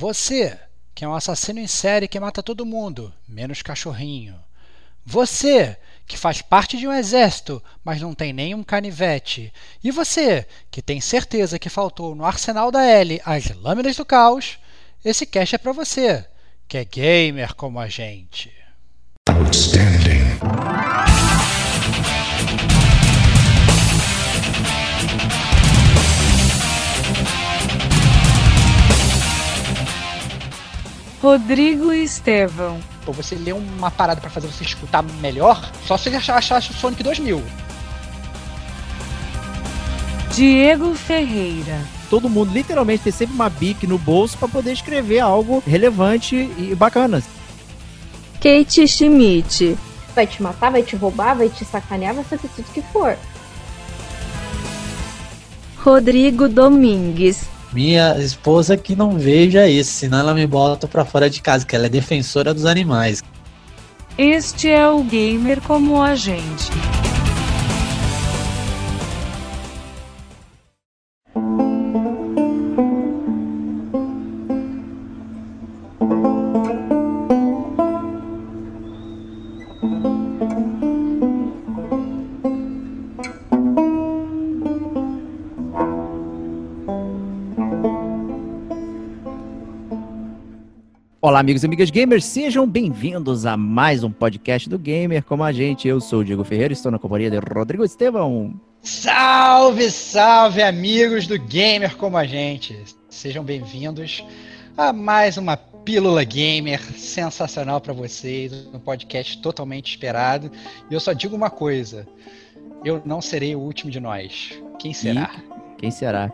Você, que é um assassino em série que mata todo mundo, menos cachorrinho. Você, que faz parte de um exército, mas não tem nenhum canivete. E você, que tem certeza que faltou no arsenal da L as lâminas do caos, esse cast é para você, que é gamer como a gente. Outstanding. Rodrigo Estevão. Pô, você lê uma parada para fazer você escutar melhor, só se achar, achar o Sonic 2000. Diego Ferreira. Todo mundo literalmente tem sempre uma bic no bolso para poder escrever algo relevante e bacana. Kate Schmidt. Vai te matar, vai te roubar, vai te sacanear, vai fazer tudo que for. Rodrigo Domingues. Minha esposa que não veja isso, senão ela me bota pra fora de casa, que ela é defensora dos animais. Este é o Gamer como a gente. Olá, amigos e amigas gamers, sejam bem-vindos a mais um podcast do Gamer como a gente. Eu sou o Diego Ferreira, estou na companhia de Rodrigo Estevão. Salve, salve, amigos do Gamer como a gente. Sejam bem-vindos a mais uma Pílula Gamer sensacional para vocês, um podcast totalmente esperado. E eu só digo uma coisa: eu não serei o último de nós. Quem será? E quem será?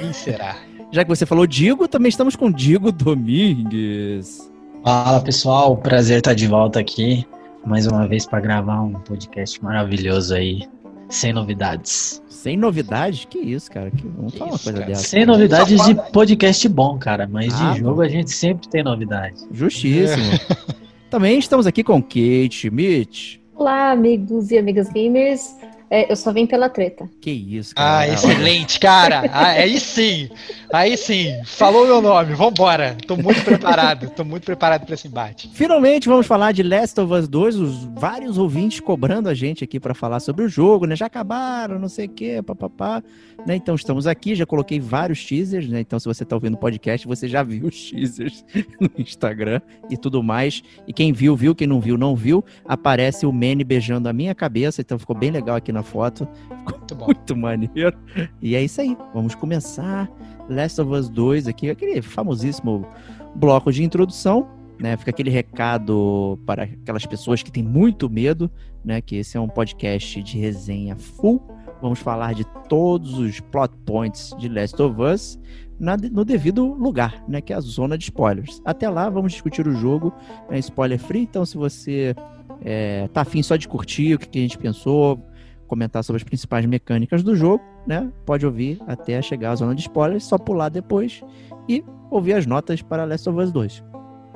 Quem será? Já que você falou Digo, também estamos com Digo Domingues. Fala pessoal, prazer estar de volta aqui mais uma vez para gravar um podcast maravilhoso aí, sem novidades. Sem novidades? Que isso, cara? Que... Vamos falar uma coisa cara? dessa. Sem novidades de podcast bom, cara, mas ah, de jogo bom. a gente sempre tem novidade. Justíssimo. É. também estamos aqui com Kate Schmidt. Olá, amigos e amigas gamers. É, eu só vim pela treta. Que isso, cara. Ah, excelente, cara. Ah, aí sim. Aí sim. Falou meu nome. Vambora. Tô muito preparado. Tô muito preparado para esse embate. Finalmente vamos falar de Last of Us 2. Os vários ouvintes cobrando a gente aqui para falar sobre o jogo, né? Já acabaram, não sei o quê, papapá. Né? Então estamos aqui, já coloquei vários teasers, né? Então se você tá ouvindo o podcast, você já viu os teasers no Instagram e tudo mais. E quem viu, viu. Quem não viu, não viu. Aparece o Manny beijando a minha cabeça. Então ficou bem legal aqui na foto. Ficou muito, muito maneiro. E é isso aí. Vamos começar Last of Us 2 aqui, aquele famosíssimo bloco de introdução. Né, fica aquele recado para aquelas pessoas que têm muito medo, né? Que esse é um podcast de resenha full. Vamos falar de todos os plot points de Last of Us na, no devido lugar, né? Que é a zona de spoilers. Até lá, vamos discutir o jogo, né, spoiler free. Então, se você é, tá afim só de curtir o que, que a gente pensou, comentar sobre as principais mecânicas do jogo, né? Pode ouvir até chegar à zona de spoilers, só pular depois e ouvir as notas para Last of Us 2.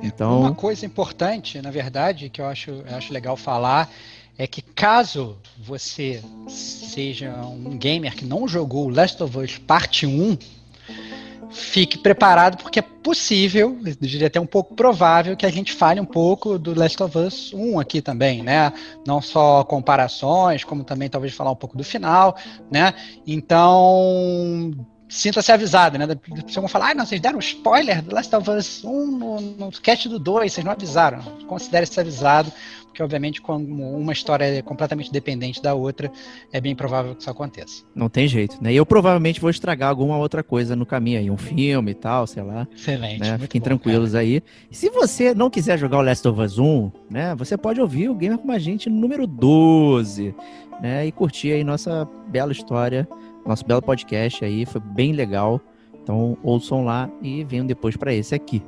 Então, uma coisa importante, na verdade, que eu acho, eu acho legal falar é que caso você seja um gamer que não jogou Last of Us Parte 1, fique preparado, porque é possível, eu diria até um pouco provável, que a gente fale um pouco do Last of Us 1 aqui também, né? Não só comparações, como também talvez falar um pouco do final, né? Então, sinta-se avisado, né? Vocês vão falar, ah, não, vocês deram spoiler do Last of Us 1 no, no sketch do 2, vocês não avisaram. Considere-se avisado, porque obviamente quando uma história é completamente dependente da outra, é bem provável que isso aconteça. Não tem jeito, né? E eu provavelmente vou estragar alguma outra coisa no caminho aí, um filme e tal, sei lá. Excelente. Né? Fiquem bom, tranquilos cara. aí. Se você não quiser jogar o Last of Us 1, né, você pode ouvir o Gamer com a gente número 12, né, e curtir aí nossa bela história, nosso belo podcast aí, foi bem legal. Então ouçam lá e venham depois para esse aqui.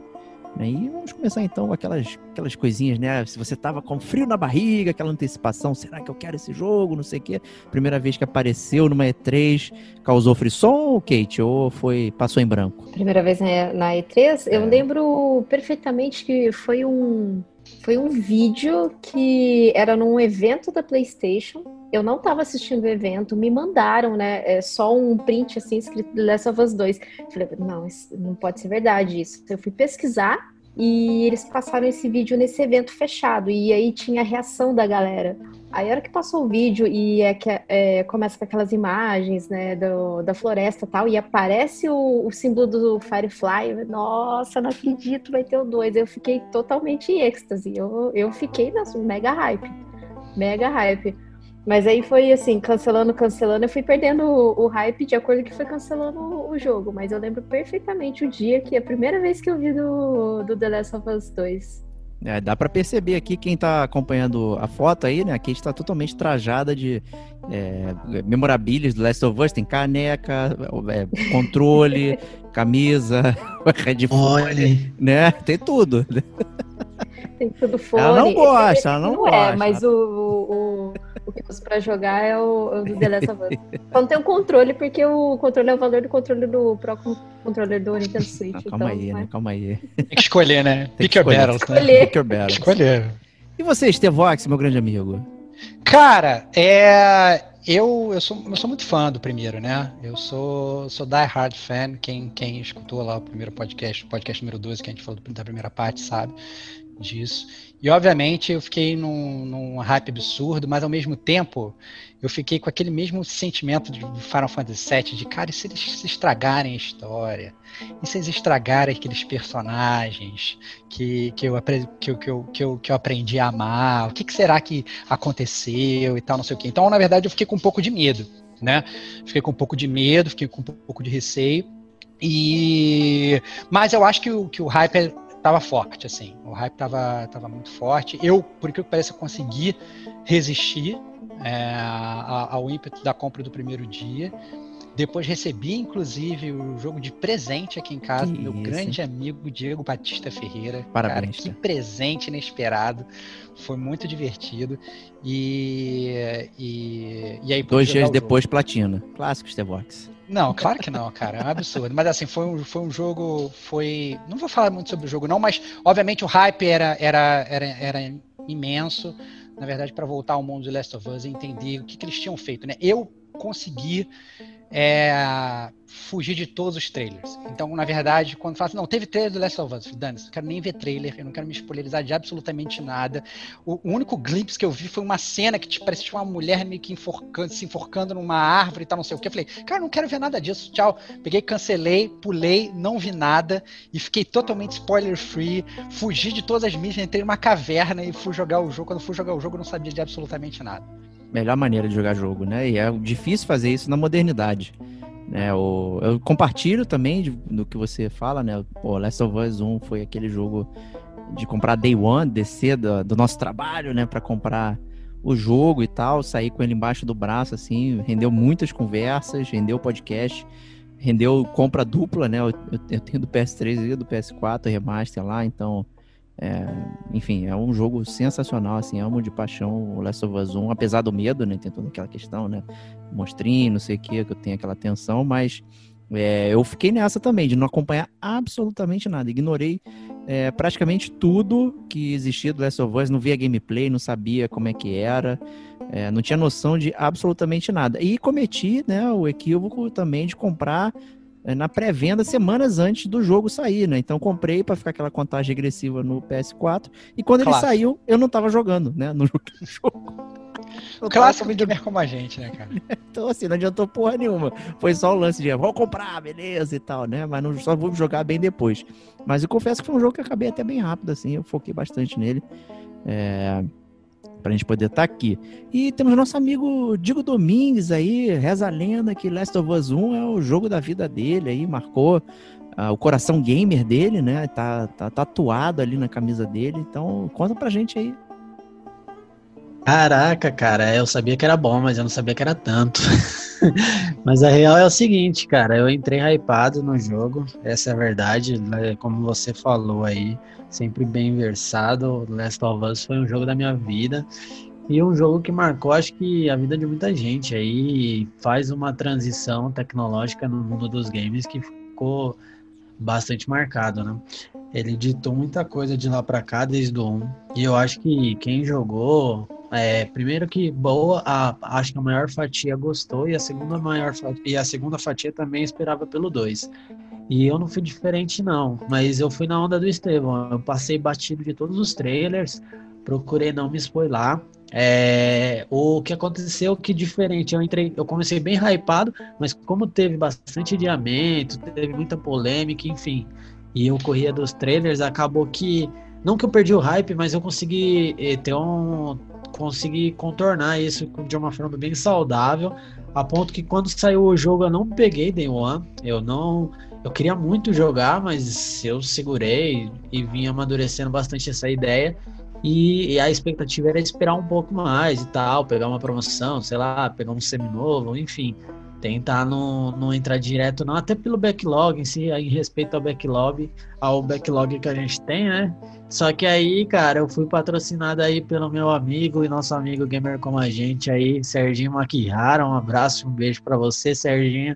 Né? E vamos começar então com aquelas, aquelas coisinhas, né? Se você tava com frio na barriga, aquela antecipação, será que eu quero esse jogo? Não sei o quê. Primeira vez que apareceu numa E3, causou frisson, Kate? Ou foi, passou em branco? Primeira vez na E3, é. eu lembro perfeitamente que foi um, foi um vídeo que era num evento da PlayStation eu não estava assistindo o evento, me mandaram, né, é, só um print assim escrito Last of Us 2. Falei, não, não pode ser verdade isso. Eu fui pesquisar e eles passaram esse vídeo nesse evento fechado e aí tinha a reação da galera. Aí a hora que passou o vídeo e é que é, começa com aquelas imagens, né, do, da floresta e tal, e aparece o, o símbolo do Firefly, nossa, não acredito, vai ter o 2. Eu fiquei totalmente em êxtase. Eu, eu fiquei na mega hype. Mega hype. Mas aí foi assim, cancelando, cancelando, eu fui perdendo o, o hype de acordo com que foi cancelando o, o, jogo. Mas eu lembro perfeitamente o dia que a primeira vez que eu vi do, do The Last of Us 2. É, dá para perceber aqui quem tá acompanhando a foto aí, né? Aqui a gente tá totalmente trajada de é, memorabilias do Last of Us, tem caneca, é, controle, camisa, headphone, né? Tem tudo. Tem tudo fone. Ela não gosta, ela não, não é, gosta. É, mas o, o o que eu uso pra jogar é o, o do The Last of Us. Só não tem o controle, porque o controle é o valor do controle do próprio controller do Nintendo Switch. Não, calma então, aí, né? Calma aí. Tem que escolher, né? Tem Pick your battles, né? Pick your battles. Escolher. E você, Stevox, meu grande amigo? Cara, é. Eu, eu, sou, eu sou muito fã do primeiro, né? Eu sou, sou die hard fan. Quem, quem escutou lá o primeiro podcast, o podcast número 12, que a gente falou da primeira parte, sabe disso. E obviamente eu fiquei num, num hype absurdo, mas ao mesmo tempo eu fiquei com aquele mesmo sentimento de Final Fantasy VII, de cara, e se eles estragarem a história? E se eles estragarem aqueles personagens que, que, eu, que, eu, que, eu, que, eu, que eu aprendi a amar? O que, que será que aconteceu e tal, não sei o quê. Então, na verdade, eu fiquei com um pouco de medo, né? Fiquei com um pouco de medo, fiquei com um pouco de receio. E mas eu acho que o, que o hype tava forte, assim. O hype tava, tava muito forte. Eu, por que parece, consegui resistir é, ao ímpeto da compra do primeiro dia. Depois recebi, inclusive, o jogo de presente aqui em casa do meu isso. grande amigo Diego Batista Ferreira. Parabéns. Cara, que presente inesperado. Foi muito divertido. E, e, e aí, Dois dias depois, platina. Clássico Stevox. Não, claro que não, cara. É um absurdo. Mas assim, foi um, foi um jogo. Foi. Não vou falar muito sobre o jogo, não, mas obviamente o hype era, era, era, era imenso. Na verdade, para voltar ao mundo de Last of Us e entender o que, que eles tinham feito, né? Eu consegui é, fugir de todos os trailers. Então, na verdade, quando fala assim, não, teve trailer do Last of Us, dane não quero nem ver trailer, eu não quero me spoilerizar de absolutamente nada. O, o único glimpse que eu vi foi uma cena que tipo, parecia uma mulher meio que enforcando, se enforcando numa árvore e tal, não sei o que. Eu falei, cara, não quero ver nada disso, tchau. Peguei, cancelei, pulei, não vi nada e fiquei totalmente spoiler free, fugi de todas as mídias, entrei numa caverna e fui jogar o jogo. Quando fui jogar o jogo, eu não sabia de absolutamente nada melhor maneira de jogar jogo, né? E é difícil fazer isso na modernidade. Né, o, eu compartilho também de, do que você fala, né? O Last of Us 1 foi aquele jogo de comprar day one, descer do, do nosso trabalho, né, para comprar o jogo e tal, sair com ele embaixo do braço, assim, rendeu muitas conversas, rendeu podcast, rendeu compra dupla, né? Eu, eu tenho do PS3 e do PS4 remaster lá, então é, enfim, é um jogo sensacional, assim, amo de paixão o Last of Us 1, apesar do medo, né, tem toda aquela questão, né, monstrinho, não sei o que, que eu tenho aquela tensão, mas é, eu fiquei nessa também, de não acompanhar absolutamente nada, ignorei é, praticamente tudo que existia do Last of Us, não via gameplay, não sabia como é que era, é, não tinha noção de absolutamente nada, e cometi, né, o equívoco também de comprar na pré-venda semanas antes do jogo sair, né? Então comprei para ficar aquela contagem regressiva no PS4 e quando Clássico. ele saiu, eu não tava jogando, né? No jogo. O clássico videogamer como a gente, né, cara? então, assim, não adiantou porra nenhuma. Foi só o lance de, vou comprar, beleza e tal, né? Mas não, só vou jogar bem depois. Mas eu confesso que foi um jogo que eu acabei até bem rápido, assim. Eu foquei bastante nele. É para a gente poder estar tá aqui. E temos nosso amigo Diego Domingues aí, reza a lenda que Last of Us 1 é o jogo da vida dele aí, marcou uh, o coração gamer dele, né? Tá, tá tatuado ali na camisa dele. Então, conta pra gente aí. Caraca, cara, eu sabia que era bom, mas eu não sabia que era tanto. mas a real é o seguinte, cara, eu entrei hypado no jogo, essa é a verdade, né? como você falou aí, sempre bem versado. Last of Us foi um jogo da minha vida e um jogo que marcou, acho que, a vida de muita gente aí, faz uma transição tecnológica no mundo dos games que ficou bastante marcado, né? Ele ditou muita coisa de lá para cá desde o 1. E eu acho que quem jogou É, primeiro que boa, a, acho que a maior fatia gostou e a segunda maior e a segunda fatia também esperava pelo 2. E eu não fui diferente não, mas eu fui na onda do Estevão. Eu passei batido de todos os trailers, procurei não me spoiler. É, o que aconteceu que diferente, eu entrei, eu comecei bem hypado, mas como teve bastante adiamento, teve muita polêmica, enfim, e eu corria dos trailers, acabou que não que eu perdi o hype, mas eu consegui eh, ter um consegui contornar isso de uma forma bem saudável, a ponto que quando saiu o jogo eu não peguei Day One, eu não eu queria muito jogar, mas eu segurei e vim amadurecendo bastante essa ideia. E, a expectativa era esperar um pouco mais e tal, pegar uma promoção, sei lá, pegar um seminovo, enfim. Tentar não, não entrar direto, não, até pelo backlog em si, em respeito ao backlog, ao backlog que a gente tem, né? Só que aí, cara, eu fui patrocinado aí pelo meu amigo e nosso amigo gamer como a gente aí, Serginho Maquihara. Um abraço, um beijo para você, Serginho.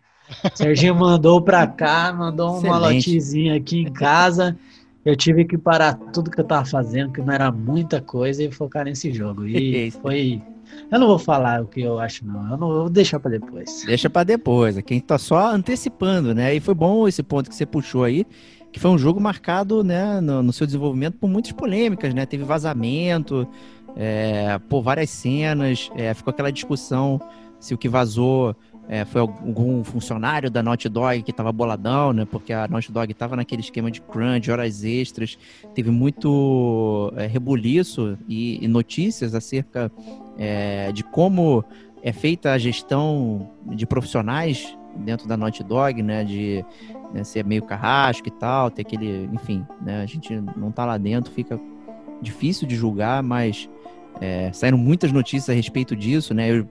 Serginho mandou pra cá, mandou uma lotezinha aqui em casa. Eu tive que parar tudo que eu tava fazendo, que não era muita coisa, e focar nesse jogo. E foi. Eu não vou falar o que eu acho, não. Eu não vou deixar para depois. Deixa para depois. É quem tá só antecipando, né? E foi bom esse ponto que você puxou aí, que foi um jogo marcado, né, no, no seu desenvolvimento por muitas polêmicas, né? Teve vazamento, é, por várias cenas, é, ficou aquela discussão se o que vazou é, foi algum funcionário da Naughty Dog que estava boladão, né? Porque a Naughty Dog estava naquele esquema de crunch, horas extras, teve muito é, rebuliço e, e, notícias acerca é, de como é feita a gestão de profissionais dentro da Naughty Dog, né? De né, ser meio carrasco e tal, ter aquele, enfim, né? A gente não tá lá dentro, fica difícil de julgar, mas é, saíram muitas notícias a respeito disso, né? Eu,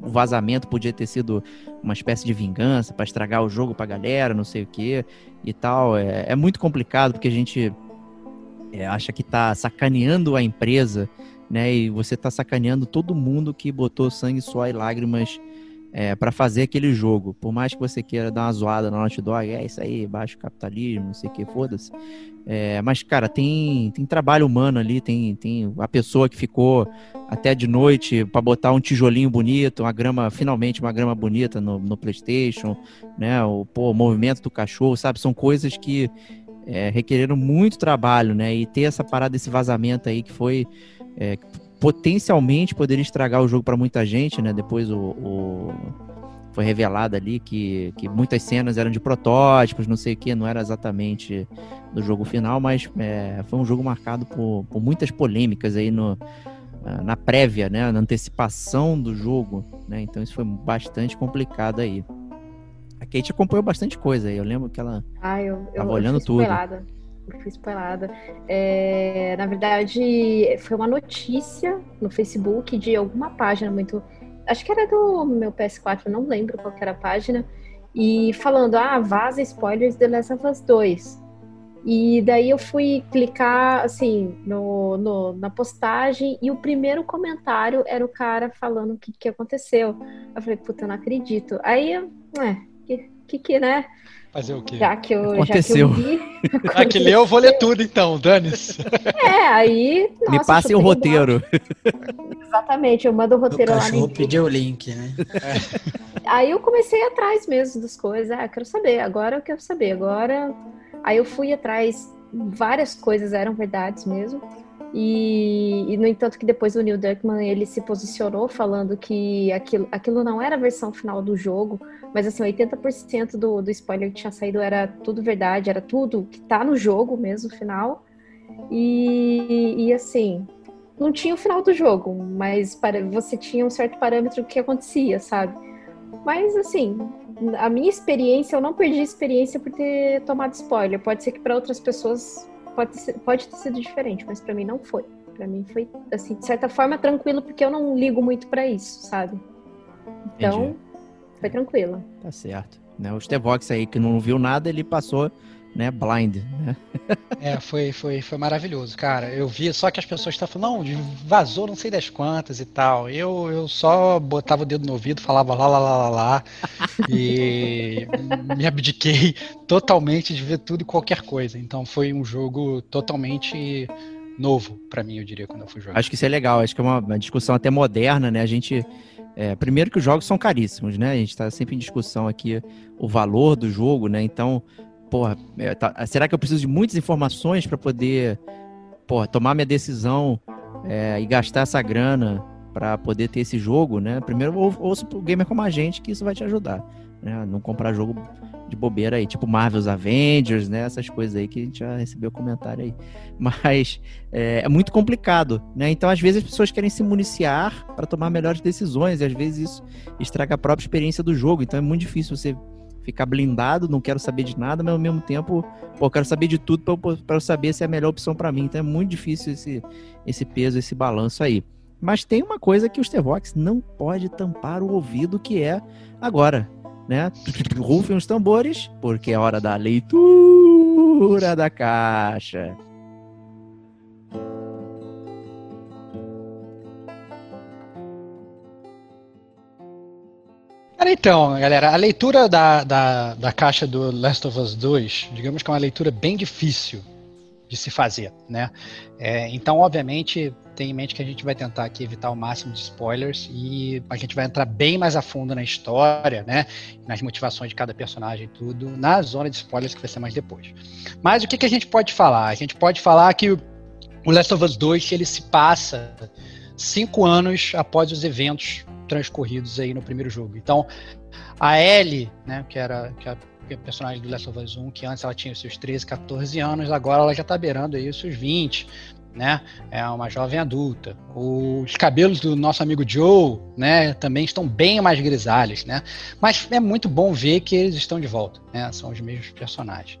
o vazamento podia ter sido uma espécie de vingança para estragar o jogo para a galera, não sei o que e tal. É, é, muito complicado porque a gente é, acha que está sacaneando a empresa, né? E você está sacaneando todo mundo que botou sangue, suor e lágrimas é, para fazer aquele jogo. Por mais que você queira dar uma zoada no Naughty Dog, é isso aí, baixo capitalismo, não sei o que, foda-se. É, mas, cara, tem, tem trabalho humano ali, tem, tem a pessoa que ficou até de noite para botar um tijolinho bonito, uma grama, finalmente uma grama bonita no, no PlayStation, né? O, pô, o movimento do cachorro, sabe? São coisas que é, requereram muito trabalho, né? E ter essa parada, desse vazamento aí que foi. É, potencialmente poderia estragar o jogo para muita gente, né? Depois o, o foi revelado ali que, que muitas cenas eram de protótipos, não sei o que, não era exatamente do jogo final, mas é, foi um jogo marcado por, por muitas polêmicas aí no, na prévia, né, na antecipação do jogo, né, então isso foi bastante complicado aí. A Kate acompanhou bastante coisa aí, eu lembro que ela ah, eu, eu, olhando tudo. Fui spoilada. É, na verdade, foi uma notícia no Facebook de alguma página muito acho que era do meu PS4, não lembro qual era a página, e falando, ah, vaza spoilers de Last of Us 2. E daí eu fui clicar, assim, no, no, na postagem e o primeiro comentário era o cara falando o que, que aconteceu. Eu falei, puta, eu não acredito. Aí, é, que, que né? Fazer o quê? Já que eu, aconteceu. Já que eu vi, ah, que leu, eu vou ler tudo então, dane-se. É, aí. Nossa, Me passe o roteiro. Exatamente, eu mando o roteiro o lá no. pediu o link, né? É. Aí eu comecei atrás mesmo das coisas. Ah, quero saber, agora eu quero saber. Agora. Aí eu fui atrás, várias coisas eram verdades mesmo. E, e, no entanto que depois o Neil Druckmann ele se posicionou falando que aquilo, aquilo não era a versão final do jogo, mas assim, 80% do, do spoiler que tinha saído era tudo verdade, era tudo que tá no jogo mesmo, final. E, e assim, não tinha o final do jogo, mas para, você tinha um certo parâmetro que acontecia, sabe? Mas assim, a minha experiência, eu não perdi a experiência por ter tomado spoiler. Pode ser que para outras pessoas pode, ser, pode ter sido diferente, mas para mim não foi. Para mim foi, assim, de certa forma, tranquilo, porque eu não ligo muito para isso, sabe? Então, Entendi. foi tranquilo. Tá certo. Né, o Stevox aí, que não viu nada, ele passou né, blind, né? É, foi, foi, foi maravilhoso, cara. Eu vi só que as pessoas estavam falando, não, vazou não sei das quantas e tal. Eu, eu só botava o dedo no ouvido, falava lá, lá, lá, lá, lá e me abdiquei totalmente de ver tudo e qualquer coisa. Então foi um jogo totalmente novo para mim, eu diria, quando eu fui jogar. Acho que isso é legal, acho que é uma, discussão até moderna, né? A gente. É, primeiro que os jogos são caríssimos, né? A gente está sempre em discussão aqui o valor do jogo, né? Então, porra, é, tá, será que eu preciso de muitas informações para poder porra, tomar minha decisão é, e gastar essa grana para poder ter esse jogo, né? Primeiro, ou, ouça pro gamer como a gente que isso vai te ajudar, né? Não comprar jogo de bobeira aí, tipo Marvel's Avengers, né? Essas coisas aí que a gente já recebeu comentário aí. Mas é, é muito complicado, né? Então, às vezes, as pessoas querem se municiar para tomar melhores decisões, e às vezes isso estraga a própria experiência do jogo. Então, é muito difícil você ficar blindado, não quero saber de nada, mas ao mesmo tempo, pô, quero saber de tudo para eu saber se é a melhor opção para mim. Então, é muito difícil esse, esse peso, esse balanço aí. Mas tem uma coisa que o Stevox não pode tampar o ouvido, que é agora, né? Rufem os tambores, porque é hora da leitura da caixa. Então, galera, a leitura da, da, da caixa do Last of Us 2, digamos que é uma leitura bem difícil de se fazer, né? É, então, obviamente, tem em mente que a gente vai tentar aqui evitar o máximo de spoilers e a gente vai entrar bem mais a fundo na história, né? Nas motivações de cada personagem e tudo, na zona de spoilers que vai ser mais depois. Mas o que, que a gente pode falar? A gente pode falar que o Last of Us 2 ele se passa cinco anos após os eventos transcorridos aí no primeiro jogo. Então, a Ellie, né, que era que a personagem do Last of Us 1, que antes ela tinha os seus 13, 14 anos, agora ela já está beirando aí os seus 20, né? É uma jovem adulta. Os cabelos do nosso amigo Joe, né, também estão bem mais grisalhos, né? Mas é muito bom ver que eles estão de volta, né? São os mesmos personagens.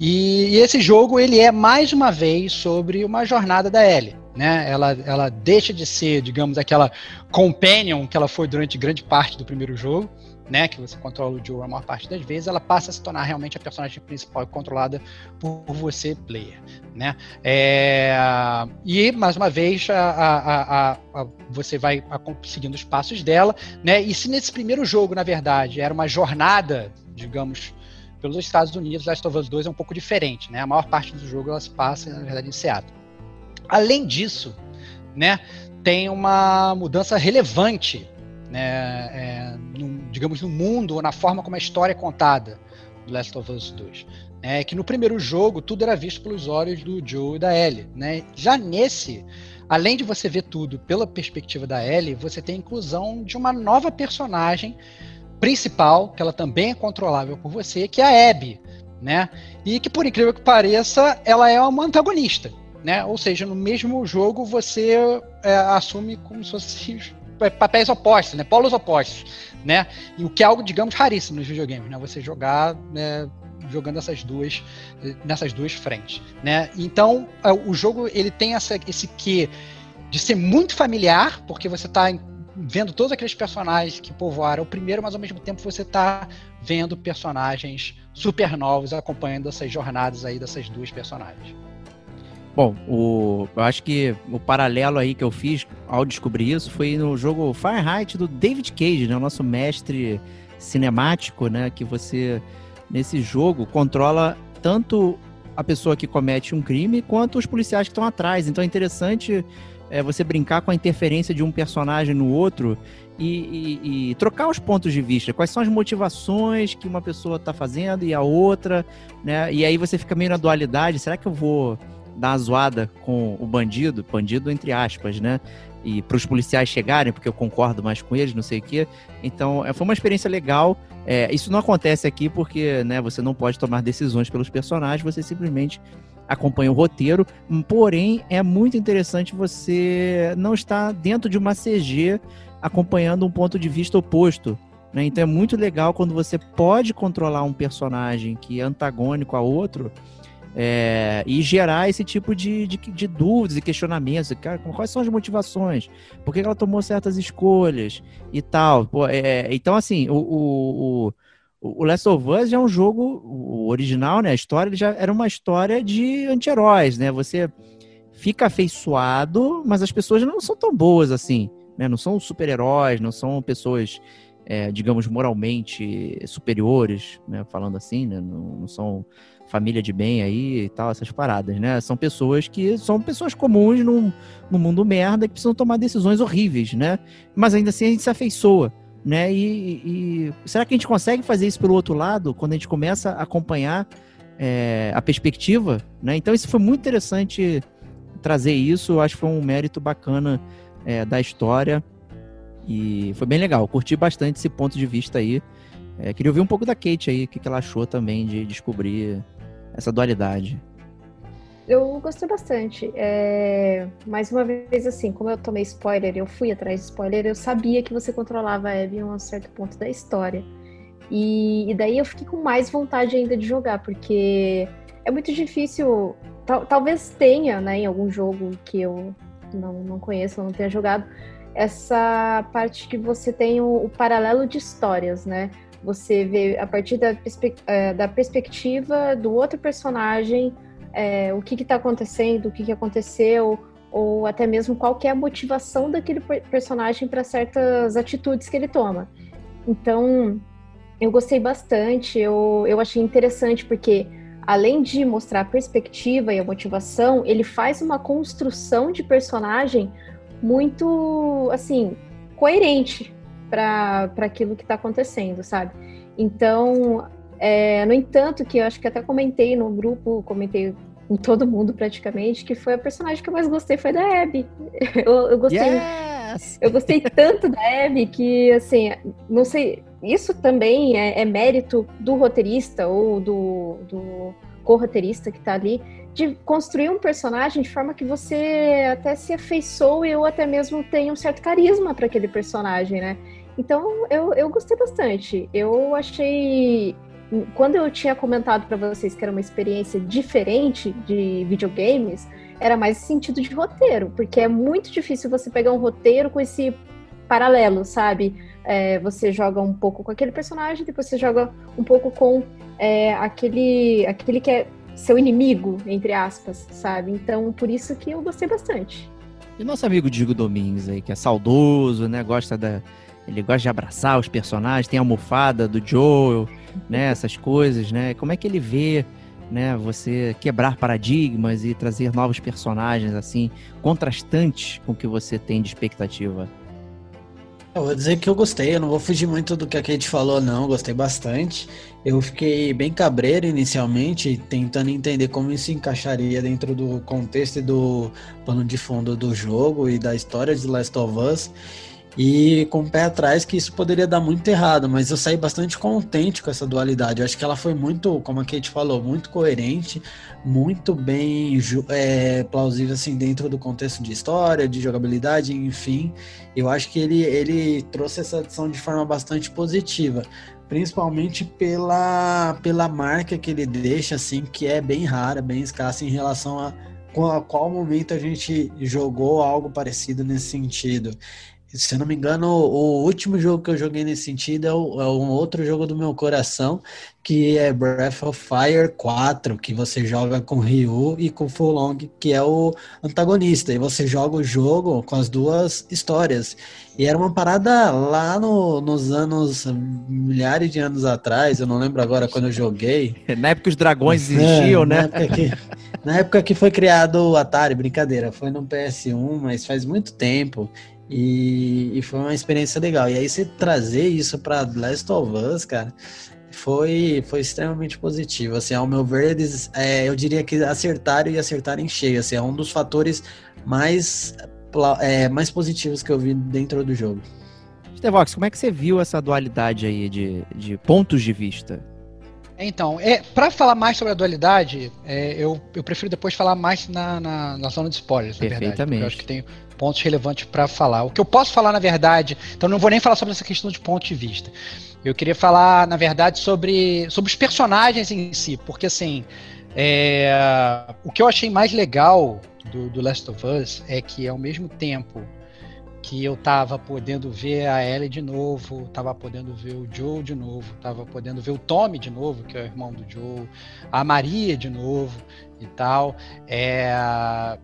E, e esse jogo ele é mais uma vez sobre uma jornada da Ellie, né? Ela, ela deixa de ser, digamos, aquela companion que ela foi durante grande parte do primeiro jogo né, que você controla o Joe a maior parte das vezes, ela passa a se tornar realmente a personagem principal controlada por você, player, né? É, e mais uma vez a, a, a, você vai seguindo os passos dela, né? E se nesse primeiro jogo, na verdade, era uma jornada, digamos, pelos Estados Unidos, Last of Us 2 é um pouco diferente, né? A maior parte do jogo ela se passa, na verdade, em Seattle. Além disso, né, tem uma mudança relevante né, é, no, digamos, no mundo ou na forma como a história é contada do Last of Us 2. É que no primeiro jogo tudo era visto pelos olhos do Joe e da Ellie. Né? Já nesse, além de você ver tudo pela perspectiva da Ellie, você tem a inclusão de uma nova personagem principal, que ela também é controlável por você, que é a Abby. Né? E que, por incrível que pareça, ela é uma antagonista. Né? Ou seja, no mesmo jogo você é, assume como se fosse papéis opostos, né? Polos opostos, né? E o que é algo, digamos, raríssimo nos videogames, né? Você jogar né, jogando essas duas nessas duas frentes, né? Então, é, o jogo ele tem essa, esse quê de ser muito familiar, porque você está vendo todos aqueles personagens que povoaram o primeiro, mas ao mesmo tempo você está vendo personagens super novos acompanhando essas jornadas aí dessas duas personagens. Bom, o, eu acho que o paralelo aí que eu fiz ao descobrir isso foi no jogo Fahrenheit do David Cage, né? O nosso mestre cinemático, né? Que você, nesse jogo, controla tanto a pessoa que comete um crime quanto os policiais que estão atrás. Então é interessante é, você brincar com a interferência de um personagem no outro e, e, e, trocar os pontos de vista. Quais são as motivações que uma pessoa está fazendo e a outra, né? E aí você fica meio na dualidade. Será que eu vou dar uma zoada com o bandido, bandido entre aspas, né? E para os policiais chegarem, porque eu concordo mais com eles, não sei o quê. Então, é, foi uma experiência legal. É, isso não acontece aqui porque né, você não pode tomar decisões pelos personagens, você simplesmente acompanha o roteiro. Porém, é muito interessante você não estar dentro de uma CG acompanhando um ponto de vista oposto. Né? Então, é muito legal quando você pode controlar um personagem que é antagônico a outro é, e gerar esse tipo de, de, de, dúvidas e questionamentos. Cara, quais são as motivações? Por que ela tomou certas escolhas e tal? Pô, é, então, assim, o, o, o, o Last of Us é um jogo, o original, né? A história já era uma história de anti-heróis, né? Você fica afeiçoado, mas as pessoas não são tão boas assim, né? Não são super-heróis, não são pessoas é, digamos, moralmente superiores, né, falando assim, né, não, não, são família de bem aí e tal, essas paradas, né? São pessoas que são pessoas comuns num, num mundo merda que precisam tomar decisões horríveis, né? Mas ainda assim a gente se afeiçoa, né? E, e será que a gente consegue fazer isso pelo outro lado, quando a gente começa a acompanhar é, a perspectiva, né? Então isso foi muito interessante trazer isso, eu acho que foi um mérito bacana é, da história e foi bem legal, curti bastante esse ponto de vista aí. É, queria ouvir um pouco da Kate aí, o que, que ela achou também de descobrir essa dualidade. Eu gostei bastante. É... Mais uma vez, assim, como eu tomei spoiler, eu fui atrás de spoiler, eu sabia que você controlava a Abby em um certo ponto da história. E, e daí eu fiquei com mais vontade ainda de jogar, porque é muito difícil. Tal, talvez tenha, né, em algum jogo que eu não, não conheço, não tenha jogado, essa parte que você tem o, o paralelo de histórias, né? Você vê a partir da, perspe é, da perspectiva do outro personagem é, o que está acontecendo, o que, que aconteceu, ou até mesmo qual é a motivação daquele personagem para certas atitudes que ele toma. Então, eu gostei bastante, eu, eu achei interessante porque além de mostrar a perspectiva e a motivação, ele faz uma construção de personagem muito, assim, coerente para aquilo que está acontecendo, sabe? Então, é, no entanto, que eu acho que até comentei no grupo, comentei com todo mundo praticamente, que foi a personagem que eu mais gostei foi da Abby. Eu, eu gostei. Yes! Eu gostei tanto da Abby que, assim, não sei. Isso também é, é mérito do roteirista ou do, do co-roteirista que tá ali, de construir um personagem de forma que você até se afeiçoe ou até mesmo tenha um certo carisma para aquele personagem, né? Então eu, eu gostei bastante. Eu achei. Quando eu tinha comentado para vocês que era uma experiência diferente de videogames, era mais sentido de roteiro, porque é muito difícil você pegar um roteiro com esse paralelo, sabe? É, você joga um pouco com aquele personagem, depois você joga um pouco com é, aquele, aquele que é seu inimigo, entre aspas, sabe? Então, por isso que eu gostei bastante. E nosso amigo Diego Domingues aí, que é saudoso, né? Gosta da. Ele gosta de abraçar os personagens, tem a almofada do Joel, né? Essas coisas, né? Como é que ele vê, né? Você quebrar paradigmas e trazer novos personagens, assim, contrastantes com o que você tem de expectativa? Eu vou dizer que eu gostei, eu não vou fugir muito do que a Kate falou, não, gostei bastante. Eu fiquei bem cabreiro inicialmente, tentando entender como isso encaixaria dentro do contexto e do plano de fundo do jogo e da história de Last of Us. E com o pé atrás que isso poderia dar muito errado, mas eu saí bastante contente com essa dualidade. Eu acho que ela foi muito, como a Kate falou, muito coerente, muito bem é, plausível assim dentro do contexto de história, de jogabilidade, enfim. Eu acho que ele, ele trouxe essa adição de forma bastante positiva, principalmente pela, pela marca que ele deixa, assim, que é bem rara, bem escassa em relação a a qual momento a gente jogou algo parecido nesse sentido. Se eu não me engano, o último jogo que eu joguei nesse sentido é, o, é, um outro jogo do meu coração, que é Breath of Fire 4, que você joga com Ryu e com Fulong, que é o antagonista. E você joga o jogo com as duas histórias. E era uma parada lá no, nos anos, milhares de anos atrás, eu não lembro agora quando eu joguei. Na época os dragões existiam, é, né? Na época, que, na época que foi criado o Atari, brincadeira, foi no PS1, mas faz muito tempo. E, e, foi uma experiência legal. E aí você trazer isso para Last of Us, cara, foi, foi extremamente positivo. Assim, ao meu ver, eles, é, eu diria que acertaram e acertaram em cheio. Assim, é um dos fatores mais, é, mais positivos que eu vi dentro do jogo. Stevox, como é que você viu essa dualidade aí de, de pontos de vista? Então, é, para falar mais sobre a dualidade, é, eu, eu prefiro depois falar mais na, na, na zona de spoilers, na verdade. Eu acho que tem pontos relevantes para falar. O que eu posso falar, na verdade, então não vou nem falar sobre essa questão de ponto de vista. Eu queria falar, na verdade, sobre, sobre os personagens em si, porque assim, é, o que eu achei mais legal do, do Last of Us é que ao mesmo tempo que eu tava podendo ver a Ellie de novo, tava podendo ver o Joe de novo, tava podendo ver o Tommy de novo, que é o irmão do Joe, a Maria de novo e tal. É,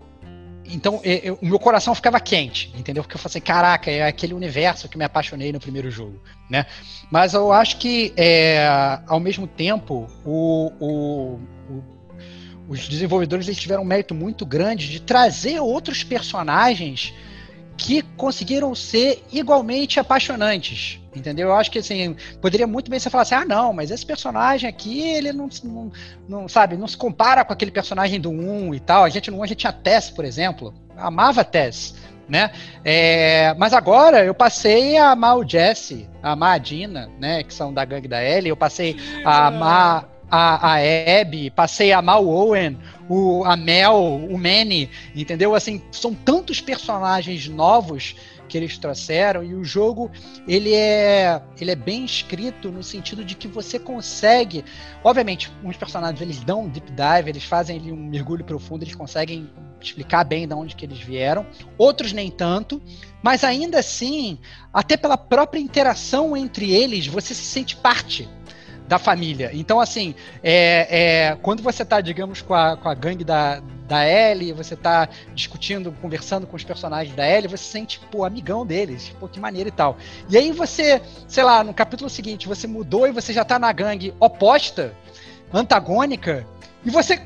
então é, é, o meu coração ficava quente, entendeu? Porque eu falei assim, caraca, é aquele universo que me apaixonei no primeiro jogo, né? Mas eu acho que, é, ao mesmo tempo, o, o, o, os desenvolvedores eles tiveram um mérito muito grande de trazer outros personagens que conseguiram ser igualmente apaixonantes. Entendeu? Eu acho que assim, poderia muito bem você falar assim: ah, não, mas esse personagem aqui, ele não, não, não sabe, não se compara com aquele personagem do 1 e tal. A gente no 1 a gente tinha Tess, por exemplo. Amava Tess. Né? É, mas agora eu passei a amar o Jesse, a amar a Dina, né? Que são da gangue da Ellie. Eu passei a amar a, a Abby, passei a amar o Owen, o, a Mel, o Manny, entendeu? Assim, são tantos personagens novos que eles trouxeram e o jogo ele é ele é bem escrito no sentido de que você consegue obviamente uns personagens eles dão um deep dive eles fazem ali um mergulho profundo eles conseguem explicar bem de onde que eles vieram outros nem tanto mas ainda assim até pela própria interação entre eles você se sente parte da família. Então, assim, é, é, quando você está, digamos, com a, com a gangue da, da Ellie, você está discutindo, conversando com os personagens da Ellie, você sente, pô, amigão deles, pô, que maneiro e tal. E aí você, sei lá, no capítulo seguinte, você mudou e você já está na gangue oposta, antagônica, e você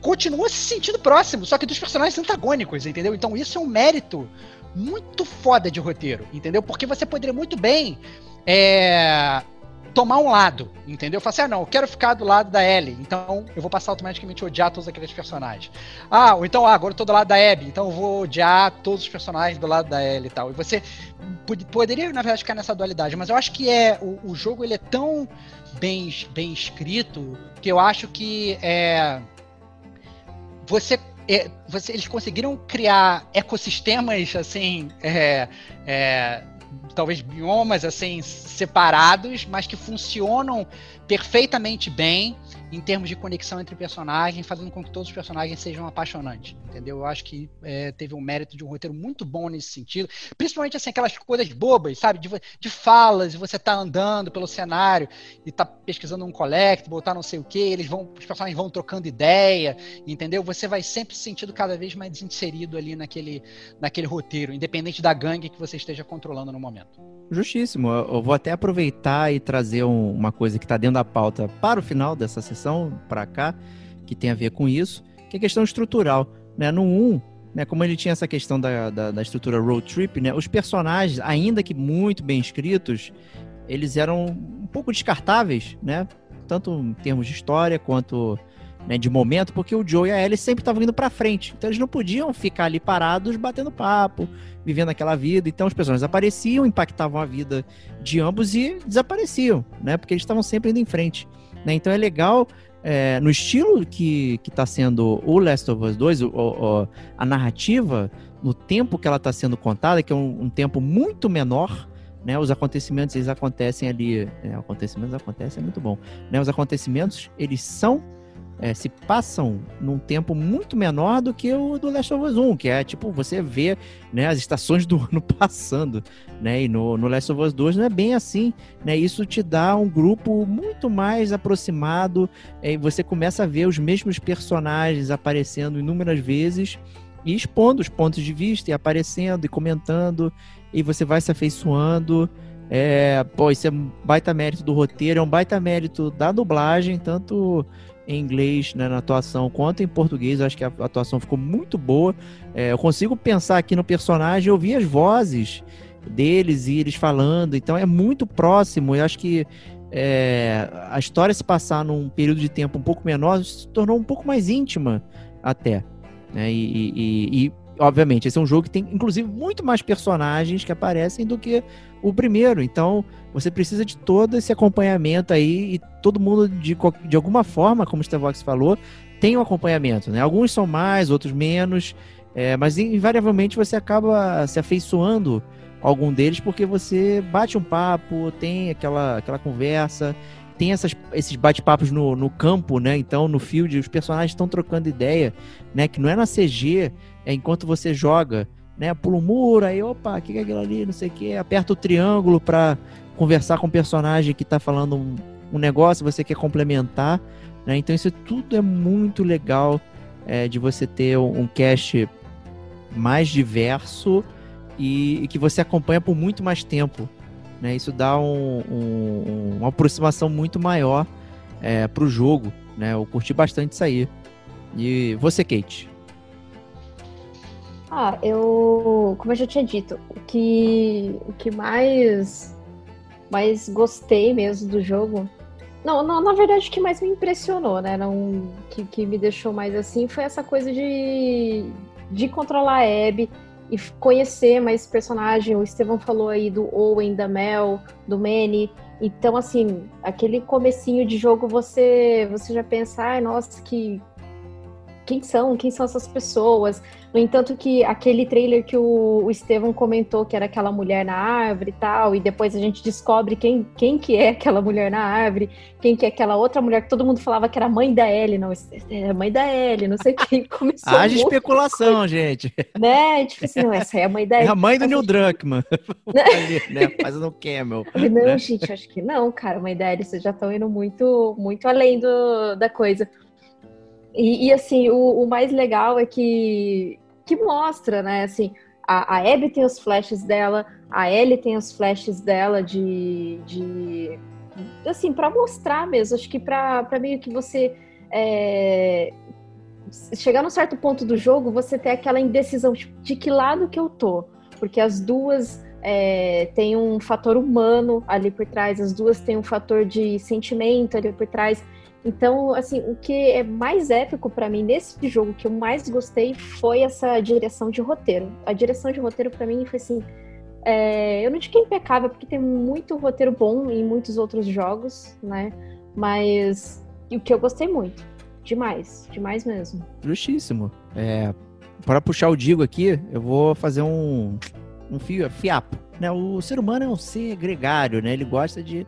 continua se sentindo próximo, só que dos personagens antagônicos, entendeu? Então isso é um mérito muito foda de roteiro, entendeu? Porque você poderia muito bem é, tomar um lado, entendeu? Eu falei assim, ah, não, eu quero ficar do lado da Ellie, então eu vou passar automaticamente a odiar todos aqueles personagens. Ah, ou então, ah, agora eu tô do lado da Abby, então eu vou odiar todos os personagens do lado da Ellie e tal. E você poderia, na verdade, ficar nessa dualidade, mas eu acho que é o, o jogo ele é tão bem, bem escrito que eu acho que é, você é, você, eles conseguiram criar ecossistemas assim é, é, talvez biomas assim separados, mas que funcionam perfeitamente bem em termos de conexão entre personagens, fazendo com que todos os personagens sejam apaixonantes, entendeu? Eu acho que é, teve um mérito de um roteiro muito bom nesse sentido, principalmente assim, aquelas coisas bobas, sabe? De, de falas, você tá andando pelo cenário e tá pesquisando um collect, botar não sei o que, eles vão, os personagens vão trocando ideia, entendeu? Você vai sempre se sentindo cada vez mais inserido ali naquele, naquele roteiro, independente da gangue que você esteja controlando no momento. Justíssimo. Eu vou até aproveitar e trazer um, uma coisa que está dentro da pauta para o final dessa sessão, para cá, que tem a ver com isso, que é a questão estrutural. Né? No 1, né, como ele tinha essa questão da, da, da, estrutura road trip, né, os personagens, ainda que muito bem escritos, eles eram um pouco descartáveis, né? Tanto em termos de história quanto né, de momento, porque o Joe e a Ellie sempre estavam indo para frente. Então eles não podiam ficar ali parados batendo papo, vivendo aquela vida. Então os personagens apareciam, impactavam a vida de ambos e desapareciam, né? Porque eles estavam sempre indo em frente. Né? Então é legal é, no estilo que, que tá sendo o Last of Us 2, o, o, a narrativa, no tempo que ela está sendo contada, que é um, um tempo muito menor, né, os acontecimentos eles acontecem ali, é, acontecimentos acontecem é muito bom, né, os acontecimentos eles são é, se passam num tempo muito menor do que o do Last of Us 1, que é tipo, você vê né, as estações do ano passando, né? E no, no Last of Us 2 não é bem assim, né? Isso te dá um grupo muito mais aproximado, é, e você começa a ver os mesmos personagens aparecendo inúmeras vezes e expondo os pontos de vista e aparecendo e comentando, e você vai se afeiçoando. É, pô, isso é um baita mérito do roteiro, é um baita mérito da dublagem, tanto em inglês né, na atuação quanto em português. Eu acho que a atuação ficou muito boa. É, eu consigo pensar aqui no personagem, ouvir as vozes deles e eles falando. Então é muito próximo. Eu acho que é, a história se passar num período de tempo um pouco menor se tornou um pouco mais íntima até. Né? E, e, e, obviamente, esse é um jogo que tem, inclusive, muito mais personagens que aparecem do que o primeiro. Então, você precisa de todo esse acompanhamento aí e todo mundo, de, de alguma forma, como o Stevox falou, tem um acompanhamento. Né? Alguns são mais, outros menos, é, mas invariavelmente você acaba se afeiçoando algum deles porque você bate um papo, tem aquela, aquela conversa, tem essas, esses bate-papos no, no campo, né? Então, no field, os personagens estão trocando ideia, né? Que não é na CG, é enquanto você joga, né? Pula um muro, aí, opa, o que é aquilo ali, não sei o que, aperta o triângulo para conversar com o personagem que está falando um, um, negócio, você quer complementar, né? Então, isso tudo é muito legal é, de você ter um, um cast mais diverso e, e que você acompanha por muito mais tempo. Né? Isso dá um, um, uma aproximação muito maior é, para o jogo. Né? Eu curti bastante isso aí. E você, Kate? Ah, eu, como eu já tinha dito, o que, o que mais, mais gostei mesmo do jogo, não, não, na verdade o que mais me impressionou, né, não, que, que me deixou mais assim, foi essa coisa de, de controlar a Abby e conhecer mais personagem. O Estevão falou aí do Owen, da Mel, do Manny. Então, assim, aquele comecinho de jogo você, você já pensa, ai, nossa, que, quem são, quem são essas pessoas. No entanto, que aquele trailer que o, o Estevam comentou, que era aquela mulher na árvore e tal, e depois a gente descobre quem, quem que é aquela mulher na árvore, quem que é aquela outra mulher que todo mundo falava que era mãe da Ellie, não, é mãe da Ellie, não sei quem começou. Haja especulação, coisa. gente. Né? Tipo assim, não, essa é a mãe da Ellie. É a mãe do Neil Druckmann. Ali, né? Fazendo um camel. Não, né? gente, acho que não, cara, mãe da Ellie, vocês já estão indo muito, muito além do, da coisa. E, e assim, o, o, mais legal é que, que mostra, né? Assim, a, a Abby tem os flashes dela, a Ellie tem os flashes dela de. de assim, para mostrar mesmo. Acho que para meio que você. É, chegar num certo ponto do jogo, você ter aquela indecisão tipo, de que lado que eu tô. Porque as duas é, têm um fator humano ali por trás, as duas têm um fator de sentimento ali por trás. Então, assim, o que é mais épico para mim nesse jogo, que eu mais gostei, foi essa direção de roteiro. A direção de roteiro para mim foi assim. É, eu não digo que é impecável, porque tem muito roteiro bom em muitos outros jogos, né? Mas o que eu gostei muito. Demais, demais mesmo. Justíssimo. É, para puxar o Digo aqui, eu vou fazer um, um fio, fiapo. Né? O ser humano é um ser gregário, né? Ele gosta de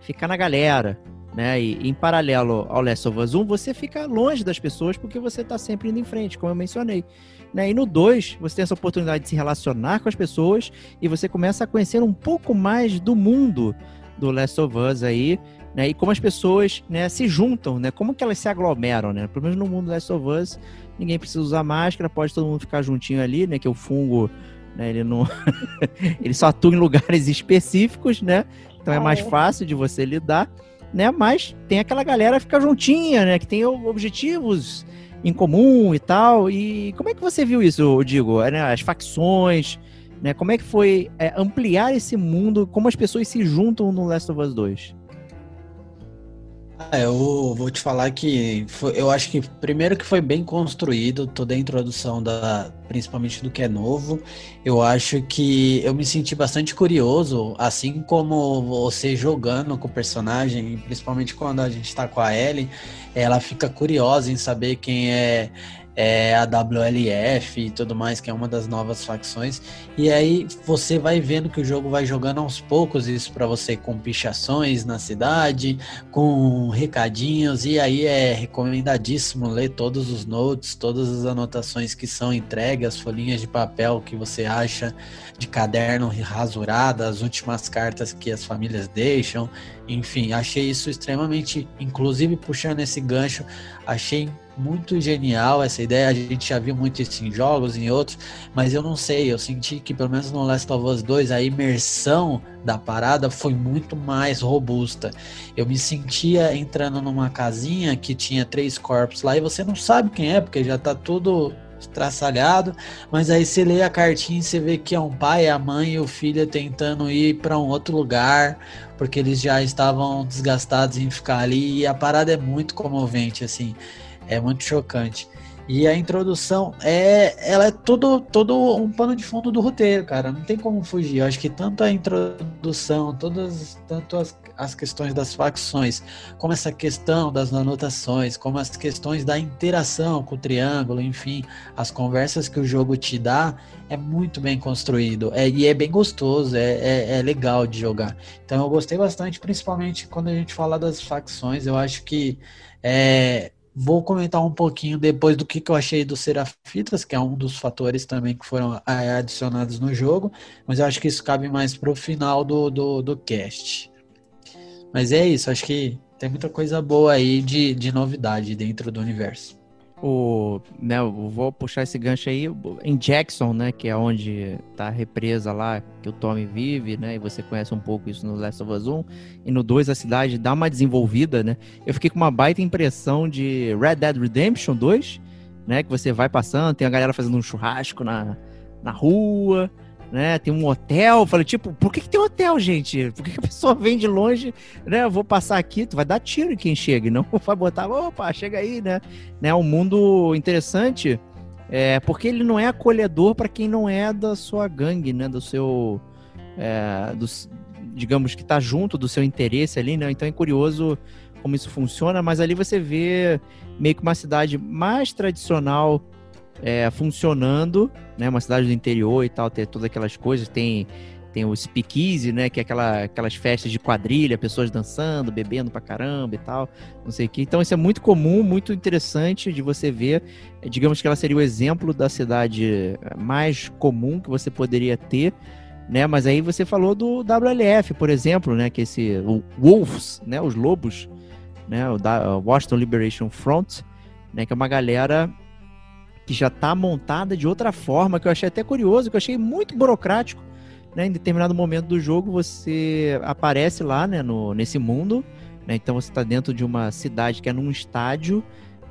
ficar na galera né? E em paralelo ao Last of Us 1, você fica longe das pessoas porque você está sempre indo em frente, como eu mencionei. Né? E no 2, você tem essa oportunidade de se relacionar com as pessoas e você começa a conhecer um pouco mais do mundo do Last of Us aí, né? E como as pessoas né, se juntam, né? Como que elas se aglomeram, né? Pelo menos no mundo do Last of Us, ninguém precisa usar máscara, pode todo mundo ficar juntinho ali, né? Que o fungo, né? Ele não... ele só atua em lugares específicos, né? Então é mais fácil de você lidar né? Mas tem aquela galera que fica juntinha, né? Que tem objetivos em comum e tal. E como é que você viu isso, Digo? É, né? As facções, né? Como é que foi é, ampliar esse mundo? Como as pessoas se juntam no Last of Us 2? Ah, eu vou te falar que foi, eu acho que primeiro que foi bem construído toda a introdução da principalmente do que é novo. Eu acho que eu me senti bastante curioso, assim como você jogando com o personagem, principalmente quando a gente tá com a Ellie, ela fica curiosa em saber quem é é, a WLF e tudo mais, que é uma das novas facções. E aí você vai vendo que o jogo vai jogando aos poucos isso para você com pichações na cidade, com recadinhos, e aí é recomendadíssimo ler todos os notes, todas as anotações que são entregues, as folhinhas de papel que você acha de caderno rasurado, as últimas cartas que as famílias deixam. Enfim, achei isso extremamente, inclusive puxando esse gancho, achei muito genial essa ideia. A gente já viu muito isso em jogos, em outros, mas eu não sei. Eu senti que, pelo menos no Last of Us 2, a imersão da parada foi muito mais robusta. Eu me sentia entrando numa casinha que tinha três corpos lá e você não sabe quem é, porque já tá tudo estraçalhado, mas aí você lê a cartinha e você vê que é um pai, a mãe e o filho tentando ir para um outro lugar, porque eles já estavam desgastados em ficar ali e a parada é muito comovente assim. É muito chocante. E a introdução é, ela é todo, todo um pano de fundo do roteiro, cara. Não tem como fugir. Eu acho que tanto a introdução, todas, tanto as, as questões das facções, como essa questão das anotações, como as questões da interação com o triângulo, enfim, as conversas que o jogo te dá, é muito bem construído. É, e é bem gostoso, é, é, é legal de jogar. Então eu gostei bastante, principalmente quando a gente fala das facções. Eu acho que é, Vou comentar um pouquinho depois do que, que eu achei do Serafitas, que é um dos fatores também que foram adicionados no jogo, mas eu acho que isso cabe mais para o final do, do, do cast. Mas é isso, acho que tem muita coisa boa aí de, de novidade dentro do universo. O, né, vou puxar esse gancho aí em Jackson, né, que é onde tá a represa lá que o Tommy vive, né, e você conhece um pouco isso no Last of Us 1, e no 2 a cidade dá uma desenvolvida, né, eu fiquei com uma baita impressão de Red Dead Redemption 2, né, que você vai passando, tem a galera fazendo um churrasco na, na rua, né? Tem um hotel. Falei, tipo, por que, que tem hotel, gente? Por que, que a pessoa vem de longe, né? Eu vou passar aqui, tu vai dar tiro em quem chega, não vai botar, opa, chega aí, né? né? Um mundo interessante, é, porque ele não é acolhedor para quem não é da sua gangue, né? Do seu. É, do, digamos que tá junto do seu interesse ali, né? Então é curioso como isso funciona, mas ali você vê meio que uma cidade mais tradicional é, funcionando, né? Uma cidade do interior e tal, ter todas aquelas coisas, tem tem o speakeasy, né, que é aquela, aquelas festas de quadrilha, pessoas dançando, bebendo pra caramba e tal, não sei o que. Então isso é muito comum, muito interessante de você ver. Digamos que ela seria o exemplo da cidade mais comum que você poderia ter, né? Mas aí você falou do WLF, por exemplo, né, que é esse o Wolves, né, os lobos, né, o da Washington Liberation Front, né, que é uma galera que já está montada de outra forma, que eu achei até curioso, que eu achei muito burocrático. Né? Em determinado momento do jogo, você aparece lá né, no, nesse mundo, né? então você está dentro de uma cidade que é num estádio,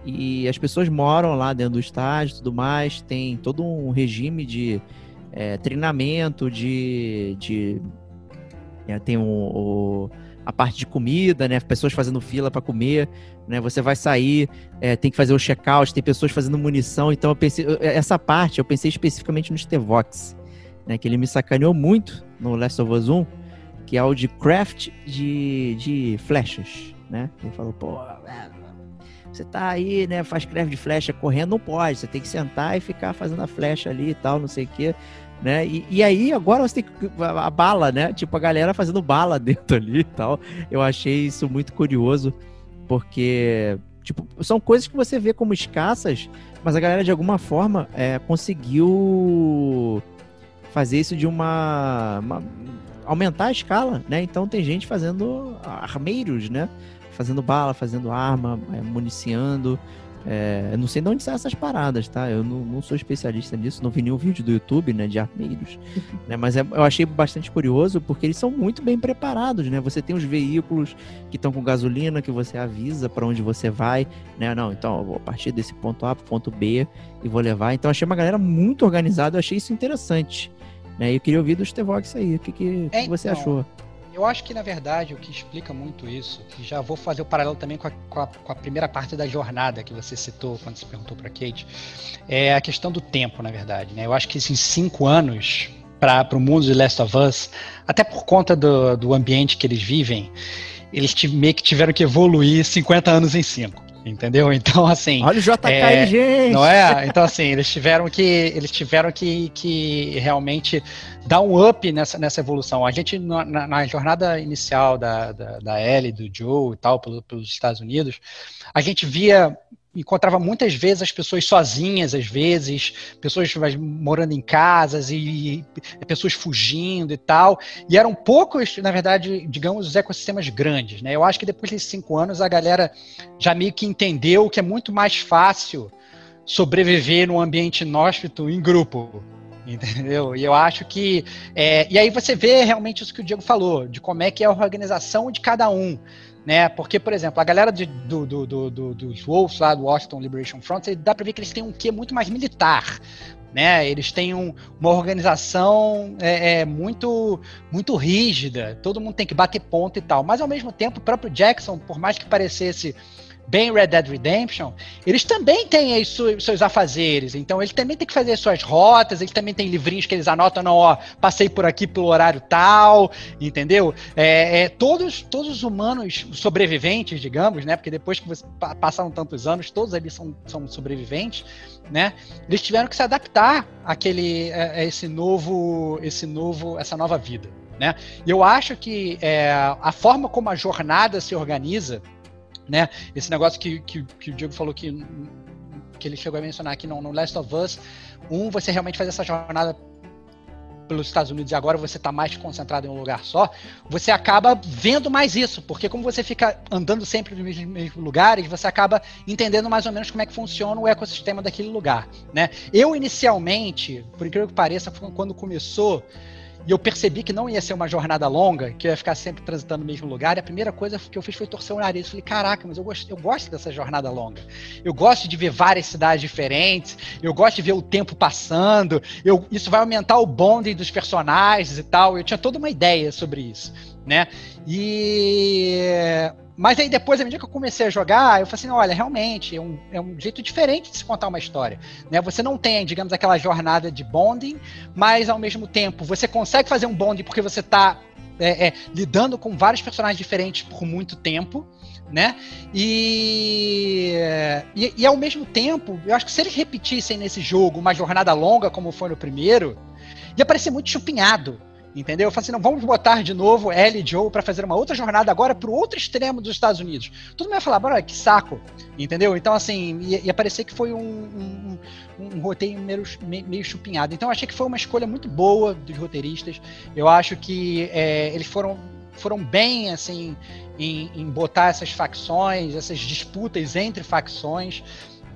e as pessoas moram lá dentro do estádio e tudo mais, tem todo um regime de é, treinamento, de. de é, tem o, o a parte de comida, né? Pessoas fazendo fila para comer, né? Você vai sair, é, tem que fazer o check-out, tem pessoas fazendo munição. Então eu pensei, essa parte eu pensei especificamente no Stevox, né? Que ele me sacaneou muito no Last of Us 1, que é o de craft de, de flechas, né? Ele falou, pô, você tá aí, né? Faz craft de flecha correndo, não pode. Você tem que sentar e ficar fazendo a flecha ali e tal, não sei o quê né? E, e, aí agora você tem a, a, bala, né? Tipo, a galera fazendo bala dentro ali e tal. Eu achei isso muito curioso, porque, tipo, são coisas que você vê como escassas, mas a galera de alguma forma é, conseguiu fazer isso de uma, uma, aumentar a escala, né? Então tem gente fazendo armeiros, né? Fazendo bala, fazendo arma, é, municiando. É, eu não sei de onde saem essas paradas, tá? Eu não, não, sou especialista nisso, não vi nenhum vídeo do YouTube, né, de armeiros, né? Mas é, eu achei bastante curioso porque eles são muito bem preparados, né? Você tem os veículos que estão com gasolina, que você avisa para onde você vai, né? Não, então eu vou partir desse ponto A para ponto B e vou levar. Então achei uma galera muito organizada, eu achei isso interessante, né? E eu queria ouvir do Stevox aí, o que, que, é, que você então, achou? Eu acho que, na verdade, o que explica muito isso, e já vou fazer o paralelo também com a, com a, com a primeira parte da jornada que você citou quando você perguntou para Kate, é a questão do tempo, na verdade. Né? Eu acho que esses cinco anos para o mundo de Last of Us, até por conta do, do ambiente que eles vivem, eles meio que tiveram que evoluir 50 anos em cinco entendeu? Então, assim. Olha o JK é, gente! Não é? Então, assim, eles tiveram que. Eles tiveram que, que realmente dar um up nessa, nessa evolução. A gente, na, na jornada inicial da, da, da Ellie, do Joe e tal, pelo, pelos Estados Unidos, a gente via encontrava muitas vezes as pessoas sozinhas, às vezes, pessoas morando em casas e, e, pessoas fugindo e tal. E eram poucos, na verdade, digamos, os ecossistemas grandes. Né? Eu acho que depois desses cinco anos a galera já meio que entendeu que é muito mais fácil sobreviver num ambiente inóspito em grupo. Entendeu? E eu acho que. É, e aí você vê realmente isso que o Diego falou, de como é que é a organização de cada um né? Porque, por exemplo, a galera de, do, do, do, do, dos Wolves lá do Washington Liberation Front, dá para ver que eles têm um quê muito mais militar, né? Eles têm um, uma organização é, é, muito muito rígida, todo mundo tem que bater ponto e tal. Mas ao mesmo tempo, o próprio Jackson, por mais que parecesse bem Red Dead Redemption, eles também têm aí seus afazeres. Então, ele também tem que fazer suas rotas, ele também tem livrinhos que eles anotam, não, ó, passei por aqui pelo horário tal, entendeu? É, é, todos, todos os humanos sobreviventes, digamos, né? Porque depois que você, passaram tantos anos, todos ali são, são sobreviventes, né? Eles tiveram que se adaptar àquele, a, a esse novo, esse novo, essa nova vida. Né? Eu acho que é, a forma como a jornada se organiza, né? Esse negócio que, que, que o Diego falou que, que ele chegou a mencionar aqui no, no Last of Us, um, você realmente faz essa jornada pelos Estados Unidos e agora você está mais concentrado em um lugar só, você acaba vendo mais isso, porque como você fica andando sempre nos mesmos, lugares, você acaba entendendo mais ou menos como é que funciona o ecossistema daquele lugar, né? Eu inicialmente, por incrível que pareça, quando começou e eu percebi que não ia ser uma jornada longa, que eu ia ficar sempre transitando no mesmo lugar. E a primeira coisa que eu fiz foi torcer o nariz. Eu falei, caraca, mas eu gosto, eu gosto dessa jornada longa. Eu gosto de ver várias cidades diferentes, eu gosto de ver o tempo passando, eu, isso vai aumentar o bonding dos personagens e tal. Eu tinha toda uma ideia sobre isso, né? E mas aí depois, à medida que eu comecei a jogar, eu falei assim, olha, realmente, é um, é um jeito diferente de se contar uma história. Né? Você não tem, digamos, aquela jornada de bonding, mas ao mesmo tempo você consegue fazer um bonding porque você está é, é, lidando com vários personagens diferentes por muito tempo, né? E, e, e, ao mesmo tempo, eu acho que se eles repetissem nesse jogo uma jornada longa, como foi no primeiro, ia parecer muito chupinhado. Entendeu? Eu falei assim, não, vamos botar de novo Ellie e Joe para fazer uma outra jornada agora pro outro extremo dos Estados Unidos. Todo mundo ia falar, bora, que saco. Entendeu? Então, assim, ia, ia parecer que foi um, um, um, um roteiro meio, meio chupinhado. Então, eu achei que foi uma escolha muito boa dos roteiristas. Eu acho que é, eles foram foram bem assim em, em botar essas facções, essas disputas entre facções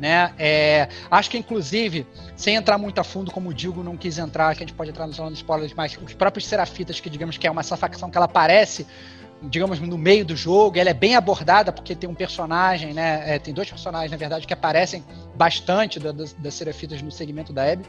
né? É, acho que, inclusive, sem entrar muito a fundo, como o Digo não quis entrar, que a gente pode entrar no salão de spoilers, mas os próprios Serafitas, que digamos que é uma facção que ela aparece digamos, no meio do jogo, ela é bem abordada porque tem um personagem, né? É, tem dois personagens, na verdade, que aparecem bastante das, das Serafitas no segmento da Abby.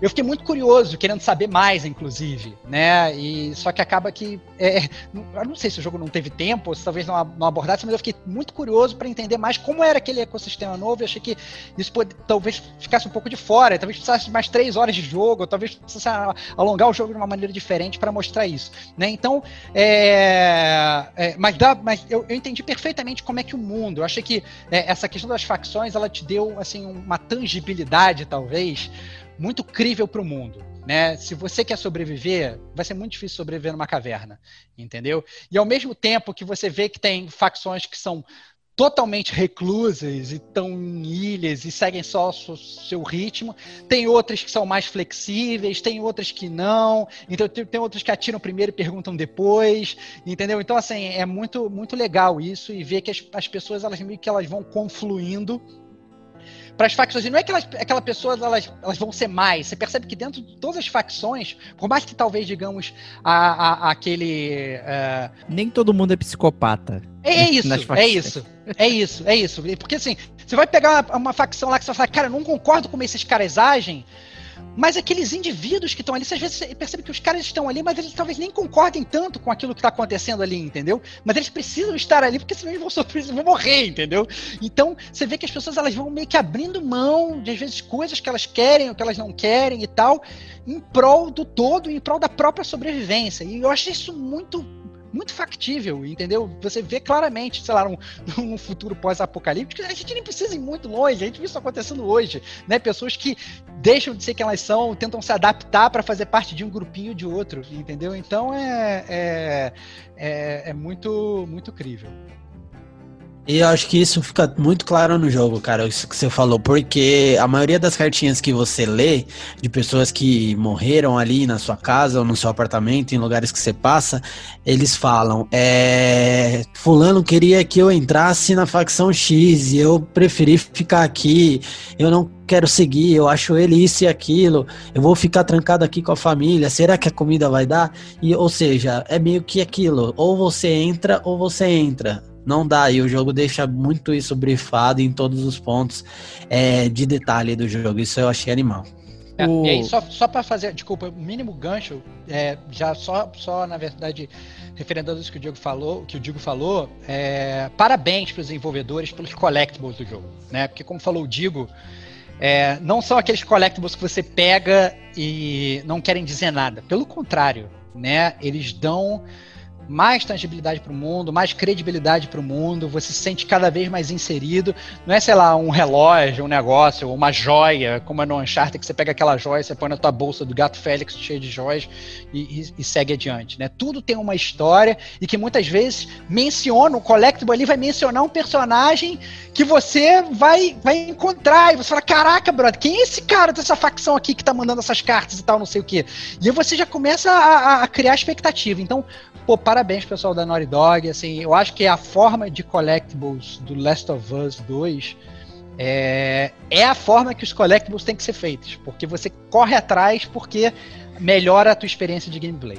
Eu fiquei muito curioso, querendo saber mais, inclusive, né? E só que acaba que. É, eu não sei se o jogo não teve tempo, ou se talvez não, não abordasse, mas eu fiquei muito curioso para entender mais como era aquele ecossistema novo. Eu achei que isso pode, talvez ficasse um pouco de fora, talvez precisasse mais três horas de jogo, talvez precisasse alongar o jogo de uma maneira diferente para mostrar isso, né? Então, é, é, mas, dá, mas eu, eu, entendi perfeitamente como é que o mundo. Eu achei que é, essa questão das facções ela te deu assim uma tangibilidade, talvez muito crível para o mundo. Né? Se você quer sobreviver, vai ser muito difícil sobreviver numa caverna, entendeu? E ao mesmo tempo que você vê que tem facções que são totalmente reclusas e estão em ilhas e seguem só o seu ritmo. Tem outras que são mais flexíveis, tem outras que não. Então tem outras que atiram primeiro e perguntam depois, entendeu? Então assim é muito muito legal isso e ver que as, as pessoas elas meio que elas vão confluindo para as facções. E não é que elas, aquela pessoas elas, elas vão ser mais. Você percebe que dentro de todas as facções, por mais que talvez, digamos, a, a, aquele. Uh... Nem todo mundo é psicopata. É isso, é isso, é isso, é isso. Porque assim, você vai pegar uma, uma facção lá que você vai falar, cara, eu não concordo como esses caras agem. Mas aqueles indivíduos que estão ali, você às vezes percebe que os caras estão ali, mas eles talvez nem concordem tanto com aquilo que está acontecendo ali, entendeu? Mas eles precisam estar ali porque senão eles vão sofrer, eles vão morrer, entendeu? Então você vê que as pessoas elas vão meio que abrindo mão de às vezes coisas que elas querem ou que elas não querem e tal, em prol do todo, em prol da própria sobrevivência. E eu acho isso muito muito factível, entendeu? Você vê claramente, sei lá, num, num futuro pós-apocalíptico, a gente nem precisa ir muito longe, a gente vê isso acontecendo hoje, né? Pessoas que deixam de ser quem elas são, tentam se adaptar para fazer parte de um grupinho de outro, entendeu? Então é, é, é, é muito, muito crível. E eu acho que isso fica muito claro no jogo, cara, isso que você falou, porque a maioria das cartinhas que você lê de pessoas que morreram ali na sua casa ou no seu apartamento, em lugares que você passa, eles falam: é, Fulano queria que eu entrasse na facção X e eu preferi ficar aqui, eu não quero seguir, eu acho ele isso e aquilo, eu vou ficar trancado aqui com a família, será que a comida vai dar? E, ou seja, é meio que aquilo, ou você entra ou você entra não dá. E o jogo deixa muito isso brifado em todos os pontos é, de detalhe do jogo. Isso eu achei animal. É, o... E aí, só, só para fazer, desculpa, o mínimo gancho, é, já só, só, na verdade, referendando isso que o Diego falou, que o Diego falou, é, parabéns para os desenvolvedores pelos collectibles do jogo, né? Porque como falou o Diego, é, não são aqueles collectibles que você pega e não querem dizer nada. Pelo contrário, né? Eles dão mais tangibilidade para o mundo, mais credibilidade para o mundo, você se sente cada vez mais inserido. Não é, sei lá, um relógio, um negócio, uma joia, como é no Uncharted, que você pega aquela joia, você põe na tua bolsa do gato Félix cheio de joias e, e, e segue adiante, né? Tudo tem uma história e que muitas vezes menciona, o Collectible ali vai mencionar um personagem que você vai, vai encontrar e você fala, caraca, brother, quem é esse cara dessa facção aqui que tá mandando essas cartas e tal, não sei o quê. E aí você já começa a, a criar expectativa. Então, pô, parabéns, pessoal da Naughty Dog. Assim, eu acho que a forma de collectibles do Last of Us 2 é, é a forma que os collectibles têm que ser feitos. Porque você corre atrás porque melhora a tua experiência de gameplay.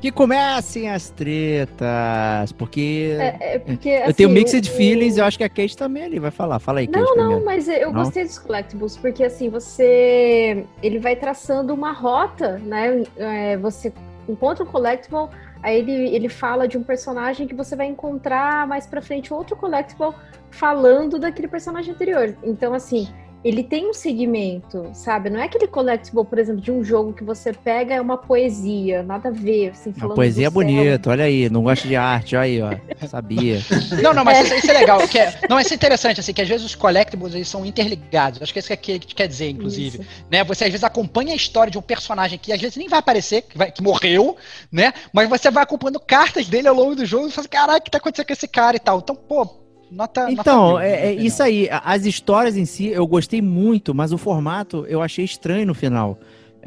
Que comecem as tretas, porque, É, é porque, eu assim, tenho mixed o- feelings, eu acho que a Kate também ali vai falar. Fala aí, Kate, Não, não, primeiro. mas eu Não? gostei dos collectibles, porque assim, você. Ele vai traçando uma rota, né? É, você encontra um collectible, aí ele, ele fala de um personagem que você vai encontrar mais pra frente outro collectible falando daquele personagem anterior. Então, assim. Ele tem um segmento, sabe? Não é aquele collectible, por exemplo, de um jogo que você pega é uma poesia, nada a ver, assim, A falando poesia é bonita, olha aí, não gosta de arte, olha aí, ó. Sabia. Não, não, mas isso, isso é legal. Que é, não, isso é interessante, assim, que às vezes os collectibles eles são interligados. Acho que é isso que a Kate quer dizer, inclusive. Isso. né? Você às vezes acompanha a história de um personagem que às vezes nem vai aparecer, que, vai- que morreu, né? Mas você vai acompanhando cartas dele ao longo do jogo e fala, caraca, o que tá acontecendo com esse cara e tal. Então, pô, nota. Então, nota é, na é isso aí. As histórias em si eu gostei muito, mas o formato eu achei estranho no final.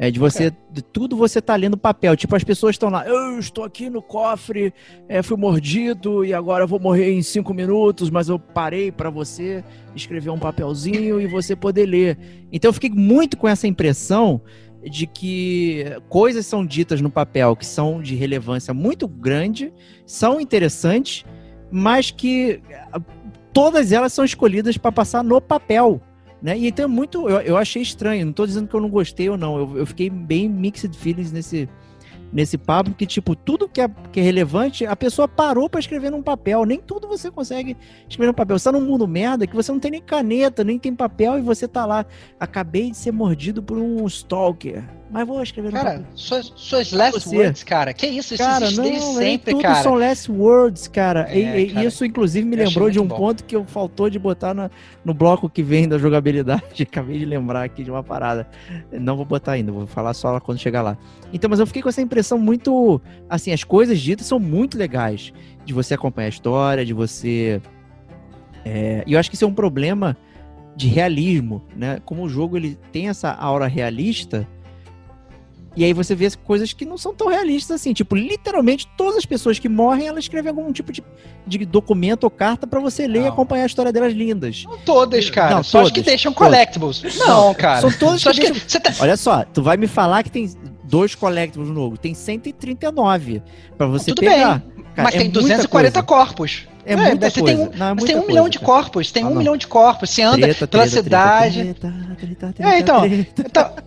É de você, de tudo você tá lendo papel. Tipo, as pessoas estão lá, eu estou aqui no cofre, é, fui mordido e agora eu vou morrer em cinco minutos, mas eu parei para você escrever um papelzinho e você poder ler. Então eu fiquei muito com essa impressão de que coisas são ditas no papel que são de relevância muito grande, são interessantes, mas que ah, todas elas são escolhidas para passar no papel. Né? E então é muito. Eu, eu achei estranho. Não tô dizendo que eu não gostei ou não. Eu, eu fiquei bem mixed feelings nesse, nesse papo, que, tipo, tudo que é, que é relevante, a pessoa parou para escrever num papel. Nem tudo você consegue escrever num papel. Você tá num mundo merda que você não tem nem caneta, nem tem papel, e você tá lá. Acabei de ser mordido por um stalker. Mas vou escrever Cara, papel. suas, suas last Você. words, cara. Que isso? Isso Cara, existe não, nem sempre, tudo cara. são last words, cara. E- É, e, cara. isso, inclusive, me lembrou de um bom. ponto que eu faltou de botar na- no bloco que vem da jogabilidade. Acabei de lembrar aqui de uma parada. Não vou botar ainda, vou falar só quando chegar lá. Então, mas eu fiquei com essa impressão muito. Assim, as coisas ditas são muito legais. De você acompanhar a história, de você. é, E eu acho que isso é um problema de realismo, né? Como o jogo ele tem essa aura realista. E aí você vê as coisas que não são tão realistas assim. Tipo, literalmente, todas as pessoas que morrem, elas escrevem algum tipo de, de documento ou carta pra você ler e Não. acompanhar a história delas lindas. Não todas, cara. Não, só as que todas, deixam todas. collectibles. Não, cara. São todas Só que que. deixam- Você tá... Olha só, tu vai me falar que tem dois collectibles no jogo. Tem 139 pra você Tudo pegar. Cara, Mas é tem muita 240 coisa. corpos. É muita você coisa. Tem um, Não, é muita tem um coisa, milhão de cara. corpos. Tem Ah, um milhão de corpos. Você anda Treta, pela treta, cidade. treta, É, então, treta.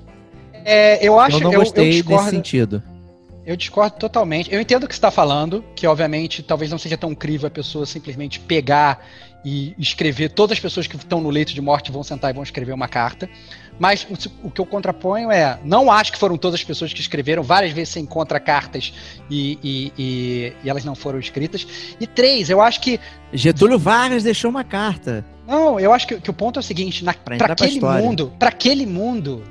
É, eu acho Eu não eu, eu desse discordo. sentido. Eu discordo totalmente. Eu entendo o que você está falando, que obviamente talvez não seja tão crível a pessoa simplesmente pegar e escrever. Todas as pessoas que estão no leito de morte vão sentar e vão escrever uma carta. Mas o, o que eu contraponho é, não acho que foram todas as pessoas que escreveram. Várias vezes você encontra cartas e, e- e- e elas não foram escritas. E três, eu acho que Getúlio Vargas deixou uma carta. não, eu acho que, que o ponto é o seguinte, pra aquele mundo, para aquele mundo,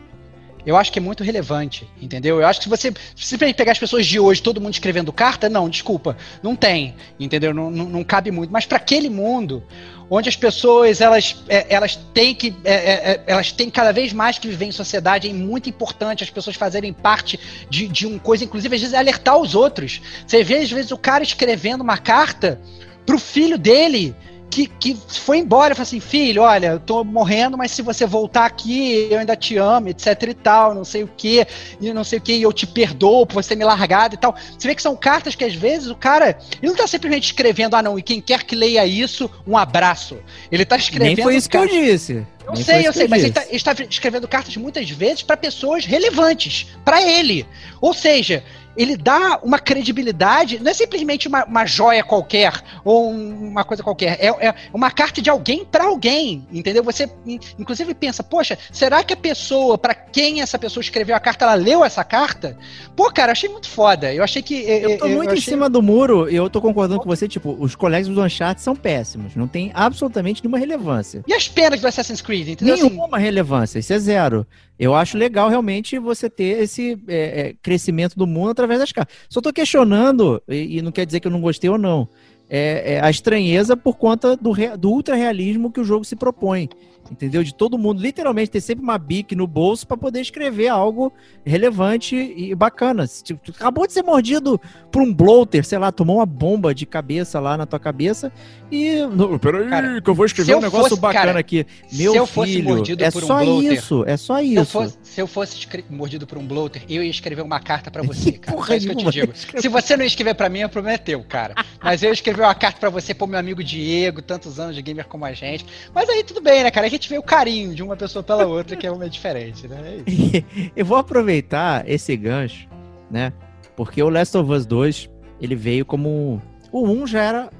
eu acho que é muito relevante, entendeu? Eu acho que se você simplesmente pegar as pessoas de hoje, todo mundo escrevendo carta, não, desculpa, não tem, entendeu? Não, não, não cabe muito. Mas pra aquele mundo, onde as pessoas elas, é, elas têm que é, é, elas têm cada vez mais que viver em sociedade, é muito importante as pessoas fazerem parte de, de uma coisa, inclusive às vezes alertar os outros. Você vê às vezes o cara escrevendo uma carta pro filho dele que, que foi embora e falou assim, filho, olha, eu tô morrendo, mas se você voltar aqui, eu ainda te amo, etc e tal, não sei o que, e não sei o que, e eu te perdoo por você ter me largado e tal. Você vê que são cartas que às vezes o cara, ele não tá simplesmente escrevendo, ah não, e quem quer que leia isso, um abraço. Ele tá escrevendo... Nem foi isso que eu cartas- disse. Eu Nem sei, eu sei, mas ele tá, ele está escrevendo cartas muitas vezes para pessoas relevantes, para ele. Ou seja, ele dá uma credibilidade, não é simplesmente uma, uma joia qualquer ou um- uma coisa qualquer, é, é uma carta de alguém para alguém, entendeu? Você in- inclusive pensa, poxa, será que a pessoa para quem essa pessoa escreveu a carta, ela leu essa carta? Pô, cara, eu achei muito foda. Eu achei que Eu tô muito em achei- cima do muro e eu tô concordando com você, tipo, os colegas do Uncharted são péssimos, não tem absolutamente nenhuma relevância. E as penas do Assassin's Creed, entendeu? Assim, Nenhuma relevância, isso é zero. Eu acho legal realmente você ter esse é, é, crescimento do mundo através das cartas. Só tô questionando, e, e não quer dizer que eu não gostei ou não, é, é a estranheza por conta do, do ultra-realismo que o jogo se propõe. Entendeu? De todo mundo, literalmente, ter sempre uma bic no bolso para poder escrever algo relevante e bacana. Se, Tipo, acabou de ser mordido por um bloater, sei lá, tomou uma bomba de cabeça lá na tua cabeça e. Não, peraí, Cara, que eu vou se escrever eu um negócio fosse- bacana cara, aqui. se Meu eu fosse filho, mordido é por um só bloater, isso, é só Se eu isso. fosse, se eu fosse mordido por um bloater, eu ia escrever uma carta pra você, cara. Porra Só isso que eu te digo. Se você não escrever pra mim, o problema é teu, cara. Mas eu ia escrever uma carta pra você, pro meu amigo Diego, tantos anos de gamer como a gente. Mas aí tudo bem, né, cara? A gente vê o carinho de uma pessoa pela outra, que é uma diferente, né? É eu vou aproveitar esse gancho, né? Porque o Last of Us 2, ele veio como. O 1 já era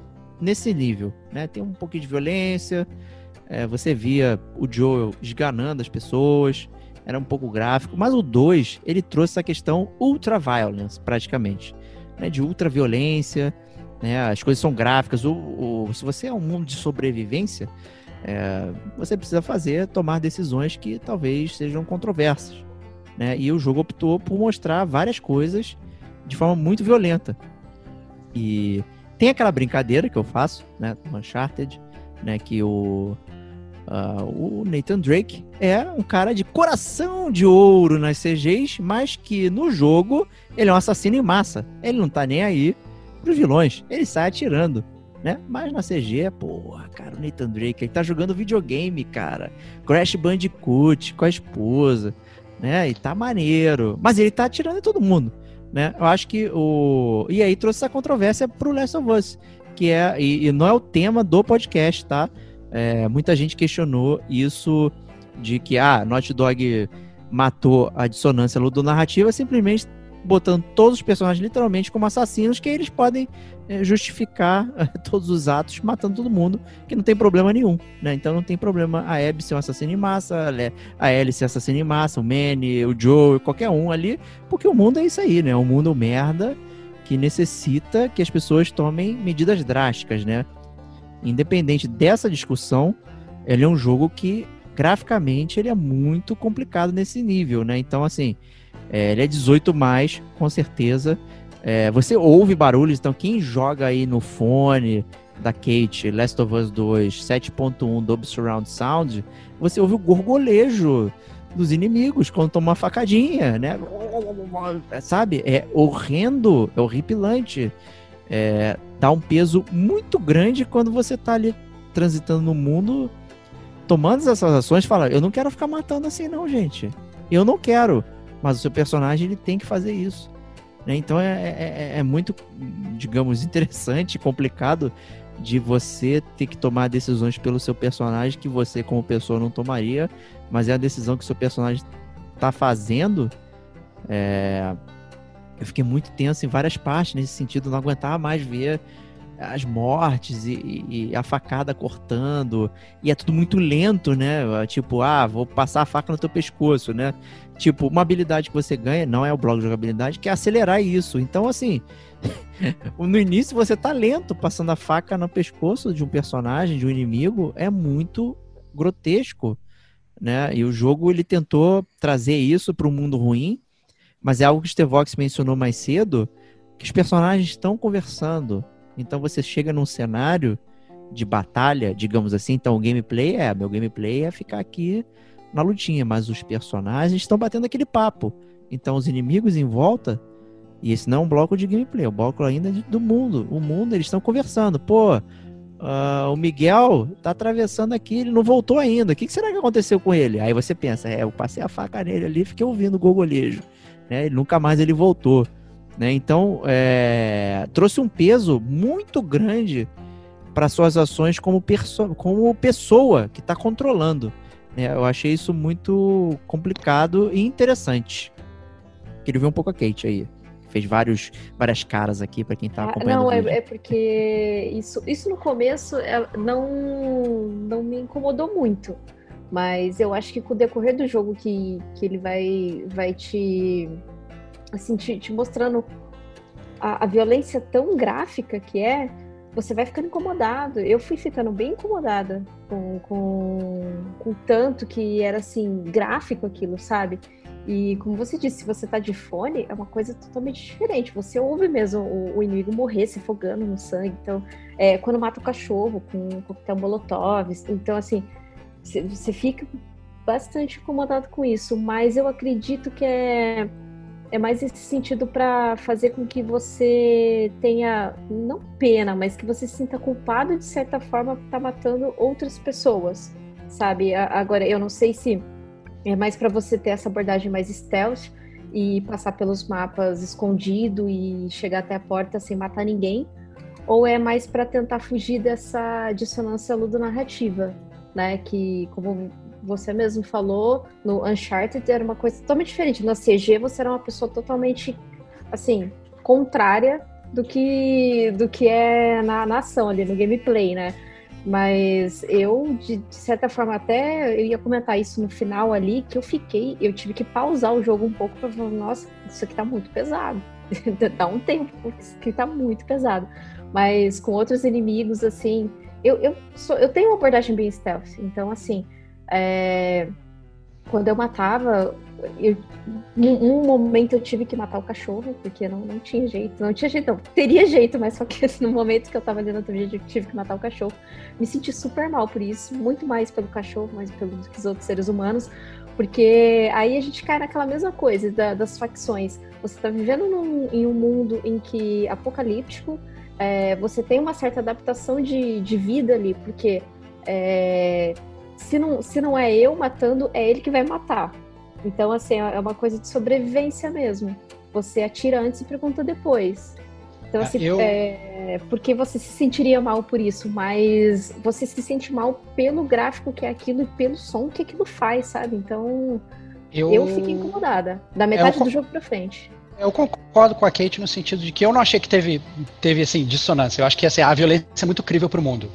nesse nível, né? Tem um pouquinho de violência, é, você via o Joel esganando as pessoas, era um pouco gráfico, mas o 2, ele trouxe essa questão ultra-violence, praticamente, né? De ultra-violência, né? As coisas são gráficas, o, o- se você é um mundo de sobrevivência, é, você precisa fazer, tomar decisões que talvez sejam controversas. Né? E o jogo optou por mostrar várias coisas de forma muito violenta. E tem aquela brincadeira que eu faço, né, no Uncharted, né, que o, ah, o Nathan Drake é um cara de coração de ouro nas CGs, mas que no jogo ele é um assassino em massa. Ele não tá nem aí pros vilões, ele sai atirando. Né? Mas na CG, porra, cara, o Nathan Drake, ele tá jogando videogame, cara. Crash Bandicoot com a esposa, né? E tá maneiro. Mas ele tá atirando em todo mundo, né? Eu acho que o. E aí trouxe essa controvérsia pro Last of Us, que é. E, e não é o tema do podcast, tá? É, muita gente questionou isso de que, ah, Naughty Dog matou a dissonância ludonarrativa simplesmente botando todos os personagens literalmente como assassinos, que eles podem eh, justificar eh, todos os atos matando todo mundo, que não tem problema nenhum, né? Então não tem problema a Abby ser um assassino em massa, a Ellie ser assassino em massa, o Manny, o Joe, qualquer um ali, porque o mundo é isso aí, né? É um mundo merda que necessita que as pessoas tomem medidas drásticas, né? Independente dessa discussão, ele é um jogo que graficamente ele é muito complicado nesse nível, né? Então assim, é, ele é 18 mais, com certeza. É, você ouve barulhos, então quem joga aí no fone da Kate, Last of Us 2, 7.1 Dolby Surround Sound, você ouve o gorgolejo dos inimigos quando toma uma facadinha, né? Sabe? É horrendo, é horripilante. É, dá um peso muito grande quando você tá ali transitando no mundo, tomando essas ações, fala, eu não quero ficar matando assim não, gente. Eu não quero. Mas o seu personagem ele tem que fazer isso. né? Então é, é, é muito, digamos, interessante, complicado de você ter que tomar decisões pelo seu personagem que você, como pessoa, não tomaria, mas é a decisão que o seu personagem tá fazendo. É, Eu fiquei muito tenso em várias partes nesse sentido, não aguentava mais ver as mortes e, e- e a facada cortando, e é tudo muito lento, né? Tipo, ah, vou passar a faca no teu pescoço, né? Tipo, uma habilidade que você ganha, não é o blog de jogabilidade, que é acelerar isso. Então, assim, no início você tá lento, passando a faca no pescoço de um personagem, de um inimigo, é muito grotesco, né? E o jogo ele tentou trazer isso para um mundo ruim, mas é algo que o Stevox mencionou mais cedo, que os personagens estão conversando. Então você chega num cenário de batalha, digamos assim, então o gameplay é, meu gameplay é ficar aqui na lutinha, mas os personagens estão batendo aquele papo. Então os inimigos em volta, e esse não é um bloco de gameplay, é um bloco ainda de- do mundo. O mundo, eles estão conversando. Pô, ah, o Miguel tá atravessando aqui, ele não voltou ainda. O que, que será que aconteceu com ele? Aí você pensa, é, eu passei a faca nele ali, fiquei ouvindo o gogolejo. Né? E nunca mais ele voltou. Né? Então, é, trouxe um peso muito grande para suas ações como, como pessoa que está controlando. É, eu achei isso muito complicado e interessante. Queria ver um pouco a Kate aí. Fez vários, várias caras aqui para quem tá Ah, acompanhando. não, é, é porque isso, isso no começo é, não, não me incomodou muito. Mas eu acho que com o decorrer do jogo que, que ele vai, vai te, assim, te, te mostrando a, a violência tão gráfica que é, você vai ficando incomodado. Eu fui ficando bem incomodada com, com, com tanto que era assim, gráfico aquilo, sabe? E como você disse, se você tá de fone, é uma coisa totalmente diferente. Você ouve mesmo o, o inimigo morrer se afogando no sangue. Então, é, quando mata o cachorro com um coquetel molotov. Então, assim, você fica bastante incomodado com isso. Mas eu acredito que é, é mais esse sentido para fazer com que você tenha, não pena, mas que você se sinta culpado de certa forma por estar matando outras pessoas, sabe? Agora, eu não sei se é mais para você ter essa abordagem mais stealth e passar pelos mapas escondido e chegar até a porta sem matar ninguém, ou é mais para tentar fugir dessa dissonância ludonarrativa, né? Que, como você mesmo falou, no Uncharted era uma coisa totalmente diferente. Na CG você era uma pessoa totalmente, assim, contrária do que, do que é na, na ação ali, no gameplay, né? Mas eu, de, de certa forma, até eu ia comentar isso no final ali, que eu fiquei, eu tive que pausar o jogo um pouco para falar, nossa, isso aqui tá muito pesado. Dá um tempo, porque isso aqui tá muito pesado. Mas com outros inimigos, assim, eu, eu, sou, eu tenho uma abordagem bem stealth, então assim, é, quando eu matava, eu, num um momento eu tive que matar o cachorro, porque não, não tinha jeito, não tinha jeito, não, teria jeito, mas só que no momento que eu tava ali no outro eu tive que matar o cachorro. Me senti super mal por isso, muito mais pelo cachorro, mais pelos outros seres humanos, porque aí a gente cai naquela mesma coisa da- das facções. Você tá vivendo num- em um mundo em que apocalíptico, é, você tem uma certa adaptação de, de vida ali, porque é, se, não, se não é eu matando, é ele que vai matar. Então, assim, é uma coisa de sobrevivência mesmo. Você atira antes e pergunta depois. Então, Ah, assim, eu- é, porque você se sentiria mal por isso, mas você se sente mal pelo gráfico que é aquilo e pelo som que aquilo faz, sabe? Então, Eu, eu fiquei incomodada. Da metade eu- do jogo pra frente. Eu concordo com a Kate no sentido de que eu não achei que teve, teve assim, dissonância. Eu acho que assim, a violência é muito crível pro mundo.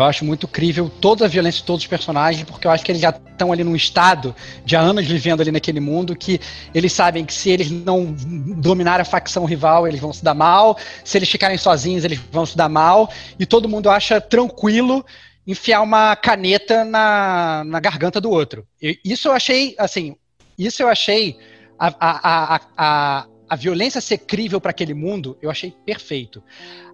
Eu acho muito crível toda a violência de todos os personagens, porque eu acho que eles já estão ali num estado de há anos vivendo ali naquele mundo que eles sabem que se eles não dominarem a facção rival, eles vão se dar mal. Se eles ficarem sozinhos, eles vão se dar mal. E todo mundo acha tranquilo enfiar uma caneta na, na garganta do outro. Isso eu achei, assim, isso eu achei a, a, a, a violência ser crível para aquele mundo, eu achei perfeito.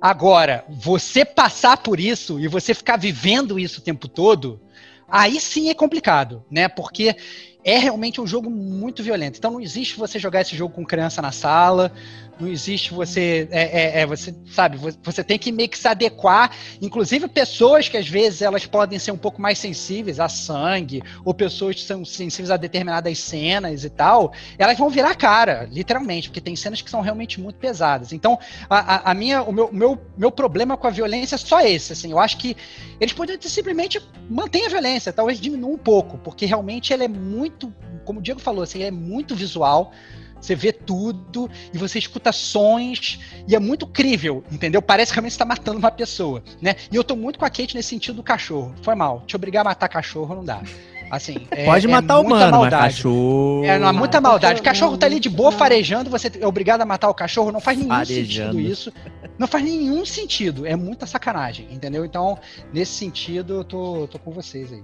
Agora, você passar por isso e você ficar vivendo isso o tempo todo, aí sim é complicado, né? Porque é realmente um jogo muito violento. Então não existe você jogar esse jogo com criança na sala, não existe você. É, é, é, você sabe, vo- você tem que meio que se adequar. Inclusive, pessoas que às vezes elas podem ser um pouco mais sensíveis a sangue, ou pessoas que são sensíveis a determinadas cenas e tal, elas vão virar cara, literalmente, porque tem cenas que são realmente muito pesadas. Então, a, a- minha, o meu, meu, meu problema com a violência é só esse. Assim, eu acho que eles poderiam ter simplesmente manter a violência, talvez diminua um pouco, porque realmente ela é muito, como o Diego falou, assim, é muito visual. Você vê tudo e você escuta sons e é muito crível, entendeu? Parece que realmente você tá matando uma pessoa, né? E eu tô muito com a Kate nesse sentido do cachorro. Foi mal. Te obrigar a matar cachorro não dá. Assim, é- Pode é matar o muita humano, mas maldade. cachorro. É, não, há muita Ah, maldade. O cachorro, cachorro tá ali de boa farejando, você é obrigado a matar o cachorro, não faz nenhum Farejando. sentido isso. Não faz nenhum sentido. É muita sacanagem, entendeu? Então, nesse sentido, eu tô, tô com vocês aí.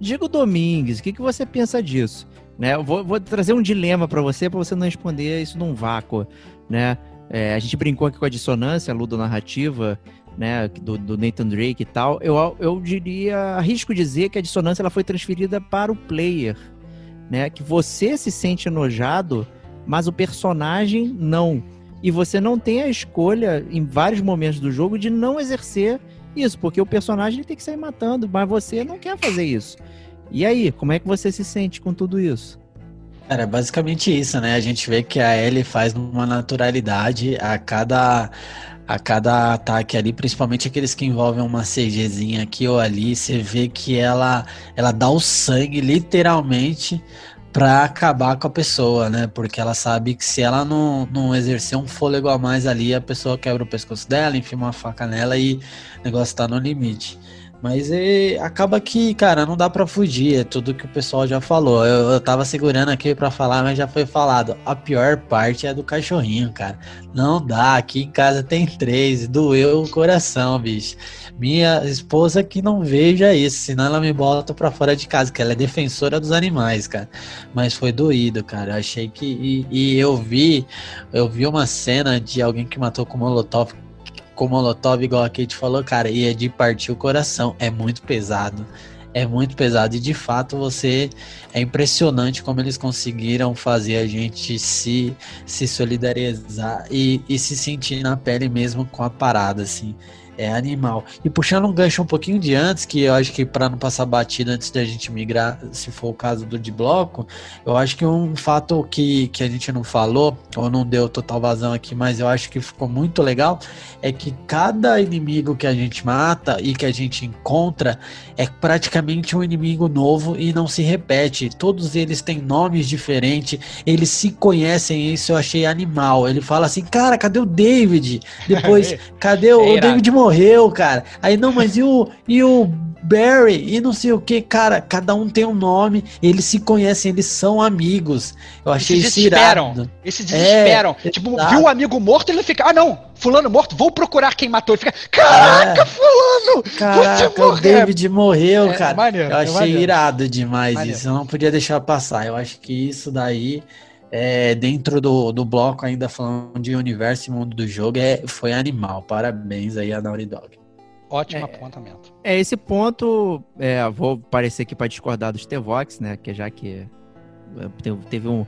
Diego Domingues, o que, que você pensa disso? Né, eu vou, vou trazer um dilema para você, para você não responder isso num vácuo, né? É, a gente brincou aqui com a dissonância ludonarrativa, né, do, do Nathan Drake e tal. Eu, eu diria, arrisco dizer que a dissonância ela foi transferida para o player, né? Que você se sente enojado, mas o personagem não. E você não tem a escolha em vários momentos do jogo de não exercer isso, porque o personagem tem que sair matando, mas você não quer fazer isso. E aí, como é que você se sente com tudo isso? Cara, é basicamente isso, né? A gente vê que a Ellie faz uma naturalidade a cada a cada ataque ali, principalmente aqueles que envolvem uma CGzinha aqui ou ali, você vê que ela, ela dá o sangue literalmente para acabar com a pessoa, né? Porque ela sabe que se ela não, não exercer um fôlego a mais ali, a pessoa quebra o pescoço dela, enfia uma faca nela e o negócio tá no limite. Mas é, acaba que, cara, não dá para fugir, é tudo que o pessoal já falou. Eu, eu tava segurando aqui para falar, mas já foi falado. A pior parte é do cachorrinho, cara. Não dá, aqui em casa tem três, doeu o coração, bicho. Minha esposa que não veja isso, senão ela me bota pra fora de casa, que ela é defensora dos animais, cara. Mas foi doído, cara. Eu achei que. E, e eu vi, eu vi uma cena de alguém que matou com molotov com Molotov, igual a Kate falou, cara, e é de partir o coração. É muito pesado. É muito pesado. E de fato você. É impressionante como eles conseguiram fazer a gente se, se solidarizar e, e se sentir na pele mesmo com a parada, assim é animal. E puxando um gancho um pouquinho de antes, que eu acho que para não passar batida antes da gente migrar, se for o caso do de bloco, eu acho que um fato que, que a gente não falou, ou não deu total vazão aqui, mas eu acho que ficou muito legal, é que cada inimigo que a gente mata e que a gente encontra é praticamente um inimigo novo e não se repete. Todos eles têm nomes diferentes, eles se conhecem, isso eu achei animal. Ele fala assim, cara, cadê o David? Depois, cadê o, o David morreu? Morreu, cara. Aí, não, mas e o, e o Barry e não sei o que, cara, cada um tem um nome, eles se conhecem, eles são amigos. Eu achei isso irado. Eles se desesperam. É, tipo, exato. viu um amigo morto, ele fica, ah não, fulano morto, vou procurar quem matou. Ele fica, caraca, é. fulano, caraca, o David morreu, é, cara. Maneiro, eu achei irado demais maneiro. isso, eu não podia deixar passar. Eu acho que isso daí é, dentro do, do bloco, ainda falando de universo e mundo do jogo, é, foi animal. Parabéns aí a Naughty Dog. Ótimo é, apontamento. É, esse ponto, é, vou parecer aqui para discordar dos T-Vox, né? Que já que é, teve um.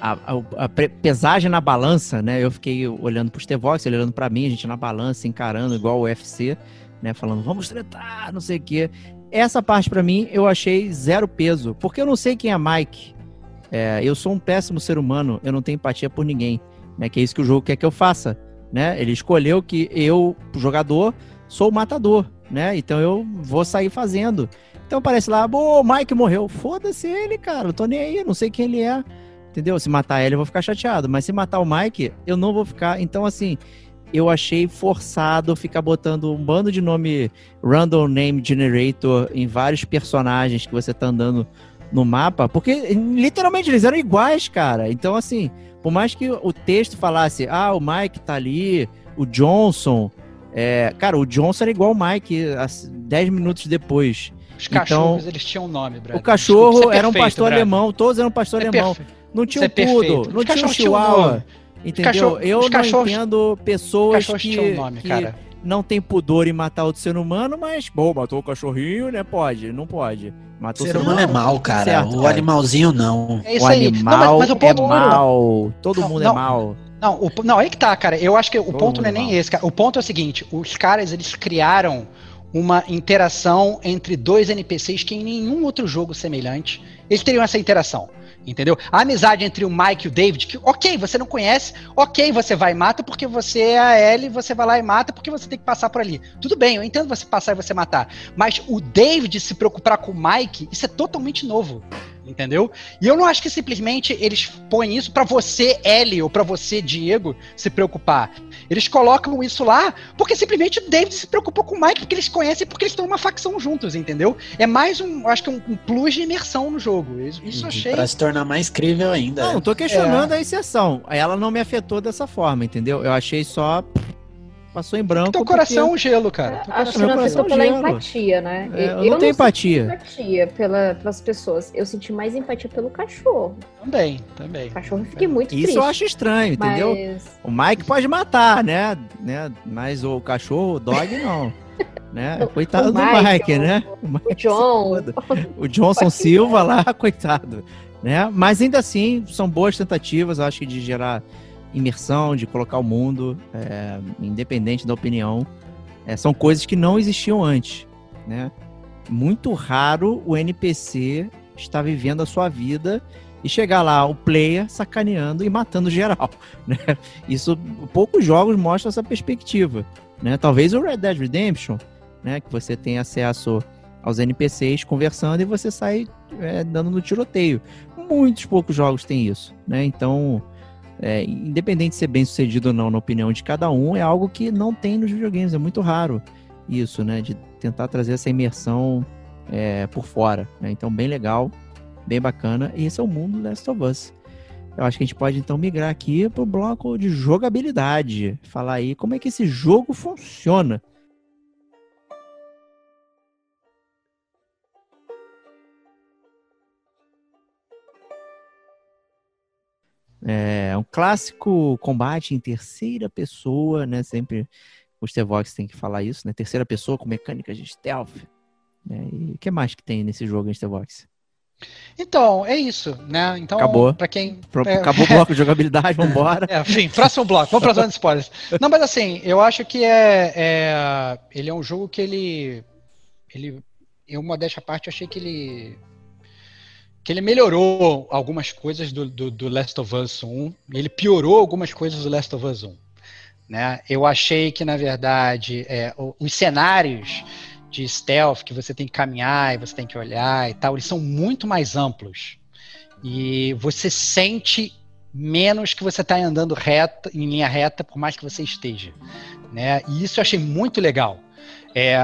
A, a, a, pesagem na balança, né? Eu fiquei olhando para os T-Vox, ele olhando para mim, a gente na balança, encarando igual o UFC, né? Falando, vamos tretar, não sei o quê. Essa parte para mim eu achei zero peso, porque eu não sei quem é Mike. É, eu sou um péssimo ser humano, eu não tenho empatia por ninguém, né? Que é isso que o jogo quer que eu faça, né? Ele escolheu que eu, jogador, sou o matador, né? Então eu vou sair fazendo. Então parece lá, o Mike morreu. Foda-se ele, cara, eu tô nem aí, não sei quem ele é. Entendeu? Se matar ele, eu vou ficar chateado. Mas se matar o Mike, eu não vou ficar. Então, assim, eu achei forçado ficar botando um bando de nome Random Name Generator em vários personagens que você tá andando no mapa, porque literalmente eles eram iguais, cara. Então, assim, por mais que o texto falasse, ah, o Mike tá ali, o Johnson. É, cara, o Johnson era igual o Mike 10 minutos depois. Os cachorros, então, eles tinham um nome, Brad. O cachorro Desculpa, era um pastor Brad. alemão, todos eram pastor é alemão. Não tinha um poodle, não tinha um chihuahua. Entendeu? Cachorro, Eu não cachorros, entendo pessoas que, um nome, que não tem pudor em matar outro ser humano, mas, bom, matou o cachorrinho, né? Pode, não pode. Matou o ser humano é mal, cara. Certo, o cara. animalzinho não. É o animal não, mas, mas o é mal. Todo não, mundo é não, é mal. Não, o, não, aí que tá, cara. Eu acho que o Todo ponto não é nem mal. esse, cara. O ponto é o seguinte: os caras, eles criaram uma interação entre dois NPCs que em nenhum outro jogo semelhante eles teriam essa interação. Entendeu? A amizade entre o Mike e o David, que, ok, você não conhece, ok, você vai e mata porque você é a Ellie, você vai lá e mata porque você tem que passar por ali. Tudo bem, eu entendo você passar e você matar. Mas o David se preocupar com o Mike, isso é totalmente novo entendeu? E eu não acho que simplesmente eles põem isso para você, Ellie, ou para você, Diego, se preocupar. Eles colocam isso lá porque simplesmente o David se preocupou com o Mike, porque eles conhecem, porque eles estão numa facção juntos, entendeu? É mais um, acho que um, um plus de imersão no jogo. Isso, isso achei. Pra se tornar mais crível ainda. Não, né? tô questionando é. a exceção. Ela não me afetou dessa forma, entendeu? Eu achei só Passou em branco. Teu coração porque... gelo, cara. Teu Acho que não afetou pela gelo. empatia, né? É, eu, eu, não tenho empatia. empatia pela, pelas pessoas. Eu senti mais empatia pelo cachorro. Também, também. O cachorro eu fiquei muito Isso triste. eu acho estranho, mas... entendeu? O Mike pode matar, né? né? Mas o cachorro, o dog, não. né? Coitado o do Mike, Mike né? O, Mike o John. O Johnson Silva lá, coitado. Né? Mas ainda assim, são boas tentativas, acho que de gerar imersão, de colocar o mundo, é, independente da opinião. É, são coisas que não existiam antes, né? Muito raro o NPC estar vivendo a sua vida e chegar lá o player sacaneando e matando geral, né? Isso poucos jogos mostram essa perspectiva, né? Talvez o Red Dead Redemption, né, que você tem acesso aos NPCs conversando e você sai é, dando no tiroteio. Muitos poucos jogos têm isso, né? Então, é, independente de ser bem sucedido ou não, na opinião de cada um, é algo que não tem nos videogames, é muito raro isso, né? De tentar trazer essa imersão é, por fora. Né? Então, bem legal, bem bacana. E esse é o mundo Last of Us. Eu acho que a gente pode então migrar aqui para o bloco de jogabilidade. Falar aí como é que esse jogo funciona. É um clássico combate em terceira pessoa, né? Sempre o Stevox tem que falar isso, né? Terceira pessoa com mecânicas de stealth. Né? E o que mais que tem nesse jogo em Stevox? Então, é isso, né? Então, acabou. Para quem Pro, é, acabou o bloco de jogabilidade, vambora. É, enfim, próximo bloco. Vamos para os de spoilers. Não, mas assim, eu acho que é, é, ele é um jogo que ele ele eu modéstia à parte, achei que ele que ele melhorou algumas coisas do, do, do, Last of Us 1, ele piorou algumas coisas do Last of Us 1. Né? Eu achei que, na verdade, é, os cenários de stealth que você tem que caminhar e você tem que olhar e tal, eles são muito mais amplos. E você sente menos que você está andando em linha reta, por mais que você esteja. Né? E isso eu achei muito legal. É,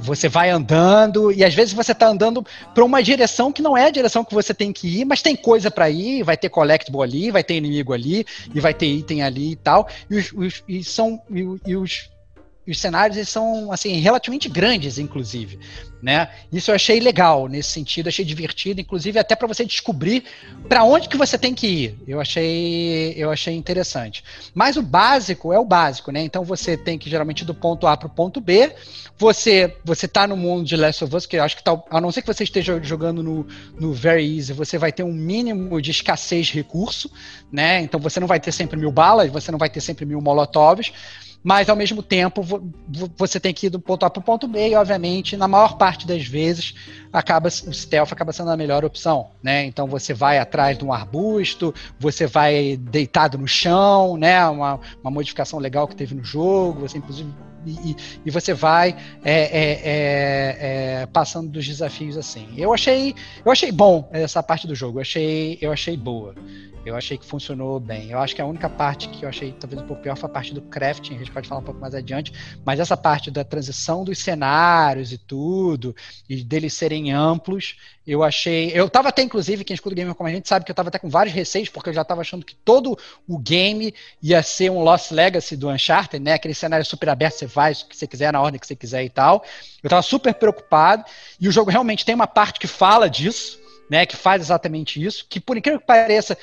você vai andando e às vezes você está andando para uma direção que não é a direção que você tem que ir, mas tem coisa para ir, vai ter collectible ali, vai ter inimigo ali e vai ter item ali e tal. E, os, os e são e, e os os cenários são assim relativamente grandes, inclusive, né? Isso eu achei legal nesse sentido, achei divertido, inclusive até para você descobrir para onde que você tem que ir. Eu achei, eu achei interessante. Mas o básico é o básico, né? Então você tem que geralmente do ponto A para o ponto B. Você você tá no mundo de Last of Us, que eu acho que tá, a não ser que você esteja jogando no, no Very Easy, você vai ter um mínimo de escassez de recurso, né? Então você não vai ter sempre mil balas, você não vai ter sempre mil molotovs mas ao mesmo tempo você tem que ir do ponto A para o ponto B, e obviamente, na maior parte das vezes, acaba o stealth acaba sendo a melhor opção, né? Então você vai atrás de um arbusto, você vai deitado no chão, né? Uma, uma modificação legal que teve no jogo, você inclusive e, e, você vai é, é, é, é, passando dos desafios assim. Eu achei, eu achei bom essa parte do jogo, eu achei, eu achei boa. Eu achei que funcionou bem. Eu acho que a única parte que eu achei talvez um pouco pior foi a parte do crafting, a gente pode falar um pouco mais adiante, mas essa parte da transição dos cenários e tudo, e deles serem amplos, eu achei. Eu tava até, inclusive, quem escuta o game como a gente sabe que eu tava até com vários receios, porque eu já tava achando que todo o game ia ser um Lost Legacy do Uncharted, né? Aquele cenário super aberto, você vai, o que você quiser, na ordem que você quiser e tal. Eu tava super preocupado, e o jogo realmente tem uma parte que fala disso, né? Que faz exatamente isso, que por incrível que pareça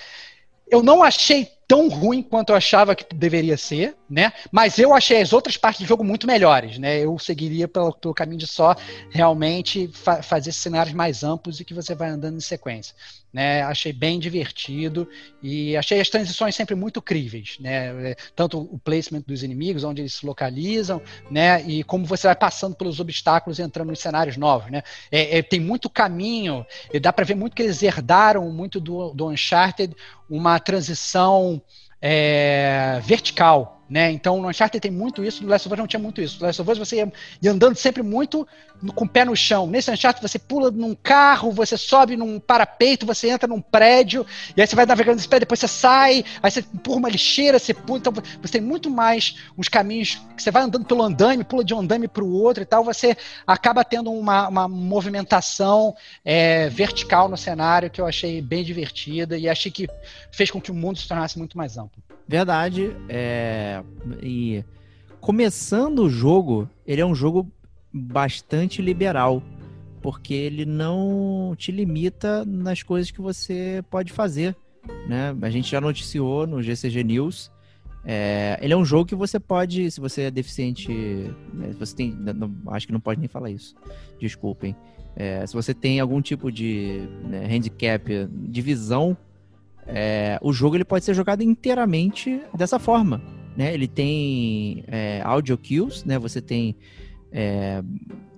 eu não achei tão ruim quanto eu achava que deveria ser, né? Mas eu achei as outras partes do jogo muito melhores, né? Eu seguiria pelo, caminho de só realmente fa fazer cenários mais amplos e que você vai andando em sequência, né? Achei bem divertido e achei as transições sempre muito críveis, né? É, tanto o placement dos inimigos, onde eles se localizam, né? E como você vai passando pelos obstáculos e entrando nos cenários novos, né? É, é, tem muito caminho, dá para ver muito que eles herdaram muito do, do Uncharted uma transição é, vertical, né? Então no Uncharted tem muito isso, no Last of Us não tinha muito isso. No Last of Us você ia, ia andando sempre muito no, com o pé no chão. Nesse Uncharted você pula num carro, você sobe num parapeito, você entra num prédio, e aí você vai navegando nesse prédio, depois você sai, aí você empurra uma lixeira, você pula. Então você tem muito mais uns caminhos que você vai andando pelo andame, pula de um andame para o outro e tal, você acaba tendo uma, uma movimentação é, vertical no cenário que eu achei bem divertida e achei que fez com que o mundo se tornasse muito mais amplo. Verdade. É... E começando o jogo, ele é um jogo bastante liberal, porque ele não te limita nas coisas que você pode fazer. Né? A gente já noticiou no GCG News. É... ele é um jogo que você pode, se você é deficiente, né? você tem, não, acho que não pode nem falar isso. Desculpem. É, se você tem algum tipo de né, handicap de visão, é, o jogo ele pode ser jogado inteiramente dessa forma. Né? Ele tem é, audio cues, né? Você tem é,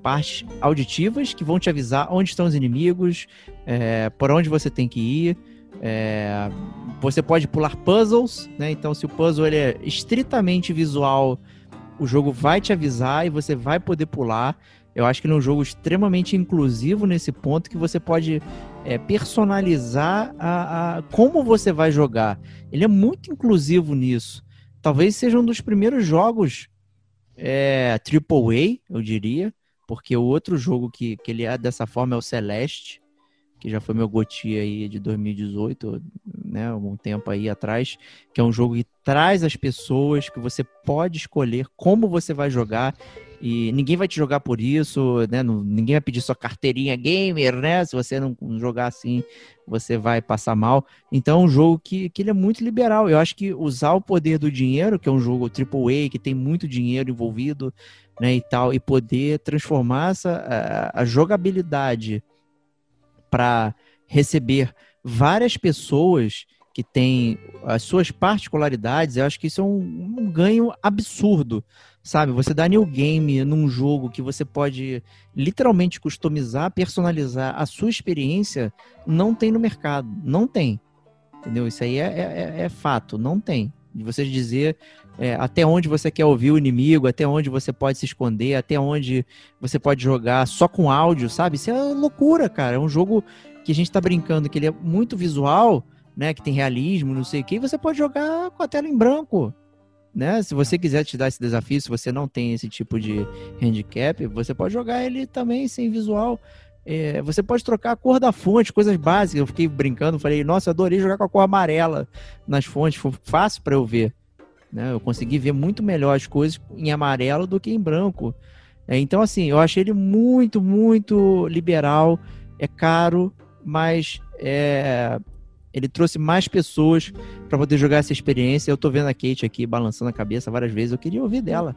partes auditivas que vão te avisar onde estão os inimigos, é, por onde você tem que ir. É, você pode pular puzzles, né? Então, se o puzzle ele é estritamente visual, o jogo vai te avisar e você vai poder pular. Eu acho que ele é um jogo extremamente inclusivo nesse ponto que você pode é, personalizar a, a, como você vai jogar. Ele é muito inclusivo nisso. Talvez seja um dos primeiros jogos é, AAA, eu diria, porque o outro jogo que, que ele é dessa forma é o Celeste, que já foi meu Goti aí de 2018, né, um tempo aí atrás, que é um jogo que traz as pessoas, que você pode escolher como você vai jogar e ninguém vai te jogar por isso, né? ninguém vai pedir sua carteirinha gamer, né? Se você não jogar assim, você vai passar mal. Então é um jogo que, que ele é muito liberal. Eu acho que usar o poder do dinheiro, que é um jogo AAA, que tem muito dinheiro envolvido, né, e tal, e poder transformar essa, a, a jogabilidade para receber várias pessoas que têm as suas particularidades, eu acho que isso é um, um ganho absurdo, sabe? Você dá new game num jogo que você pode literalmente customizar, personalizar a sua experiência, não tem no mercado, não tem, entendeu? Isso aí é, é, é, é fato, não tem. De você dizer é, até onde você quer ouvir o inimigo, até onde você pode se esconder, até onde você pode jogar só com áudio, sabe? Isso é loucura, cara. É um jogo que a gente tá brincando que ele é muito visual, né? Que tem realismo, não sei o que, e você pode jogar com a tela em branco. Né? Se você quiser te dar esse desafio, se você não tem esse tipo de handicap, você pode jogar ele também sem visual. É, você pode trocar a cor da fonte, coisas básicas. Eu fiquei brincando, falei, nossa, adorei jogar com a cor amarela nas fontes, foi fácil para eu ver. Né? Eu consegui ver muito melhor as coisas em amarelo do que em branco. É, então, assim, eu achei ele muito, muito liberal. É caro, mas é, ele trouxe mais pessoas para poder jogar essa experiência. Eu tô vendo a Kate aqui balançando a cabeça várias vezes. Eu queria ouvir dela.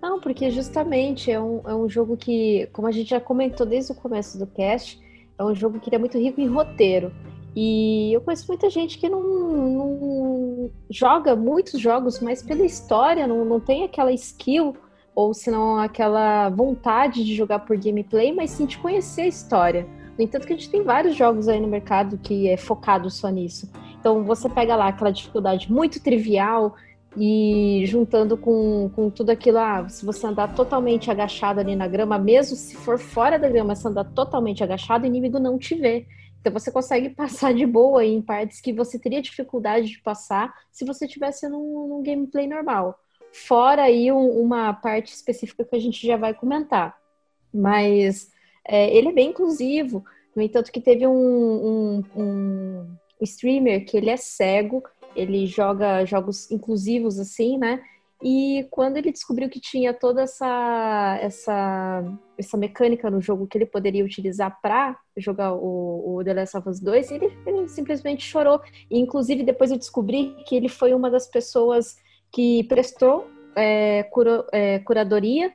Não, porque justamente é um, é um jogo que, como a gente já comentou desde o começo do cast, é um jogo que é muito rico em roteiro. E eu conheço muita gente que não, não joga muitos jogos, mas pela história, não, não tem aquela skill, ou se não aquela vontade de jogar por gameplay, mas sim de conhecer a história. No entanto, que a gente tem vários jogos aí no mercado que é focado só nisso. Então você pega lá aquela dificuldade muito trivial e juntando com, com tudo aquilo, ah, se você andar totalmente agachado ali na grama, mesmo se for fora da grama, se andar totalmente agachado, o inimigo não te vê. Então você consegue passar de boa em partes que você teria dificuldade de passar se você tivesse num, num gameplay normal. Fora aí um, uma parte específica que a gente já vai comentar. Mas é, ele é bem inclusivo. No entanto, que teve um, um, um streamer que ele é cego, ele joga jogos inclusivos assim, né? E quando ele descobriu que tinha toda essa, essa, essa mecânica no jogo que ele poderia utilizar para jogar o, o, The Last of Us 2, ele, ele, simplesmente chorou. E, inclusive, depois eu descobri que ele foi uma das pessoas que prestou é, cura, é, curadoria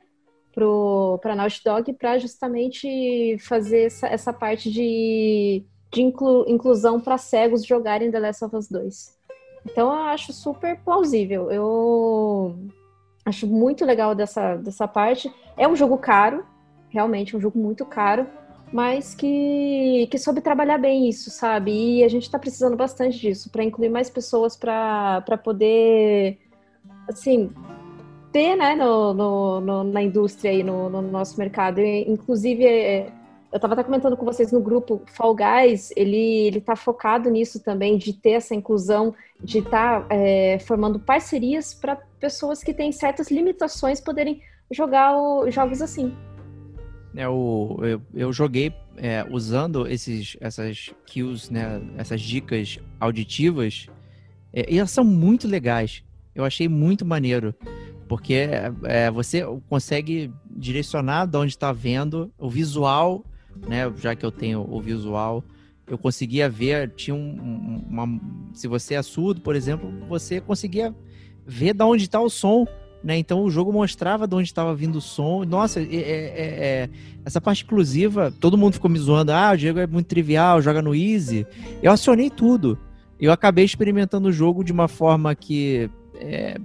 para Naughty Dog para justamente fazer essa, essa parte de, de inclu, inclusão para cegos jogarem The Last of Us 2. Então eu acho super plausível. Eu acho muito legal dessa, dessa parte. É um jogo caro, realmente um jogo muito caro, mas que, que soube trabalhar bem isso, sabe? E a gente está precisando bastante disso para incluir mais pessoas para poder, assim, né, no, no, no, na indústria e no, no nosso mercado. E, inclusive, é, eu estava até comentando com vocês no grupo, Fall Guys, ele ele está focado nisso também, de ter essa inclusão, de estar tá, é, formando parcerias para pessoas que têm certas limitações poderem jogar o, jogos assim. É, o, eu, eu joguei é, usando esses, essas cues, né, essas dicas auditivas, é, e elas são muito legais. Eu achei muito maneiro. Porque é, você consegue direcionar de onde está vendo o visual né? Já que eu tenho o visual, eu conseguia ver, tinha um, uma, se você é surdo, por exemplo, você conseguia ver de onde está o som, né? Então o jogo mostrava de onde estava vindo o som. Nossa, é, é, é, essa parte exclusiva, todo mundo ficou me zoando. Ah, o Diego é muito trivial, joga no easy. Eu acionei tudo. Eu acabei experimentando o jogo de uma forma que, é,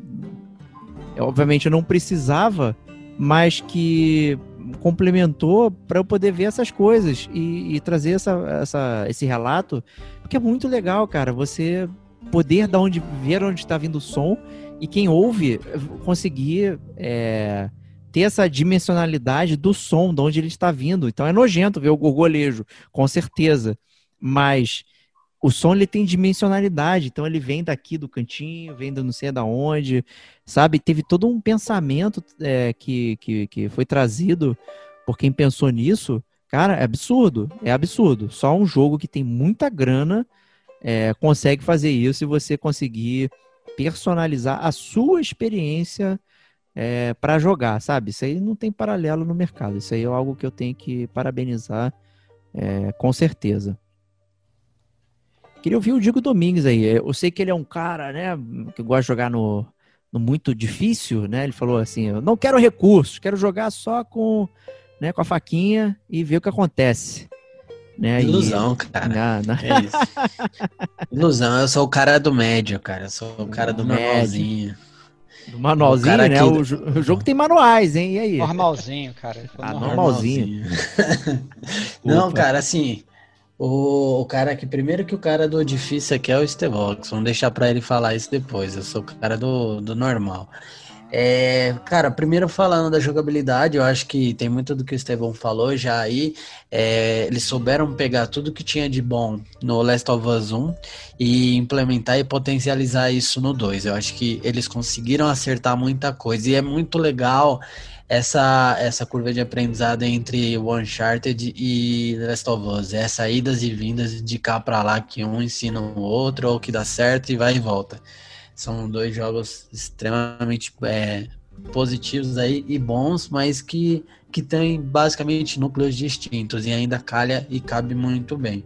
obviamente, eu não precisava, mas que complementou para eu poder ver essas coisas e, e trazer essa, essa, esse relato, porque é muito legal, cara, você poder dar onde, ver onde está vindo o som e quem ouve conseguir é, ter essa dimensionalidade do som, de onde ele está vindo. Então é nojento ver o gorgolejo, com certeza, mas o som ele tem dimensionalidade, então ele vem daqui do cantinho, vem do não sei da onde, sabe? Teve todo um pensamento é, que, que, que foi trazido por quem pensou nisso. Cara, é absurdo, é absurdo. Só um jogo que tem muita grana é, consegue fazer isso e você conseguir personalizar a sua experiência é, para jogar, sabe? Isso aí não tem paralelo no mercado. Isso aí é algo que eu tenho que parabenizar é, com certeza. Queria ouvir o Diego Domingues aí. Eu sei que ele é um cara, né, que gosta de jogar no, no muito difícil, né? Ele falou assim: eu não quero recursos, quero jogar só com, né, com a faquinha e ver o que acontece. Né? Ilusão, e... cara. Na, na... É isso. Ilusão, eu sou o cara do médio, cara. Eu sou o cara do médio. manualzinho. Do manualzinho, né? O, o, jogo tem manuais, hein? E aí? Normalzinho, cara. Ah, normalzinho. normalzinho. Não, cara, assim. O, o cara que, primeiro que o cara do difícil aqui é o Stevox, vamos deixar para ele falar isso depois. Eu sou o cara do, do normal. É, cara, primeiro falando da jogabilidade, eu acho que tem muito do que o Estevão falou já aí. É, eles souberam pegar tudo que tinha de bom no Last of Us 1 e implementar e potencializar isso no 2. Eu acho que eles conseguiram acertar muita coisa e é muito legal essa, essa curva de aprendizado entre o Uncharted e The Last of Us. É saídas e vindas de cá para lá, que um ensina o outro, ou que dá certo e vai e volta. São dois jogos extremamente é, positivos aí e bons, mas que, que têm basicamente núcleos distintos e ainda calha e cabe muito bem.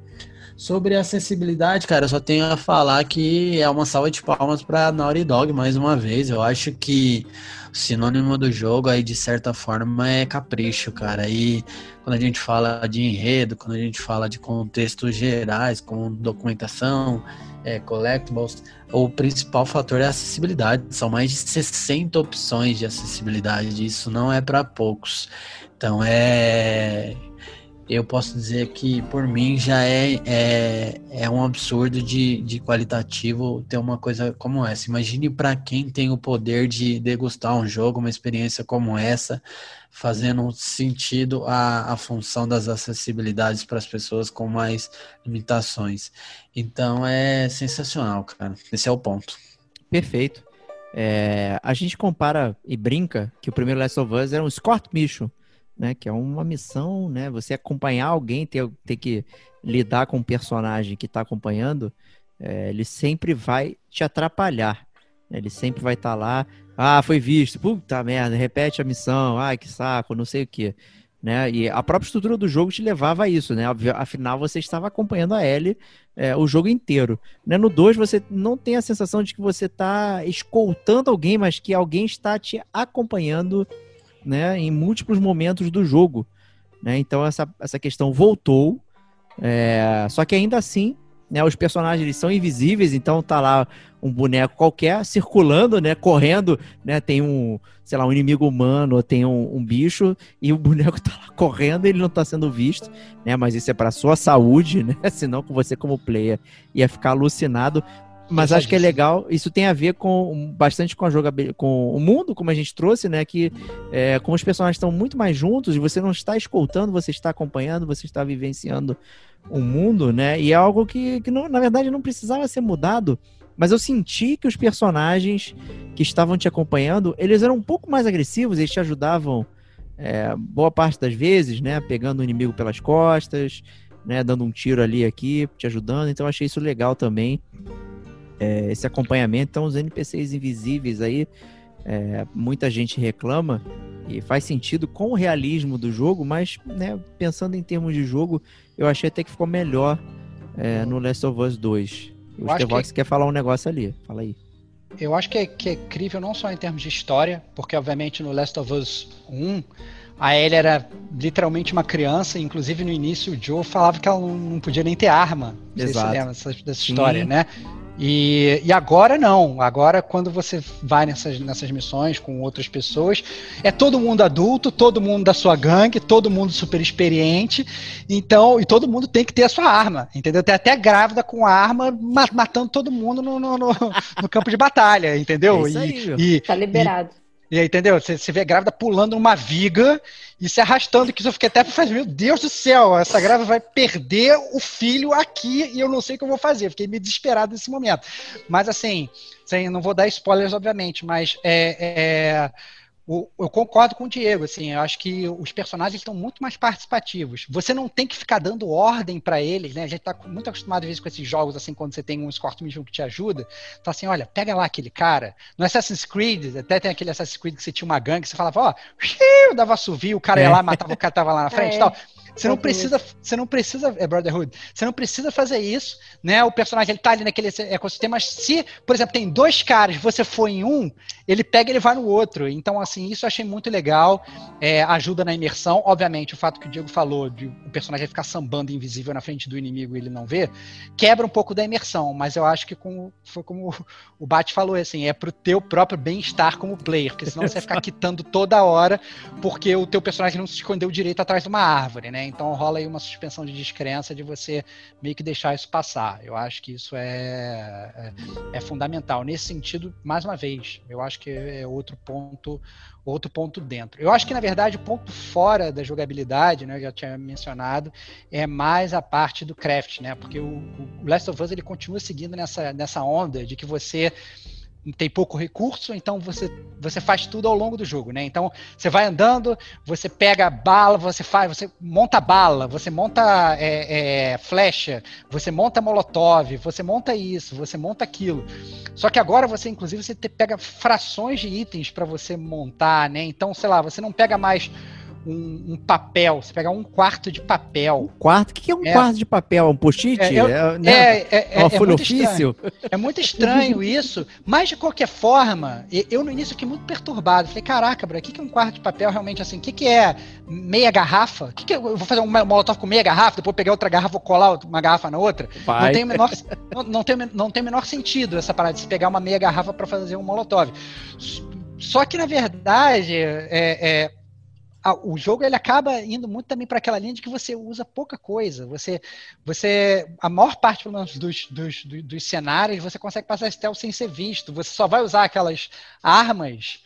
Sobre acessibilidade, cara, só tenho a falar que é uma salva de palmas para Naughty Dog mais uma vez. Eu acho que sinônimo do jogo aí de certa forma é capricho, cara. E quando a gente fala de enredo, quando a gente fala de contextos gerais, com documentação, é, collectibles, o principal fator é acessibilidade. São mais de 60 opções de acessibilidade. Isso não é para poucos. Então é eu posso dizer que por mim já é, é, é um absurdo de, de qualitativo ter uma coisa como essa. Imagine para quem tem o poder de degustar um jogo, uma experiência como essa, fazendo sentido a, a função das acessibilidades para as pessoas com mais limitações. Então é sensacional, cara. Esse é o ponto. Perfeito. É, a gente compara e brinca que o primeiro Last of Us era um Scott Mission né? Que é uma missão, né? Você acompanhar alguém, ter, ter que lidar com um personagem que está acompanhando, é, ele sempre vai te atrapalhar. Né? Ele sempre vai estar tá lá. Ah, foi visto. Puta merda, repete a missão. Ai, que saco, não sei o que. Né? E a própria estrutura do jogo te levava a isso, né? Afinal, você estava acompanhando a Ellie é, o jogo inteiro. Né? No 2, você não tem a sensação de que você está escoltando alguém, mas que alguém está te acompanhando né, em múltiplos momentos do jogo. Né? Então essa, essa questão voltou. É, só que ainda assim, né, os personagens eles são invisíveis, então tá lá um boneco qualquer circulando, né, correndo, né, tem um, sei lá, um inimigo humano, tem um, um bicho e o boneco tá lá correndo, ele não tá sendo visto, né, mas isso é para sua saúde, né, senão você como player ia ficar alucinado. Mas acho que é legal, isso tem a ver com bastante com a jogabilidade, com o mundo, como a gente trouxe, né? Que é, como os personagens estão muito mais juntos, você não está escoltando, você está acompanhando, você está vivenciando o mundo, né? E é algo que, que não, na verdade não precisava ser mudado, mas eu senti que os personagens que estavam te acompanhando, eles eram um pouco mais agressivos, eles te ajudavam é, boa parte das vezes, né? Pegando o inimigo pelas costas, né? Dando um tiro ali aqui, te ajudando. Então eu achei isso legal também é, esse acompanhamento. Então, os NPCs invisíveis aí, é, muita gente reclama e faz sentido com o realismo do jogo, mas né, pensando em termos de jogo, eu achei até que ficou melhor é, no Last of Us 2. O Stevox que... quer falar um negócio ali, fala aí. Eu acho que é, que é incrível não só em termos de história, porque obviamente no Last of Us 1 a Ellie era literalmente uma criança, inclusive no início o Joe falava que ela não podia nem ter arma. Não Exato. sei se lembra dessa, dessa história, né? E, e agora não. Agora, quando você vai nessas, nessas missões com outras pessoas, é todo mundo adulto, todo mundo da sua gangue, todo mundo super experiente. Então, e todo mundo tem que ter a sua arma, entendeu? Tem até grávida com arma matando todo mundo no, no, no, no campo de batalha, entendeu? É isso aí, e, e, Tá liberado. e, entendeu? Você, você vê a grávida pulando numa viga e se arrastando, que eu fiquei até pensando, meu Deus do céu, essa grávida vai perder o filho aqui e eu não sei o que eu vou fazer. Fiquei meio desesperado nesse momento. Mas assim, sem, não vou dar spoilers, obviamente, mas é, é, eu concordo com o Diego, assim, eu acho que os personagens estão muito mais participativos. Você não tem que ficar dando ordem para eles, né? A gente tá muito acostumado às vezes com esses jogos, assim, quando você tem um escort mission que te ajuda, tá assim, olha, pega lá aquele cara. No Assassin's Creed, até tem aquele Assassin's Creed que você tinha uma gangue, você falava, ó, eu dava assovio, o cara ia É. lá, matava o cara tava lá na frente e É. tal. Você não precisa, você não precisa, é Brotherhood, você não precisa fazer isso, né? O personagem ele tá ali naquele ecossistema, mas se, por exemplo, tem dois caras, você for em um, ele pega e ele vai no outro. Então, assim, isso eu achei muito legal, é, ajuda na imersão. Obviamente, o fato que o Diego falou de o personagem ficar sambando invisível na frente do inimigo e ele não vê, quebra um pouco da imersão, mas eu acho que com, foi como o Bate falou, assim, é pro teu próprio bem-estar como player, porque senão você vai ficar quitando toda hora, porque o teu personagem não se escondeu direito atrás de uma árvore, né? Então rola aí uma suspensão de descrença de você meio que deixar isso passar. Eu acho que isso é, é, é fundamental. Nesse sentido, mais uma vez, eu acho que é outro ponto, outro ponto dentro. Eu acho que, na verdade, o ponto fora da jogabilidade, né? Eu já tinha mencionado, é mais a parte do craft, né? Porque o, o Last of Us ele continua seguindo nessa, nessa onda de que você tem pouco recurso, então você, você faz tudo ao longo do jogo, né? Então você vai andando, você pega bala, você faz, você monta bala, você monta é, é, flecha, você monta molotov, você monta isso, você monta aquilo. Só que agora você, inclusive, você te- pega frações de itens para você montar, né? Então, sei lá, você não pega mais um, um papel, você pega um quarto de papel. Quarto? O que é um É. quarto de papel? Um post-it? É, É, né? É, é, é, É é folha muito estranho. ofício? É muito estranho isso, mas de qualquer forma, eu no início fiquei muito perturbado. Falei, caraca, bro, o que é um quarto de papel realmente assim? O que, que é meia garrafa? O que, que é- eu vou fazer um molotov com meia garrafa, depois pegar outra garrafa, vou colar uma garrafa na outra? Não Vai. tem, o menor, não, não, tem, não tem o menor sentido essa parada de se pegar uma meia garrafa para fazer um molotov. Só que, na verdade, é, é, o jogo ele acaba indo muito também para aquela linha de que você usa pouca coisa. Você, você a maior parte pelo menos, dos, dos, dos, cenários você consegue passar stealth sem ser visto. Você só vai usar aquelas armas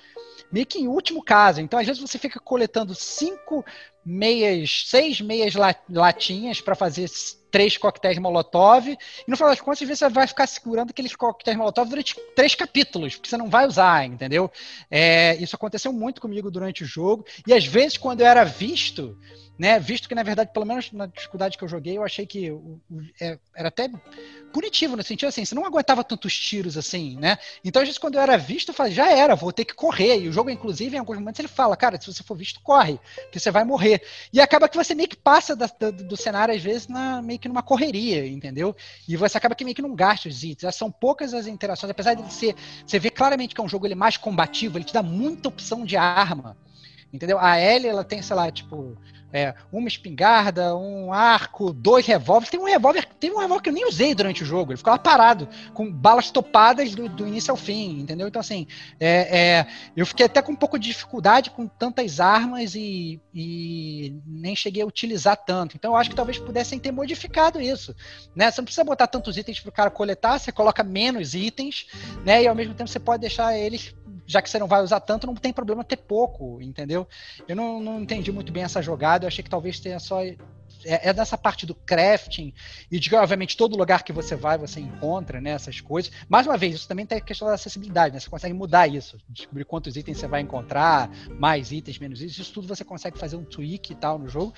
meio que em último caso. Então, às vezes, você fica coletando cinco meias, seis meias la- latinhas para fazer três coquetéis Molotov, e no final das contas, às vezes, você vai ficar segurando aqueles coquetéis Molotov durante três capítulos, porque você não vai usar, entendeu? É, isso aconteceu muito comigo durante o jogo, e às vezes, quando eu era visto, né, visto que, na verdade, pelo menos na dificuldade que eu joguei, eu achei que o- o- é, era até punitivo, no sentido assim, você não aguentava tantos tiros assim, né? Então, às vezes, quando eu era visto, eu falei, já era, vou ter que correr. E o jogo, inclusive, em alguns momentos, ele fala, cara, se você for visto, corre, que você vai morrer. E acaba que você meio que passa da- da- do cenário, às vezes, na, meio que numa correria, entendeu? E você acaba que meio que não gasta os itens. São poucas as interações, apesar de ser. Você vê claramente que é um jogo ele é mais combativo, ele te dá muita opção de arma. Entendeu? A Ellie, ela tem, sei lá, tipo, é, uma espingarda, um arco, dois revólveres. Tem um revólver, tem um revólver que eu nem usei durante o jogo. Ele lá parado, com balas topadas do, do início ao fim, entendeu? Então, assim, é, é, eu fiquei até com um pouco de dificuldade com tantas armas e, e nem cheguei a utilizar tanto. Então, eu acho que talvez pudessem ter modificado isso. Né? Você não precisa botar tantos itens para o cara coletar, você coloca menos itens, né? E ao mesmo tempo você pode deixar eles já que você não vai usar tanto, não tem problema ter pouco, entendeu? Eu não, não entendi muito bem essa jogada, eu achei que talvez tenha só. É, é dessa parte do crafting e de obviamente, todo lugar que você vai, você encontra né, essas coisas. Mais uma vez, isso também tem a questão da acessibilidade, né? Você consegue mudar isso, descobrir quantos itens você vai encontrar, mais itens, menos itens, isso tudo você consegue fazer um tweak e tal no jogo.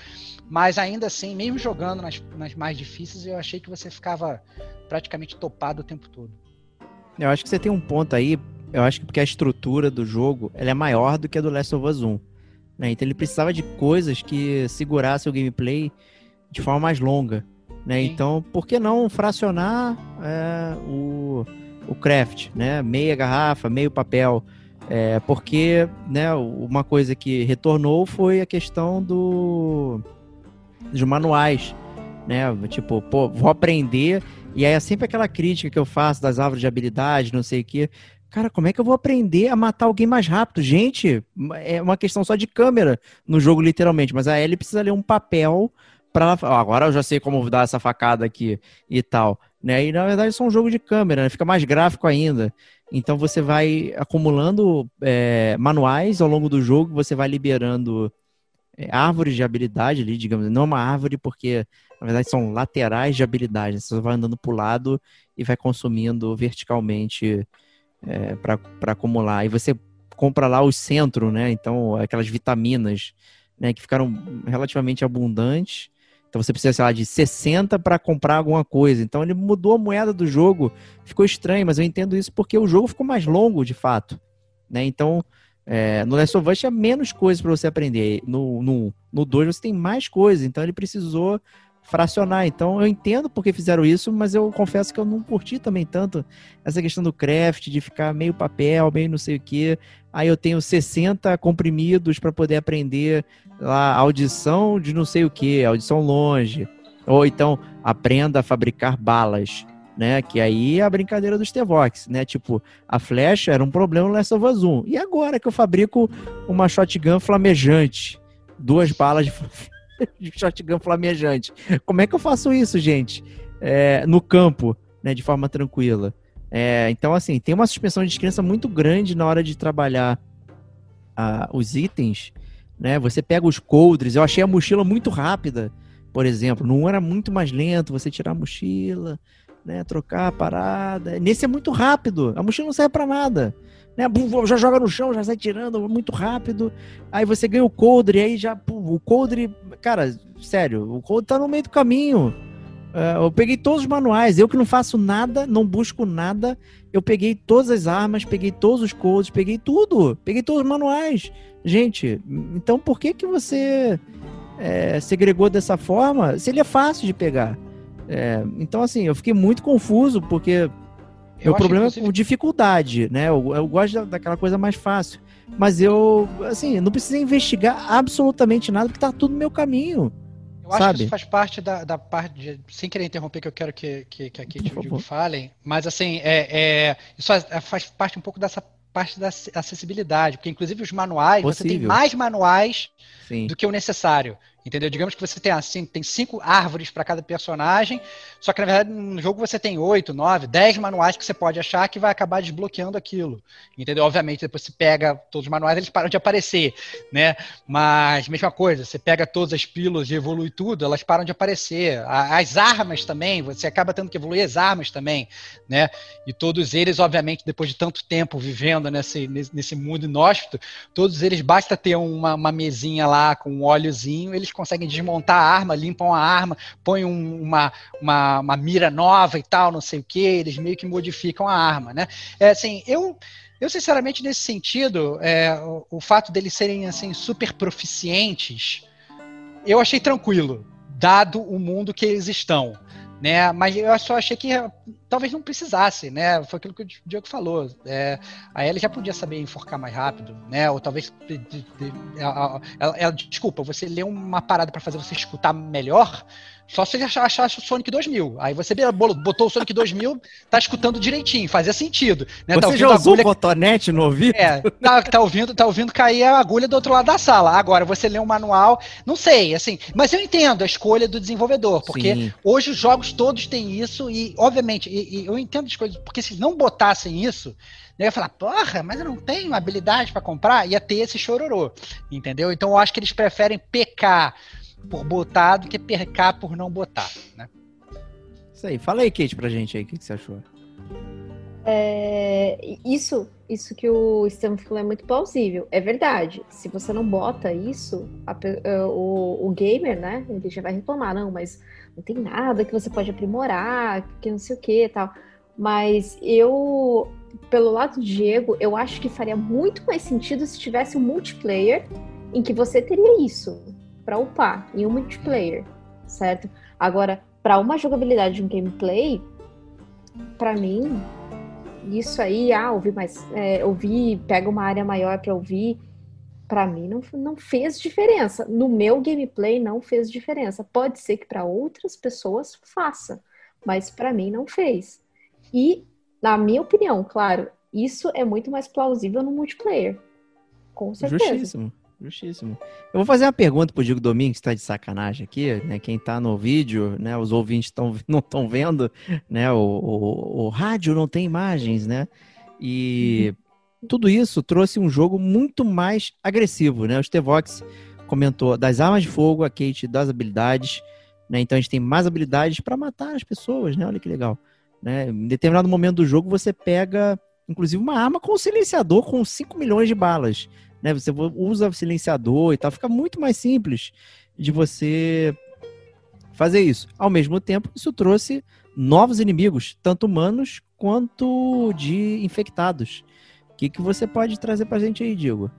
Mas ainda assim, mesmo jogando nas, nas mais difíceis, eu achei que você ficava praticamente topado o tempo todo. Eu acho que você tem um ponto aí, eu acho que porque a estrutura do jogo ela é maior do que a do Last of Us 1. né? Então ele precisava de coisas que segurassem o gameplay de forma mais longa. Né? Então, por que não fracionar é, o, o craft? Né? Meia garrafa, meio papel. É, porque né, uma coisa que retornou foi a questão do, dos manuais. né? Tipo, pô, vou aprender. E aí é sempre aquela crítica que eu faço das árvores de habilidade, não sei o quê. Cara, como é que eu vou aprender a matar alguém mais rápido? Gente, é uma questão só de câmera no jogo, literalmente. Mas a Ellie precisa ler um papel para agora eu já sei como dar essa facada aqui e tal, né? E na verdade é um jogo de câmera, né? fica mais gráfico ainda. Então você vai acumulando é, manuais ao longo do jogo, você vai liberando é, árvores de habilidade ali, digamos, não uma árvore porque na verdade são laterais de habilidade. Você vai andando para o lado e vai consumindo verticalmente é, para acumular. E você compra lá o centro, né? Então aquelas vitaminas, né? Que ficaram relativamente abundantes então você precisa, sei lá, de 60 para comprar alguma coisa. Então ele mudou a moeda do jogo. Ficou estranho, mas eu entendo isso porque o jogo ficou mais longo, de fato. Né? Então, é, no Last of Us tinha menos coisas para você aprender. No 2 no, no dois você tem mais coisas. Então ele precisou fracionar. Então eu entendo porque fizeram isso, mas eu confesso que eu não curti também tanto essa questão do craft, de ficar meio papel, meio não sei o que. Aí eu tenho 60 comprimidos para poder aprender lá audição de não sei o que, audição longe. Ou então aprenda a fabricar balas, né? Que aí é a brincadeira dos Tevox, né? Tipo, a flecha era um problema no Last of Us 1. E agora que eu fabrico uma shotgun flamejante? Duas balas de, de shotgun flamejante. Como é que eu faço isso, gente? É, no campo, né? De forma tranquila. É, então, assim, tem uma suspensão de descrença muito grande na hora de trabalhar uh, os itens né? Você pega os coldres, eu achei a mochila muito rápida, por exemplo. Não era muito mais lento você tirar a mochila, né? Trocar a parada. Nesse é muito rápido, a mochila não serve para nada. Né? Já joga no chão, já sai tirando muito rápido. Aí você ganha o coldre, aí já. O coldre. Cara, sério, o coldre tá no meio do caminho. Uh, eu peguei todos os manuais, eu que não faço nada, não busco nada. Eu peguei todas as armas, peguei todos os codes, peguei tudo, peguei todos os manuais. Gente, então por que que você é, segregou dessa forma? Se ele é fácil de pegar. É, então, assim, eu fiquei muito confuso, porque o problema é com dificuldade, né? Eu, eu gosto daquela coisa mais fácil. Mas eu, assim, não precisei investigar absolutamente nada, porque tá tudo no meu caminho. Eu acho sabe? que isso faz parte da, da parte, de, sem querer interromper, que eu quero que, que, que a Kate e o Diego falem, mas assim, é, é, isso faz, faz parte um pouco dessa parte da acessibilidade, porque inclusive os manuais, Possível. você tem mais manuais Sim. do que o necessário. Entendeu? Digamos que você tem assim, tem cinco árvores para cada personagem, só que na verdade no jogo você tem oito, nove, dez manuais que você pode achar que vai acabar desbloqueando aquilo. Entendeu? Obviamente, depois você pega todos os manuais, eles param de aparecer, né? Mas mesma coisa, você pega todas as pílulas e evolui tudo, elas param de aparecer. As armas também, você acaba tendo que evoluir as armas também, né? E todos eles, obviamente, depois de tanto tempo vivendo nesse, nesse mundo inóspito, todos eles basta ter uma, uma mesinha lá com um óleozinho, eles conseguem desmontar a arma, limpam a arma, põem um, uma, uma, uma, mira nova e tal, não sei o que, eles meio que modificam a arma, né? É, assim, eu, eu sinceramente, nesse sentido, é, o, o fato deles serem, assim, super proficientes, eu achei tranquilo, dado o mundo que eles estão né? Mas eu só achei que talvez não precisasse, né? Foi aquilo que o Diego falou. É, a Ellie já podia saber enforcar mais rápido, né? Ou talvez ela, ela, desculpa, você lê uma parada para fazer você escutar melhor, só se ele achasse o Sonic 2000. Aí você botou o Sonic 2000, tá escutando direitinho, fazia sentido. Né? Tá você tá já usou agulha... cotonete no ouvido? É, tá, tá, ouvindo, tá ouvindo cair a agulha do outro lado da sala. Agora, você lê um manual, não sei, assim, mas eu entendo a escolha do desenvolvedor, porque Sim. hoje os jogos todos têm isso e, obviamente, e, e eu entendo as coisas, porque se não botassem isso, eu ia falar, porra, mas eu não tenho habilidade para comprar, ia ter esse chororô, entendeu? Então eu acho que eles preferem pecar por botar do que percar por não botar, né? Isso aí. Fala aí, Kate, pra gente aí, o que, que você achou? É, isso, isso que o Estevam falou é muito plausível. É verdade. Se você não bota isso, a, a, o, o, gamer, né? Ele já vai reclamar, não, mas não tem nada que você pode aprimorar, que não sei o que tal. Mas eu, pelo lado do Diego, eu acho que faria muito mais sentido se tivesse um multiplayer em que você teria isso para upar em um multiplayer, certo? Agora, para uma jogabilidade de um gameplay, para mim, isso aí, ah, ouvir mais, é, ouvir, pega uma área maior para ouvir, Pra mim não, não fez diferença. No meu gameplay não fez diferença. Pode ser que para outras pessoas faça, mas pra mim não fez. E, na minha opinião, claro, isso é muito mais plausível no multiplayer. Com certeza. Justíssimo. Justíssimo. Eu vou fazer uma pergunta pro Diego Domingues, que tá de sacanagem aqui, né? Quem tá no vídeo, né? Os ouvintes tão, não estão vendo, né? O, o, o rádio não tem imagens, né? E tudo isso trouxe um jogo muito mais agressivo, né? O Stevox comentou das armas de fogo, a Kate das habilidades, né? Então a gente tem mais habilidades para matar as pessoas, né? Olha que legal. Né? Em determinado momento do jogo você pega, inclusive, uma arma com um silenciador com 5 milhões de balas, né? Você usa silenciador e tal, fica muito mais simples de você fazer isso. Ao mesmo tempo, isso trouxe novos inimigos, tanto humanos quanto de infectados. O que, que você pode trazer pra gente aí, Diego?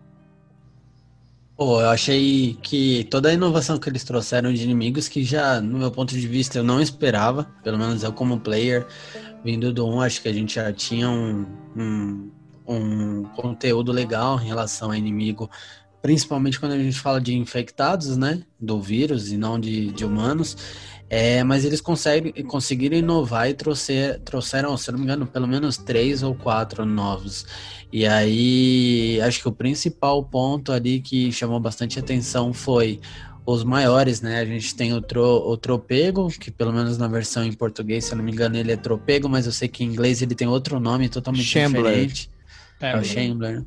Pô, eu achei que toda a inovação que eles trouxeram de inimigos, que já, no meu ponto de vista, eu não esperava, pelo menos eu como player, vindo do 1, acho que a gente já tinha um, um, um conteúdo legal em relação a inimigo, principalmente quando a gente fala de infectados, né, do vírus e não de, de humanos. É, mas eles conseguem, conseguiram inovar e trouxer, trouxeram, se não me engano, pelo menos três ou quatro novos. E aí, acho que o principal ponto ali que chamou bastante atenção foi os maiores, né? A gente tem o, tro, o Tropego, que pelo menos na versão em português, se eu não me engano, ele é Tropego, mas eu sei que em inglês ele tem outro nome totalmente Shambler. diferente. É, o Shambler.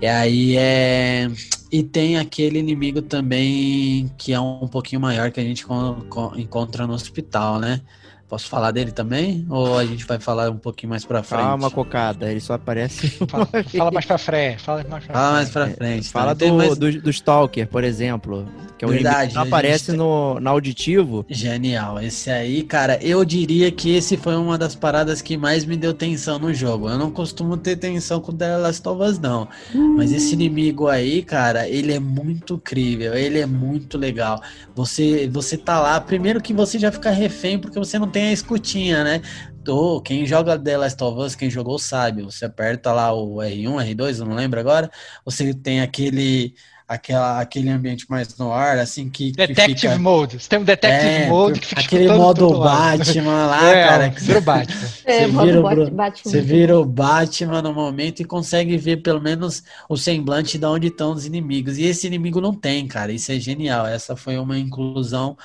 E aí é. E tem aquele inimigo também que é um pouquinho maior que a gente con- con- encontra no hospital, né? Posso falar dele também? Ou a gente vai falar um pouquinho mais pra frente? Calma, cocada, ele só aparece. Fala, fala mais pra frente. Fala mais pra Fala mais frente. pra frente. Fala tá? Tem do, mais- do, do Stalker, por exemplo. Que é o inimigo Verdade, que não gente aparece tem- no, no auditivo. Genial. Esse aí, cara, eu diria que esse foi uma das paradas que mais me deu tensão no jogo. Eu não costumo ter tensão com The Last of Us, não. Mas esse inimigo aí, cara, ele é muito incrível, ele é muito legal. Você, você tá lá, primeiro que você já fica refém porque você não tem a escutinha, né? Tô, quem joga The Last of Us, quem jogou sabe, você aperta lá o R1, R2, eu não lembro agora, você tem aquele aquela, aquele ambiente mais no ar, assim que, que Detective fica... Mode. Você tem um Detective É, Mode que fica aquele modo. Batman lá, é, cara, que vira o Batman. É, Você modo vira o Batman. Você vira o Batman no momento e consegue ver pelo menos o semblante de onde estão os inimigos. E esse inimigo não tem, cara. Isso é genial. Essa foi uma inclusão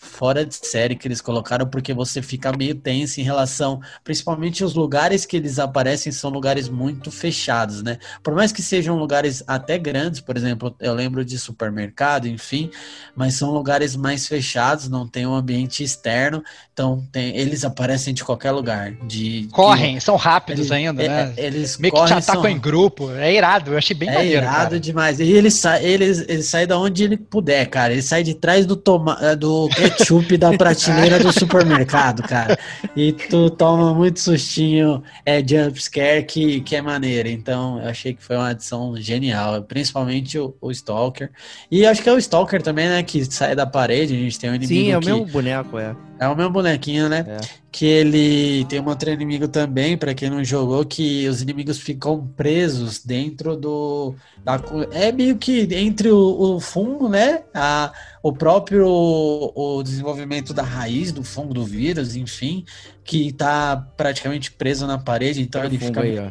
fora de série que eles colocaram, porque você fica meio tenso em relação, principalmente os lugares que eles aparecem são lugares muito fechados, né? Por mais que sejam lugares até grandes, por exemplo, eu lembro de supermercado, enfim, mas são lugares mais fechados, não tem um ambiente externo, então tem, eles aparecem de qualquer lugar. De, Correm, são rápidos eles, ainda, é- né? Eles Meio que te correm, atacam são- em grupo. É irado, eu achei bem é maneiro, irado cara. demais. E ele sai, ele, ele sai da onde ele puder, cara. Ele sai de trás do, toma, eh, do ketchup da prateleira do supermercado, cara. E tu toma muito sustinho, é jump scare que, que é maneiro. Então, eu achei que foi uma adição genial, principalmente o, o Stalker. E acho que é o Stalker também, né, que sai da parede. A gente tem um inimigo Sim, é o que... mesmo boneco, é. É o meu bonequinho, né? É. Que ele tem um outro inimigo também, pra quem não jogou, que os inimigos ficam presos dentro do. da é meio que entre o, o fungo, né? A, o próprio o desenvolvimento da raiz do fungo, do vírus, enfim, que tá praticamente preso na parede, então o ele fica aí, ó.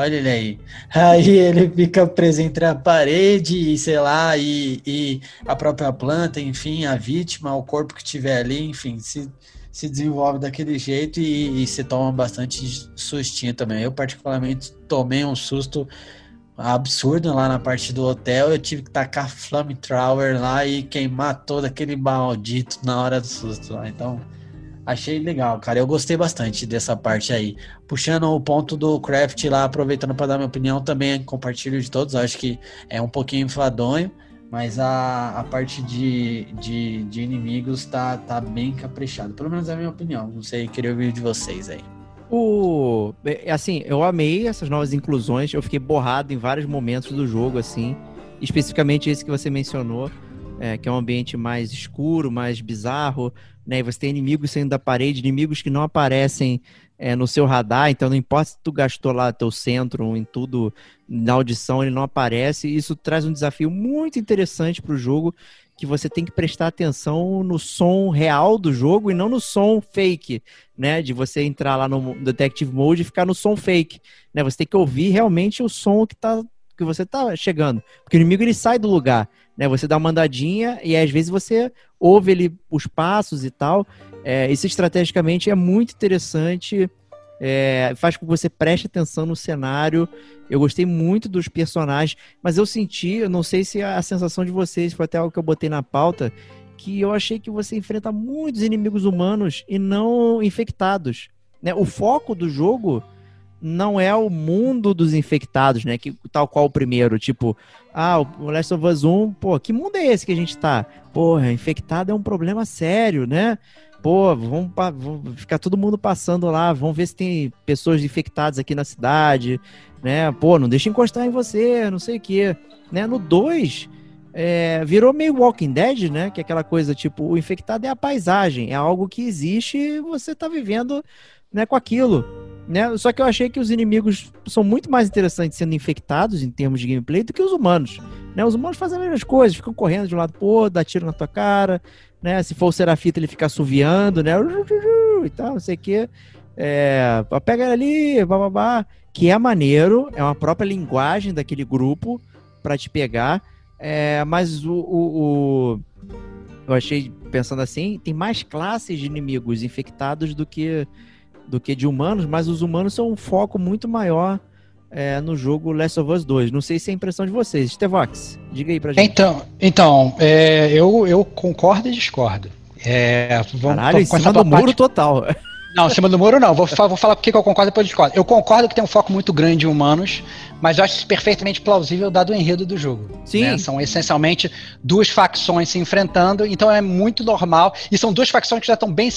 Olha ele aí. Aí ele fica preso entre a parede e, sei lá, e, e a própria planta, enfim, a vítima, o corpo que tiver ali, enfim, se, se desenvolve daquele jeito e, e se toma bastante sustinho também. Eu, particularmente, tomei um susto absurdo lá na parte do hotel. Eu tive que tacar flamethrower lá e queimar todo aquele maldito na hora do susto lá. Então, achei legal, cara. Eu gostei bastante dessa parte aí. Puxando o ponto do craft lá, aproveitando para dar minha opinião, também compartilho de todos. Acho que é um pouquinho enfadonho, mas a, a parte de, de, de inimigos tá, tá bem caprichado. Pelo menos é a minha opinião. Não sei, queria ouvir de vocês aí. O, é, assim, eu amei essas novas inclusões. Eu fiquei borrado em vários momentos do jogo, assim. Especificamente esse que você mencionou. é, que é um ambiente mais escuro, mais bizarro, né? E você tem inimigos saindo da parede, inimigos que não aparecem é, no seu radar, então não importa se tu gastou lá teu centro em tudo, na audição ele não aparece, isso traz um desafio muito interessante para o jogo, que você tem que prestar atenção no som real do jogo e não no som fake, né? De você entrar lá no Detective Mode e ficar no som fake, né? Você tem que ouvir realmente o som que tá que você tá chegando, porque o inimigo ele sai do lugar, né? Você dá uma andadinha e às vezes você ouve ele os passos e tal. É, isso estrategicamente é muito interessante é, faz com que você preste atenção no cenário. Eu gostei muito dos personagens, mas eu senti, eu não sei se a sensação de vocês foi até algo que eu botei na pauta, que eu achei que você enfrenta muitos inimigos humanos e não infectados. Né? O foco do jogo não é o mundo dos infectados, né? Que, tal qual o primeiro, tipo, ah, o Last of Us 1, pô, que mundo é esse que a gente tá? Porra, infectado é um problema sério, né? pô, vamos, vamos, ficar todo mundo passando lá, vamos ver se tem pessoas infectadas aqui na cidade, né? Pô, não deixa encostar em você, não sei o quê. Né? No 2, é, virou meio Walking Dead, né? Que é aquela coisa, tipo, o infectado é a paisagem, é algo que existe e você tá vivendo né, com aquilo. Né? Só que eu achei que os inimigos são muito mais interessantes sendo infectados em termos de gameplay do que os humanos. Né? Os humanos fazem as mesmas coisas, ficam correndo de um lado pro outro, dá tiro na tua cara, né? Se for o Serafita, ele fica assoviando, né? E tal, não sei o quê. É, pega ali, bababá. Que é maneiro, é uma própria linguagem daquele grupo para te pegar. É, mas o, o, o, Eu achei, pensando assim, tem mais classes de inimigos infectados do que, do que de humanos, mas os humanos são um foco muito maior é, no jogo Last of Us 2. Não sei se é a impressão de vocês. Stevox, diga aí pra gente. Então, então é, eu, eu concordo e discordo. É, vamos, Caralho, em cima do muro total. Não, em cima do muro não. Vou, vou falar porque eu concordo e depois discordo. Eu concordo que tem um foco muito grande em humanos, mas eu acho isso perfeitamente plausível dado o enredo do jogo. Sim. Né? São essencialmente duas facções se enfrentando, então é muito normal. E são duas facções que já estão bem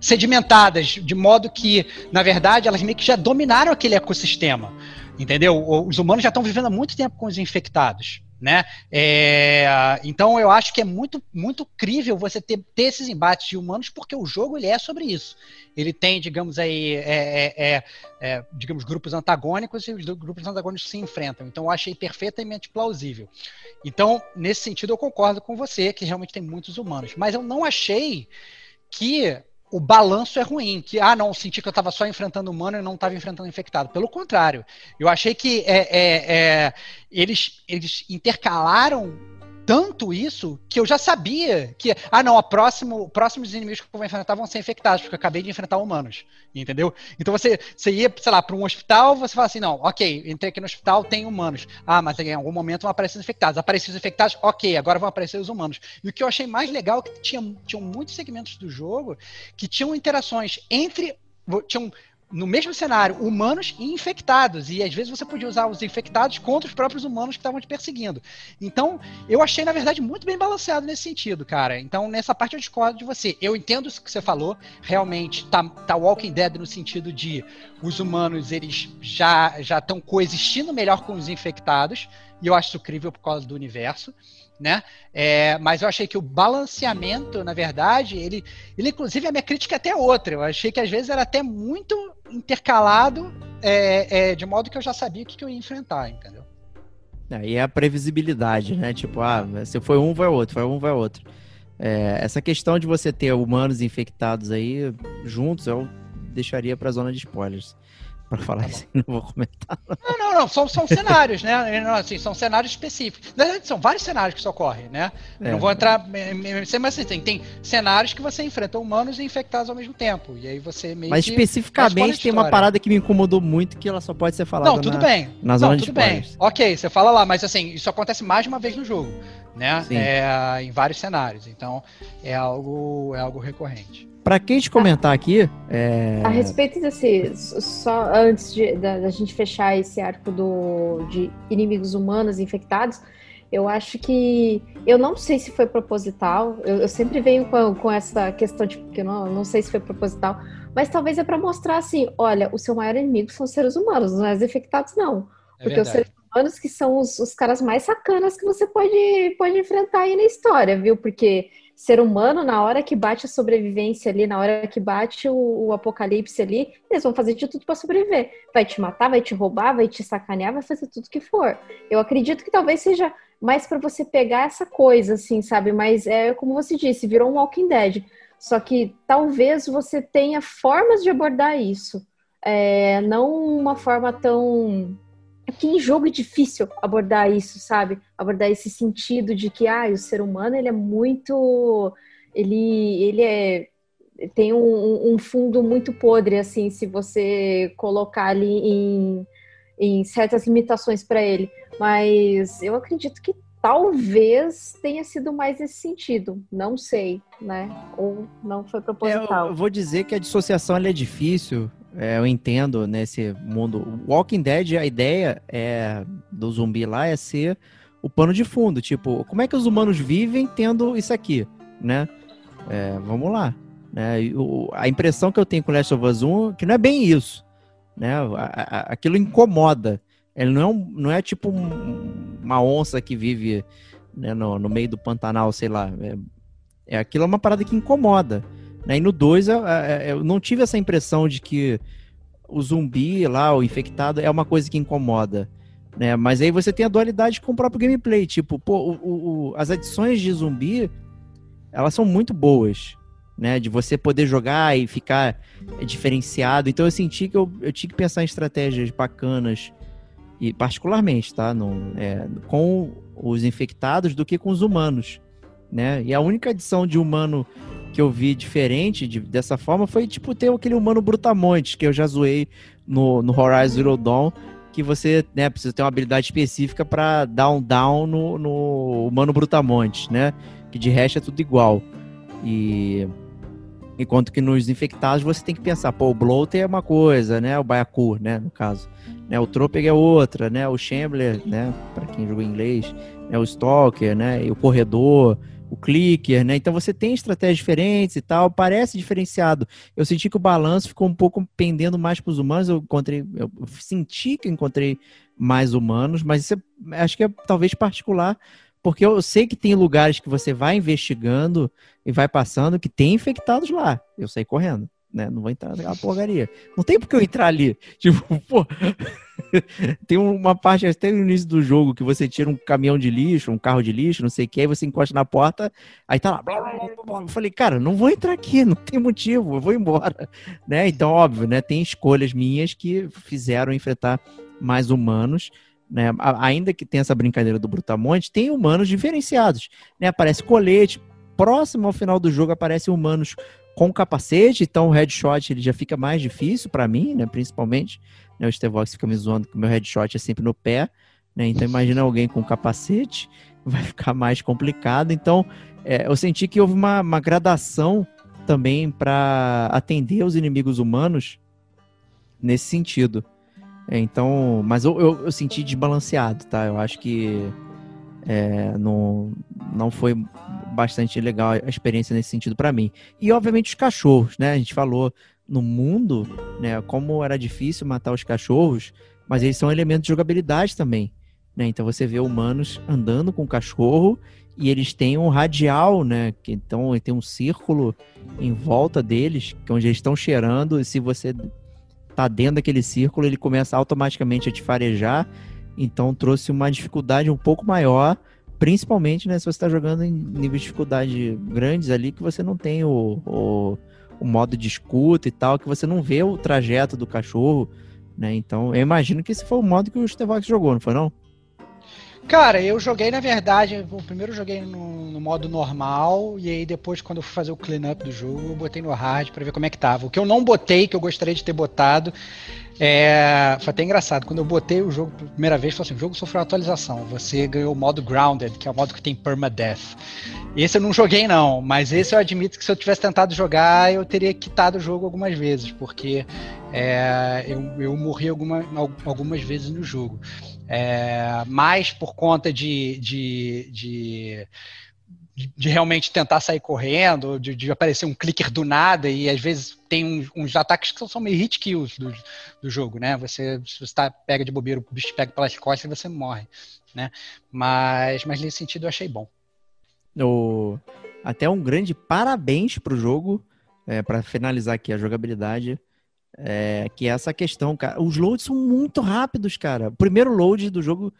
sedimentadas, de modo que, na verdade, elas meio que já dominaram aquele ecossistema. Entendeu? Os humanos já estão vivendo há muito tempo com os infectados. Né? É, então eu acho que é muito muito crível você ter, ter, esses embates de humanos porque o jogo ele é sobre isso. Ele tem, digamos aí, é, é, é, é digamos grupos antagônicos e os grupos antagônicos se enfrentam. Então eu achei perfeitamente plausível. Então nesse sentido eu concordo com você que realmente tem muitos humanos, mas eu não achei que o balanço é ruim, que, ah, não, senti que eu estava só enfrentando humano e não estava enfrentando infectado. Pelo contrário, eu achei que é, é, é, eles, eles intercalaram tanto isso que eu já sabia que, ah, não, a próximo, próximos inimigos que eu vou enfrentar vão ser infectados, porque eu acabei de enfrentar humanos, entendeu? Então você, você ia, sei lá, para um hospital, você fala assim, não, ok, entrei aqui no hospital, tem humanos. Ah, mas em algum momento vão aparecer os infectados. Apareceram os infectados, ok, agora vão aparecer os humanos. E o que eu achei mais legal é que tinha, tinham muitos segmentos do jogo que tinham interações entre tinham no mesmo cenário, humanos e infectados. E às vezes você podia usar os infectados contra os próprios humanos que estavam te perseguindo. Então, eu achei, na verdade, muito bem balanceado nesse sentido, cara. Então, nessa parte eu discordo de você. Eu entendo isso que você falou. Realmente, tá, tá Walking Dead no sentido de os humanos, eles já estão coexistindo melhor com os infectados. E eu acho isso incrível por causa do universo né? É, mas eu achei que o balanceamento, na verdade, ele, ele inclusive a minha crítica é até outra. Eu achei que às vezes era até muito intercalado, é, é, de modo que eu já sabia o que, que eu ia enfrentar, entendeu? Aí é a previsibilidade, né? Tipo, ah, se foi um, vai outro, foi um, vai outro. É, essa questão de você ter humanos infectados aí juntos, eu deixaria para a zona de spoilers para falar tá isso, não vou comentar. Não, não, não, são, são cenários, né? Assim, são cenários específicos. Na verdade, são vários cenários que isso ocorre, né? É. Não vou entrar. Mas assim, tem, tem cenários que você enfrenta humanos e infectados ao mesmo tempo. E aí você meio Mas especificamente tem uma parada que me incomodou muito que ela só pode ser falada. Não, tudo na, bem. Na zona não, de tudo bem. Ok, você fala lá, mas assim, isso acontece mais de uma vez no jogo. Né? É, em vários cenários. Então, é algo, é algo recorrente. Para quem te comentar aqui. É... A respeito desse. Só antes de, da, da, gente fechar esse arco do, de inimigos humanos infectados, eu acho que. Eu não sei se foi proposital. Eu, eu sempre venho com, com essa questão de que eu não, não sei se foi proposital. Mas talvez é para mostrar assim: olha, o seu maior inimigo são os seres humanos, não é os infectados, não. É porque verdade. os seres humanos que são os, os caras mais sacanas que você pode, pode enfrentar aí na história, viu? Porque ser humano, na hora que bate a sobrevivência ali, na hora que bate o, o apocalipse ali, eles vão fazer de tudo para sobreviver. Vai te matar, vai te roubar, vai te sacanear, vai fazer tudo que for. Eu acredito que talvez seja mais para você pegar essa coisa, assim, sabe? Mas é como você disse, virou um Walking Dead. Só que talvez você tenha formas de abordar isso. É, não uma forma tão que em jogo é difícil abordar isso, sabe? Abordar esse sentido de que ah, o ser humano ele é muito. Ele, ele é. Tem um, um fundo muito podre, assim, se você colocar ali em, em certas limitações para ele. Mas eu acredito que talvez tenha sido mais nesse sentido. Não sei, né? Ou não foi proposital. É, eu vou dizer que a dissociação é difícil. É, eu entendo nesse mundo. Walking Dead, a ideia é do zumbi lá é ser o pano de fundo. Tipo, como é que os humanos vivem tendo isso aqui, né? É, vamos lá. Né? O, a impressão que eu tenho com Last of Us 1 é que não é bem isso. Né? A, a, aquilo incomoda. Ele não é, um, não é tipo um, uma onça que vive né, no, no, meio do Pantanal, sei lá. É, é aquilo é uma parada que incomoda. Né? E no 2 eu, eu, não tive essa impressão de que o zumbi lá, o infectado, é uma coisa que incomoda. Né? Mas aí você tem a dualidade com o próprio gameplay. Tipo, pô, o, o, as adições de zumbi, elas são muito boas. Né, de você poder jogar e ficar diferenciado. Então eu senti que eu, eu tinha que pensar em estratégias bacanas, e particularmente, tá? No, é, com os infectados do que com os humanos. Né? E a única adição de humano que eu vi diferente de, dessa forma foi, tipo, ter aquele humano brutamonte, que eu já zoei no, no Horizon Zero Dawn, que você né, precisa ter uma habilidade específica para dar um down no, no humano brutamonte, né? Que de resto é tudo igual. E enquanto que nos infectados você tem que pensar, pô, o bloater é uma coisa, né? O Baiacu, né, no caso. Né, o Tropeg é outra, né? O Shambler, né, para quem jogou inglês, né, o Stalker, né, e o corredor, o clicker, né? Então você tem estratégias diferentes e tal, parece diferenciado. Eu senti que o balanço ficou um pouco pendendo mais para os humanos. Eu encontrei, eu senti que encontrei mais humanos, mas isso é, acho que é talvez particular, porque eu sei que tem lugares que você vai investigando e vai passando que tem infectados lá. Eu saí correndo né? Não vou entrar naquela porcaria. Não tem porque eu entrar ali. Tipo, pô. tem uma parte até no início do jogo que você tira um caminhão de lixo, um carro de lixo, não sei o que, aí você encosta na porta, aí tá lá. Blá, blá, blá, eu falei, cara, não vou entrar aqui, não tem motivo, eu vou embora. Né? Então, óbvio, né? Tem escolhas minhas que fizeram enfrentar mais humanos. Né? Ainda que tenha essa brincadeira do Brutamonte, tem humanos diferenciados. Né? Aparece colete, próximo ao final do jogo aparecem humanos com capacete, então o headshot ele já fica mais difícil para mim, né? Principalmente, né? O Stevox fica me zoando que o meu headshot é sempre no pé, né? Então imagina alguém com capacete, vai ficar mais complicado. Então é, eu senti que houve uma, uma gradação também para atender os inimigos humanos nesse sentido. É, então, mas eu, eu, eu, senti desbalanceado, tá? Eu acho que é, não, não foi bastante legal a experiência nesse sentido para mim. E obviamente os cachorros, né? A gente falou no mundo, né, como era difícil matar os cachorros, mas eles são elementos de jogabilidade também, né? Então você vê humanos andando com o cachorro e eles têm um radial, né? Que então tem um círculo em volta deles, que é onde eles estão cheirando, e se você tá dentro daquele círculo, ele começa automaticamente a te farejar. Então trouxe uma dificuldade um pouco maior Principalmente, né, se você está jogando em níveis de dificuldade grandes ali, que você não tem o, o, o, modo de escuta e tal, que você não vê o trajeto do cachorro, né? Então, eu imagino que esse foi o modo que o Stevox jogou, não foi não? Cara, eu joguei, na verdade, o primeiro joguei no, no, modo normal, e aí depois, quando eu fui fazer o cleanup do jogo, eu botei no hard para ver como é que tava. O que eu não botei, que eu gostaria de ter botado, é, foi até engraçado. Quando eu botei o jogo pela primeira vez, falei assim: o jogo sofreu atualização. Você ganhou o modo Grounded, que é o modo que tem permadeath. Esse eu não joguei, não, mas esse eu admito que se eu tivesse tentado jogar, eu teria quitado o jogo algumas vezes, porque é, eu, eu morri alguma, algumas vezes no jogo. É, mais por conta de, de, de de, realmente tentar sair correndo, de, de, aparecer um clicker do nada, e às vezes tem uns, uns ataques que são meio hit kills do, do jogo, né? Você, se você tá, pega de bobeira, o bicho pega pelas costas e você morre, né? Mas, mas nesse sentido eu achei bom. O... Até um grande parabéns pro jogo, é, para finalizar aqui a jogabilidade. É, que é essa questão, cara. Os loads são muito rápidos, cara. O primeiro load do jogo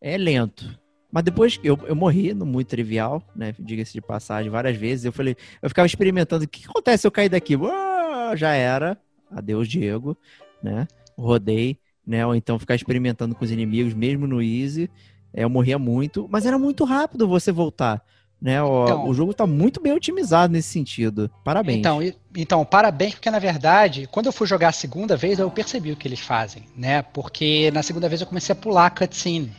é lento. Mas depois eu, eu morri no muito trivial, né? Diga-se de passagem, várias vezes. Eu falei, eu ficava experimentando. O que acontece se eu cair daqui? Uau, já era. Adeus, Diego, né? Rodei, né? Ou então ficar experimentando com os inimigos, mesmo no Easy. É, eu morria muito, mas era muito rápido você voltar. Né, o, então, o jogo está muito bem otimizado nesse sentido. Parabéns. Então, então, parabéns, porque na verdade, quando eu fui jogar a segunda vez, eu percebi o que eles fazem, né? Porque na segunda vez eu comecei a pular a cutscene.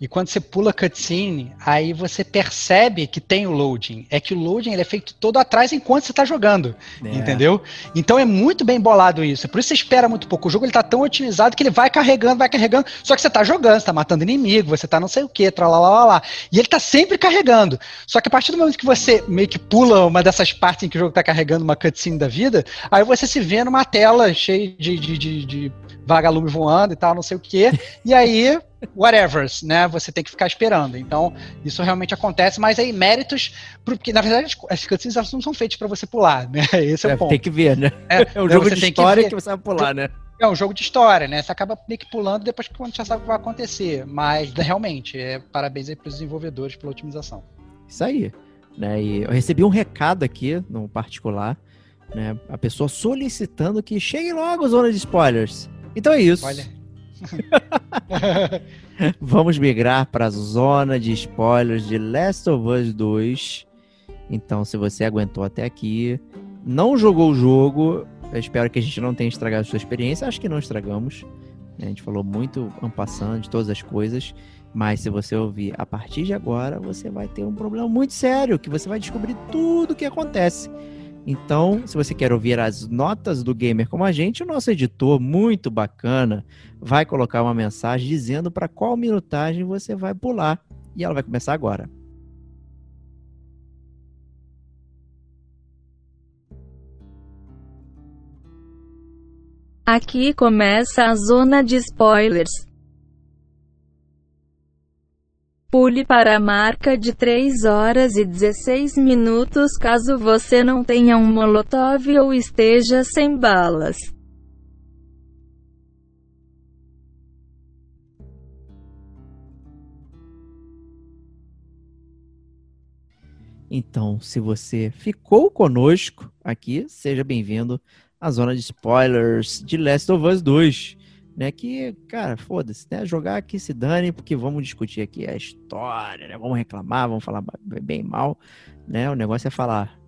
E quando você pula cutscene, aí você percebe que tem o loading. É que o loading ele é feito todo atrás enquanto você está jogando. É. Entendeu? Então é muito bem bolado isso. Por isso você espera muito pouco. O jogo ele tá tão otimizado que ele vai carregando, vai carregando. Só que você está jogando, você tá matando inimigo, você tá não sei o que, lá. E ele tá sempre carregando. Só que a partir do momento que você meio que pula uma dessas partes em que o jogo tá carregando uma cutscene da vida, aí você se vê numa tela cheia de, de, de, de vagalume voando e tal, não sei o que. E aí whatever, né? Você tem que ficar esperando. Então, isso realmente acontece, mas aí méritos, porque na verdade as cutscenes não são feitas para você pular, né? Esse é, é o ponto. Tem que ver, né? É, é um né, jogo de história que, que, você vai pular, né? É um jogo de história, né? Você acaba meio que pulando depois que você já sabe o que vai acontecer. Mas realmente, é, parabéns aí para os desenvolvedores pela otimização. Isso aí. Né? E eu recebi um recado aqui, no particular, né? A pessoa solicitando que chegue logo a zona de spoilers. Então é isso. Olha. Vamos migrar para a zona de spoilers de Last of Us 2. Então, se você aguentou até aqui, não jogou o jogo, eu espero que a gente não tenha estragado a sua experiência. Acho que não estragamos. A gente falou muito ampassando de todas as coisas. Mas se você ouvir a partir de agora, você vai ter um problema muito sério, que você vai descobrir tudo o que acontece. Então, se você quer ouvir as notas do gamer como a gente, o nosso editor, muito bacana, vai colocar uma mensagem dizendo para qual minutagem você vai pular. E ela vai começar agora. Aqui começa a zona de spoilers. Pule para a marca de 3 horas e 16 minutos caso você não tenha um molotov ou esteja sem balas. Então, se você ficou conosco aqui, seja bem-vindo à zona de spoilers de Last of Us 2 né? Que, cara, foda-se, né? Jogar aqui se dane, porque vamos discutir aqui a história, né? Vamos reclamar, vamos falar bem mal, né? O negócio é falar.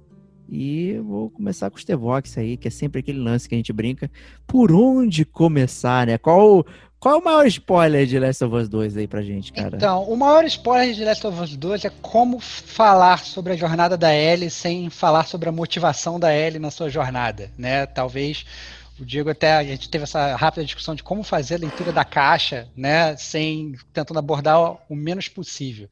E vou começar com o Stevox aí, que é sempre aquele lance que a gente brinca. Por onde começar, né? Qual, qual é o maior spoiler de Last of Us 2 aí pra gente, cara? Então, o maior spoiler de Last of Us 2 é como falar sobre a jornada da Ellie sem falar sobre a motivação da Ellie na sua jornada, né? Talvez o Diego até a gente teve essa rápida discussão de como fazer a leitura da caixa, né, sem tentando abordar o menos possível,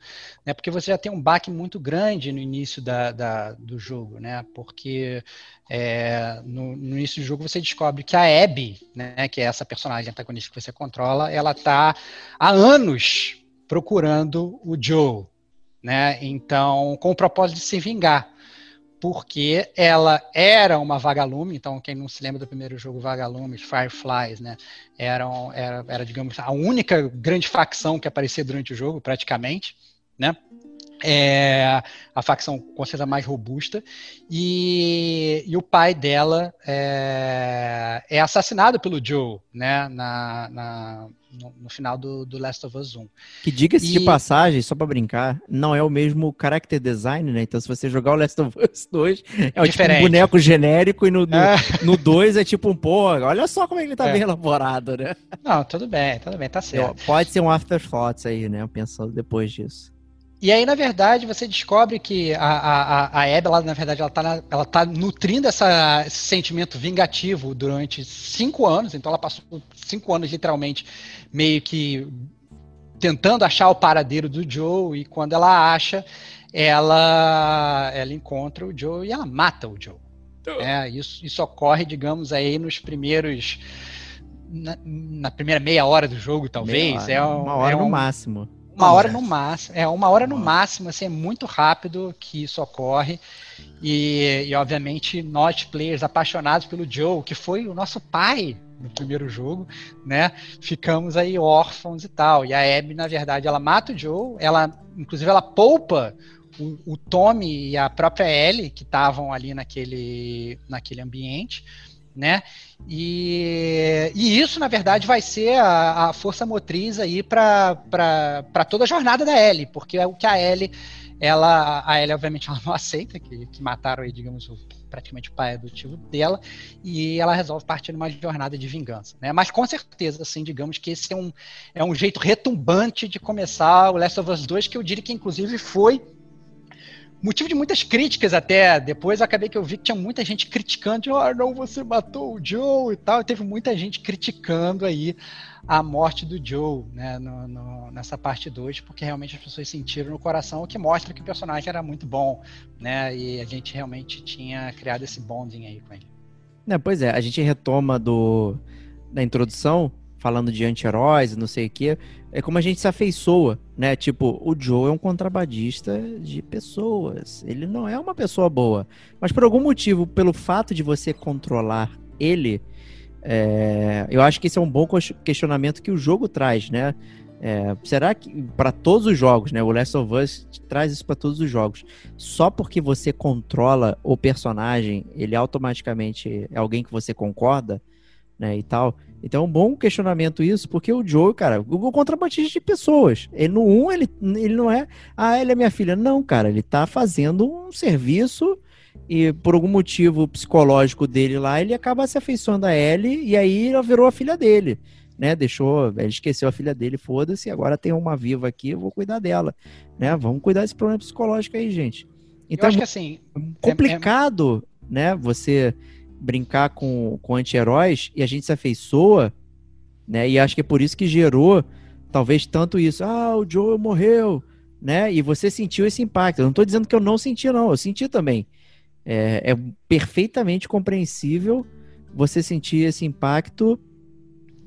né, porque você já tem um baque muito grande no início da, da do jogo, né, porque é, no, no, início do jogo você descobre que a Abby, né, que é essa personagem antagonista que você controla, ela está há anos procurando o Joe, né, então com o propósito de se vingar porque ela era uma vagalume, então quem não se lembra do primeiro jogo Vagalumes, Fireflies, né, eram, era, era, digamos, a única grande facção que aparecia durante o jogo, praticamente, né, é a facção com certeza mais robusta, e, e o pai dela é, é, assassinado pelo Joe, né, na, na no, no, final do, do, Last of Us 1. Que diga-se e... de passagem, só para brincar, não é o mesmo character design, né? Então se você jogar o Last of Us 2, é tipo um boneco genérico e no 2 no, é. no é tipo um, pô, olha só como ele tá é. bem elaborado, né? Não, tudo bem, tudo bem, tá certo. Pode ser um afterthoughts aí, né? Pensando depois disso. E aí, na verdade, você descobre que a, a, a Abby, ela, na verdade, ela está ela tá nutrindo essa, esse sentimento vingativo durante cinco anos. Então, ela passou cinco anos, literalmente, meio que tentando achar o paradeiro do Joe. E quando ela acha, ela, ela encontra o Joe e ela mata o Joe. É, isso, isso ocorre, digamos, aí nos primeiros. Na, na primeira meia hora do jogo, talvez. Hora, é um, uma hora é um, no máximo. Uma hora no máximo. É, uma hora no máximo, assim, é muito rápido que isso ocorre. E, e, obviamente, nós, players apaixonados pelo Joe, que foi o nosso pai no primeiro jogo, né? Ficamos aí órfãos e tal. E a Abby, na verdade, ela mata o Joe, ela, inclusive, ela poupa o, o Tommy e a própria Ellie, que estavam ali naquele, naquele ambiente, né? E, e, isso, na verdade, vai ser a, a força motriz aí para toda a jornada da Ellie, porque é o que a Ellie, ela, a Ellie, obviamente, ela não aceita que, que mataram aí, digamos, o, praticamente o pai adotivo dela, e ela resolve partir numa jornada de vingança, né? Mas com certeza, assim, digamos que esse é um, é um jeito retumbante de começar o Last of Us 2, que eu diria que, inclusive, foi motivo de muitas críticas até. Depois acabei que eu vi que tinha muita gente criticando, ah, não, você matou o Joe e tal. E teve muita gente criticando aí a morte do Joe, né, no, no, nessa parte 2, porque realmente as pessoas sentiram no coração, o que mostra que o personagem era muito bom, né, e a gente realmente tinha criado esse bonding aí com ele. É, pois é, a gente retoma do da introdução, falando de anti-heróis, não sei o quê, é como a gente se afeiçoa, né? Tipo, o Joe é um contrabandista de pessoas. Ele não é uma pessoa boa. Mas por algum motivo, pelo fato de você controlar ele, é... eu acho que esse é um bom questionamento que o jogo traz, né? É... será que para todos os jogos, né? O Last of Us traz isso para todos os jogos. Só porque você controla o personagem, ele automaticamente é alguém que você concorda, né? E tal. Então é um bom questionamento isso, porque o Joe, cara, o contrabandista de pessoas. Ele, no 1, ele, ele não é, ah, ele é minha filha. Não, cara, ele tá fazendo um serviço e por algum motivo psicológico dele lá, ele acaba se afeiçoando a Ellie e aí ela virou a filha dele. Né, deixou, ele esqueceu a filha dele, foda-se, agora tem uma viva aqui, eu vou cuidar dela, né? Vamos cuidar desse problema psicológico aí, gente. Então, eu acho que assim, complicado, é, é... né, você brincar com, com anti-heróis e a gente se afeiçoa, né? E acho que é por isso que gerou talvez tanto isso. Ah, o Joe morreu, né? E você sentiu esse impacto. Eu não estou dizendo que eu não senti, não. Eu senti também. É, é perfeitamente compreensível você sentir esse impacto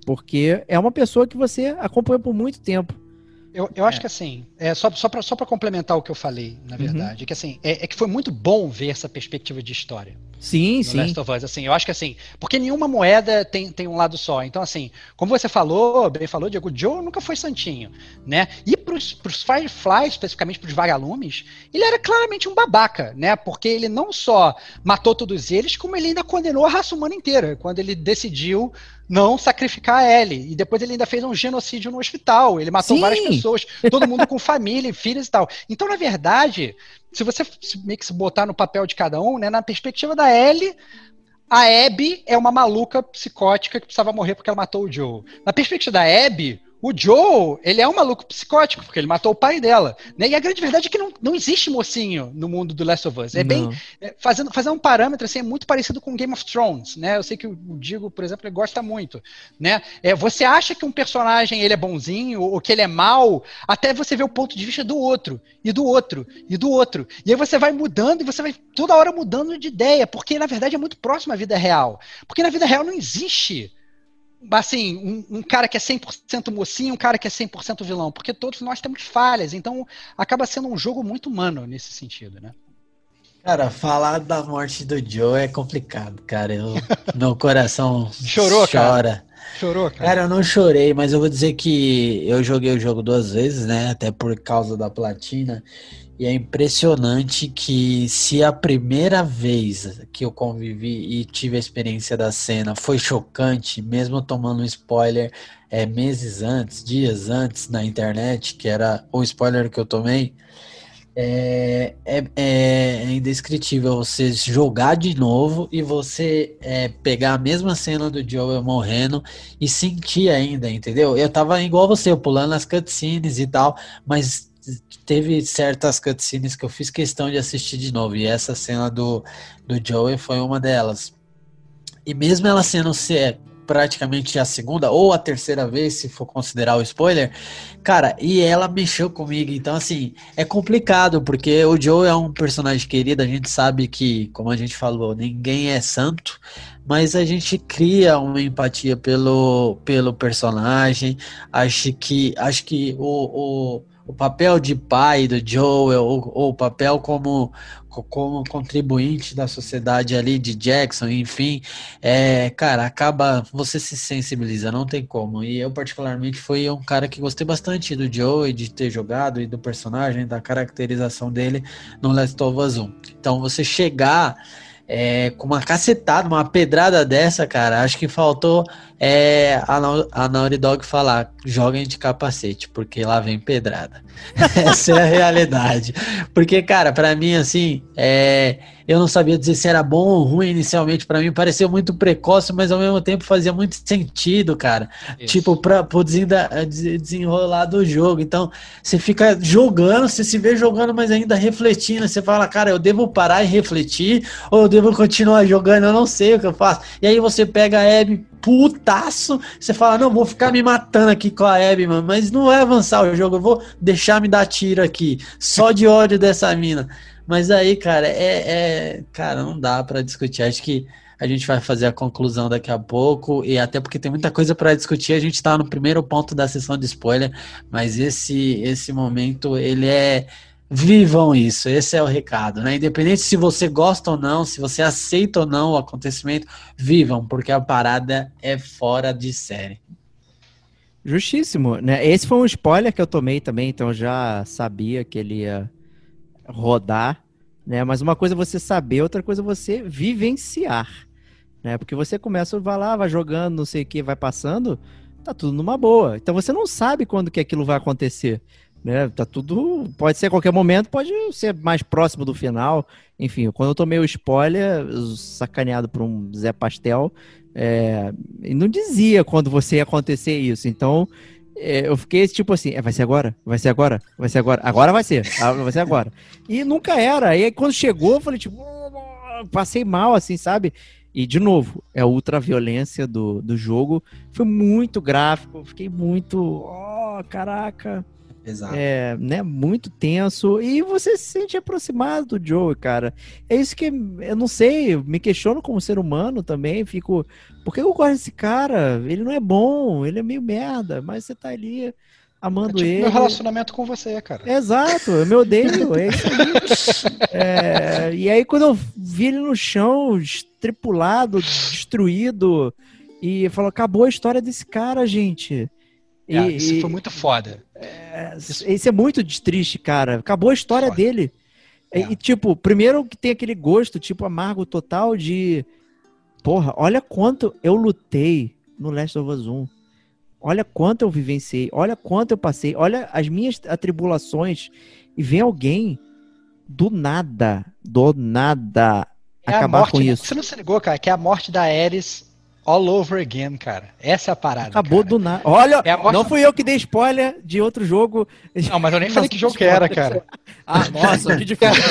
porque é uma pessoa que você acompanhou por muito tempo. Eu, eu acho é. que assim, é, só, só para só complementar o que eu falei, na uhum. verdade, uhum. é que assim, é, é, que foi muito bom ver essa perspectiva de história. Sim, sim. Last of Us, assim, eu acho que assim, porque nenhuma moeda tem, tem um lado só. Então, assim, como você falou, bem falou, Diego, o Joe nunca foi santinho, né? E pros, pros Firefly, especificamente pros vagalumes, ele era claramente um babaca, né? Porque ele não só matou todos eles, como ele ainda condenou a raça humana inteira, quando ele decidiu não sacrificar a Ellie. E depois ele ainda fez um genocídio no hospital. Ele matou Sim. várias pessoas, todo mundo com família, filhos e tal. Então, na verdade, se você meio que se botar no papel de cada um, né, na perspectiva da Ellie, a Abby é uma maluca psicótica que precisava morrer porque ela matou o Joe. Na perspectiva da Abby, o Joe, ele é um maluco psicótico, porque ele matou o pai dela. Né? E a grande verdade é que não, não existe mocinho no mundo do Last of Us. É não. bem. É, fazendo, fazendo um parâmetro assim, é muito parecido com Game of Thrones. Né? Eu sei que o, o Digo, por exemplo, ele gosta muito. Né? É, você acha que um personagem ele é bonzinho ou que ele é mal, até você ver o ponto de vista do outro, e do outro, e do outro. E aí você vai mudando e você vai toda hora mudando de ideia, porque na verdade é muito próximo à vida real. Porque na vida real não existe assim, um, um, cara que é 100% mocinho, um cara que é 100% vilão, porque todos nós temos falhas, então acaba sendo um jogo muito humano nesse sentido, né? Cara, falar da morte do Joe é complicado, cara. Eu, meu coração Chorou, chora. Cara. Chorou, cara. Cara, eu não chorei, mas eu vou dizer que eu joguei o jogo duas vezes, né? Até por causa da platina. E é impressionante que se a primeira vez que eu convivi e tive a experiência da cena foi chocante, mesmo tomando um spoiler é, meses antes, dias antes na internet, que era o spoiler que eu tomei, é, é, é indescritível você jogar de novo e você é, pegar a mesma cena do Joel morrendo e sentir ainda, entendeu? Eu tava igual você, eu pulando as cutscenes e tal, mas teve certas cutscenes que eu fiz questão de assistir de novo, e essa cena do, do Joey foi uma delas. E mesmo ela sendo ser praticamente a segunda ou a terceira vez, se for considerar o spoiler. Cara, e ela mexeu comigo. Então, assim, é complicado, porque o Joe é um personagem querido. A gente sabe que, como a gente falou, ninguém é santo. Mas a gente cria uma empatia pelo, pelo personagem. Acho que, acho que o, o o papel de pai do Joel, ou, o papel como, como contribuinte da sociedade ali de Jackson, enfim, é, cara, acaba, você se sensibiliza, não tem como. E eu, particularmente, fui um cara que gostei bastante do Joe e de ter jogado e do personagem, da caracterização dele no Last of Us 1. Então, você chegar é, com uma cacetada, uma pedrada dessa, cara, acho que faltou é, a, a Naughty Dog falar: joguem de capacete, porque lá vem pedrada. Essa é a realidade. Porque, cara, para mim, assim, é, eu não sabia dizer se era bom ou ruim inicialmente. para mim, pareceu muito precoce, mas ao mesmo tempo fazia muito sentido, cara. Isso. Tipo, pra, pro desenrolar do jogo. Então, você fica jogando, você se vê jogando, mas ainda refletindo. Você fala, cara, eu devo parar e refletir, ou eu devo continuar jogando, eu não sei o que eu faço. E aí você pega a Abby putaço, você fala, não, vou ficar me matando aqui com a Abby, mano, mas não vai avançar o jogo, eu vou deixar me dar tiro aqui, só de ódio dessa mina. Mas aí, cara, é, é cara, não dá para discutir. Acho que a gente vai fazer a conclusão daqui a pouco e até porque tem muita coisa para discutir. A gente está no primeiro ponto da sessão de spoiler, mas esse esse momento ele é vivam isso. Esse é o recado, né? Independente se você gosta ou não, se você aceita ou não o acontecimento, vivam, porque a parada é fora de série. Justíssimo, né? Esse foi um spoiler que eu tomei também, então já sabia que ele ia rodar, né? Mas uma coisa é você saber, outra coisa é você vivenciar, né? Porque você começa, vai lá, vai jogando, não sei o que, vai passando, tá tudo numa boa. Então você não sabe quando que aquilo vai acontecer, né? Tá tudo, pode ser a qualquer momento, pode ser mais próximo do final. Enfim, quando eu tomei o spoiler, sacaneado por um Zé Pastel, é, não dizia quando você ia acontecer isso. Então, é, eu fiquei tipo assim, é, vai ser agora? Vai ser agora? Vai ser agora? Agora vai ser. Ah, vai ser agora. E nunca era. E aí quando chegou, eu falei tipo, passei mal assim, sabe? E de novo, é a ultraviolência do, do jogo. Foi muito gráfico, fiquei muito, oh, caraca. Exato. É, né, muito tenso. E você se sente aproximado do Joe, cara. É isso que eu não sei, me questiono como ser humano também. Fico, por que eu gosto desse cara? Ele não é bom, ele é meio merda, mas você tá ali amando é tipo ele. meu relacionamento com você, cara. Exato, eu me odeio. é isso aí. É, e aí, quando eu vi ele no chão, tripulado, destruído, e falou: acabou a história desse cara, gente. É, e, isso foi muito foda. É, isso é muito triste, cara. Acabou a história foda. dele. É. E, tipo, primeiro que tem aquele gosto, tipo, amargo total de. Porra, olha quanto eu lutei no Last of Us 1. Olha quanto eu vivenciei. Olha quanto eu passei. Olha as minhas atribulações. E vem alguém do nada, do nada, é acabar morte, com isso. Você não se ligou, cara, que é a morte da Ares all over again, cara. Essa é a parada. Acabou cara. do nada. Olha, é morte... não fui eu que dei spoiler de outro jogo. Não, mas eu nem falei que jogo que era, cara. ah, nossa, que difícil.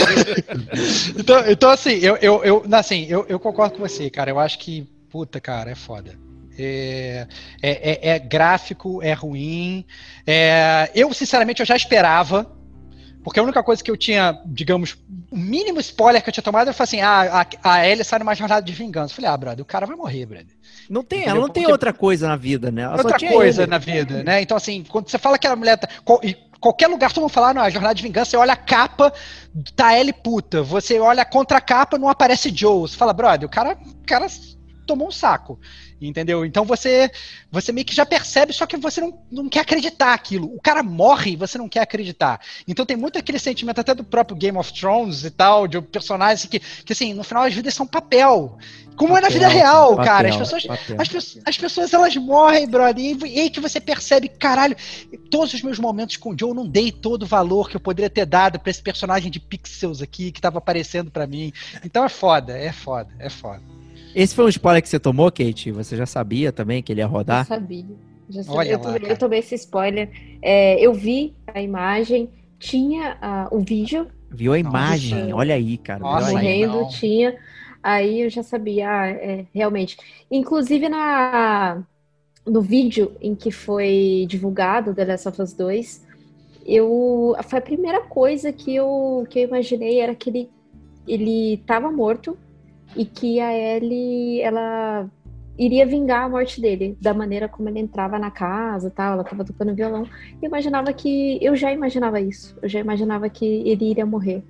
então, então, assim, eu, eu, eu, assim eu, eu concordo com você, cara. Eu acho que, puta, cara, é foda. É, é, é, é gráfico, é ruim. É, eu, sinceramente, eu já esperava porque a única coisa que eu tinha, digamos, o mínimo spoiler que eu tinha tomado, eu falei assim: ah, a, a Ellie sai numa jornada de vingança. Eu falei, ah, brother, o cara vai morrer, brother. Não tem, ela não tem outra coisa na vida, né? Ela outra coisa ele. na vida, né? Então, assim, quando você fala que a mulher. Tá, qualquer lugar todo mundo falar, não, a jornada de vingança, você olha a capa, tá Ellie puta. Você olha a contracapa, não aparece Joe. Você fala, brother, o cara, o cara tomou um saco. Entendeu? Então você você meio que já percebe, só que você não, não quer acreditar aquilo. O cara morre e você não quer acreditar. Então tem muito aquele sentimento até do próprio Game of Thrones e tal, de personagens que, que assim, no final as vidas são papel. Como papel, é na vida real, papel, cara. As pessoas, as, as, pessoas elas morrem, brother. E, e aí que você percebe, caralho, todos os meus momentos com o Joe eu não dei todo o valor que eu poderia ter dado para esse personagem de pixels aqui que tava aparecendo para mim. Então é foda, é foda, é foda. Esse foi um spoiler que você tomou, Kate? Você já sabia também que ele ia rodar? Eu sabia. Já sabia. Olha eu, tomei, eu tomei esse spoiler. É, eu vi a imagem, tinha uh, o vídeo. Viu a imagem? Olha aí, cara. Nossa, morrendo, tinha. Aí eu já sabia, ah, é, realmente. Inclusive na, no vídeo em que foi divulgado The Last of Us 2, eu, foi a primeira coisa que eu, que eu imaginei era que ele, ele tava morto e que a Ellie, ela iria vingar a morte dele, da maneira como ele entrava na casa tal, ela tava tocando violão. Eu imaginava que. Eu já imaginava isso. Eu já imaginava que ele iria morrer.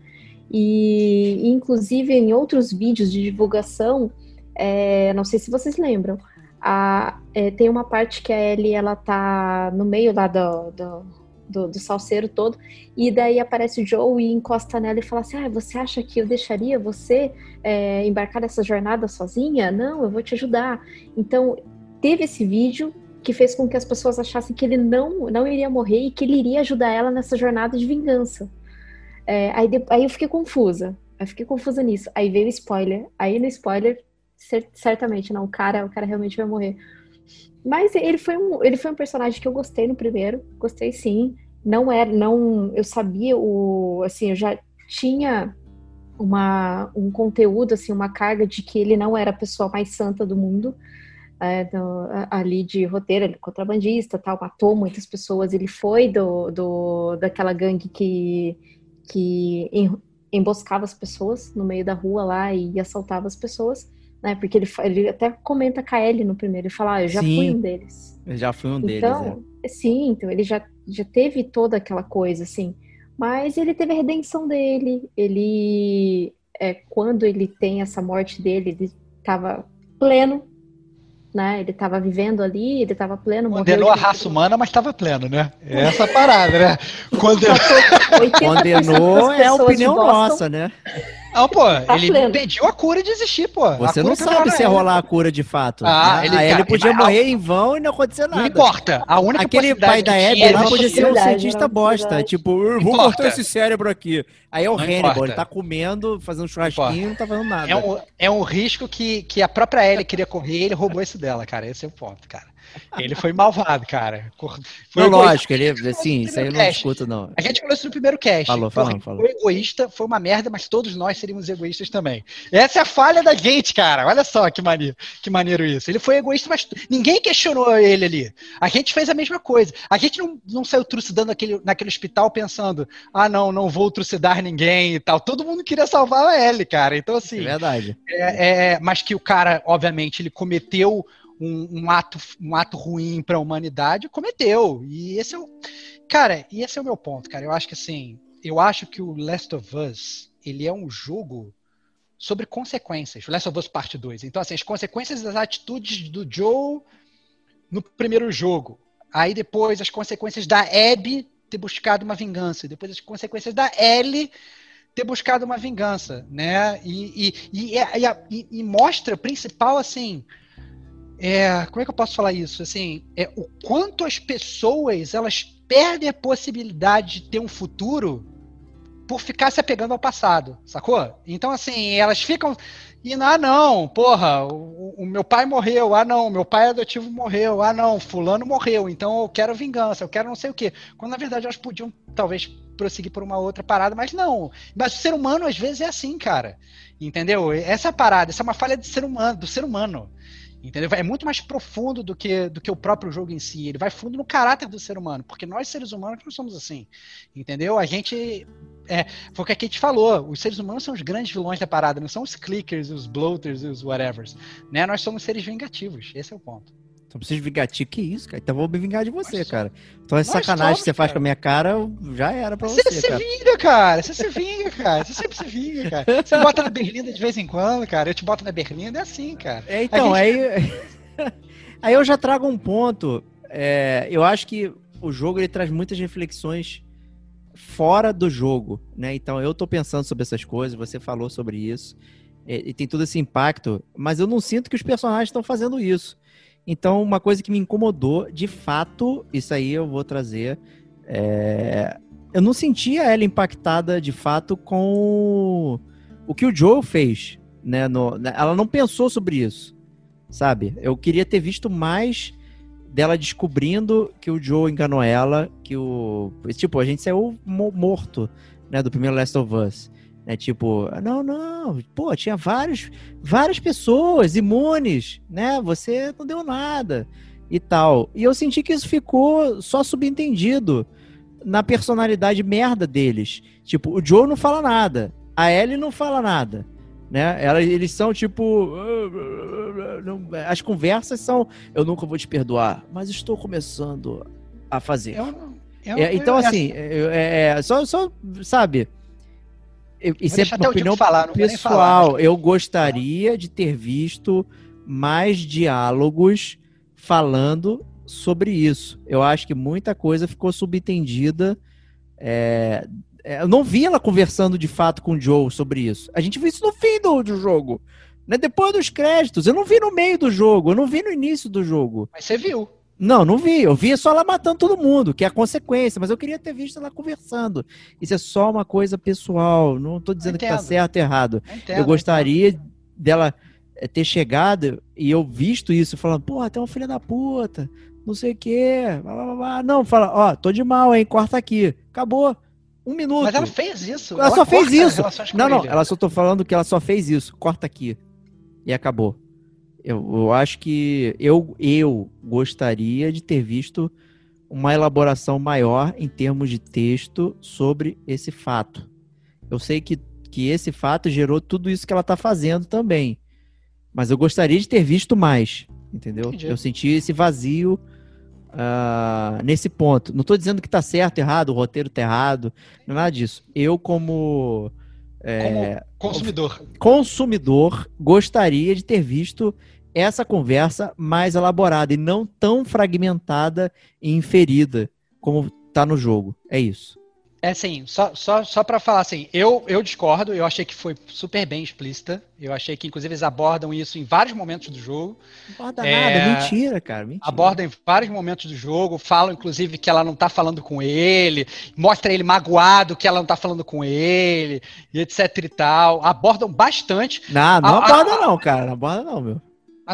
E, inclusive, em outros vídeos de divulgação, é, não sei se vocês lembram, a, é, tem uma parte que a Ellie ela tá no meio lá do, do, do, do salseiro todo, e daí aparece o Joe e encosta nela e fala assim: ah, você acha que eu deixaria você é, embarcar nessa jornada sozinha? Não, eu vou te ajudar. Então, teve esse vídeo que fez com que as pessoas achassem que ele não, não iria morrer e que ele iria ajudar ela nessa jornada de vingança. É, aí, aí eu fiquei confusa. Eu fiquei confusa nisso. Aí veio o spoiler. Aí no spoiler, certamente, não, o cara, o cara realmente vai morrer. Mas ele foi um, ele foi um personagem que eu gostei no primeiro, gostei sim. Não era, não, eu sabia o, assim, eu já tinha uma, um conteúdo, assim, uma carga de que ele não era a pessoa mais santa do mundo. É, do, ali de roteiro, ele é contrabandista, tal, matou muitas pessoas. Ele foi do, do daquela gangue que que emboscava as pessoas no meio da rua lá e assaltava as pessoas né? Porque ele, ele até comenta com a Ellie no primeiro, ele fala, ah, eu já sim, fui um deles. Eu já fui um então, deles, é. Sim, então ele já, já teve toda aquela coisa, assim. Mas ele teve a redenção dele, ele... É, quando ele tem essa morte dele, ele estava pleno, né? Ele estava vivendo ali, ele estava pleno. Condenou a raça humana, mas estava pleno, né? É essa parada, né? Condenou, Condenou é a opinião nossa, né? Não, pô, tá ele pleno. pediu a cura de existir, pô. Você não sabe se ia rolar a cura de fato. Ah, né? ele, Aí ele podia morrer a... em vão e não acontecer nada. Não importa. A única Aquele pai da Abby lá podia ser um cientista bosta. Tipo, vou cortar esse cérebro aqui. Aí é o não Hannibal, importa. ele tá comendo, fazendo churrasquinho e não tá fazendo nada. É um, é um risco que, que a própria Ellie queria correr e ele roubou esse dela, cara. Esse é o ponto, cara. Ele foi malvado, cara. Foi não, lógico, ele, assim, isso aí eu não discuto, não. A gente falou isso no primeiro cast. Falou, falou, falou. Foi egoísta, foi uma merda, mas todos nós seríamos egoístas também. Essa é a falha da gente, cara. Olha só que maneiro, que maneiro isso. Ele foi egoísta, mas ninguém questionou ele ali. A gente fez a mesma coisa. A gente não, não saiu trucidando aquele, naquele hospital pensando, ah, não, não vou trucidar ninguém e tal. Todo mundo queria salvar a Ellie, cara. Então, assim. É verdade. É, é, mas que o cara, obviamente, ele cometeu um, um, ato, um ato ruim para a humanidade, cometeu. E esse é o. Cara, e esse é o meu ponto, cara. Eu acho que assim, eu acho que o Last of Us, ele é um jogo sobre consequências. Last of Us Parte 2. Então, assim, as consequências das atitudes do Joe no primeiro jogo. Aí depois as consequências da Abby ter buscado uma vingança. Depois as consequências da Ellie ter buscado uma vingança, né? E, e, e, e, e mostra principal assim é, como é que eu posso falar isso? Assim, é o quanto as pessoas elas perdem a possibilidade de ter um futuro por ficar se apegando ao passado, sacou? Então, assim, elas ficam indo, ah, não, porra, o, o, meu pai morreu, ah, não, meu pai adotivo morreu, ah, não, fulano morreu, então eu quero vingança, eu quero não sei o quê. Quando, na verdade, elas podiam, talvez, prosseguir por uma outra parada, mas não. Mas o ser humano, às vezes, é assim, cara. Entendeu? Essa é parada, essa é uma falha ser humano, do ser humano. Entendeu? É muito mais profundo do que, do que o próprio jogo em si. Ele vai fundo no caráter do ser humano, porque nós, seres humanos, não somos assim. Entendeu? A gente. É, foi o que a Kate falou. Os seres humanos são os grandes vilões da parada, não são os clickers, os bloaters os whatevers. Né? Nós somos seres vingativos. Esse é o ponto. Então preciso vingativo. Que isso, cara? Então vou me vingar de você, cara. Então é sacanagem que você faz com a minha cara, já era pra você. Você se vinga, cara. Você se vinga, cara. Você sempre se vinga, cara. Você bota na berlinda de vez em quando, cara. Eu te boto na berlinda, é assim, cara. É, então, gente... aí. aí eu já trago um ponto. É, eu acho que o jogo ele traz muitas reflexões fora do jogo, né? Então eu tô pensando sobre essas coisas, você falou sobre isso, e, e tem todo esse impacto, mas eu não sinto que os personagens estão fazendo isso. Então, uma coisa que me incomodou, de fato, isso aí eu vou trazer. É... Eu não sentia ela impactada, de fato, com o que o Joe fez. Né? No... Ela não pensou sobre isso, sabe? Eu queria ter visto mais dela descobrindo que o Joe enganou ela, que o. Tipo, a gente saiu morto, né? Do primeiro Last of Us. Né? Tipo, não, não, pô, tinha vários, várias pessoas imunes, né? Você não deu nada e tal. E eu senti que isso ficou só subentendido na personalidade merda deles. Tipo, o Joe não fala nada, a Ellie não fala nada. Né? Eles são tipo. As conversas são. Eu nunca vou te perdoar, mas estou começando a fazer. Eu, eu, é, então, assim, é, é, só, só, sabe. Isso é uma opinião falar, pessoal. Falar, eu gostaria de ter visto mais diálogos falando sobre isso. Eu acho que muita coisa ficou subentendida. É, é, eu não vi ela conversando de fato com o Joe sobre isso. A gente viu isso no fim do, do jogo. Né? Depois dos créditos. Eu não vi no meio do jogo. Eu não vi no início do jogo. Mas você viu. Não, não vi. Eu vi só ela matando todo mundo, que é a consequência. Mas eu queria ter visto ela conversando. Isso é só uma coisa pessoal. Não estou dizendo que tá certo ou errado. Eu, entendo, eu gostaria dela eh, ter chegado e eu visto isso, falando, porra, tem uma filha da puta, não sei o quê. Blá, blá, blá. Não, fala, ó, tô de mal, hein? Corta aqui. Acabou. Um minuto. Mas ela fez isso. Ela, ela só fez isso. Não, não, ela só tô falando que ela só fez isso. Corta aqui. E acabou. Eu, eu acho que eu, eu gostaria de ter visto uma elaboração maior em termos de texto sobre esse fato. Eu sei que, que esse fato gerou tudo isso que ela está fazendo também. Mas eu gostaria de ter visto mais, entendeu? Entendi. Eu senti esse vazio uh, nesse ponto. Não estou dizendo que está certo, errado, o roteiro está errado, não é nada disso. Eu, como, é, como consumidor. consumidor, gostaria de ter visto essa conversa mais elaborada e não tão fragmentada e inferida como está no jogo. É isso. É assim, só, só, só para falar assim, eu, eu discordo, eu achei que foi super bem explícita. Eu achei que, inclusive, eles abordam isso em vários momentos do jogo. Não aborda é, nada, mentira, cara. Mentira. Abordam em vários momentos do jogo, falam, inclusive, que ela não tá falando com ele, mostra ele magoado que ela não tá falando com ele, e etc e tal. Abordam bastante. Não, não a, aborda, a, não, cara. Não aborda, não, meu.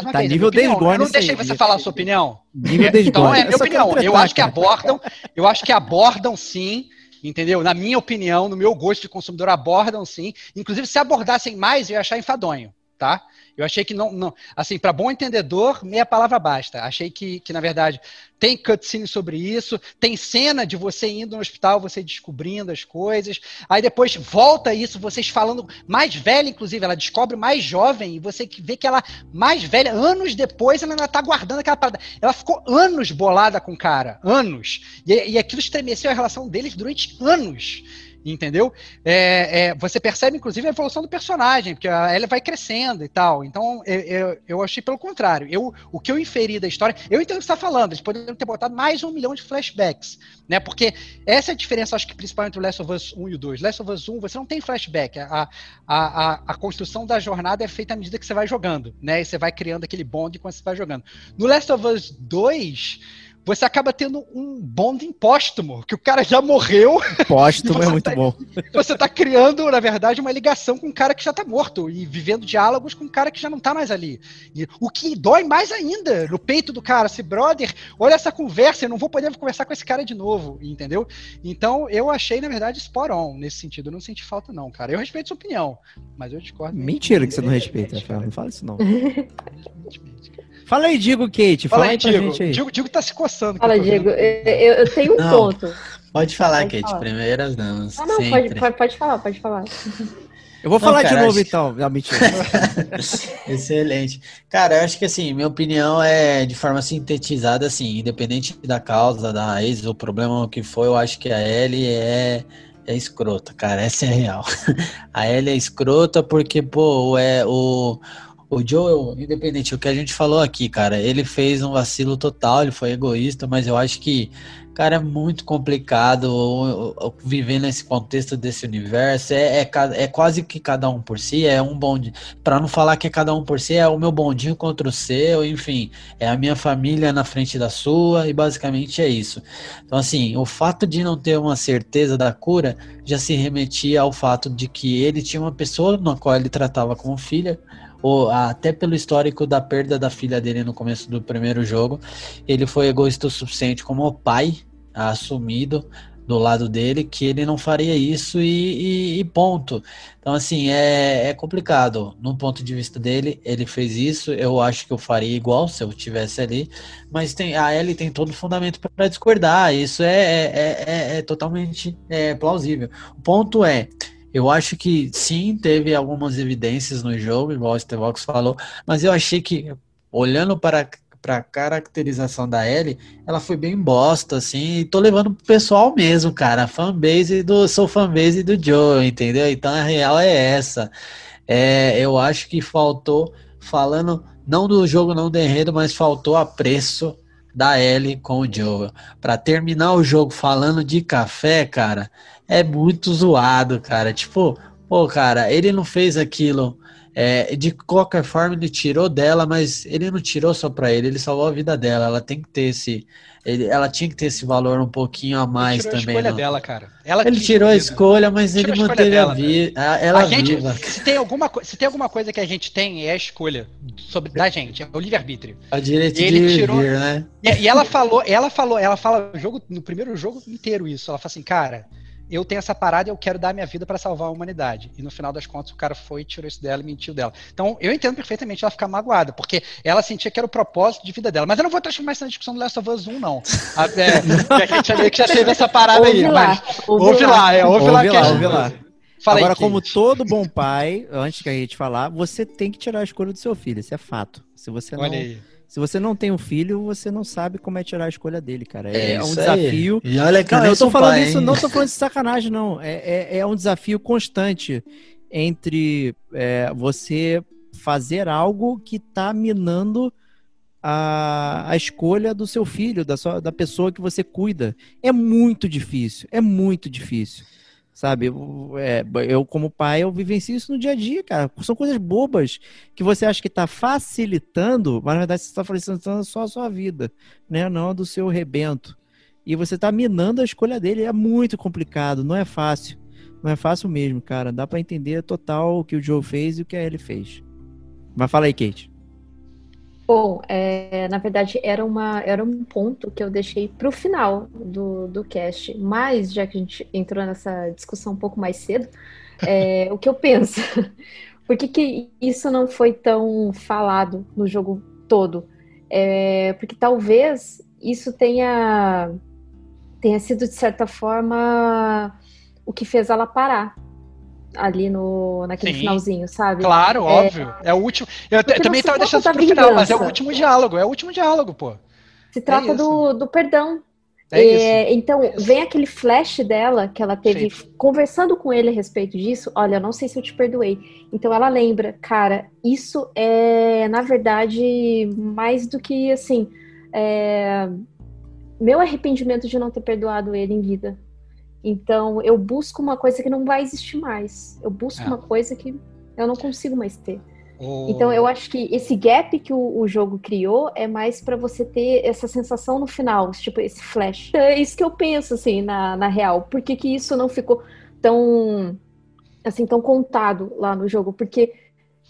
Mas tá vez, nível opinião, Eu não deixei você falar a sua opinião. Nível então, é minha opinião. Eu acho que abordam, eu acho que abordam sim entendeu? Na minha opinião, no meu gosto de consumidor, abordam sim. Inclusive, se abordassem mais, eu ia achar enfadonho, tá? Eu achei que não, não assim, para bom entendedor, meia palavra basta. Achei que, que, na verdade, tem cutscene sobre isso, tem cena de você indo no hospital, você descobrindo as coisas. Aí depois volta isso, vocês falando mais velha, inclusive, ela descobre mais jovem, e você vê que ela, mais velha, anos depois, ela ainda tá guardando aquela parada. Ela ficou anos bolada com o cara, anos. E, e aquilo estremeceu a relação deles durante anos entendeu? É, é, você percebe, inclusive, a evolução do personagem, porque ela vai crescendo e tal. Então, eu, eu, eu, achei pelo contrário. Eu, o que eu inferi da história, eu entendo o que você está falando, eles poderiam ter botado mais um milhão de flashbacks, né? Porque essa é a diferença, acho que principal entre o Last of Us 1 e o 2. Last of Us 1, você não tem flashback. A, a, a, a construção da jornada é feita à medida que você vai jogando, né? E você vai criando aquele bonde quando você vai jogando. No Last of Us 2 você acaba tendo um bonding póstumo, que o cara já morreu. Póstumo é muito tá, bom. Você tá criando, na verdade, uma ligação com um cara que já tá morto e vivendo diálogos com um cara que já não tá mais ali. E, o que dói mais ainda no peito do cara, se brother, olha essa conversa, eu não vou poder conversar com esse cara de novo, entendeu? Então, eu achei, na verdade, spot on nesse sentido. Eu não senti falta, não, cara. Eu respeito sua opinião, mas eu discordo. Mentira que você não respeita, Rafael. Não fala isso, não. Fala aí, Digo, Kate. Fala, fala aí, Digo. Gente aí. Digo. Digo tá se coçando. Fala, Digo. Eu, eu, tenho um não, ponto. Pode falar, pode Kate. Falar. Primeiras damas. Não, não, pode, pode, pode, falar, pode falar. Eu vou não, falar cara, de novo, então. Não, mentira. Excelente. Cara, eu acho que, assim, minha opinião é, de forma sintetizada, assim, independente da causa, da raiz, o problema que foi, eu acho que a Ellie é é escrota, cara, essa é real. A Ellie é escrota porque, pô, é o, o Joel, independente do que a gente falou aqui, cara, ele fez um vacilo total, ele foi egoísta, mas eu acho que, cara, é muito complicado viver nesse contexto desse universo. É, é, é, quase que cada um por si, é um bonde. Para não falar que é cada um por si, é o meu bondinho contra o seu, enfim, é a minha família na frente da sua, e basicamente é isso. Então, assim, o fato de não ter uma certeza da cura já se remetia ao fato de que ele tinha uma pessoa na qual ele tratava como filha ou até pelo histórico da perda da filha dele no começo do primeiro jogo, ele foi egoísta o suficiente como pai assumido do lado dele que ele não faria isso e, e, e ponto. Então, assim, é, é complicado. No ponto de vista dele, ele fez isso. Eu acho que eu faria igual se eu tivesse ali. Mas tem, a Ellie tem todo o fundamento para discordar. Isso é, é, é, é totalmente é, plausível. O ponto é. Eu acho que sim, teve algumas evidências no jogo, igual o Stevox falou, mas eu achei que, olhando para pra caracterização da Ellie, ela foi bem bosta, assim, e tô levando pro pessoal mesmo, cara, fanbase do, sou fanbase do Joe, entendeu? Então a real é essa. É, eu acho que faltou, falando, não do jogo, não do enredo, mas faltou apreço da Ellie com o Joe. Para terminar o jogo falando de café, cara, é muito zoado, cara. Tipo, pô, cara, ele não fez aquilo é, de qualquer forma, ele tirou dela, mas ele não tirou só para ele, ele salvou a vida dela. Ela tem que ter esse. Ele, ela tinha que ter esse valor um pouquinho a mais ele tirou também. A escolha não. dela, cara. Ela ele tirou a escolha, mas ele, manteve a, vida. Ela a gente, viva. Se tem, alguma, se tem alguma coisa que a gente tem, é a escolha sobre, da gente, é o livre-arbítrio. A direito de ele tirou, vir, né? E, e ela falou, ela falou, ela fala jogo, no primeiro jogo inteiro isso. Ela fala assim, cara eu tenho essa parada e eu quero dar minha vida para salvar a humanidade. E no final das contas, o cara foi, tirou isso dela e mentiu dela. Então, eu entendo perfeitamente ela ficar magoada, porque ela sentia que era o propósito de vida dela. Mas eu não vou transformar isso na discussão do Last of Us 1, não. É, a gente que já teve essa parada ouve aí. Lá, mas, ouve, ouve lá, lá, é, ouve, ouve lá, lá, ouve lá. Fala Agora, aí, como todo bom pai, antes que a gente falar, você tem que tirar a escolha do seu filho, isso é fato. Se você não. Olha aí se você não tem um filho, você não sabe como é tirar a escolha dele, cara. É, é um desafio. Aí. E olha que não, eu tô falando pai, isso, hein? não tô falando de sacanagem, não. É, é, é um desafio constante entre é, você fazer algo que tá minando a, a escolha do seu filho, da, sua, da pessoa que você cuida. É muito difícil, é muito difícil. Sabe, eu, é, eu como pai, eu vivencio isso no dia a dia, cara. São coisas bobas que você acha que está facilitando, mas na verdade você está facilitando só a sua vida, né? Não a do seu rebento. E você está minando a escolha dele. É muito complicado, não é fácil. Não é fácil mesmo, cara. Dá para entender total o que o Joe fez e o que a Ellie fez. Mas fala aí, Kate. Bom, é, na verdade era, uma, era um ponto que eu deixei para o final do, do cast, mas já que a gente entrou nessa discussão um pouco mais cedo, é, o que eu penso? Por que, que isso não foi tão falado no jogo todo? É, porque talvez isso tenha, tenha sido, de certa forma, o que fez ela parar ali no, naquele Sim, finalzinho, sabe? Claro, é, óbvio. É o último. Eu também estava deixando isso pro vingança. final, mas é o último diálogo, é o último diálogo, pô. Se trata é do, do perdão. É é, então, é vem aquele flash dela que ela teve Sim. conversando com ele a respeito disso. Olha, eu não sei se eu te perdoei. Então, ela lembra, cara, isso é, na verdade, mais do que assim. É, meu arrependimento de não ter perdoado ele em vida. Então, eu busco uma coisa que não vai existir mais. Eu busco é. uma coisa que eu não consigo mais ter. Então, eu acho que esse gap que o, o jogo criou é mais para você ter essa sensação no final, tipo, esse flash. É isso que eu penso, assim, na, na real. Por que, que isso não ficou tão, assim, tão contado lá no jogo? Porque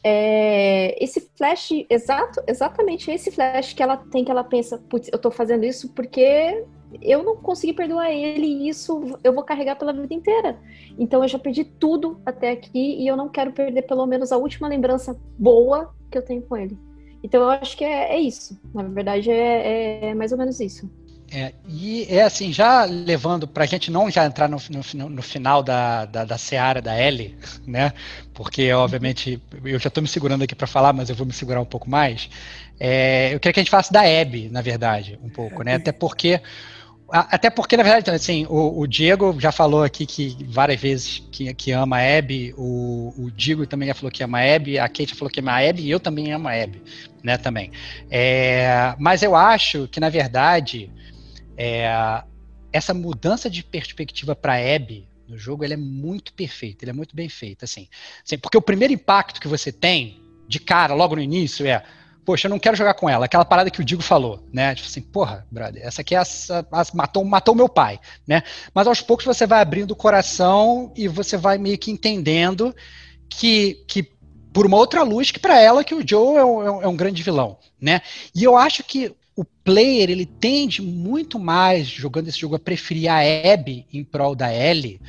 é, esse flash, exato, exatamente esse flash que ela tem, que ela pensa, putz, eu tô fazendo isso porque eu não consegui perdoar ele e isso eu vou carregar pela vida inteira. Então eu já perdi tudo até aqui e eu não quero perder pelo menos a última lembrança boa que eu tenho com ele. Então eu acho que é, é isso. Na verdade é, é, mais ou menos isso. É, e é assim, já levando para a gente não já entrar no, no, no final da, da, da seara da L, né? Porque, obviamente, eu já estou me segurando aqui para falar, mas eu vou me segurar um pouco mais. É, eu queria que a gente falasse da Abby, na verdade, um pouco, né? Até porque até porque, na verdade, assim, o, o, Diego já falou aqui que várias vezes que, que ama a Abby, o, o Diego também já falou que ama a Abby, a Kate falou que ama a Abby, e eu também amo a Abby, né, também. É, mas eu acho que, na verdade, é, essa mudança de perspectiva para Abby no jogo, ela é muito perfeita, ele é muito bem feita, assim. assim. Porque o primeiro impacto que você tem, de cara, logo no início, é poxa, eu não quero jogar com ela. Aquela parada que o Digo falou, né? Tipo assim, porra, brother, essa aqui é essa, matou, matou meu pai, né? Mas aos poucos você vai abrindo o coração e você vai meio que entendendo que, que por uma outra luz que para ela que o Joe é um, é um, grande vilão, né? E eu acho que player ele tende muito mais, jogando esse jogo, a preferir a Abby em prol da Ellie,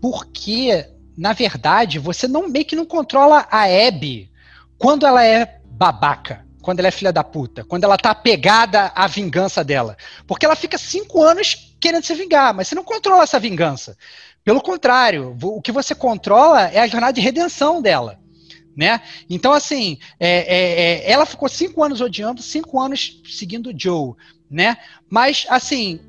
porque, na verdade, você não meio que não controla a Abby quando ela é babaca, quando ela é filha da puta, quando ela tá apegada à vingança dela. Porque ela fica cinco anos querendo se vingar, mas você não controla essa vingança. Pelo contrário, o que você controla é a jornada de redenção dela né? Então, assim, é, é, é, ela ficou cinco anos odiando, cinco anos seguindo o Joe, né? Mas, assim,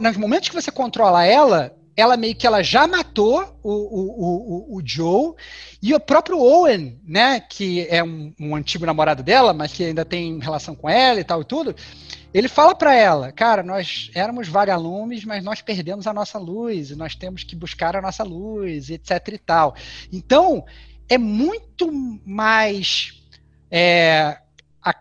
nos momentos que você controla ela, ela meio que ela já matou o, o, o, o Joe e o próprio Owen, né? Que é um, um, antigo namorado dela, mas que ainda tem relação com ela e tal e tudo. Ele fala para ela, cara, nós éramos vagalumes, mas nós perdemos a nossa luz e nós temos que buscar a nossa luz, etc e tal. Então, é muito mais é, a,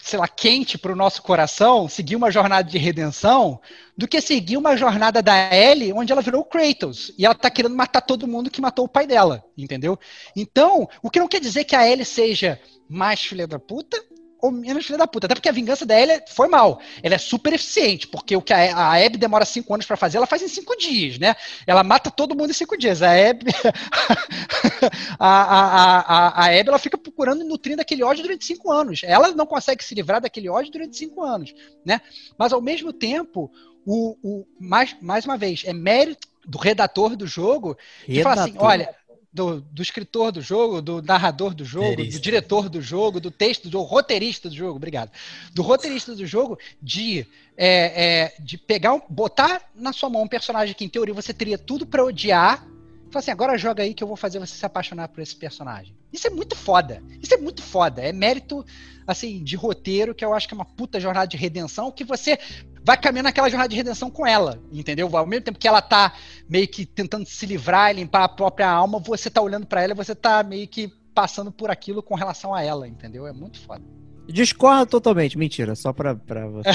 sei lá, quente para o nosso coração seguir uma jornada de redenção do que seguir uma jornada da Ellie onde ela virou Kratos e ela está querendo matar todo mundo que matou o pai dela, entendeu? Então, o que não quer dizer que a Ellie seja mais filha da puta ou menos filha da puta. Até porque a vingança da Ellie foi mal. Ela é super eficiente, porque o que a, a Abby demora cinco anos para fazer, ela faz em cinco dias, né? Ela mata todo mundo em cinco dias. A Abby, a, a, a, a Abby, ela fica procurando e nutrindo aquele ódio durante cinco anos. Ela não consegue se livrar daquele ódio durante cinco anos, né? Mas ao mesmo tempo, o, o mais, mais uma vez, é mérito do redator do jogo de redator. falar assim, olha, do, do, escritor do jogo, do narrador do jogo, do diretor do jogo, do texto do roteirista do jogo, obrigado. Do roteirista do jogo, de, é, é, de pegar, um, botar na sua mão um personagem que, em teoria, você teria tudo para odiar. Falar assim, agora joga aí que eu vou fazer você se apaixonar por esse personagem. Isso é muito foda. Isso é muito foda. É mérito, assim, de roteiro, que eu acho que é uma puta jornada de redenção, que você vai caminhando naquela jornada de redenção com ela, entendeu? Ao mesmo tempo que ela tá meio que tentando se livrar e limpar a própria alma, você tá olhando para ela e você tá meio que passando por aquilo com relação a ela, entendeu? É muito foda. Discorda totalmente, mentira, só pra, pra você.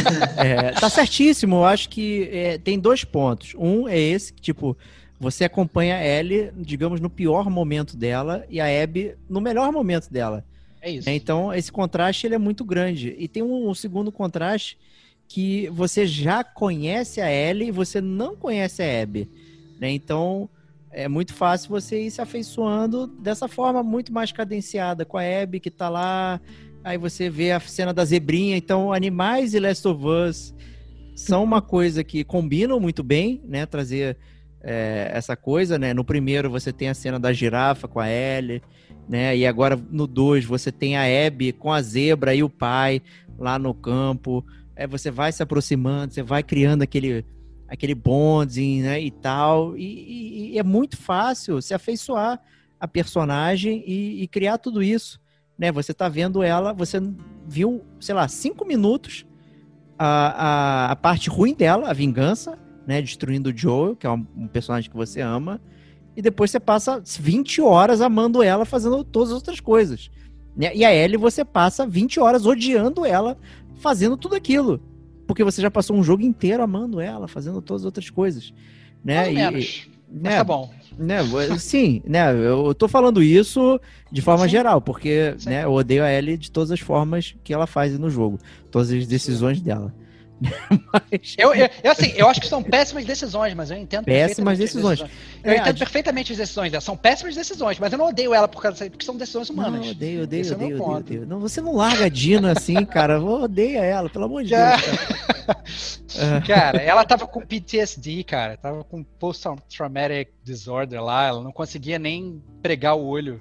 é, tá certíssimo, eu acho que é, tem dois pontos. Um é esse, que, tipo, você acompanha a Ellie, digamos, no pior momento dela e a Abby no melhor momento dela. É isso. Então, esse contraste ele é muito grande. E tem um, um segundo contraste que você já conhece a Ellie e você não conhece a Abby. Né? Então, é muito fácil você ir se afeiçoando dessa forma muito mais cadenciada com a Abby que tá lá. Aí você vê a cena da zebrinha. Então, animais e Last of Us são uma coisa que combinam muito bem, né? Trazer é, essa coisa, né? No primeiro você tem a cena da girafa com a Ellie, né? E agora no dois você tem a Abby com a zebra e o pai lá no campo é, você vai se aproximando, você vai criando aquele, aquele bonding, né, e tal, e, e, e é muito fácil se afeiçoar a personagem e, e, criar tudo isso, né, você tá vendo ela, você viu, sei lá, cinco minutos a, a, a parte ruim dela, a vingança, né, destruindo o Joe, que é um, um personagem que você ama, e depois você passa 20 horas amando ela, fazendo todas as outras coisas. Né? E a Ellie você passa 20 horas odiando ela, fazendo tudo aquilo. Porque você já passou um jogo inteiro amando ela, fazendo todas as outras coisas. Né? E, né, tá bom. Né, sim, né? Eu tô falando isso de forma sim. geral, porque né, eu odeio a Ellie de todas as formas que ela faz no jogo. Todas as decisões dela. Mas... eu, eu, eu, assim, eu acho que são péssimas decisões, mas eu entendo péssimas decisões. decisões. Eu é, entendo perfeitamente as decisões dela. São péssimas decisões, mas eu não odeio ela por causa porque são decisões humanas. Não, odeio, odeio, Esse odeio, é odeio, odeio, Não, você não larga a Dina assim, cara. Odeia ela, pelo amor de Já... Deus. Cara. cara, ela tava com PTSD, cara. Tava com post-traumatic disorder lá. Ela não conseguia nem pregar o olho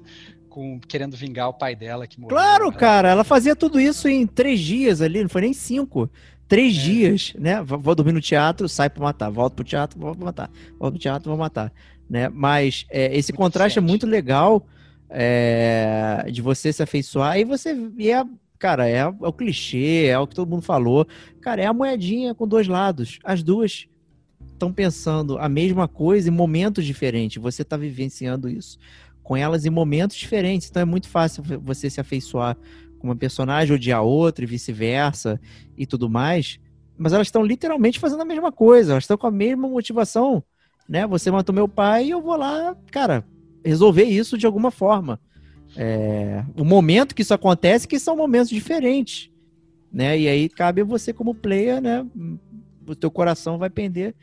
com, querendo vingar o pai dela que morreu. Claro, cara. Ela fazia tudo isso em três dias ali, não foi nem cinco três é. dias, né? Vou dormir no teatro, sai para matar. Volto pro teatro, vou matar. Volto pro teatro, vou matar. Né? Mas é, esse muito contraste é muito legal é, de você se afeiçoar. E você e é, cara, é, é, o clichê, é o que todo mundo falou. Cara, é a moedinha com dois lados. As duas estão pensando a mesma coisa em momentos diferentes. Você está vivenciando isso com elas em momentos diferentes. Então é muito fácil você se afeiçoar uma personagem odiar outra e vice-versa e tudo mais. Mas elas estão literalmente fazendo a mesma coisa, elas estão com a mesma motivação, né? Você matou meu pai e eu vou lá, cara, resolver isso de alguma forma. É, o momento que isso acontece, que são momentos diferentes. né? E aí cabe você como player, né? O teu coração vai pender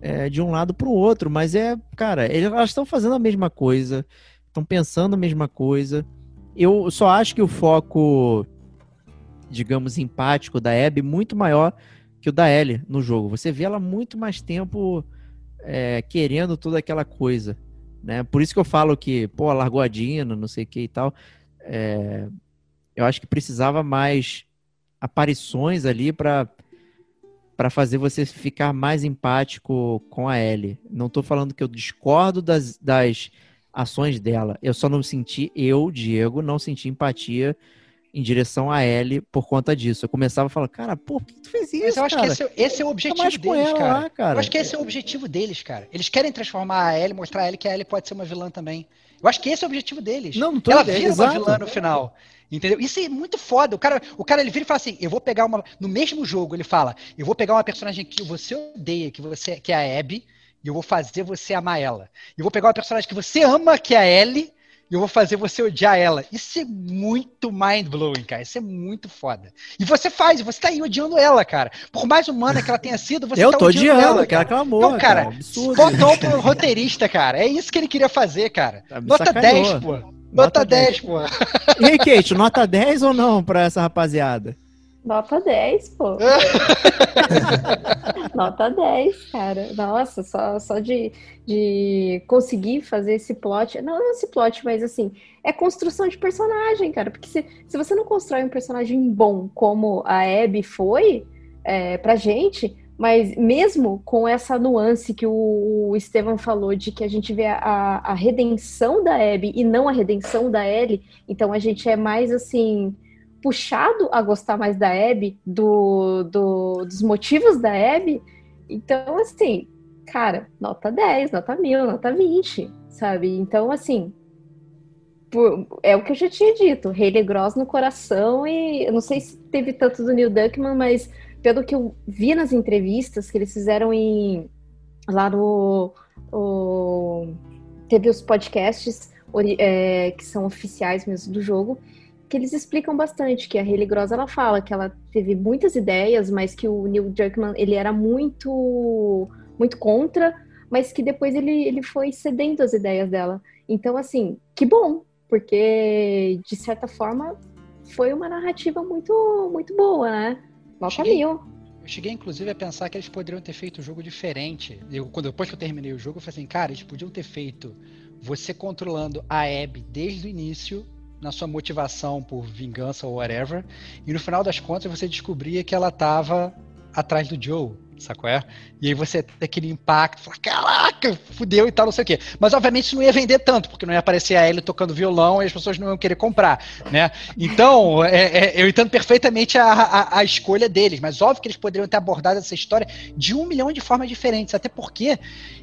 é, de um lado para o outro, mas é, cara, elas estão fazendo a mesma coisa, estão pensando a mesma coisa. Eu só acho que o foco, digamos, empático da Abby muito maior que o da Ellie no jogo. Você vê ela muito mais tempo é, querendo toda aquela coisa, né? Por isso que eu falo que, pô, largou a Dina, não sei o que e tal. É, eu acho que precisava mais aparições ali para para fazer você ficar mais empático com a Ellie. Não estou falando que eu discordo das, das ações dela. Eu só não senti, eu, Diego, não senti empatia em direção a Ellie por conta disso. Eu começava a falar, cara, por que tu fez isso? Mas eu acho cara? que esse, esse é o objetivo deles, cara. Lá, cara. Eu acho que esse é o objetivo deles, cara. Eles querem transformar a Ellie, mostrar a Ellie que a Ellie pode ser uma vilã também. Eu acho que esse é o objetivo deles. Não, não tô Ela vira uma vilã no final. Entendeu? Isso é muito foda. O cara, o cara ele vira e fala assim: eu vou pegar uma. No mesmo jogo, ele fala: eu vou pegar uma personagem que você odeia, que você que é a Abby, e eu vou fazer você amar ela. Eu vou pegar uma personagem que você ama, que é a Ellie, e eu vou fazer você odiar ela. Isso é muito mind-blowing, cara. Isso é muito foda. E você faz, você tá aí odiando ela, cara. Por mais humana que ela tenha sido, você eu tá tô odiando, odiando ela, cara. Aquela amor, então, cara, botou pro roteirista, cara. É isso que ele queria fazer, cara. Tá Nota sacaneou. 10, pô. Nota, 10, 10 pô. E aí, Kate, nota 10 ou não pra essa rapaziada? Nota 10, pô. Nota 10, cara. Nossa, só, só de, de conseguir fazer esse plot. Não, não esse plot, mas assim, é construção de personagem, cara. Porque se, se você não constrói um personagem bom como a Abby foi é, pra gente, mas mesmo com essa nuance que o, o Estevam falou de que a gente vê a, a redenção da Abby e não a redenção da Ellie, então a gente é mais assim puxado a gostar mais da Abby, do, do, dos motivos da Abby. Então, assim, cara, nota 10, nota 1000, nota 20, sabe? Então, assim, por, é o que eu já tinha dito, Hayley Gross no coração e eu não sei se teve tanto do Neil Duckman, mas pelo que eu vi nas entrevistas que eles fizeram em lá no o, teve os podcasts é, que são oficiais mesmo do jogo que eles explicam bastante que a Hayley Gross ela fala que ela teve muitas ideias mas que o Neil Druckmann ele era muito muito contra mas que depois ele, ele foi cedendo as ideias dela então assim que bom porque de certa forma foi uma narrativa muito muito boa né Nota cheguei, mil. Eu cheguei, inclusive, a pensar que eles poderiam ter feito um jogo diferente. Eu, quando, depois que eu terminei o jogo, eu falei assim, cara, eles podiam ter feito você controlando a Abby desde o início, na sua motivação por vingança ou whatever, e no final das contas você descobria que ela estava atrás do Joe sacou? É? E aí você tem aquele impacto, fala, caraca, fudeu e tal, não sei o quê. Mas obviamente isso não ia vender tanto, porque não ia aparecer a Ellie tocando violão e as pessoas não iam querer comprar, né? Então, é, é, eu entendo perfeitamente a, a, a, escolha deles, mas óbvio que eles poderiam ter abordado essa história de um milhão de formas diferentes, até porque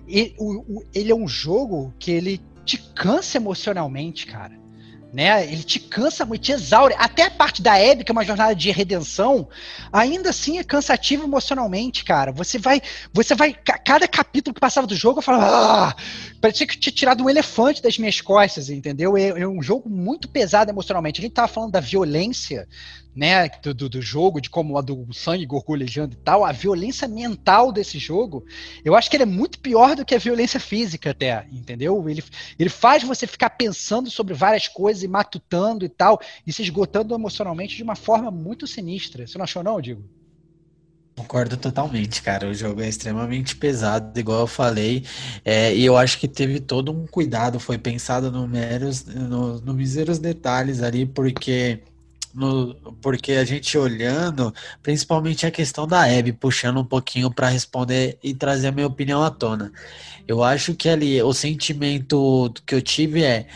ele, o, o, ele é um jogo que ele te cansa emocionalmente, cara né? Ele te cansa muito, te exaure. Até a parte da Abby, que é uma jornada de redenção, ainda assim é cansativo emocionalmente, cara. Você vai, você vai, cada capítulo que passava do jogo, eu falava, ah! parecia que tinha tirado um elefante das minhas costas, entendeu? É, é um jogo muito pesado emocionalmente. A gente tava falando da violência né, do, do, jogo, de como a do sangue gorgulejando e tal, a violência mental desse jogo, eu acho que ele é muito pior do que a violência física até, entendeu? Ele, ele faz você ficar pensando sobre várias coisas e matutando e tal, e se esgotando emocionalmente de uma forma muito sinistra. Você não achou não, Digo? Concordo totalmente, cara. O jogo é extremamente pesado, igual eu falei. É, e eu acho que teve todo um cuidado, foi pensado no meros, no, no míseros detalhes ali, porque no, porque a gente olhando, principalmente a questão da Abby, puxando um pouquinho para responder e trazer a minha opinião à tona. Eu acho que ali o sentimento que eu tive é: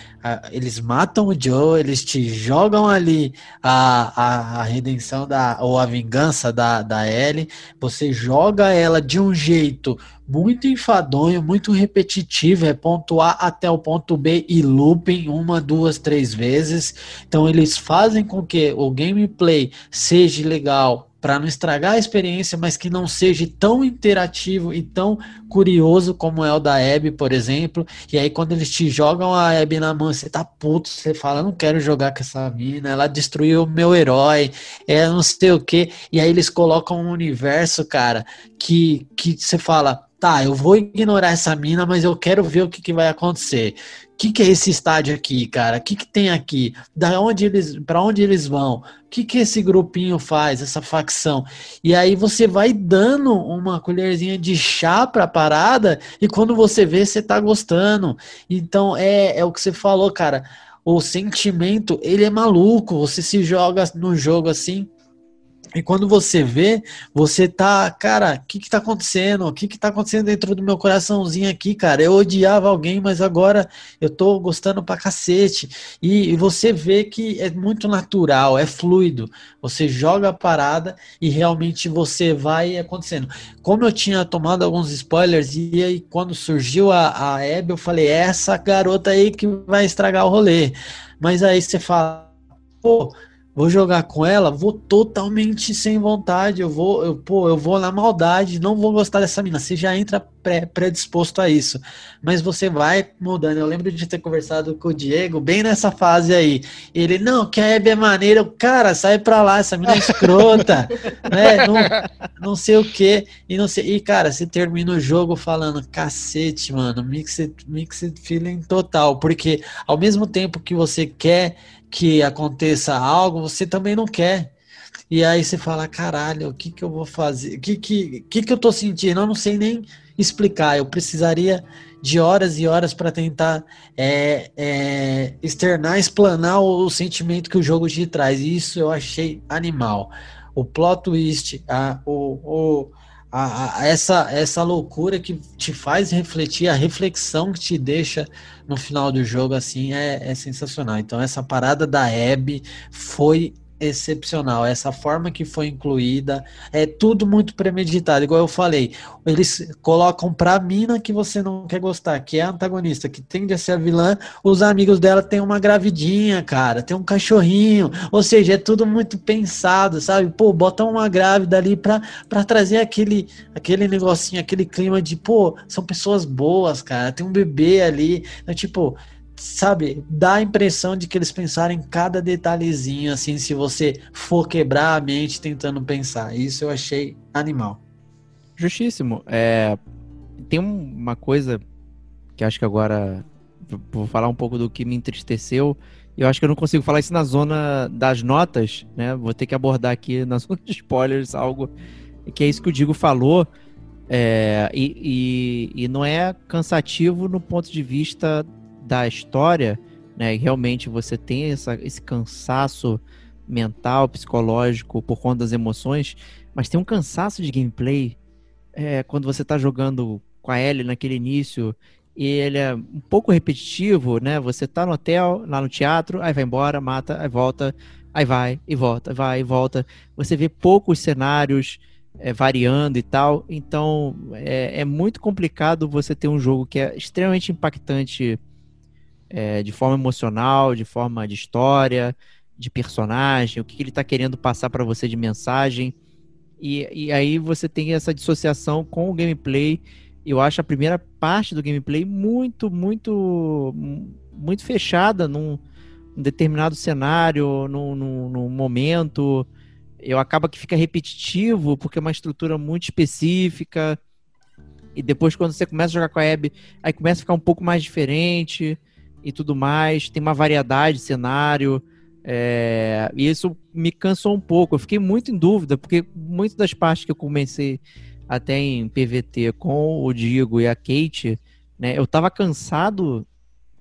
eles matam o Joe, eles te jogam ali a, a, a, redenção da, ou a vingança da, da Ellie, você joga ela de um jeito muito enfadonho, muito repetitivo, é ponto A até o ponto B e looping uma, duas, três vezes. Então eles fazem com que o gameplay seja legal para não estragar a experiência, mas que não seja tão interativo e tão curioso como é o da Abby, por exemplo. E aí, quando eles te jogam a Abby na mão, você tá puto, você fala, não quero jogar com essa mina, ela destruiu o meu herói, é não sei o que. E aí eles colocam um universo, cara, que, que você fala, tá, eu vou ignorar essa mina, mas eu quero ver o que, que vai acontecer que, que é esse estádio aqui, cara? O que, que tem aqui? Da onde eles, para onde eles vão? O que, que esse grupinho faz, essa facção? E aí você vai dando uma colherzinha de chá para a parada e quando você vê, você tá gostando. Então é, é o que você falou, cara. O sentimento, ele é maluco. Você se joga no jogo assim e quando você vê, você tá, cara, o que que tá acontecendo? O que que tá acontecendo dentro do meu coraçãozinho aqui, cara? Eu odiava alguém, mas agora eu tô gostando pra cacete. E, e você vê que é muito natural, é fluido. Você joga a parada e realmente você vai acontecendo. Como eu tinha tomado alguns spoilers, e aí quando surgiu a, a Abby, eu falei, é essa garota aí que vai estragar o rolê. Mas aí você fala, pô vou jogar com ela, vou totalmente sem vontade, eu vou, eu, pô, eu vou na maldade, não vou gostar dessa mina. Você já entra pré, predisposto a isso. Mas você vai mudando. Eu lembro de ter conversado com o Diego bem nessa fase aí. Ele, não, que a Hebe é maneira, cara, sai pra lá, essa mina é escrota, né? Não, não sei o que. E não sei. E, cara, você termina o jogo falando, cacete, mano, mixed, mixed feeling total. Porque ao mesmo tempo que você quer que aconteça algo, você também não quer. E aí você fala, caralho, o que que eu vou fazer? O que que, que que eu tô sentindo? Eu não sei nem explicar. Eu precisaria de horas e horas para tentar é, é, externar, explanar o, o, sentimento que o jogo te traz. E isso eu achei animal. O plot twist, a, o, o a, a, essa, essa loucura que te faz refletir, a reflexão que te deixa no final do jogo, assim, é, é sensacional. Então, essa parada da Abby foi excepcional. Essa forma que foi incluída é tudo muito premeditado. Igual eu falei, eles colocam pra mina que você não quer gostar, que é a antagonista, que tende a ser a vilã, os amigos dela têm uma gravidinha, cara, tem um cachorrinho. Ou seja, é tudo muito pensado, sabe? Pô, bota uma grávida ali pra, pra trazer aquele, aquele negocinho, aquele clima de, pô, são pessoas boas, cara, tem um bebê ali. Então, tipo, sabe, dá a impressão de que eles pensaram em cada detalhezinho, assim, se você for quebrar a mente tentando pensar. Isso eu achei animal. Justíssimo. É, tem uma coisa que acho que agora vou falar um pouco do que me entristeceu. Eu acho que eu não consigo falar isso na zona das notas, né? Vou ter que abordar aqui na zona de spoilers algo que é isso que o Digo falou. É, e, e, e não é cansativo no ponto de vista da história, né, realmente você tem essa, esse cansaço mental, psicológico por conta das emoções, mas tem um cansaço de gameplay é, quando você está jogando com a Ellie naquele início e ele é um pouco repetitivo, né? Você tá no hotel, lá no teatro, aí vai embora, mata, aí volta, aí vai e volta, vai e volta. Você vê poucos cenários é, variando e tal, então é, é muito complicado você ter um jogo que é extremamente impactante é, de forma emocional, de forma de história, de personagem, o que ele está querendo passar para você de mensagem. E, e aí você tem essa dissociação com o gameplay. Eu acho a primeira parte do gameplay muito, muito, muito fechada num, num determinado cenário, num, num, num momento. Eu acaba que fica repetitivo porque é uma estrutura muito específica. E depois, quando você começa a jogar com a Abby, aí começa a ficar um pouco mais diferente e tudo mais. Tem uma variedade de cenário. É, e isso me cansou um pouco. Eu fiquei muito em dúvida, porque muitas das partes que eu comecei até em PVT com o Diego e a Kate, né, eu tava cansado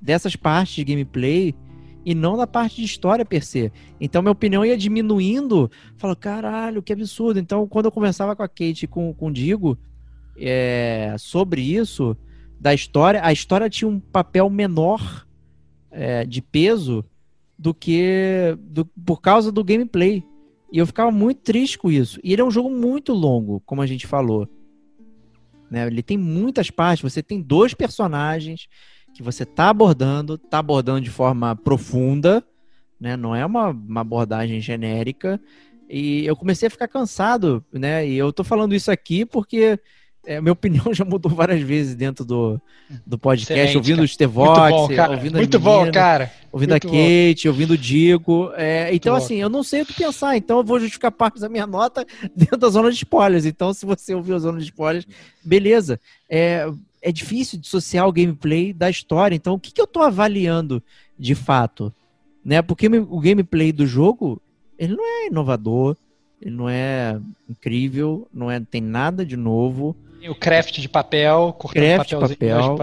dessas partes de gameplay e não da parte de história per se. Então minha opinião ia diminuindo. Falo, caralho, que absurdo. Então quando eu conversava com a Kate e com, com o Diego é, sobre isso, da história, a história tinha um papel menor é, de peso do que do, por causa do gameplay. E eu ficava muito triste com isso. E ele é um jogo muito longo, como a gente falou. Né? Ele tem muitas partes. Você tem dois personagens que você está abordando, está abordando de forma profunda, né? não é uma, uma abordagem genérica. E eu comecei a ficar cansado, né? E eu tô falando isso aqui porque é, minha opinião já mudou várias vezes dentro do, do podcast, Excelente, ouvindo cara. o Stevox, bom, ouvindo as Muito bom, meninas, cara. ouvindo Muito a bom. Kate, ouvindo o Digo. É, então, bom. assim, eu não sei o que pensar, então eu vou justificar parte da minha nota dentro da zona de spoilers. Então, se você ouviu a zona de spoilers, beleza. É, é difícil dissociar o gameplay da história. Então, o que, que eu tô avaliando de fato? Né? Porque o gameplay do jogo, ele não é inovador, ele não é incrível, não é, tem nada de novo. O craft de papel, cortando Craft papel.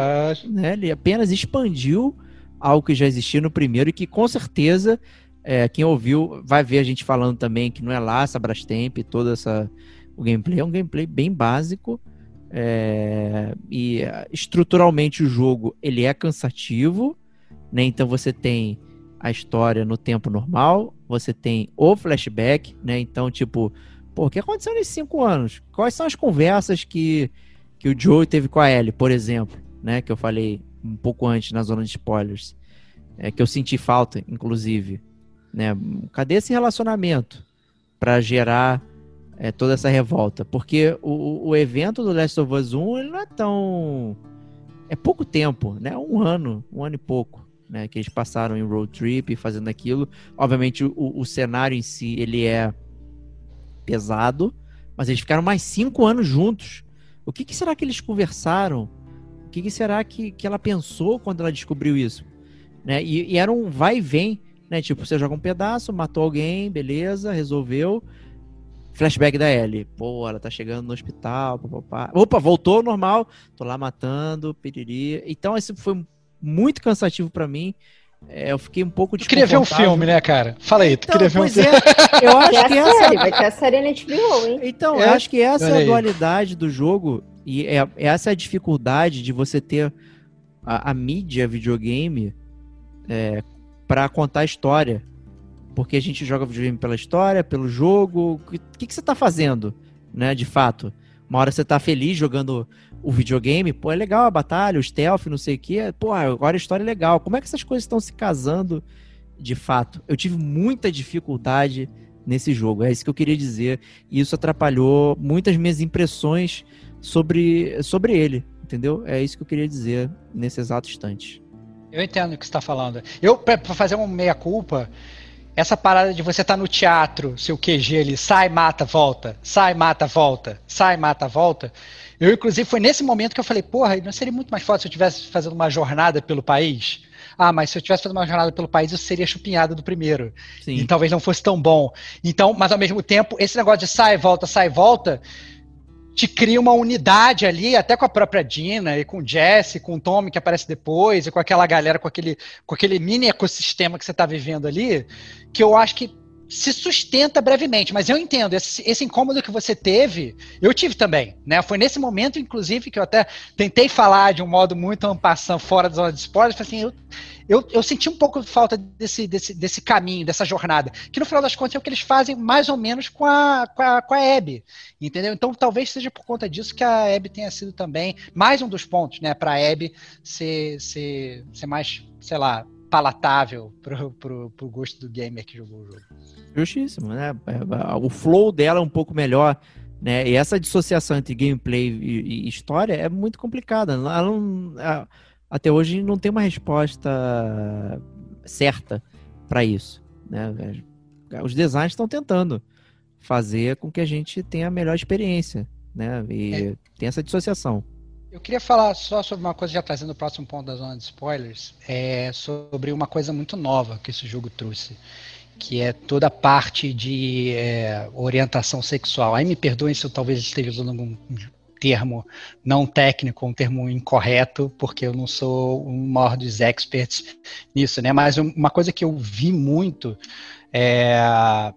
né? Ele apenas expandiu algo que já existia no primeiro e que com certeza é, quem ouviu vai ver a gente falando também que não é lá essa Brastemp, toda essa o gameplay é um gameplay bem básico é, e é, estruturalmente o jogo ele é cansativo, né? Então você tem a história no tempo normal, você tem o flashback, né? Então tipo, pô, o que aconteceu nesses cinco anos? Quais são as conversas que que o Joe teve com a Ellie, por exemplo, né? Que eu falei um pouco antes na zona de spoilers, é, que eu senti falta, inclusive, né? Cadê esse relacionamento para gerar é, toda essa revolta? Porque o, o evento do Last of Us 1 ele não é tão é pouco tempo, né? Um ano, um ano e pouco, né? Que eles passaram em road trip fazendo aquilo. Obviamente o, o cenário em si ele é pesado, mas eles ficaram mais cinco anos juntos. O que, que será que eles conversaram? O que, que será que, que ela pensou quando ela descobriu isso? Né? E, e era um vai e vem, né? Tipo, você joga um pedaço, matou alguém, beleza, resolveu. Flashback da Ellie. Pô, ela tá chegando no hospital, papapá. Opa, voltou normal. Tô lá matando, piriri. Então, esse foi muito cansativo pra mim. É, eu fiquei um pouco Tu queria ver um filme, né, cara? Fala aí, tu Então, queria ver um filme. é, eu acho que essa série, vai ter a série na HBO, hein? então, É? eu acho que essa Olha é a aí. dualidade do jogo e é, essa é a dificuldade de você ter a, a mídia videogame é, para contar a história. Porque a gente joga videogame pela história, pelo jogo. O que, que você tá fazendo, né, de fato? Uma hora você tá feliz jogando o videogame, pô, é legal a batalha, o stealth, não sei o quê. Pô, agora a história é legal. Como é que essas coisas estão se casando de fato? Eu tive muita dificuldade nesse jogo, é isso que eu queria dizer. E isso atrapalhou muitas minhas impressões sobre, sobre ele, entendeu? É isso que eu queria dizer nesse exato instante. Eu entendo o que você está falando. Eu, pra fazer uma meia-culpa, essa parada de você estar no teatro, seu QG ali, sai, mata, volta, sai, mata, volta, sai, mata, volta. Eu, inclusive, foi nesse momento que eu falei, porra, não seria muito mais fácil se eu estivesse fazendo uma jornada pelo país? Ah, mas se eu tivesse fazendo uma jornada pelo país, eu seria chupinhado do primeiro. Sim. E talvez não fosse tão bom. Então, mas ao mesmo tempo, esse negócio de sai, volta, sai, volta, te cria uma unidade ali, até com a própria Dina, e com o Jesse, com o Tommy que aparece depois, e com aquela galera, com aquele, com aquele mini ecossistema que você está vivendo ali, que eu acho que se sustenta brevemente, mas eu entendo, esse, esse incômodo que você teve, eu tive também, né? Foi nesse momento, inclusive, que eu até tentei falar de um modo muito ampassando, fora da zona de falei assim, eu, eu, eu senti um pouco falta desse, desse, desse caminho, dessa jornada, que no final das contas é o que eles fazem mais ou menos com a, com a, com a Abby, entendeu? Então talvez seja por conta disso que a Abby tenha sido também mais um dos pontos, né, para a Abby ser, ser, ser mais, sei lá, palatável pro, pro, pro gosto do gamer que jogou o jogo. Justíssimo, né? O flow dela é um pouco melhor, né? E essa dissociação entre gameplay e, e história é muito complicada. Ela não, a- até hoje não tem uma resposta certa para isso, né? Os designers estão tentando fazer com que a gente tenha a melhor experiência, né? E tem essa dissociação. Eu queria falar só sobre uma coisa, já trazendo o próximo ponto da zona de spoilers, é sobre uma coisa muito nova que esse jogo trouxe, que é toda a parte de é, orientação sexual. Aí me perdoem se eu talvez esteja usando algum termo não técnico, um termo incorreto, porque eu não sou o maior dos experts nisso, né? Mas uma coisa que eu vi muito é,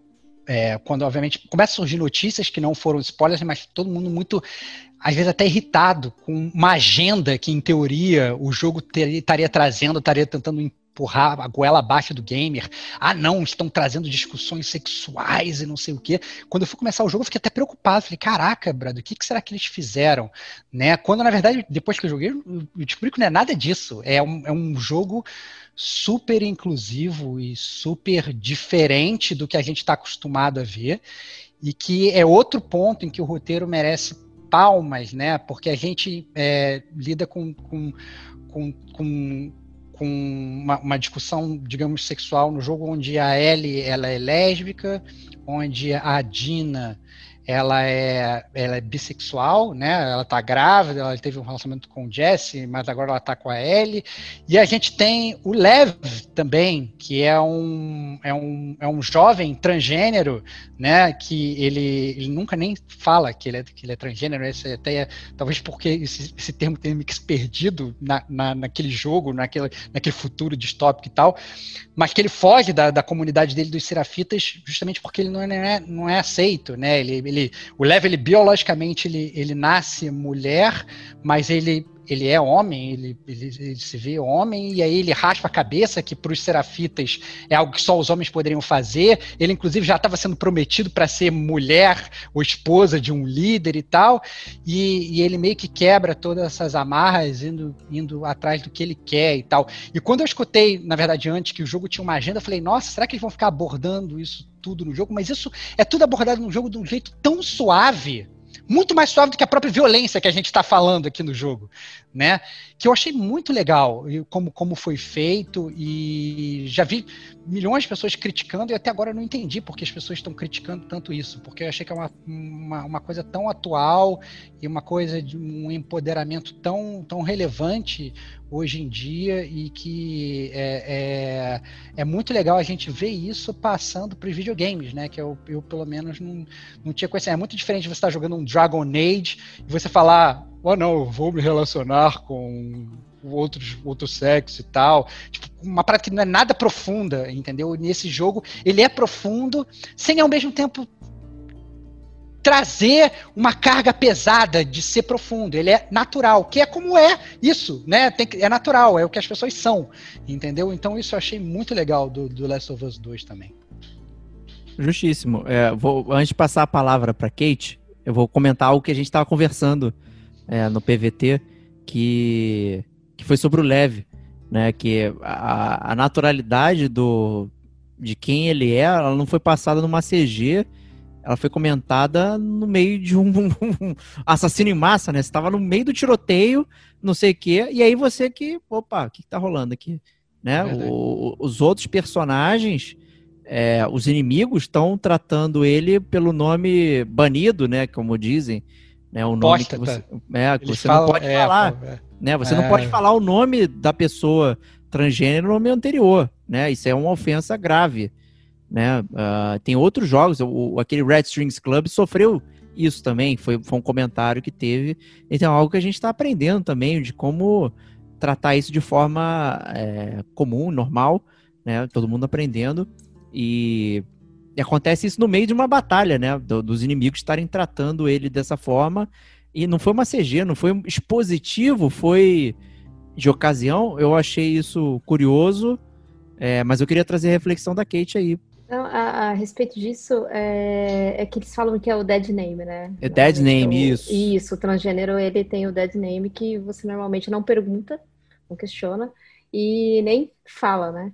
é, quando, obviamente, começam a surgir notícias que não foram spoilers, mas todo mundo muito às vezes até irritado com uma agenda que, em teoria, o jogo estaria trazendo, estaria tentando empurrar a goela abaixo do gamer. Ah, não, estão trazendo discussões sexuais e não sei o quê. Quando eu fui começar o jogo, eu fiquei até preocupado. Falei, caraca, brother, o que, que será que eles fizeram? Né? Quando, na verdade, depois que eu joguei, eu descobri que não é nada disso. É um, é um jogo super inclusivo e super diferente do que a gente está acostumado a ver. E que é outro ponto em que o roteiro merece palmas, né? Porque a gente é, lida com, com, com, com com uma, uma, discussão, digamos, sexual no jogo onde a Ellie ela é lésbica, onde a Dina ela é, ela é bissexual, né? Ela tá grávida, ela teve um relacionamento com o Jesse, mas agora ela tá com a Ellie. E a gente tem o Lev também, que é um, é um, é um jovem transgênero, né? Que ele, ele nunca nem fala que ele é, que ele é transgênero, esse até é, talvez porque esse, esse termo tenha me perdido na, na, naquele jogo, naquele, naquele futuro distópico e tal, mas que ele foge da, da comunidade dele dos serafitas justamente porque ele não é, não é aceito, né? Ele, ele ele, o Lev, ele biologicamente, ele, ele nasce mulher, mas ele ele é homem, ele, ele, ele, se vê homem, e aí ele raspa a cabeça, que para os serafitas é algo que só os homens poderiam fazer. Ele, inclusive, já estava sendo prometido para ser mulher ou esposa de um líder e tal, e, e, ele meio que quebra todas essas amarras, indo, indo atrás do que ele quer e tal. E quando eu escutei, na verdade, antes que o jogo tinha uma agenda, eu falei, nossa, será que eles vão ficar abordando isso tudo no jogo? Mas isso é tudo abordado no jogo de um jeito tão suave muito mais suave do que a própria violência que a gente está falando aqui no jogo, né? Que eu achei muito legal como, como foi feito e já vi milhões de pessoas criticando e até agora eu não entendi porque as pessoas estão criticando tanto isso, porque eu achei que é uma, uma, uma, coisa tão atual e uma coisa de um empoderamento tão, tão relevante hoje em dia e que é, é, é muito legal a gente ver isso passando para os videogames, né? Que eu, eu pelo menos não, não tinha conhecido. É muito diferente você estar tá jogando um Dragon Age e você falar, oh não, vou me relacionar com outros, outro sexo e tal. Tipo, uma prática que não é nada profunda, entendeu? Nesse jogo, ele é profundo, sem ao mesmo tempo trazer uma carga pesada de ser profundo. Ele é natural, que é como é isso, né? Que, é natural, é o que as pessoas são, entendeu? Então isso eu achei muito legal do, do Last of Us 2 também. Justíssimo. É, vou, antes de passar a palavra para Kate, eu vou comentar algo que a gente estava conversando é, no PVT, que, que foi sobre o Leve, né? Que a, a naturalidade do, de quem ele é, ela não foi passada numa CG ela foi comentada no meio de um, um assassino em massa, né? Você estava no meio do tiroteio, não sei o quê, e aí você que, opa, o que, que tá rolando aqui? Né? É o, os outros personagens, é, os inimigos estão tratando ele pelo nome banido, né? Como dizem, né? O nome que você, é, que você falam, não pode é, falar, é. né? Você não pode é. falar o nome da pessoa transgênero no nome anterior, né? Isso é uma ofensa grave né? Uh, tem outros jogos, o, aquele Red Strings Club sofreu isso também, foi, foi um comentário que teve. Então é algo que a gente está aprendendo também de como tratar isso de forma é, comum, normal, né? Todo mundo aprendendo. E, e, acontece isso no meio de uma batalha, né? Do, dos inimigos estarem tratando ele dessa forma. E não foi uma CG, não foi um expositivo, foi de ocasião. Eu achei isso curioso, é, mas eu queria trazer a reflexão da Kate aí. Não, a, a, respeito disso, é, é, que eles falam que é o dead name, né? É dead então, name, isso. Isso, o transgênero, ele tem o dead name que você normalmente não pergunta, não questiona e nem fala, né?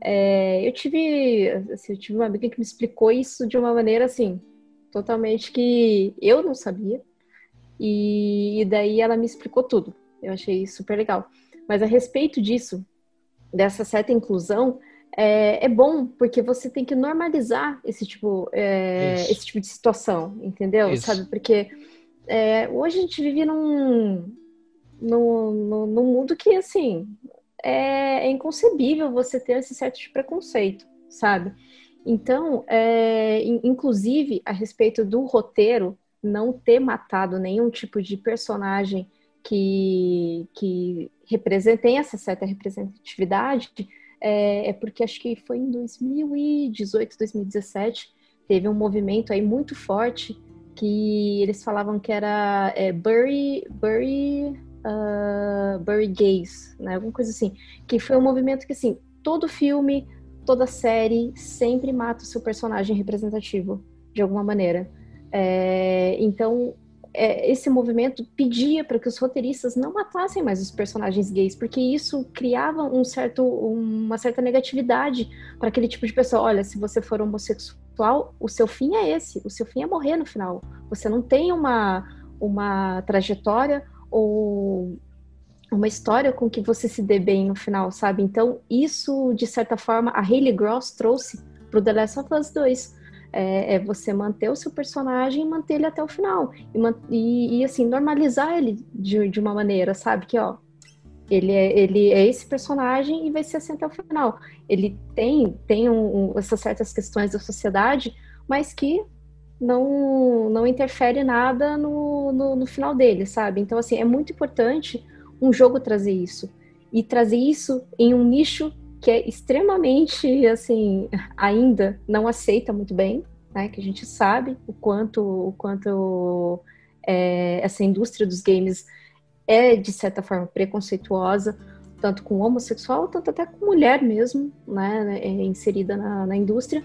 É, eu tive, assim, eu tive uma amiga que me explicou isso de uma maneira, assim, totalmente que eu não sabia. E, e daí ela me explicou tudo. Eu achei super legal. Mas a respeito disso, dessa certa inclusão, é, é, bom porque você tem que normalizar esse tipo, é, esse tipo de situação, entendeu? Isso. Sabe? Porque é, hoje a gente vive num, num, num, num mundo que, assim, é, é, inconcebível você ter esse certo de preconceito, sabe? Então, é, inclusive, a respeito do roteiro não ter matado nenhum tipo de personagem que, que representa, tem essa certa representatividade, é, é porque acho que foi em 2018, 2017, teve um movimento aí muito forte que eles falavam que era é, Bury, Bury, uh, Bury Gays, né? Alguma coisa assim. Que foi um movimento que, assim, todo filme, toda série sempre mata o seu personagem representativo, de alguma maneira. É, então, é, esse movimento pedia para que os roteiristas não matassem mais os personagens gays, porque isso criava um certo, uma certa negatividade para aquele tipo de pessoa. Olha, se você for homossexual, o seu fim é esse, o seu fim é morrer no final. Você não tem uma, uma trajetória uma história com que você se dê bem no final, sabe? Então, isso, de certa forma, a Hayley Gross trouxe pro The Last of Us 2. É, é você manter o seu personagem e manter ele até o final. E, e, e assim, normalizar ele de, de uma maneira, sabe? Que, ó, ele é, ele é esse personagem e vai ser assim até o final. Ele tem, tem um, um, essas certas questões da sociedade, mas que não, não interfere nada no, no, no final dele, sabe? Então, assim, é muito importante um jogo trazer isso. E trazer isso em um nicho que é extremamente, assim, ainda não aceita muito bem, né? Que a gente sabe o quanto, o quanto é, essa indústria dos games é, de certa forma, preconceituosa, tanto com homossexual, tanto até com mulher mesmo, né? É, inserida na, na indústria.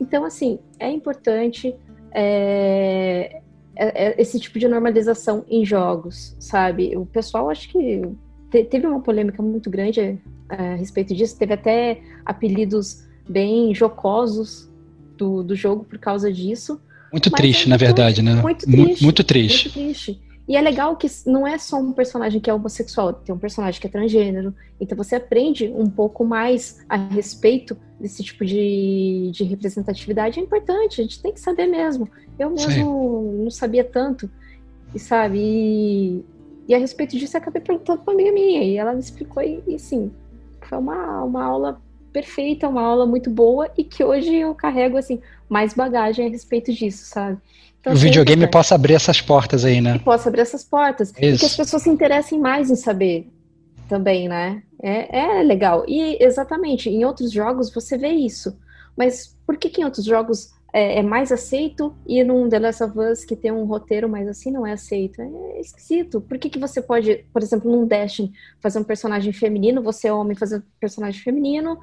Então, assim, é importante é, é, é, esse tipo de normalização em jogos, sabe? O pessoal acho que te, teve uma polêmica muito grande é, a respeito disso, teve até apelidos bem jocosos do, do jogo por causa disso. Muito triste, é na verdade, né? Muito triste, muito triste. Muito triste. E é legal que não é só um personagem que é homossexual, tem um personagem que é transgênero. Então você aprende um pouco mais a respeito desse tipo de, de representatividade. É importante, a gente tem que saber mesmo. Eu mesmo Sim. não sabia tanto, e sabe? E, e a respeito disso eu acabei perguntando para uma amiga minha, e ela me explicou, e, e sim, foi uma, uma aula perfeita, uma aula muito boa, e que hoje eu carrego, assim, mais bagagem a respeito disso, sabe? Então, o videogame possa abrir essas portas aí, né? possa abrir essas portas. Isso. E que as pessoas se interessem mais em saber também, né? É, é legal. E exatamente, em outros jogos você vê isso. Mas por que, que em outros jogos é, é, mais aceito e num The Last of Us que tem um roteiro mais assim não é aceito? É esquisito. Por que, que você pode, por exemplo, num Destiny fazer um personagem feminino, você é homem fazer um personagem feminino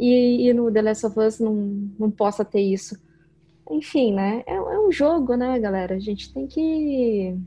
e, e no The Last of Us não, não possa ter isso? enfim, né? É, é, um jogo, né, galera? A gente tem que.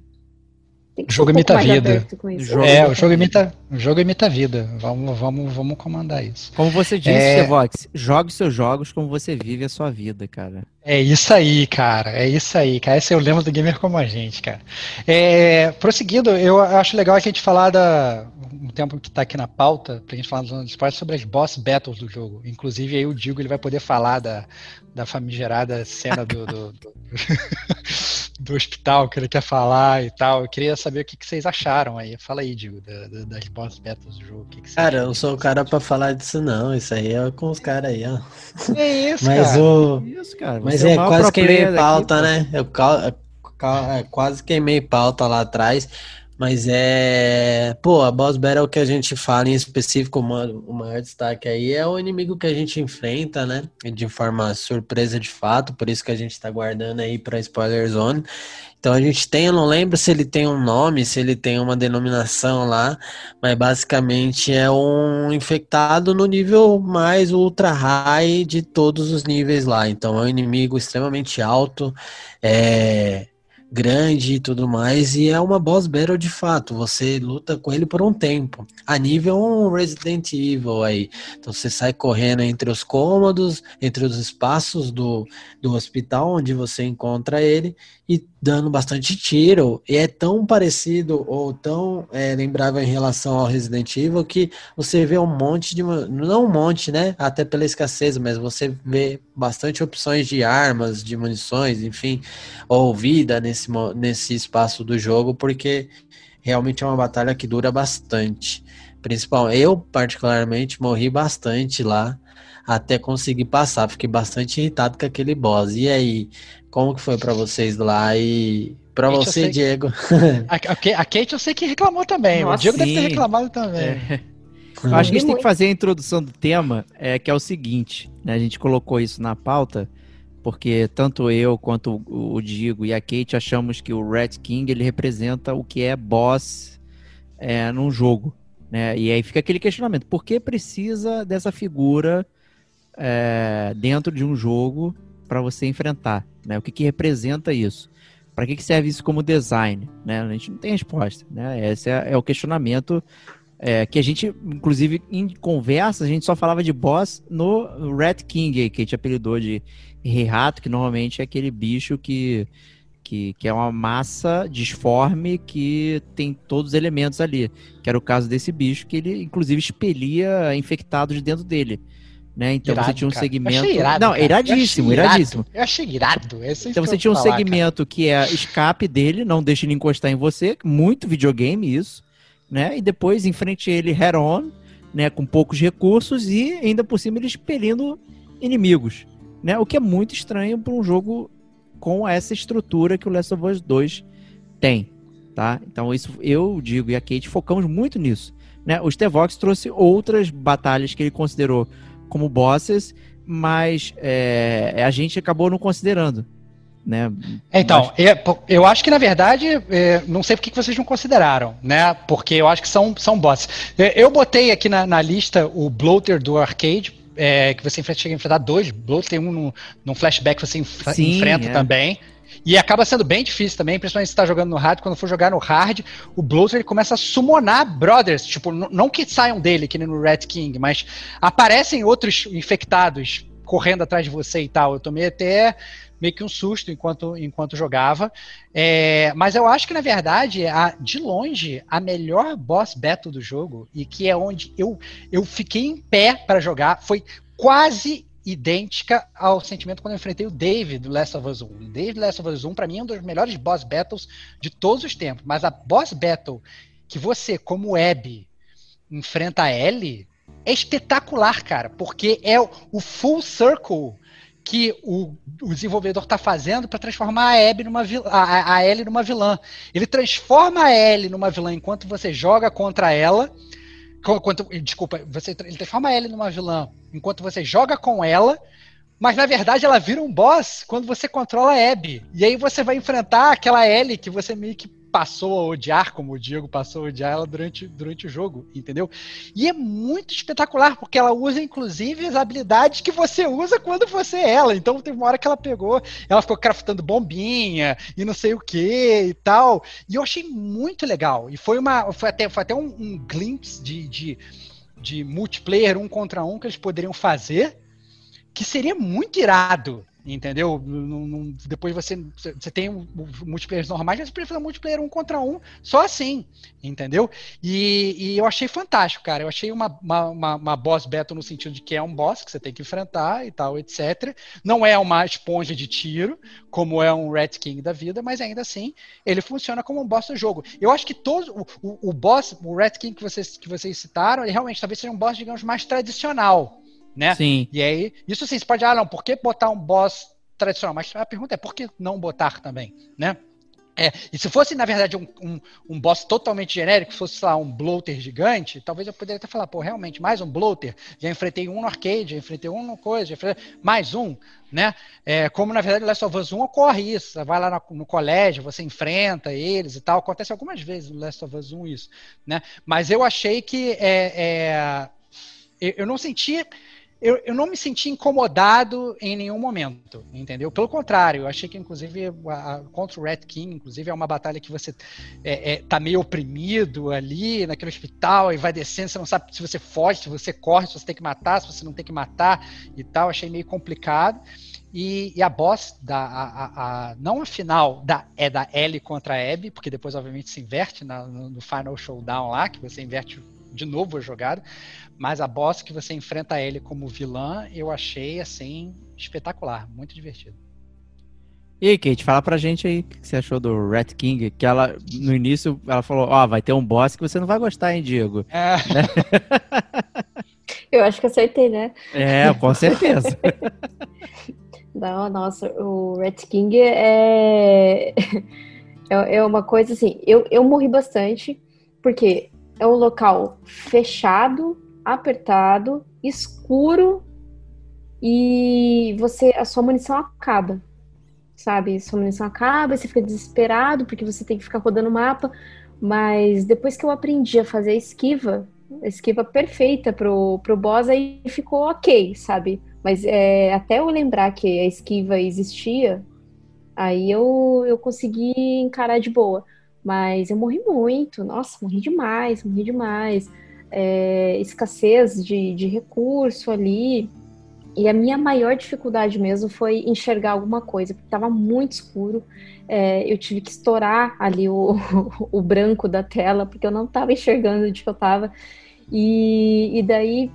Tem que o jogo um imita a vida. Jogo é, o jogo imita, o jogo imita a vida. Vamos, vamos, vamos comandar isso. Como você disse, é... Vox, jogue seus jogos como você vive a sua vida, cara. É isso aí, cara. É isso aí, cara. Esse é o lema do gamer como a gente, cara. É, prosseguindo, eu acho legal a gente falar da um tempo que está aqui na pauta, pra gente falar nos esportes sobre as boss battles do jogo. Inclusive aí o Digo ele vai poder falar da, da famigerada cena do, do, do, do, hospital que ele quer falar e tal. Eu queria saber o que, que vocês acharam aí. Fala aí, Digo, da, da, das boss battles do jogo. Que que cara, eu sou o cara para falar disso não. Isso aí é com os caras aí, ó. É isso, mas cara. O... Isso, cara. Mas é, é quase queimei pauta, né? Eu é, quase queimei pauta lá atrás. Mas é. Pô, a Boss Battle que a gente fala em específico, o maior destaque aí é o inimigo que a gente enfrenta, né? De forma surpresa de fato, por isso que a gente tá guardando aí pra Spoiler Zone. Então a gente tem, eu não lembro se ele tem um nome, se ele tem uma denominação lá, mas basicamente é um infectado no nível mais ultra high de todos os níveis lá. Então é um inimigo extremamente alto, é grande e tudo mais, e é uma boss battle de fato. Você luta com ele por um tempo. A nível um Resident Evil aí. Então você sai correndo entre os cômodos, entre os espaços do, do hospital onde você encontra ele e dando bastante tiro. E é tão parecido ou tão é, lembrável em relação ao Resident Evil que você vê um monte de. Não um monte, né? Até pela escassez, mas você vê bastante opções de armas, de munições, enfim, ou vida nesse, nesse espaço do jogo, porque realmente é uma batalha que dura bastante. Principal, eu particularmente morri bastante lá até conseguir passar. Fiquei bastante irritado com aquele boss. E aí, como que foi para vocês lá e para você, Diego? A, a, Kate eu sei que reclamou também. Nossa, o Diego sim. deve ter reclamado também. É. Eu acho que a gente tem que fazer a introdução do tema, é, que é o seguinte, né? A gente colocou isso na pauta, porque tanto eu quanto o, o Diego e a Kate achamos que o Red King ele representa o que é boss é, num jogo. Né? E aí fica aquele questionamento: por que precisa dessa figura é, dentro de um jogo para você enfrentar? Né? O que, que representa isso? Para que, que serve isso como design? Né? A gente não tem resposta. Né? Esse é, é o questionamento é, que a gente, inclusive, em conversa, a gente só falava de boss no Red King, que a gente apelidou de Rei Rato, que normalmente é aquele bicho que, que, que é uma massa disforme que tem todos os elementos ali. Que era o caso desse bicho, que ele, inclusive, expelia infectados dentro dele. Né? Então irado, você tinha um cara. segmento. Irado, não, iradíssimo, eu iradíssimo. Eu achei irado. Esse então você tinha um falar, segmento cara. que é escape dele, não deixe ele encostar em você. Muito videogame isso né? E depois enfrente ele head-on, né? Com poucos recursos e ainda por cima ele expelindo inimigos, né? O que é muito estranho para um jogo com essa estrutura que o Last of Us 2 tem, tá? Então isso eu digo e a Kate focamos muito nisso, né? O Stevox trouxe outras batalhas que ele considerou como bosses, mas é, a gente acabou não considerando, né? Então, Mas... eu, eu, acho que na verdade, é, não sei por que vocês não consideraram, né? Porque eu acho que são, são bosses. É, eu botei aqui na, na lista o Bloater do arcade, é, que você chega a enfrentar dois Bloater, tem um no, no flashback que você enf Sim, enfrenta é. também. E acaba sendo bem difícil também, principalmente se está jogando no hard. Quando for jogar no hard, o Bloater ele começa a summonar brothers. Tipo, não que saiam dele, que nem no Red King, mas aparecem outros infectados correndo atrás de você e tal. Eu tomei até meio que um susto enquanto, enquanto jogava. É, mas eu acho que, na verdade, a, de longe, a melhor boss battle do jogo, e que é onde eu, eu fiquei em pé para jogar, foi quase idêntica ao sentimento quando eu enfrentei o Dave do Last of Us 1. O Dave do Last of Us 1, para mim, é um dos melhores boss battles de todos os tempos. Mas a boss battle que você, como Abby, enfrenta a Ellie é espetacular, cara, porque é o full circle que o, o desenvolvedor está fazendo para transformar a Abby numa a, a Ellie numa vilã. Ele transforma a Ellie numa vilã enquanto você joga contra ela. Enquanto, desculpa, você, ele transforma Ellie numa vilã enquanto você joga com ela. Mas na verdade ela vira um boss quando você controla a Abby. E aí você vai enfrentar aquela Ellie que você meio que passou a odiar, como o Diego passou a odiar ela durante, durante o jogo, entendeu? E é muito espetacular, porque ela usa, inclusive, as habilidades que você usa quando você é ela. Então, teve uma hora que ela pegou, ela ficou craftando bombinha e não sei o que e tal. E eu achei muito legal. E foi uma. Foi até, foi até um, um glimpse de, de, de multiplayer um contra um que eles poderiam fazer. Que seria muito irado, Entendeu? depois você, você tem multiplayer normais, mas você um multiplayer um contra um, só assim, entendeu? E, e eu achei fantástico, cara. Eu achei uma, uma, uma, uma, boss battle no sentido de que é um boss que você tem que enfrentar e tal, etc. Não é uma esponja de tiro, como é um Red King da vida, mas ainda assim ele funciona como um boss do jogo. Eu acho que todo o, o, o boss, o Red King que vocês, que vocês citaram, ele realmente talvez seja um boss, digamos, mais tradicional né? Sim. E aí, isso sim, você pode, ah, não, por que botar um boss tradicional? Mas a pergunta é, por que não botar também, né? É, e se fosse, na verdade, um, um, um boss totalmente genérico, se fosse, sei lá, um bloater gigante, talvez eu poderia até falar, pô, realmente, mais um bloater, já enfrentei um no arcade, já enfrentei um no coisa, já enfrentei mais um, né? É, como, na verdade, o Last of Us 1 ocorre isso, você vai lá no, no, colégio, você enfrenta eles e tal, acontece algumas vezes no Last of Us 1 isso, né? Mas eu achei que é, é eu não senti eu, eu não me senti incomodado em nenhum momento, entendeu? Pelo contrário, eu achei que, inclusive, a, a, contra o Red King, inclusive, é uma batalha que você é, é, tá meio oprimido ali naquele hospital e vai descendo, você não sabe se você foge, se você corre, se você tem que matar, se você não tem que matar e tal. Achei meio complicado. E, e, a boss da a, a, não a final da é da Ellie contra a Abby, porque depois obviamente se inverte na, no, no, final showdown lá, que você inverte de novo a jogada. Mas a boss que você enfrenta ele como vilã, eu achei assim espetacular, muito divertido. E aí, Kate, fala pra gente aí o que você achou do Rat King, que ela, no início, ela falou, ó, oh, vai ter um boss que você não vai gostar, hein, Diego? É. Eu acho que acertei, né? É, com certeza. não, nossa, o Rat King é... é... é uma coisa assim, eu, eu morri bastante, porque é um local fechado, apertado, escuro e você a sua munição acaba. Sabe? Sua munição acaba, você fica desesperado porque você tem que ficar rodando o mapa. Mas depois que eu aprendi a fazer a esquiva, a esquiva perfeita pro, pro boss, aí ficou ok, sabe? Mas é, até eu lembrar que a esquiva existia, aí eu, eu consegui encarar de boa. Mas eu morri muito, nossa, morri demais, morri demais. É, escassez de, de recurso ali. E a minha maior dificuldade mesmo foi enxergar alguma coisa, porque estava muito escuro. É, eu tive que estourar ali o, o branco da tela, porque eu não estava enxergando onde eu estava. E, e daí,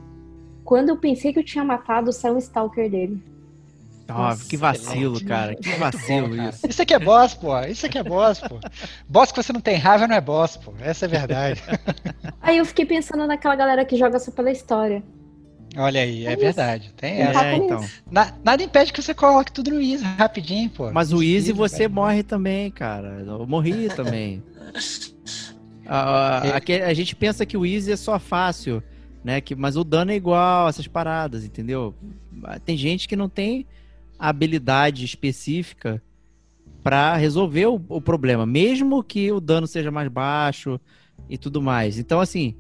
quando eu pensei que eu tinha matado, saiu um stalker dele. Nossa, que vacilo, excelente. cara. Que vacilo bom, isso. Isso aqui é boss, pô. Isso aqui é boss, pô. boss que você não tem raiva não é boss, pô. Essa é a verdade. Aí eu fiquei pensando naquela galera que joga só pela história. Olha aí, é, é verdade. Tem essa. É, então. Na, nada impede que você coloque tudo no Easy rapidinho, pô. Mas o Easy você morre também, cara. Eu morri também. a, a, a, gente pensa que o Easy é só fácil, né? Que, mas o dano é igual, essas paradas, entendeu? Tem gente que não tem habilidade específica para resolver o, o problema, mesmo que o dano seja mais baixo e tudo mais. Então, assim,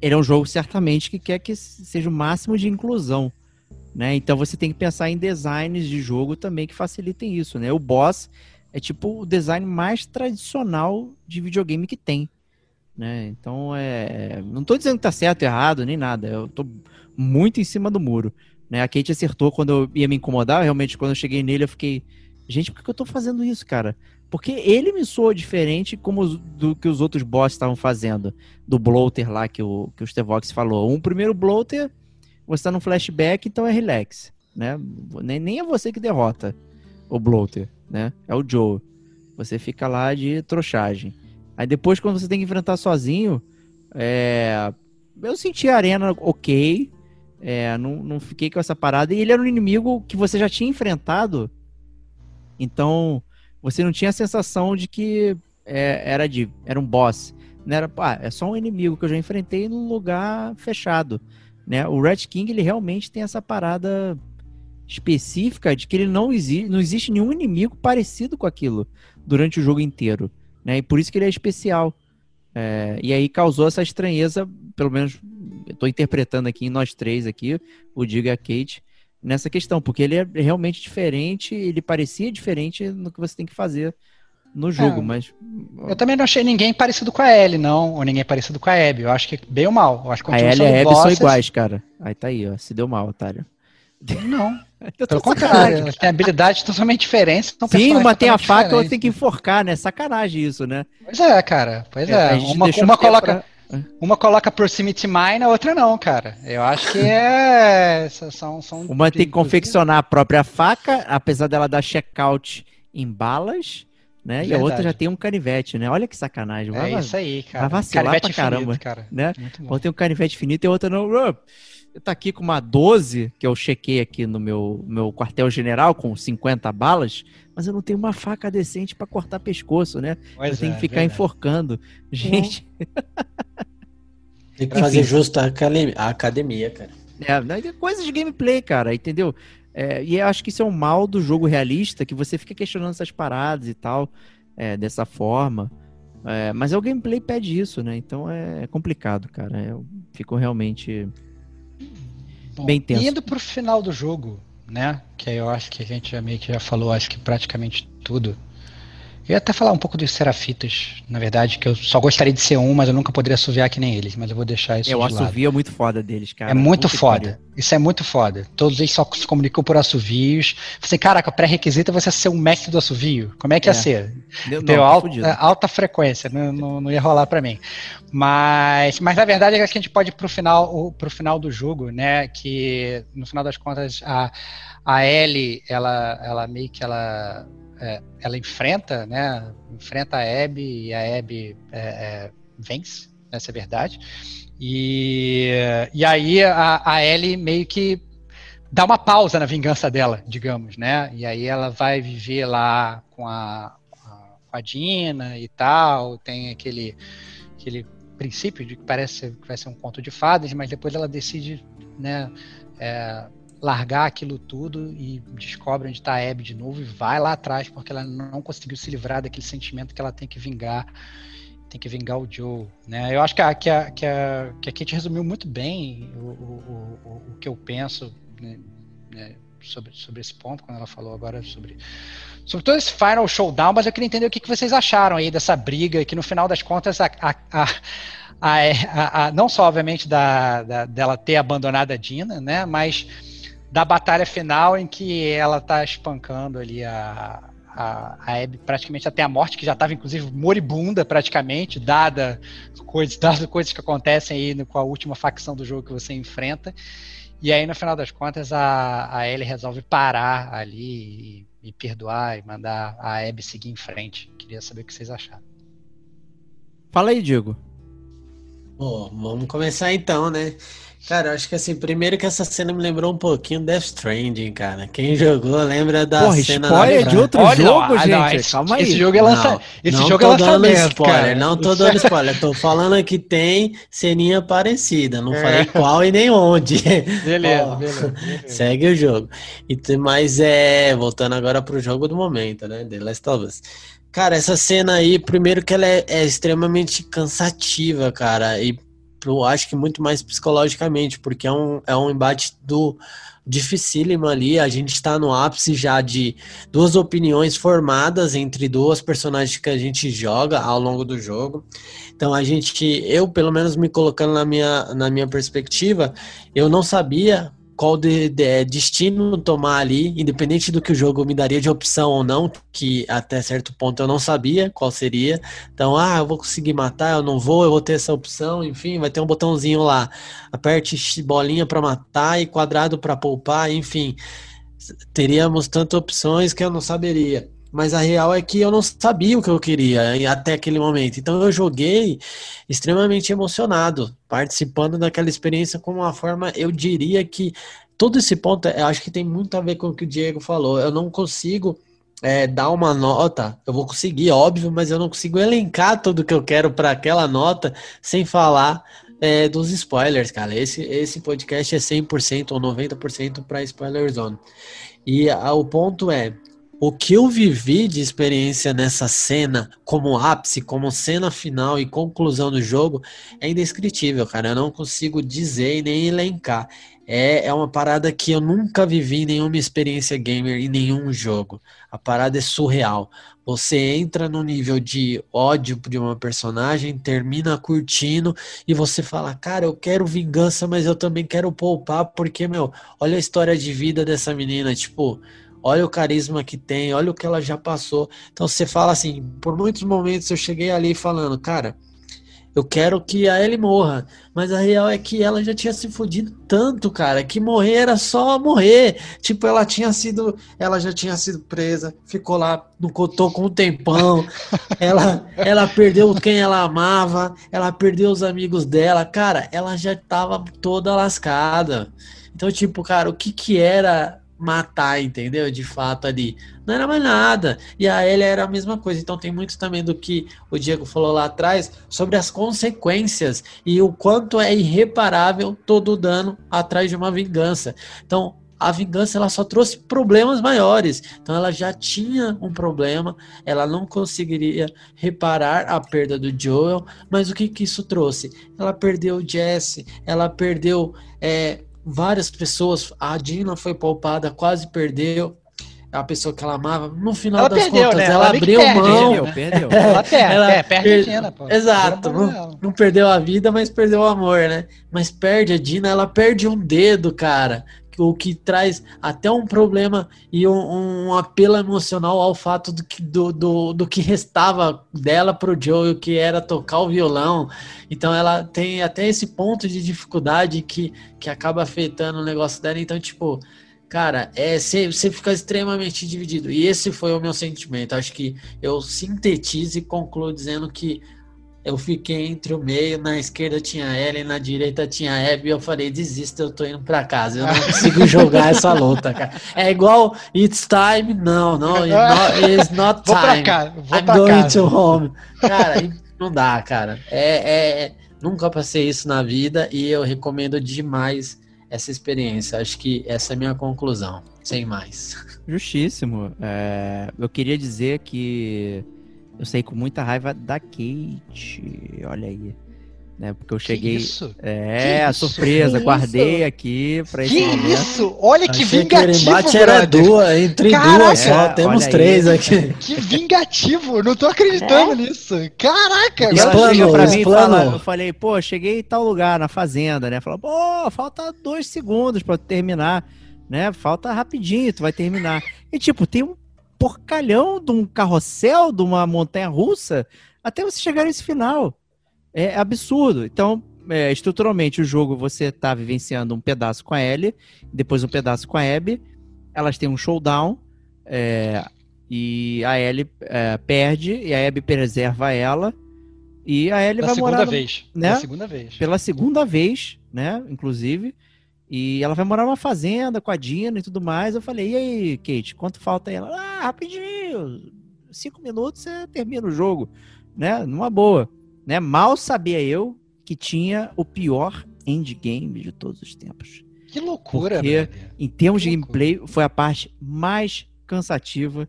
ele é um jogo certamente que quer que seja o máximo de inclusão, né? Então você tem que pensar em designs de jogo também que facilitem isso, né? O boss é tipo o design mais tradicional de videogame que tem, né? Então é, não estou dizendo que tá certo, errado, nem nada. Eu tô muito em cima do muro, né? A Kate acertou quando eu ia me incomodar, realmente quando eu cheguei nele eu fiquei, gente, por que eu tô fazendo isso, cara? Porque ele me soou diferente como do que os outros boss estavam fazendo. Do bloater lá que o, que o Stevox falou. Um primeiro bloater, você tá no flashback, então é relax. Né? Nem, nem é você que derrota o bloater, né? É o Joe. Você fica lá de trouxagem. Aí depois, quando você tem que enfrentar sozinho, é... eu senti a arena ok. É, não, não fiquei com essa parada. E ele era um inimigo que você já tinha enfrentado. Então, você não tinha a sensação de que é, era de era um boss. Não era, ah, é só um inimigo que eu já enfrentei num lugar fechado. Né? O Red King ele realmente tem essa parada específica de que ele não existe, não existe nenhum inimigo parecido com aquilo durante o jogo inteiro. Né? E por isso que ele é especial. É, e aí causou essa estranheza, pelo menos eu estou interpretando aqui em nós três aqui, o Diga e a Kate, nessa questão, porque ele é realmente diferente, ele parecia diferente no que você tem que fazer no jogo, é, mas. Eu também não achei ninguém parecido com a Ellie, não, ou ninguém parecido com a Abby. Eu acho que bem ou mal. Eu acho que a Ellie e a Abby são iguais, cara. Aí tá aí, ó. Se deu mal, otário. Não. Pelo contrário, elas têm habilidades totalmente diferentes. Sim, uma tem a faca outra tem que enforcar, né? Sacanagem isso, né? Pois é, cara. Pois é. é. Uma, uma coloca. Pra uma coloca Proximity Mine, a outra não, cara. Eu acho que é. São, são Uma tem que confeccionar a própria faca, apesar dela dar checkout em balas, né? Verdade. E a outra já tem um canivete, né? Olha que sacanagem. Vai, é isso aí, cara. Vai vacilar canivete pra caramba. Cara. Né? Ou tem um canivete finito e a outra não. Eu tá aqui com uma 12, que eu chequei aqui no meu, meu quartel-general, com 50 balas, mas eu não tenho uma faca decente para cortar pescoço, né? Pois eu tenho é, que ficar verdade. enforcando. Gente. Tem que fazer justo a academia, cara. É, coisas de gameplay, cara, entendeu? É, e eu acho que isso é um mal do jogo realista, que você fica questionando essas paradas e tal, é, dessa forma. É, mas é o gameplay pede isso, né? Então é complicado, cara. Eu fico realmente Bom, bem tenso. Indo pro final do jogo, né? Que eu acho que a gente já meio que já falou, acho que praticamente tudo. Eu ia até falar um pouco dos Serafitas, na verdade, que eu só gostaria de ser um, mas eu nunca poderia assoviar que nem eles, mas eu vou deixar isso eu de assovio é muito foda deles, cara. É muito foda. Isso é muito foda. Todos eles só se comunicam por assovios. Você, caraca, pré-requisito é você ser um mestre do assovio. Como é que é. ia ser? Deu, não, alta, alta, frequência, não, não, não, ia rolar para mim. Mas, mas na verdade é que a gente pode ir pro final, pro final do jogo, né? Que no final das contas a, a Ellie, ela, ela meio que ela é, ela enfrenta, né? Enfrenta a Abby e a Abby é, é, vence, essa é verdade. E, e aí a, a Ellie meio que dá uma pausa na vingança dela, digamos, né? E aí ela vai viver lá com a, com a Dina e tal, tem aquele, aquele princípio de que parece que vai ser um conto de fadas, mas depois ela decide, né? É, largar aquilo tudo e descobre onde está a Abby de novo e vai lá atrás porque ela não conseguiu se livrar daquele sentimento que ela tem que vingar tem que vingar o Joe, né? Eu acho que a, que a, que a, que a Kate resumiu muito bem o, o, o, o que eu penso né, né, sobre, sobre esse ponto, quando ela falou agora sobre, sobre todo esse final showdown, mas eu queria entender o que, que vocês acharam aí dessa briga, que no final das contas a, a, a a, não só, obviamente, da, da, dela ter abandonado a Dina, né? Mas da batalha final em que ela tá espancando ali a, a, a Abby praticamente até a morte, que já estava inclusive moribunda praticamente, dada coisas, dado coisas que acontecem aí no, com a última facção do jogo que você enfrenta. E aí, no final das contas, a, a Ellie resolve parar ali e, e perdoar e mandar a Abby seguir em frente. Queria saber o que vocês acharam. Fala aí, Diego. Bom, vamos começar então, né? Cara, eu acho que assim, primeiro que essa cena me lembrou um pouquinho Death Stranding, cara. Quem jogou lembra da Porra, cena spoiler de outro Olha, jogo, não, gente. não, esse, Calma aí. Esse jogo é lança... Não, esse não jogo é tô dando lançamento, spoiler, cara. não tô dando spoiler, tô falando que tem ceninha parecida, não É. falei qual e nem onde. Beleza, Ó, beleza, beleza. Segue o jogo. E mas é, voltando agora pro jogo do momento, né? The Last of Us. Cara, essa cena aí, primeiro que ela é, é extremamente cansativa, cara, e eu acho que muito mais psicologicamente, porque é um, é um embate do dificílimo ali, a gente está no ápice já de duas opiniões formadas entre duas personagens que a gente joga ao longo do jogo. Então a gente, eu pelo menos me colocando na minha, na minha perspectiva, eu não sabia qual de, de- destino tomar ali, independente do que o jogo me daria de opção ou não, que até certo ponto eu não sabia qual seria. Então, ah, eu vou conseguir matar, eu não vou, eu vou ter essa opção, enfim, vai ter um botãozinho lá, aperte bolinha para matar e quadrado para poupar, enfim, teríamos tantas opções que eu não saberia. Mas a real é que eu não sabia o que eu queria até aquele momento. Então eu joguei extremamente emocionado, participando daquela experiência com uma forma, eu diria que todo esse ponto, eu acho que tem muito a ver com o que o Diego falou. Eu não consigo é, dar uma nota, eu vou conseguir, óbvio, mas eu não consigo elencar tudo que eu quero para aquela nota sem falar é, dos spoilers, cara. Esse, esse podcast é 100% ou 90% para spoiler zone. E a- o ponto é, o que eu vivi de experiência nessa cena, como ápice, como cena final e conclusão do jogo, é indescritível, cara. Eu não consigo dizer e nem elencar. É, é uma parada que eu nunca vivi em nenhuma experiência gamer em nenhum jogo. A parada é surreal. Você entra no nível de ódio de uma personagem, termina curtindo e você fala, cara, eu quero vingança, mas eu também quero poupar, porque, meu, olha a história de vida dessa menina, tipo, olha o carisma que tem, olha o que ela já passou. Então você fala assim, por muitos momentos eu cheguei ali falando, cara, eu quero que a Ellie morra, mas a real é que ela já tinha se fudido tanto, cara, que morrer era só morrer. Tipo, ela tinha sido, ela já tinha sido presa, ficou lá no cotoco um tempão. Ela, ela perdeu quem ela amava, ela perdeu os amigos dela, cara, ela já tava toda lascada. Então, tipo, cara, o que que era matar, entendeu? De fato ali. Não era mais nada. E a Ellie era a mesma coisa. Então tem muito também do que o Diego falou lá atrás sobre as consequências e o quanto é irreparável todo o dano atrás de uma vingança. Então, a vingança ela só trouxe problemas maiores. Então ela já tinha um problema, ela não conseguiria reparar a perda do Joel, mas o que que isso trouxe? Ela perdeu o Jesse, ela perdeu é, várias pessoas. A Dina foi poupada, quase perdeu a pessoa que ela amava. No final Ela das perdeu, contas, né? ela, Ela abriu perde, mão. Perdeu, perdeu. Ela perde, Ela é, perde per- a Dina, pô. Exato, não, não perdeu a vida, mas perdeu o amor, né? Mas perde a Dina, ela perde um dedo, cara. O que traz até um problema e um, um apelo emocional ao fato do que, do, do, do que restava dela pro Joe, que era tocar o violão. Então ela tem até esse ponto de dificuldade que, que acaba afetando o negócio dela. Então, tipo, cara, é você fica extremamente dividido. E esse foi o meu sentimento. Acho que eu sintetizo e concluo dizendo que eu fiquei entre o meio, na esquerda tinha a Ellen, na direita tinha a Abby, e eu falei, desisto, eu tô indo pra casa, eu não consigo jogar essa luta, cara. É igual, it's time, não, não, it's not, it's not Vou pra time, cá, vou I'm pra going casa. to home. Cara, e não dá, cara. É, é- nunca passei isso na vida e eu recomendo demais essa experiência. Acho que essa é a minha conclusão, sem mais. Justíssimo. É, eu queria dizer que Eu saí com muita raiva da Kate. Olha aí. Né? Porque eu cheguei. Que isso? É, Que a isso? surpresa. Que Guardei isso? aqui pra esse Que momento. isso? Olha que Achei que o vingativo, embate era duas, entre Caraca, duas só. Temos olha aí. três aqui. Que vingativo. Não tô acreditando nisso. Caraca, E chega pra mim e fala, eu falei, pô, cheguei em tal lugar, na fazenda, né? Falou, pô, falta dois segundos pra tu terminar, né? Falta rapidinho, tu vai terminar. E tipo, tem um porcalhão de um carrossel, de uma montanha russa, até você chegar nesse final. É absurdo. Então, é, estruturalmente, o jogo você tá vivenciando um pedaço com a Ellie, depois um pedaço com a Abby. Elas têm um showdown. é, e a Ellie é, perde e a Abby preserva ela. E a Ellie Da vai segunda morar no- vez. né? Da segunda vez. pela segunda vez, né? Inclusive. E ela vai morar numa fazenda com a Dina e tudo mais. Eu falei, e aí, Kate, quanto falta? Ela, ah, rapidinho, cinco minutos você termina o jogo, né? Numa boa. Né? Mal sabia eu que tinha o pior endgame de todos os tempos. Que loucura, Porque-. Em termos de Que gameplay, foi a parte mais cansativa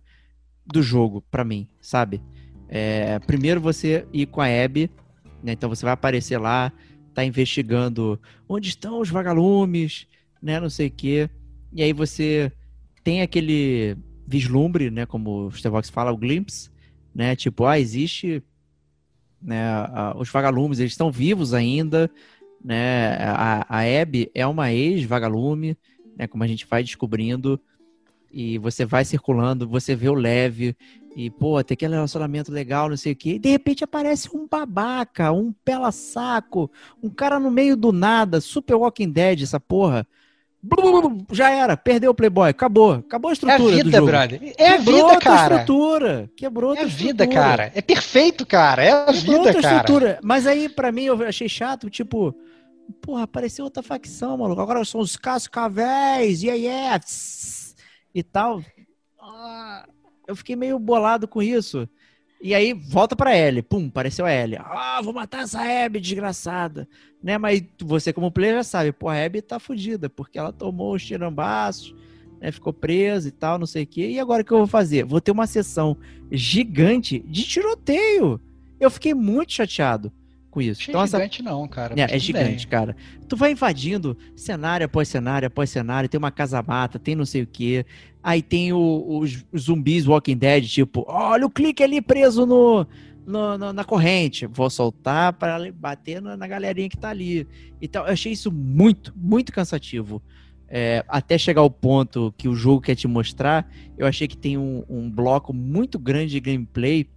do jogo pra mim, sabe? É, primeiro você ir com a Abby, né? Então você vai aparecer lá, tá investigando onde estão os vagalumes, né? Não sei o quê. E aí você tem aquele vislumbre, né? Como o Stevox fala, o glimpse, né? Tipo, ah, existe né, os vagalumes, eles estão vivos ainda, né? A, a Abby é uma ex-vagalume, né? Como a gente vai descobrindo. E você vai circulando, você vê o leve, e, pô, tem aquele relacionamento legal, não sei o quê. E de repente aparece um babaca, um pela-saco, um cara no meio do nada, super Walking Dead, essa porra. Já era, perdeu o Playboy, acabou. Acabou a É a estrutura do vida, jogo. brother. É a Quebrou vida, tua cara. estrutura. Quebrou É a vida, estrutura. cara. É perfeito, cara. É a Quebrou vida, cara. estrutura. Mas aí, pra mim, eu achei chato, tipo, porra, apareceu outra facção, maluco. Agora são os cascavéis, yeah, yeah, tss, e tal. Ah, eu fiquei meio bolado com isso. E aí, volta pra Ellie. Pum, apareceu a Ellie. Ah, vou matar essa Abby, desgraçada. Né? Mas você, como player, já sabe, pô, a Abby tá fodida, porque ela tomou os tirambaços, né? Ficou presa e tal, não sei o quê. E agora o que eu vou fazer? Vou ter uma sessão gigante de tiroteio. Eu fiquei muito chateado com isso. Achei Então, essa gigante não, cara. é, é gigante, bem. cara. Tu vai invadindo cenário após cenário após cenário, tem uma casa mata, tem não sei o quê. Aí tem o- os, os zumbis Walking Dead, tipo, olha o clique ali preso no, no- no- na corrente. Vou soltar para bater na, na galerinha que tá ali. Então, eu achei isso muito, muito cansativo. É, até chegar ao ponto que o jogo quer te mostrar, eu achei que tem um, um bloco muito grande de gameplay.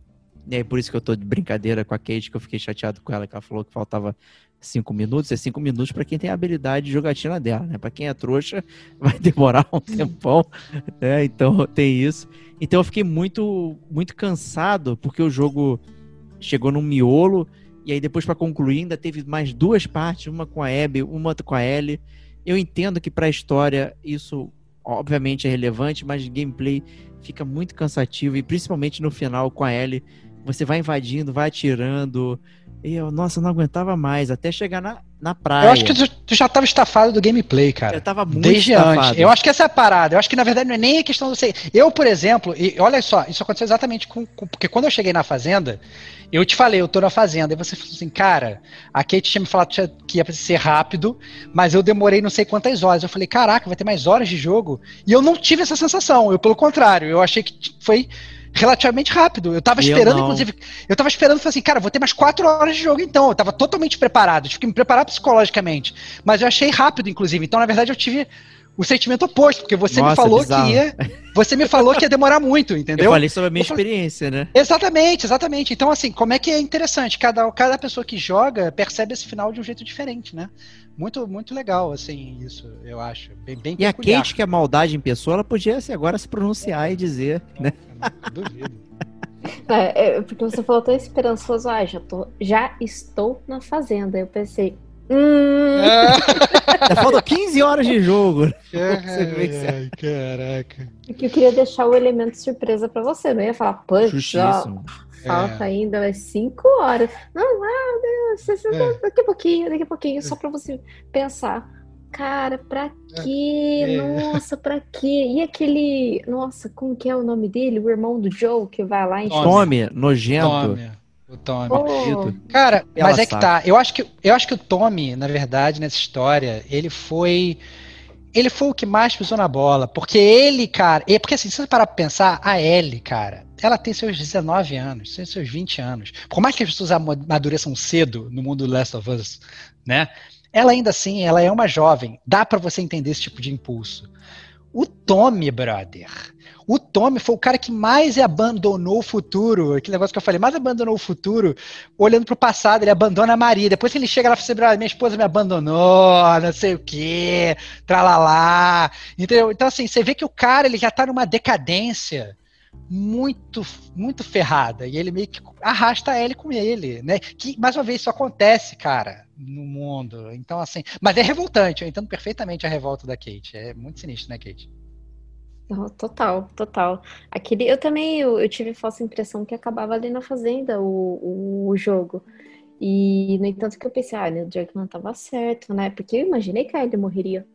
É por isso que eu tô de brincadeira com a Kate, que eu fiquei chateado com ela, que ela falou que faltava cinco minutos. É cinco minutos pra quem tem a habilidade de jogatina dela, né? Pra quem é trouxa, vai demorar um tempão, né? Então tem isso. Então eu fiquei muito, muito cansado, porque o jogo chegou num miolo, e aí depois pra concluir ainda teve mais duas partes, uma com a Abby, uma com a Ellie. Eu entendo que pra história isso obviamente é relevante, mas gameplay fica muito cansativo, e principalmente no final com a Ellie, você vai invadindo, vai atirando. E eu, nossa, eu não aguentava mais, até chegar na, na praia. Eu acho que tu, tu já tava estafado do gameplay, cara. eu tava muito Desde estafado. antes. Eu acho que essa é a parada. Eu acho que na verdade não é nem a questão do. Eu, por exemplo, e olha só, isso aconteceu exatamente com, com- Porque quando eu cheguei na fazenda, eu te falei, eu tô na fazenda, e você falou assim, cara, a Kate tinha me falado que ia ser rápido, mas eu demorei não sei quantas horas. Eu falei, caraca, vai ter mais horas de jogo. E eu não tive essa sensação. Eu, pelo contrário, eu achei que foi relativamente rápido. Eu tava Eu esperando, não. inclusive, eu tava esperando, falei assim, cara, vou ter mais quatro horas de jogo então. Eu tava totalmente preparado, tive que me preparar psicologicamente. Mas eu achei rápido, inclusive. Então, na verdade, eu tive o sentimento oposto, porque você me Nossa, falou bizarro. que ia. Você me falou que ia demorar muito, Eu entendeu? falei sobre a minha Eu falei- experiência, né? Exatamente, exatamente. Então, assim, como é que é interessante? Cada, cada pessoa que joga percebe esse final de um jeito diferente, né? Muito, muito legal, assim, isso, eu acho. Bem, bem E a peculiar. Kate, que é maldade em pessoa, ela podia assim, agora se pronunciar e dizer, né? Duvido. É, é, porque você falou tão esperançoso, ah, já, tô, já estou na fazenda. Eu pensei, hum, Já faltam 15 horas de jogo. Ai, que você- ai, caraca. porque eu queria deixar o elemento surpresa pra você. Não ia falar, já Justíssimo. Falta É. ainda mais cinco horas. Não, ah, Deus, É. daqui a pouquinho, daqui a pouquinho, só pra você pensar. cara, pra quê? É. Nossa, pra quê? E aquele. Nossa, como que é o nome dele? O irmão do Joe que vai lá em Tome, nojento. Tommy. O Tommy. Oh, Cara, Ela mas é que sabe. tá. Eu acho que, eu acho que o Tommy, na verdade, nessa história, ele foi. Ele foi o que mais pisou na bola. Porque ele, cara. e- Porque assim, se você parar pra pensar, a Ellie, cara, ela tem seus 19 anos, seus 20 anos. Por mais que as pessoas ama- amadureçam cedo no mundo do Last of Us, né? Ela ainda assim, ela é uma jovem. Dá pra você entender esse tipo de impulso. O Tommy, brother. O Tommy foi o cara que mais abandonou o futuro. Aquele negócio que eu falei, mais abandonou o futuro olhando pro passado, ele abandona a Maria. Depois que ele chega lá e fala assim, "Brother, minha esposa me abandonou, não sei o quê, tralalá. Entendeu? Então, assim, você vê que o cara ele já tá numa decadência muito, muito ferrada. E ele meio que arrasta a Ellie com ele, né? Que, mais uma vez, isso acontece, cara, no mundo. Então, assim, mas é revoltante, eu entendo perfeitamente a revolta da Kate. É muito sinistro, né, Kate? Total, total. Aquele, eu também eu, eu tive falsa impressão que acabava ali na fazenda o, o jogo. E, no entanto, que eu pensei, ah, o Jackman tava certo, né? Porque eu imaginei que a Ellie morreria.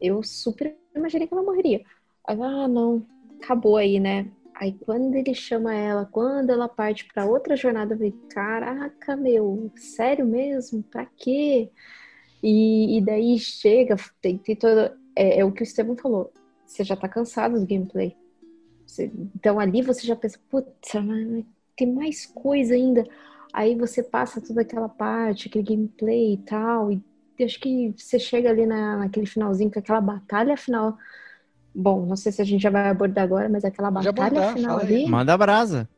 Eu super imaginei que ela morreria. Ah, não, acabou aí, né? Aí quando ele chama ela, quando ela parte pra outra jornada, eu falei, caraca, meu, sério mesmo? Pra quê? E, e daí chega, tem, tem todo. É, é o que o Estevam falou você já tá cansado do gameplay. Você- então ali você já pensa, putz, tem mais coisa ainda. Aí você passa toda aquela parte, aquele gameplay e tal, e acho que você chega ali na, naquele finalzinho com aquela batalha final. Bom, não sei se a gente já vai abordar agora, mas aquela batalha abordar, final ali, Manda brasa.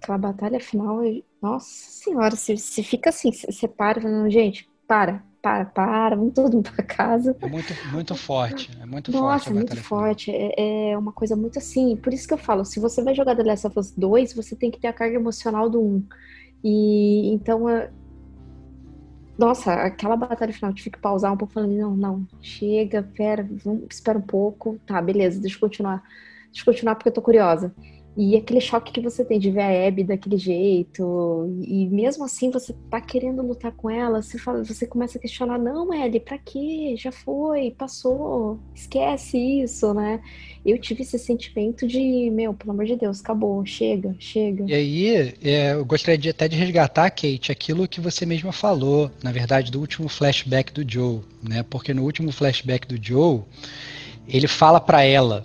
aquela batalha final, nossa senhora, você, você fica assim, você, para, falando, gente, para, para, para, vamos todo mundo pra casa. É muito, muito forte. É muito Nossa, forte a muito batalha final. forte. É, é uma coisa muito assim. Por isso que eu falo, se você vai jogar The Last of Us 2, você tem que ter a carga emocional do 1. E então, é- nossa, aquela batalha final, tive que pausar um pouco, falando, não, não, chega, pera, vamos, espera um pouco. Tá, beleza, deixa eu continuar. Deixa eu continuar porque eu tô curiosa. E aquele choque que você tem de ver a Abby daquele jeito, e mesmo assim você tá querendo lutar com ela, você, fala, você começa a questionar, não, Ellie, pra quê? Já foi, passou, esquece isso, né? Eu tive esse sentimento de, meu, pelo amor de Deus, acabou, chega, chega. E aí, é, eu gostaria de, até de resgatar, Kate, aquilo que você mesma falou, na verdade, do último flashback do Joe, né? Porque no último flashback do Joe, ele fala pra ela,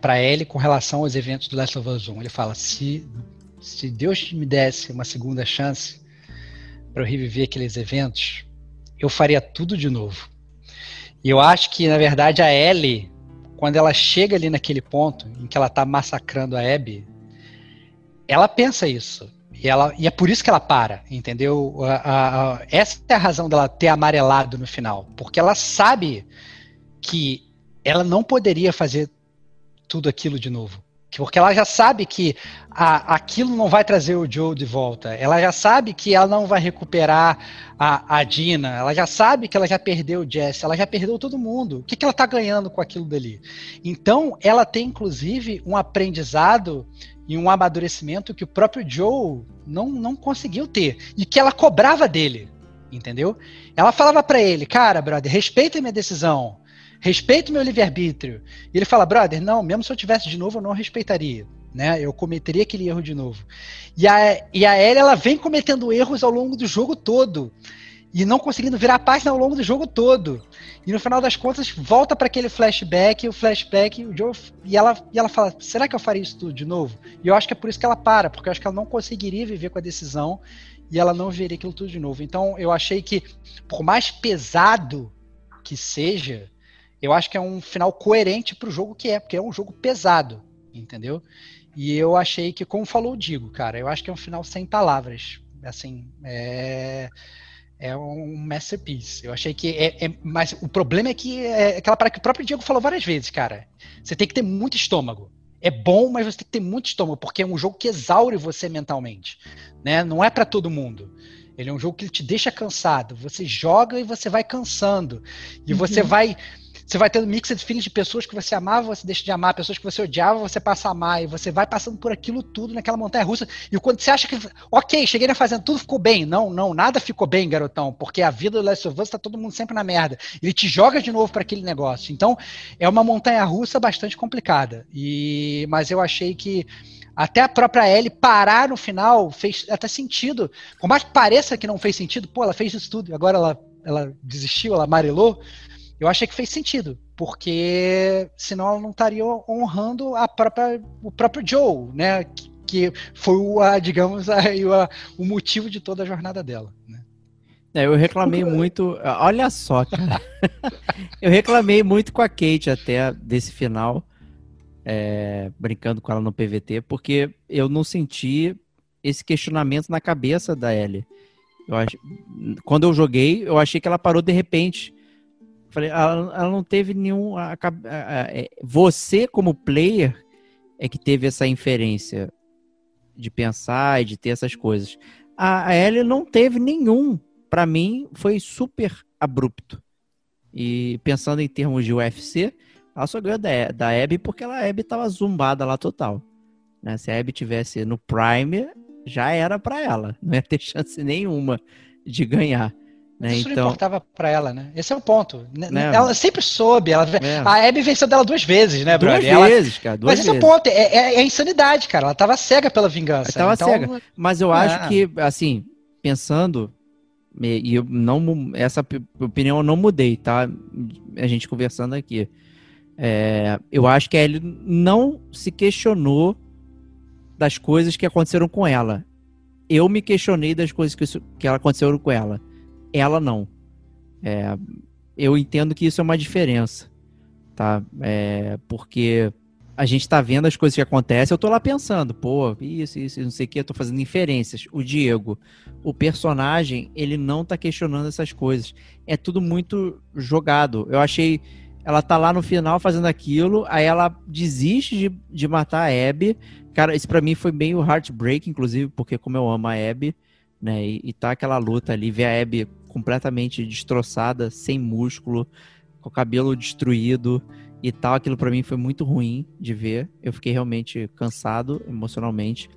pra Ellie com relação aos eventos do Last of Us 1. Ele fala: se, se Deus me desse uma segunda chance para eu reviver aqueles eventos, eu faria tudo de novo. E eu acho que, na verdade, a Ellie, quando ela chega ali naquele ponto em que ela tá massacrando a Abby, ela pensa isso. E, ela, e é por isso que ela para, entendeu? A- a- a- essa é a razão dela ter amarelado no final. Porque ela sabe que ela não poderia fazer tudo aquilo de novo. Porque ela já sabe que a- aquilo não vai trazer o Joe de volta. Ela já sabe que ela não vai recuperar a, a Dina. Ela já sabe que ela já perdeu o Jesse. Ela já perdeu todo mundo. O que, que ela tá ganhando com aquilo dali? Então, ela tem, inclusive, um aprendizado e um amadurecimento que o próprio Joe não, não conseguiu ter. E que ela cobrava dele. Entendeu? Ela falava pra ele, cara, brother, respeita minha decisão. Respeita o meu livre-arbítrio. E ele fala, brother, não, mesmo se eu tivesse de novo, eu não respeitaria. Né? Eu cometeria aquele erro de novo. E a, e a Ellie, ela vem cometendo erros ao longo do jogo todo. E não conseguindo virar a página ao longo do jogo todo. E no final das contas, volta para aquele flashback, o flashback, o Joe, e ela, e ela fala: será que eu faria isso tudo de novo? E eu acho que é por isso que ela para, porque eu acho que ela não conseguiria viver com a decisão e ela não viveria aquilo tudo de novo. Então eu achei que, por mais pesado que seja, eu acho que é um final coerente pro jogo que é, porque é um jogo pesado, entendeu? E eu achei que, como falou o Digo, cara, eu acho que é um final sem palavras. Assim, é é um masterpiece. Eu achei que é, é- mas o problema é que é aquela parada que o próprio Diego falou várias vezes, cara. Você tem que ter muito estômago. É bom, mas você tem que ter muito estômago, porque é um jogo que exaure você mentalmente, né? Não é pra todo mundo. Ele é um jogo que te deixa cansado. Você joga e você vai cansando. E você vai você vai tendo mixed feelings de pessoas que você amava, você deixa de amar, pessoas que você odiava, você passa a amar, e você vai passando por aquilo tudo naquela montanha russa. E quando você acha que, ok, cheguei na fazenda, tudo ficou bem. Não, não, nada ficou bem, garotão, porque a vida do Last of Us tá todo mundo sempre na merda. Ele te joga de novo para aquele negócio. Então, é uma montanha russa bastante complicada. E mas eu achei que até a própria Ellie parar no final fez até sentido. Por mais que pareça que não fez sentido, pô, ela fez isso tudo, agora ela, ela desistiu, ela amarelou. Eu achei que fez sentido, porque senão ela não estaria honrando a própria, o próprio Joe, né? Que, que foi o, a, digamos, a, a, o motivo de toda a jornada dela. Né? É, eu reclamei muito. Olha só, cara. eu reclamei muito com a Kate até desse final é, brincando com ela no PVT, porque eu não senti esse questionamento na cabeça da Ellie. Eu ach... Quando eu joguei, eu achei que ela parou de repente. Falei, ela, ela não teve nenhum. A, a, a, é, você, como player, é que teve essa inferência de pensar e de ter essas coisas. A, a Ellie não teve nenhum. Para mim, foi super abrupto. E pensando em termos de UFC, ela só ganhou da, da Abby porque ela, a Abby tava zumbada lá total. Né? Se a Abby tivesse no Prime, já era para ela. Não ia ter chance nenhuma de ganhar. Né? Isso então... não importava para ela, né? Esse é o ponto. Né? Ela sempre soube. Ela... É. A Abby venceu dela duas vezes, né, Duas vezes, cara. Duas Mas esse vezes. é o ponto. É, é, é, insanidade, cara. Ela tava cega pela vingança. Ela tava então... cega. Mas eu acho é. que, assim, pensando e eu não essa opinião eu não mudei, tá? A gente conversando aqui. É, eu acho que ele não se questionou das coisas que aconteceram com ela. Eu me questionei das coisas que, que aconteceram com ela. Ela não. É, eu entendo que isso é uma diferença, tá? É, porque a gente tá vendo as coisas que acontecem, eu tô lá pensando, pô, isso, isso, não sei o que, eu tô fazendo inferências. O Diego, o personagem, ele não tá questionando essas coisas. É tudo muito jogado. Eu achei ela tá lá no final fazendo aquilo, aí ela desiste de, de matar a Abby. Cara, isso para mim foi meio heartbreak, inclusive, porque como eu amo a Abby, né? E, e tá aquela luta ali, ver a Abby completamente destroçada, sem músculo, com o cabelo destruído e tal, aquilo para mim foi muito ruim de ver. Eu fiquei realmente cansado emocionalmente.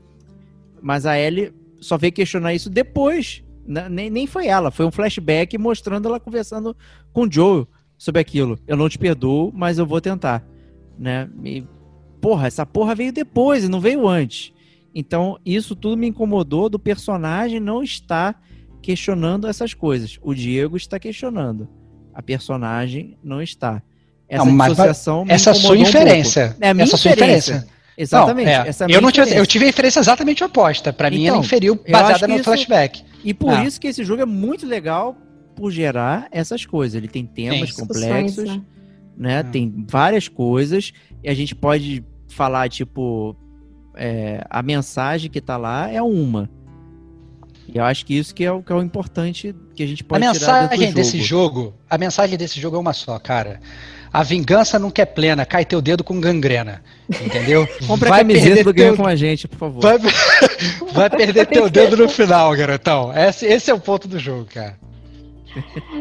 Mas a Ellie só veio questionar isso depois. Nem, nem foi ela, foi um flashback mostrando ela conversando com o Joe sobre aquilo. Eu não te perdoo, mas eu vou tentar, né? E, porra, essa porra veio depois e não veio antes. Então, isso tudo me incomodou do personagem não estar questionando essas coisas. O Diego está questionando. A personagem não está. Essa não, associação me essa sua inferência. Um é a minha essa inferência. Sua inferência. Exatamente. Não, é. eu, não tive, eu tive a inferência exatamente oposta. Para então, mim, ela inferiu baseada no isso, flashback. E por ah. isso que esse jogo é muito legal por gerar essas coisas. Ele tem temas tem complexos, né? né? Hum. Tem várias coisas e a gente pode falar tipo é, a mensagem que tá lá é uma. E eu acho que isso que é o, que é o importante que a gente pode a mensagem desse jogo, a mensagem desse jogo é uma só, cara. A vingança nunca é plena, cai teu dedo com gangrena. Entendeu? Compre vai a camiseta do teu... com a gente, por favor. Vai, vai perder teu dedo no final, garotão. Esse, esse é o ponto do jogo, cara.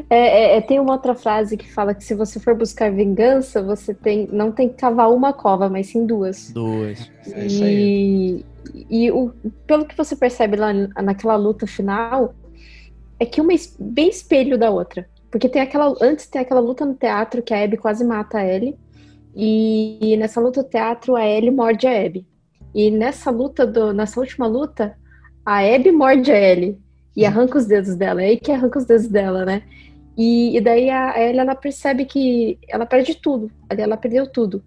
É, é, é, tem uma outra frase que fala que se você for buscar vingança, você tem, não tem que cavar uma cova, mas sim duas. Duas. É isso aí. E, o, pelo que você percebe lá naquela luta final, é que uma é bem espelho da outra. Porque tem aquela. Antes tem aquela luta no teatro que a Abby quase mata a Ellie. E, e nessa luta no teatro, a Ellie morde a Abby. E nessa luta, do, nessa última luta, a Abby morde a Ellie e arranca os dedos dela. É aí que arranca os dedos dela, né? E, e daí a, a Ellie, ela percebe que ela perde tudo. Ali ela perdeu tudo.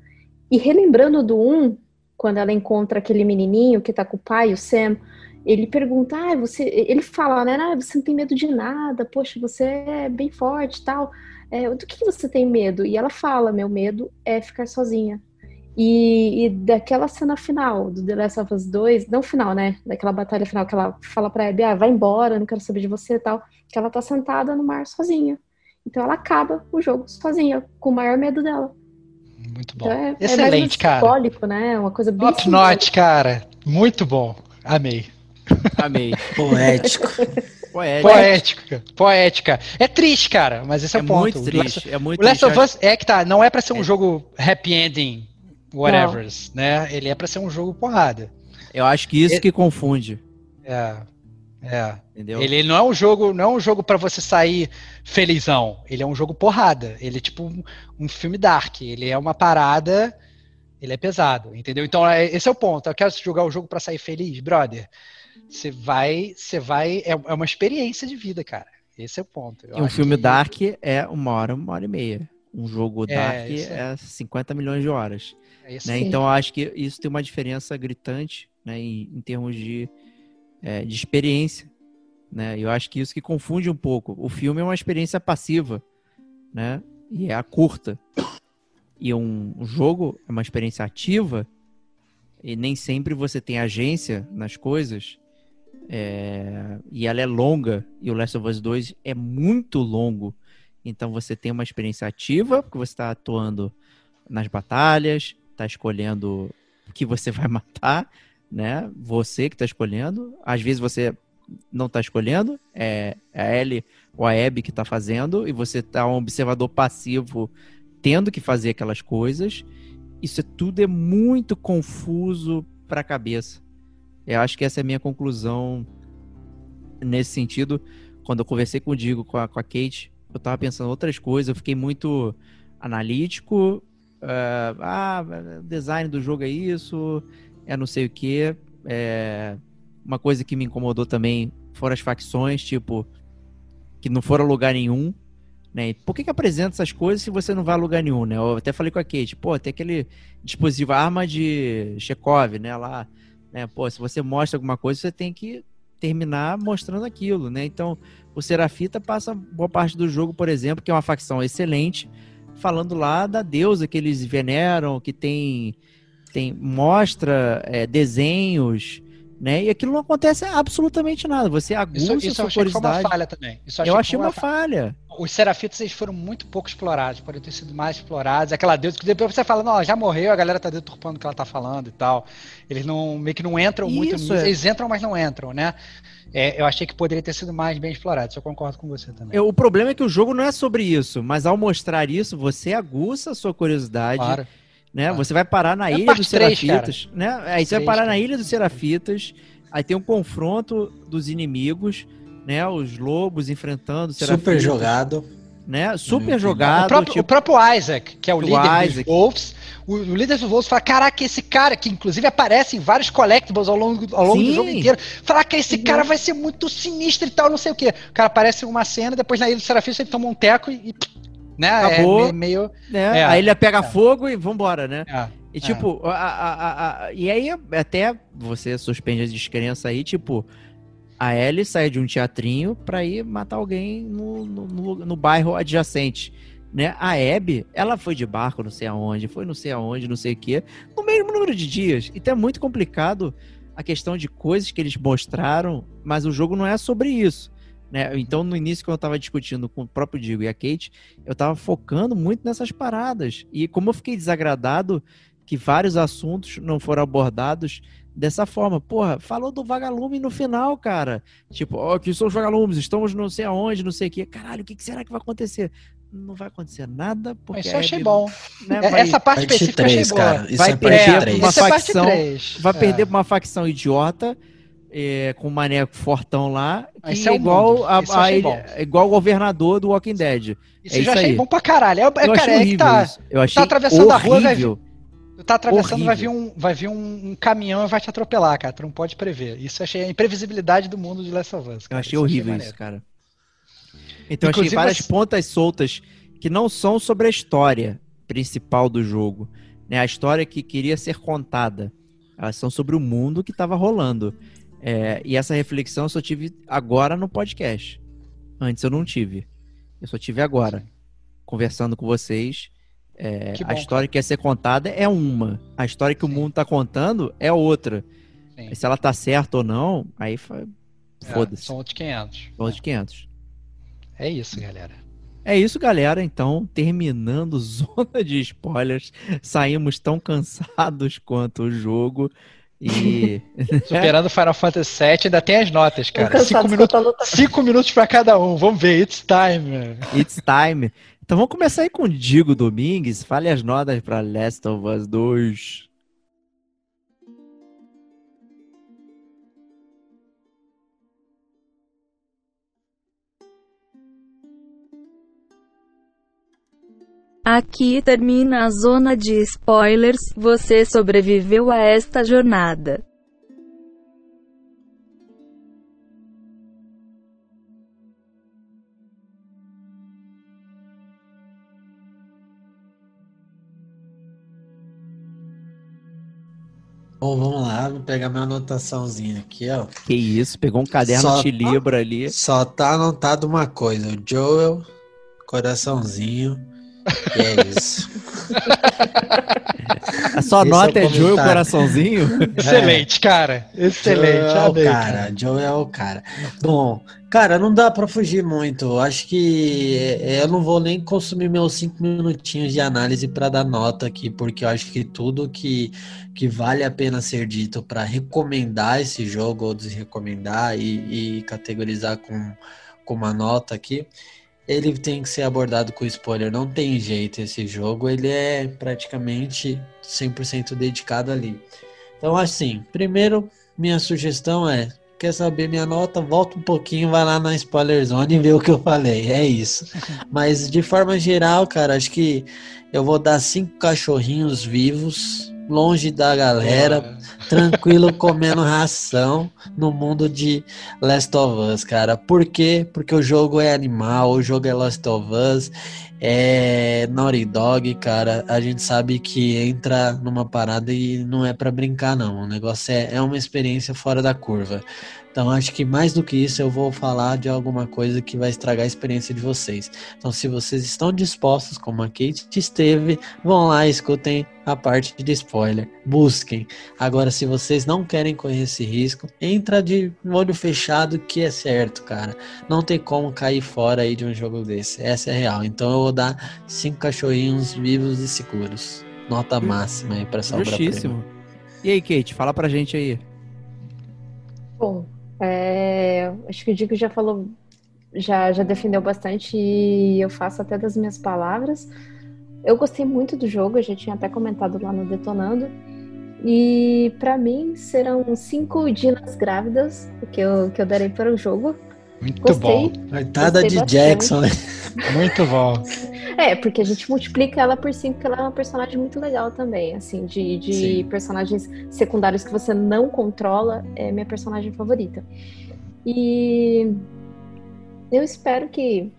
E relembrando do 1, quando ela encontra aquele menininho que tá com o pai, o Sam, ele pergunta, ah, você... Ele fala, né? Ah, você não tem medo de nada. Poxa, você é bem forte tal. É, do que você tem medo? E ela fala, meu medo é ficar sozinha. E, e, daquela cena final do The Last of Us 2, não final, né? Daquela batalha final que ela fala pra Abby, ah, vai embora, não quero saber de você e tal. Que ela tá sentada no mar sozinha. Então ela acaba o jogo sozinha, com o maior medo dela. Muito bom. Então é, é Excelente, é cara. simbólico, né? Uma coisa bem Top note, cara. Muito bom. Amei. Amei. Poético. Poética. Poética, poética. É triste, cara, mas esse é, É o ponto. muito O triste. Last, É muito o Last triste. of Us é que tá, não é pra ser um É. jogo happy ending, whatever, né? Ele é pra ser um jogo porrada. Eu acho que isso É- que confunde. É. É. Entendeu? Ele não é um jogo, não é um jogo para você sair felizão. Ele é um jogo porrada. Ele é tipo um, um filme dark. Ele é uma parada. Ele é pesado, entendeu? Então é- esse é o ponto. Eu quero jogar o jogo para sair feliz, brother. Você vai, você vai. É, é uma experiência de vida, cara. Esse é o ponto. Eu E um filme que- Dark é uma hora, uma hora e meia. Um jogo É, Dark isso é 50 milhões de horas. É né? Então eu acho que isso tem uma diferença gritante né? em, em termos de, é, de experiência. Né? Eu acho que isso que confunde um pouco. O filme é uma experiência passiva, né? E é a curta. E um, um jogo é uma experiência ativa. E nem sempre você tem agência nas coisas. é, e ela é longa. E o Last of Us 2 é muito longo. Então você tem uma experiência ativa, porque você está atuando nas batalhas, está escolhendo o que você vai matar, né? Você que está escolhendo. Às vezes você não está escolhendo, é a Ellie ou a Abby que está fazendo, e você tá um observador passivo tendo que fazer aquelas coisas. Isso é- tudo é muito confuso para a cabeça. Eu acho que essa é a minha conclusão nesse sentido. Quando eu conversei com o Digo, com a, com a Kate, eu tava pensando outras coisas, eu fiquei muito analítico. Eh, ah, design do jogo é isso, é não sei o que. uma coisa que me incomodou também foram as facções, tipo, que não foram a lugar nenhum. Né? Por que, que apresenta essas coisas se você não vai a lugar nenhum, né? Eu até falei com a Kate, pô, tem aquele dispositivo, arma de Chekhov, né? Lá, né? Pô, se você mostra alguma coisa, você tem que terminar mostrando aquilo, né? Então, o Serafita passa boa parte do jogo, por exemplo, que é uma facção excelente, falando lá da deusa que eles veneram, que tem, tem mostra é, desenhos, né? E aquilo não acontece absolutamente nada. Você aguça Isso, isso eu sua achei que foi uma falha também. Isso Eu achei foi uma falha. Os serafitas eles foram muito pouco explorados, poderiam ter sido mais explorados. Aquela deusa que depois você fala, não, ela já morreu, a galera tá deturpando o que ela tá falando e tal. Eles não meio que não entram muito Isso, nisso. é. Eles entram, mas não entram, né? É, eu achei que poderia ter sido mais bem explorado. Isso eu concordo com você também. Eu- o problema é que o jogo não é sobre isso, mas ao mostrar isso, você aguça a sua curiosidade, Claro. né? claro. Você vai parar na É Ilha dos três, Serafitas, né? Aí você vai três, parar na cara. Ilha dos Serafitas, aí tem um confronto dos inimigos, né? Os lobos enfrentando os Serafitas. Super jogado. Né? Super Hum. jogado. o, próprio, tipo, o próprio Isaac, que é o, O líder Isaac. dos Wolves, o, o líder dos Wolves fala: Caraca, esse cara, que inclusive aparece em vários collectibles ao longo, ao longo do jogo inteiro, fala que esse Uhum. cara vai ser muito sinistro e tal, não sei o quê. O cara aparece em uma cena, depois na Ilha do Serafista ele toma um teco e. né, Acabou. É meio. né? É. Aí ele pega fogo e vambora, né? é. E tipo, a- a- a- a- e aí até você suspende a descrença aí, tipo, a Ellie sai de um teatrinho pra ir matar alguém no, no, no- no bairro adjacente. Né? A Abby, ela foi de barco não sei aonde, foi não sei aonde, não sei o quê, no mesmo número de dias. Então é muito complicado a questão de coisas que eles mostraram, mas o jogo não é sobre isso. Né? Então, no início, quando eu tava discutindo com o próprio Digo e a Kate, eu tava focando muito nessas paradas. E como eu fiquei desagradado que vários assuntos não foram abordados dessa forma. Porra, falou do vagalume no final, cara. Tipo, ó, aqui são os vagalumes, estamos não sei aonde, não sei o quê. Caralho, o que que será que vai acontecer? Não vai acontecer nada, porque Isso eu achei bom. né, É, vai, Essa parte Parte específica eu achei 3, boa. cara. Isso Vai é perder uma 3. Uma é a parte facção- três. vai É. perder pra uma facção idiota, é, com um maneco fortão lá, que Esse é é o igual, a, a ele- é igual o governador do Walking Dead. Isso É eu já isso achei aí. bom pra caralho. É, é, eu cara, achei é que horrível tá. isso. Eu achei atravessando a rua, vai horrível. Tu tá atravessando, vai vir, um, vai vir um, um caminhão e vai te atropelar, cara. Tu não pode prever. Isso eu achei a imprevisibilidade do mundo de Last of Us. Eu cara. achei Isso horrível maneiro. isso, cara. Então eu achei Inclusive, várias você- pontas soltas que não são sobre a história principal do jogo. Né? A história que queria ser contada. Elas são sobre o mundo que estava rolando. É, e essa reflexão eu só tive agora no podcast. Antes eu não tive. Eu só tive agora. Conversando com vocês. É, a história que quer ser contada é uma. A história que o Sim. mundo tá contando é outra. Sim. E se ela tá certa ou não, aí É, foda-se. são outros 500. São de 500. É isso, galera. É isso, galera. Então, terminando zona de spoilers, saímos tão cansados quanto o jogo. E Superando Final Fantasy VII, ainda tem as notas, cara. Cinco minutos, cinco minutos pra cada um. Vamos ver, it's time. it's time. Então vamos começar aí com o Digo Domingues. Fale as notas para Last of Us 2. Aqui termina a zona de spoilers. Você sobreviveu a esta jornada. Bom, vamos lá, vou pegar minha anotaçãozinha aqui, ó. Que isso, pegou um caderno Só- de Libra ali. Só tá anotado uma coisa, o Joel, coraçãozinho, e é isso. A sua Esse nota é é, o Joe comentário. Coraçãozinho? Excelente, cara. Excelente. Joel é o cara, Joel é o cara. Bom, cara, não dá pra fugir muito. Eu Acho que eh, eu não vou nem consumir meus cinco minutinhos de análise pra dar nota aqui, porque eu acho que tudo que, que vale a pena ser dito pra recomendar esse jogo ou desrecomendar e, e categorizar com, com uma nota aqui, ele tem que ser abordado com spoiler. Não tem jeito esse jogo, ele é praticamente 100% dedicado ali. Então, assim, primeiro, minha sugestão é: quer saber minha nota? Volta um pouquinho, vai lá na spoiler zone e vê o que eu falei. É isso. Mas de forma geral, cara, acho que eu vou dar cinco cachorrinhos vivos, longe da galera, tranquilo comendo ração no mundo de Last of Us, cara. Por quê? Porque o jogo é animal, o jogo é Last of Us, é Naughty Dog, cara. A gente sabe que entra numa parada e não é pra brincar, não. O negócio é, é uma experiência fora da curva. Então, acho que mais do que isso, eu vou falar de alguma coisa que vai estragar a experiência de vocês. Então, se vocês estão dispostos, como a Kate esteve, vão lá e escutem a parte de spoiler. Busquem. Agora, se vocês não querem correr esse risco, entra de olho fechado que é certo, cara. Não tem como cair fora aí de um jogo desse. Essa é a real. Então, eu vou dar cinco cachorrinhos vivos e seguros. Nota máxima aí pra essa obra-prima. E aí, Kate, fala pra gente aí. Bom, é, acho que o Dico já falou, já, já defendeu bastante e eu faço até das minhas palavras. Eu gostei muito do jogo, eu já tinha até comentado lá no Detonando. E pra mim serão cinco dinas grávidas que eu, que eu darei para o jogo. Muito Gostei. bom. Coitada de bastante. Jackson, né? Muito bom. É, porque a gente multiplica ela por cinco, porque ela é uma personagem muito legal também, assim, de, de personagens secundários que você não controla, é minha personagem favorita. E eu espero que,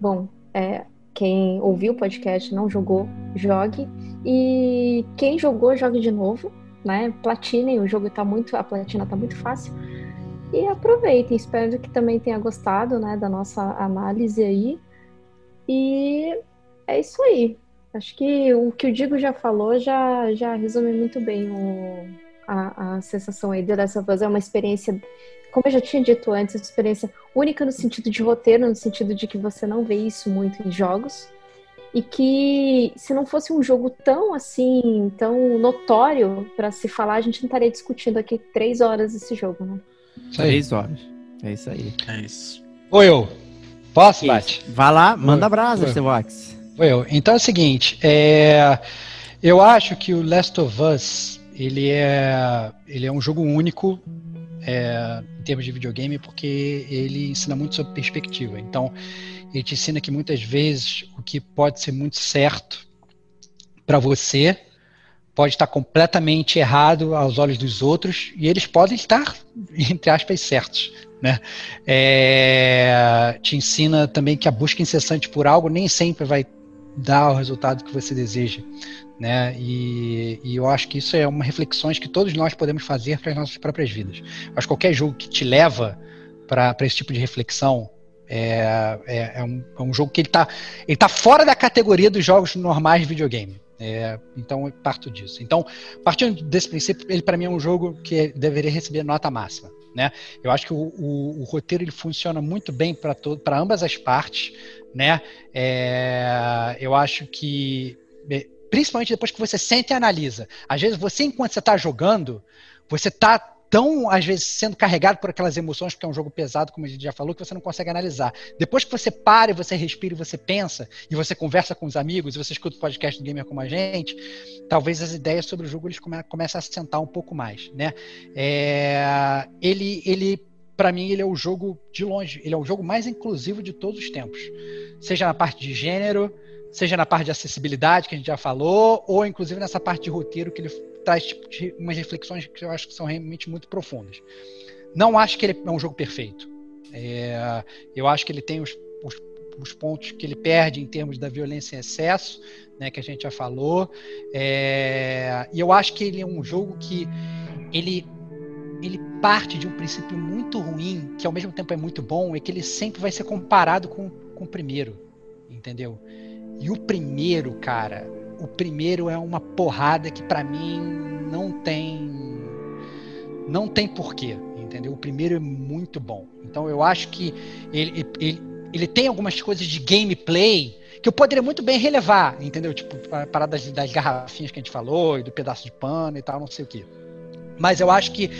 bom, é, quem ouviu o podcast não jogou, jogue. E quem jogou, jogue de novo, né? Platinem, o jogo tá muito, a platina tá muito fácil. E aproveitem, espero que também tenha gostado, né, da nossa análise aí. E é isso aí. Acho que o que o Digo já falou já, já resume muito bem o, a, a sensação aí de Last. É uma experiência, como eu já tinha dito antes, uma experiência única no sentido de roteiro, no sentido de que você não vê isso muito em jogos. E que se não fosse um jogo tão assim, tão notório para se falar, a gente não estaria discutindo aqui três horas esse jogo, né? Isso aí. Três horas. É isso aí. É isso. Vou eu. Posso, Bate? Vai lá, manda brasa. Stevox. Vou eu. Então é o seguinte, é, eu acho que o Last of Us ele é, ele é um jogo único é, em termos de videogame porque ele ensina muito sobre perspectiva. Então ele te ensina que muitas vezes o que pode ser muito certo para você pode estar completamente errado aos olhos dos outros e eles podem estar entre aspas certos, né? É, te ensina também que a busca incessante por algo nem sempre vai dar o resultado que você deseja, né? E, e eu acho que isso é uma reflexões que todos nós podemos fazer para as nossas próprias vidas. Que qualquer jogo que te leva para esse tipo de reflexão é, é, é um, é um jogo que ele está ele tá fora da categoria dos jogos normais de videogame. É, então parto disso. Então, partindo desse princípio, ele para mim é um jogo que deveria receber nota máxima. Né? Eu acho que o, o, o roteiro ele funciona muito bem para ambas as partes. Né? É, eu acho que é, principalmente depois que você sente e analisa. Às vezes você, enquanto você está jogando, você está tão, às vezes, sendo carregado por aquelas emoções, porque é um jogo pesado, como a gente já falou, que você não consegue analisar. Depois que você para e você respira e você pensa, e você conversa com os amigos, e você escuta o podcast do Gamer como a gente, talvez as ideias sobre o jogo eles come começam a sentar um pouco mais, né? É, ele, ele para mim, ele é o jogo de longe, ele é o jogo mais inclusivo de todos os tempos. Seja na parte de gênero, seja na parte de acessibilidade, que a gente já falou, ou inclusive nessa parte de roteiro, que ele traz tipo, umas reflexões que eu acho que são realmente muito profundas. Não acho que ele é um jogo perfeito. É, eu acho que ele tem os, os, os, pontos que ele perde em termos da violência em excesso, né, que a gente já falou. É, e eu acho que ele é um jogo que ele ele parte de um princípio muito ruim, que ao mesmo tempo é muito bom, é que ele sempre vai ser comparado com, com o primeiro, entendeu? E o primeiro, cara, o primeiro é uma porrada que para mim não tem não tem porquê, entendeu? O primeiro é muito bom. Então eu acho que ele, ele, ele tem algumas coisas de gameplay que eu poderia muito bem relevar, entendeu? Tipo, a parada das, das garrafinhas que a gente falou, e do pedaço de pano e tal, não sei o que. Mas eu acho que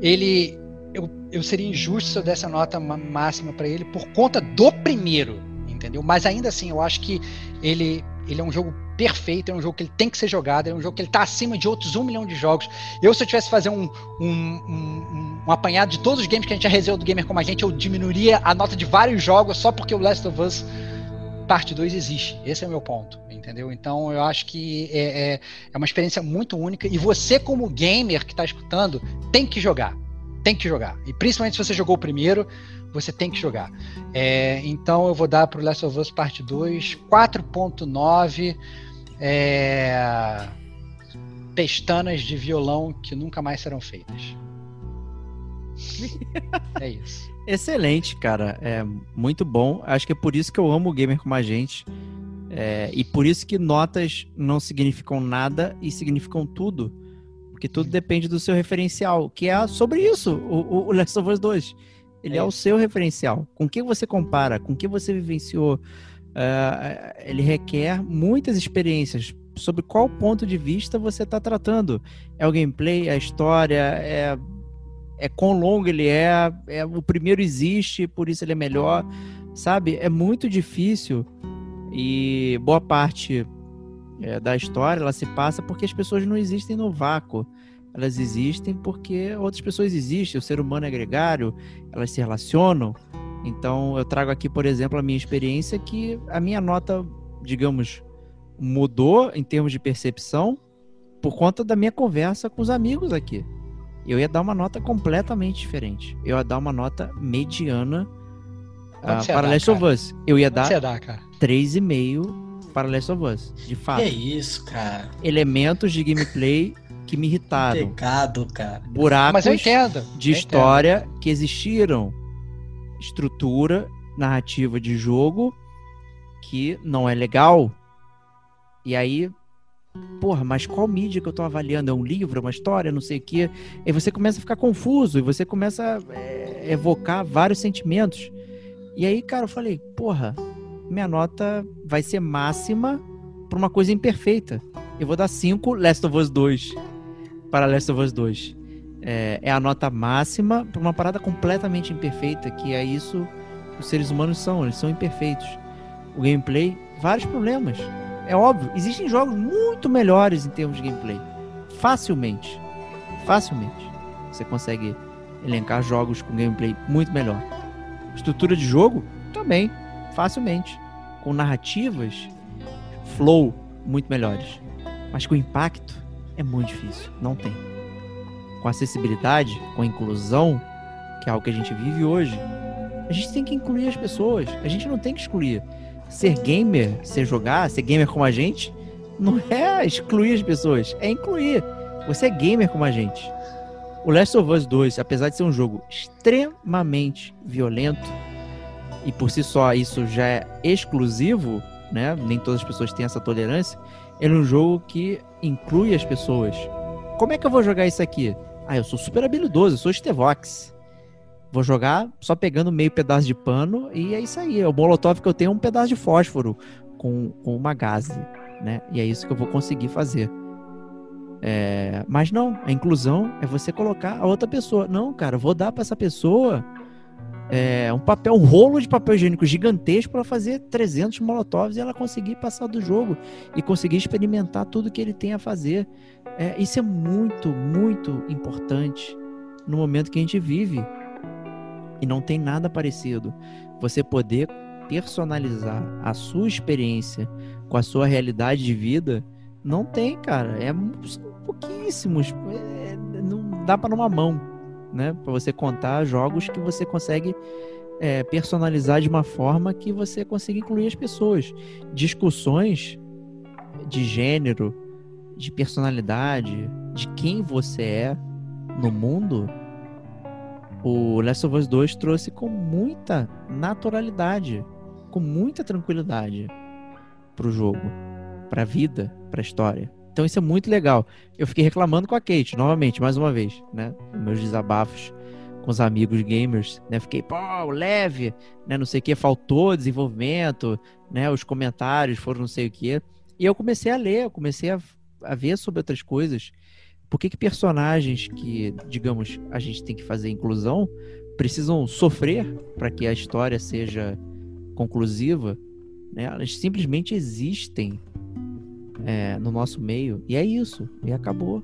ele. Eu, eu seria injusto se eu desse a nota máxima para ele por conta do primeiro, entendeu? Mas ainda assim, eu acho que ele, ele é um jogo perfeito, é um jogo que ele tem que ser jogado, é um jogo que ele está acima de outros um milhão de jogos. Eu, se eu tivesse que fazer um, um, um, um, apanhado de todos os games que a gente já resenhou do Gamer Como a Gente, eu diminuiria a nota de vários jogos só porque o Last of Us Parte 2 existe. Esse é o meu ponto, entendeu? Então eu acho que é, é, é uma experiência muito única e você, como gamer que está escutando, tem que jogar tem que jogar. E principalmente se você jogou o primeiro, você tem que jogar. É, então eu vou dar para o Last of Us Parte 2 4.9 é, pestanas de violão que nunca mais serão feitas. é isso. Excelente, cara. É muito bom. Acho que é por isso que eu amo o gamer como a gente. É, e por isso que notas não significam nada e significam tudo porque tudo depende do seu referencial, que é sobre isso, o, o Last of Us 2. Ele é, é o seu referencial. Com que você compara, com que você vivenciou. Uh, ele requer muitas experiências. Sobre qual ponto de vista você está tratando? É o gameplay, é a história, é, é quão longo ele é, é, o primeiro existe, por isso ele é melhor, sabe? É muito difícil e boa parte é, da história, ela se passa porque as pessoas não existem no vácuo. Elas existem porque outras pessoas existem, o ser humano é gregário, elas se relacionam. Então, eu trago aqui, por exemplo, a minha experiência que a minha nota, digamos, mudou em termos de percepção por conta da minha conversa com os amigos aqui. Eu ia dar uma nota completamente diferente. Eu ia dar uma nota mediana uh, para Last of Us. Eu ia dar 3,5 para Last of Us, de fato. Que isso, cara. Elementos de gameplay que me irritaram. Pecado, cara. Buracos Mas eu entendo. de eu história entendo. que existiram. Estrutura narrativa de jogo que não é legal. E aí, porra, mas qual mídia que eu tô avaliando? É um livro, é uma história, não sei o quê? E você começa a ficar confuso e você começa a é, evocar vários sentimentos. E aí, cara, eu falei, porra, minha nota vai ser máxima para uma coisa imperfeita. Eu vou dar 5 Last of Us 2 para Last of Us 2. É, é a nota máxima para uma parada completamente imperfeita, que é isso que os seres humanos são, eles são imperfeitos. O gameplay, vários problemas. É óbvio, existem jogos muito melhores em termos de gameplay. Facilmente. Facilmente. Você consegue elencar jogos com gameplay muito melhor. Estrutura de jogo? Também facilmente, com narrativas, flow muito melhores. Mas com impacto é muito difícil, não tem. Com acessibilidade, com inclusão, que é algo que a gente vive hoje, a gente tem que incluir as pessoas, a gente não tem que excluir. Ser gamer, ser jogar, ser gamer como a gente, não é excluir as pessoas, é incluir. Você é gamer como a gente. O Last of Us 2, apesar de ser um jogo extremamente violento, e por si só isso já é exclusivo, né? Nem todas as pessoas têm essa tolerância. Ele é um jogo que inclui as pessoas. Como é que eu vou jogar isso aqui? Ah, eu sou super habilidoso, eu sou Stevox. Vou jogar só pegando meio pedaço de pano e é isso aí. O molotov que eu tenho é um pedaço de fósforo com, com uma gase. né? E é isso que eu vou conseguir fazer. É, mas não, a inclusão é você colocar a outra pessoa. Não, cara, eu vou dar para essa pessoa é, um papel, um rolo de papel higiênico gigantesco para fazer 300 molotovs e ela conseguir passar do jogo e conseguir experimentar tudo que ele tem a fazer. É, isso é muito, muito importante no momento que a gente vive. E não tem nada parecido. Você poder personalizar a sua experiência com a sua realidade de vida, não tem, cara. É pouquíssimos. É, não dá para numa mão né? Para você contar jogos que você consegue é, personalizar de uma forma que você consiga incluir as pessoas. Discussões de gênero, de personalidade, de quem você é no mundo, o Last of Us 2 trouxe com muita naturalidade, com muita tranquilidade pro jogo, pra vida, pra história. Então isso é muito legal. Eu fiquei reclamando com a Kate, novamente, mais uma vez, né? Meus desabafos com os amigos gamers, né? Fiquei, pô, leve, né? Não sei o que, faltou desenvolvimento, né? Os comentários foram não sei o que. E eu comecei a ler, eu comecei a, a ver sobre outras coisas. Por que, que personagens que, digamos, a gente tem que fazer inclusão precisam sofrer para que a história seja conclusiva? Né? Elas simplesmente existem é, no nosso meio. E é isso. E acabou.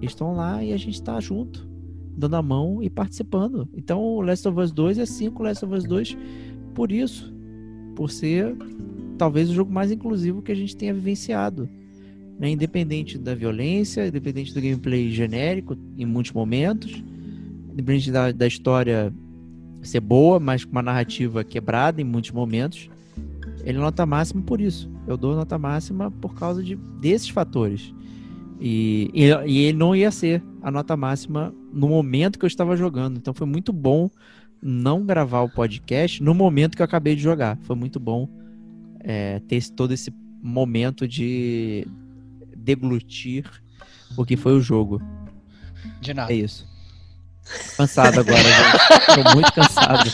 Estão lá e a gente está junto, dando a mão e participando. Então o Last of Us 2 é 5 Last of Us 2 por isso. Por ser talvez o jogo mais inclusivo que a gente tenha vivenciado. Né? Independente da violência, independente do gameplay genérico em muitos momentos, independente da, da história ser boa, mas com uma narrativa quebrada em muitos momentos ele é nota máxima por isso. Eu dou nota máxima por causa de, desses fatores. E, e, e, ele não ia ser a nota máxima no momento que eu estava jogando. Então foi muito bom não gravar o podcast no momento que eu acabei de jogar. Foi muito bom é, ter esse, todo esse momento de deglutir o que foi o jogo. De nada. É isso. Cansado agora, gente. Tô muito cansado.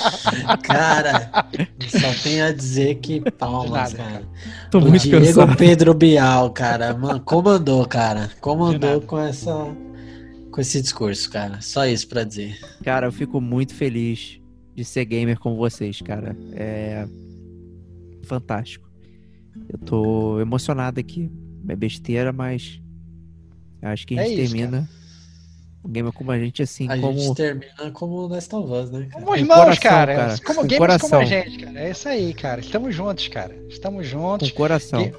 Cara, só tenho a dizer que palmas, nada, cara. Tô o muito Diego cansado. Pedro Bial, cara, mano, comandou, cara. Comandou com essa com esse discurso, cara. Só isso para dizer. Cara, eu fico muito feliz de ser gamer com vocês, cara. É fantástico. Eu tô emocionado aqui. É besteira, mas acho que a gente é isso, termina cara um gamer como a gente, assim, a como... A gente termina como Last of Us, né? Cara? Como irmãos, coração, cara. cara. Como com gamers coração. como a gente, cara. É isso aí, cara. Estamos juntos, cara. Estamos juntos. Com coração.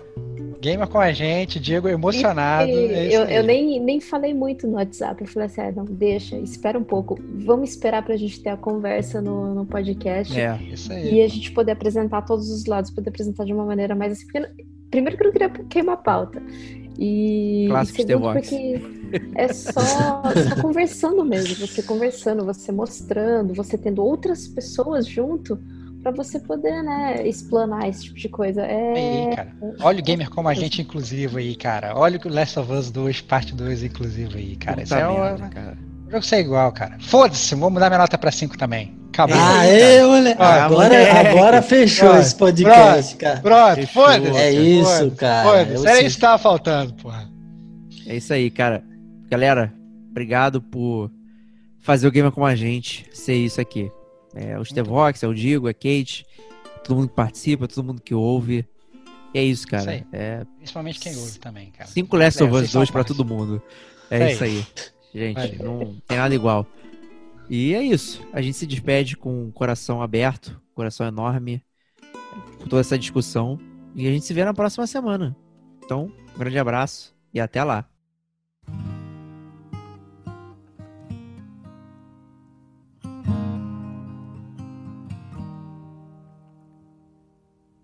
Gamer com a gente, Diego emocionado. E, é eu, eu nem, nem falei muito no WhatsApp. Eu falei assim, ah, não, deixa, espera um pouco. Vamos esperar pra gente ter a conversa no, no podcast. É, isso aí. E a gente poder apresentar todos os lados, poder apresentar de uma maneira mais assim. Porque, primeiro que eu não queria queimar a pauta. E, Clássico e segundo porque é só, só conversando mesmo, você conversando, você mostrando, você tendo outras pessoas junto para você poder, né, explanar esse tipo de coisa. É... Aí, cara. Olha o gamer como a gente inclusivo aí, cara. Olha o Last of Us 2, parte 2 inclusivo aí, cara. Isso é o cara. O jogo ser igual, cara. Foda-se, vou mudar minha nota pra 5 também. Acabou. Ah, eu, olha. Agora, agora fechou pronto, esse podcast, pronto, cara. Pronto, foda-se. É isso, cara. Foda-se. Era isso que tava faltando, porra. É isso aí, cara. Galera, obrigado por fazer o Gamer com a gente ser isso aqui. É o Stevox, é o Digo, é a Kate, todo mundo que participa, todo mundo que ouve. E é isso, cara. Isso. É... Principalmente quem ouve também, cara. Cinco Last of Us 2 pra todo mundo. É isso aí. Gente, não tem nada igual. E é isso. A gente se despede com o coração aberto, coração enorme, por toda essa discussão. E a gente se vê na próxima semana. Então, um grande abraço e até lá.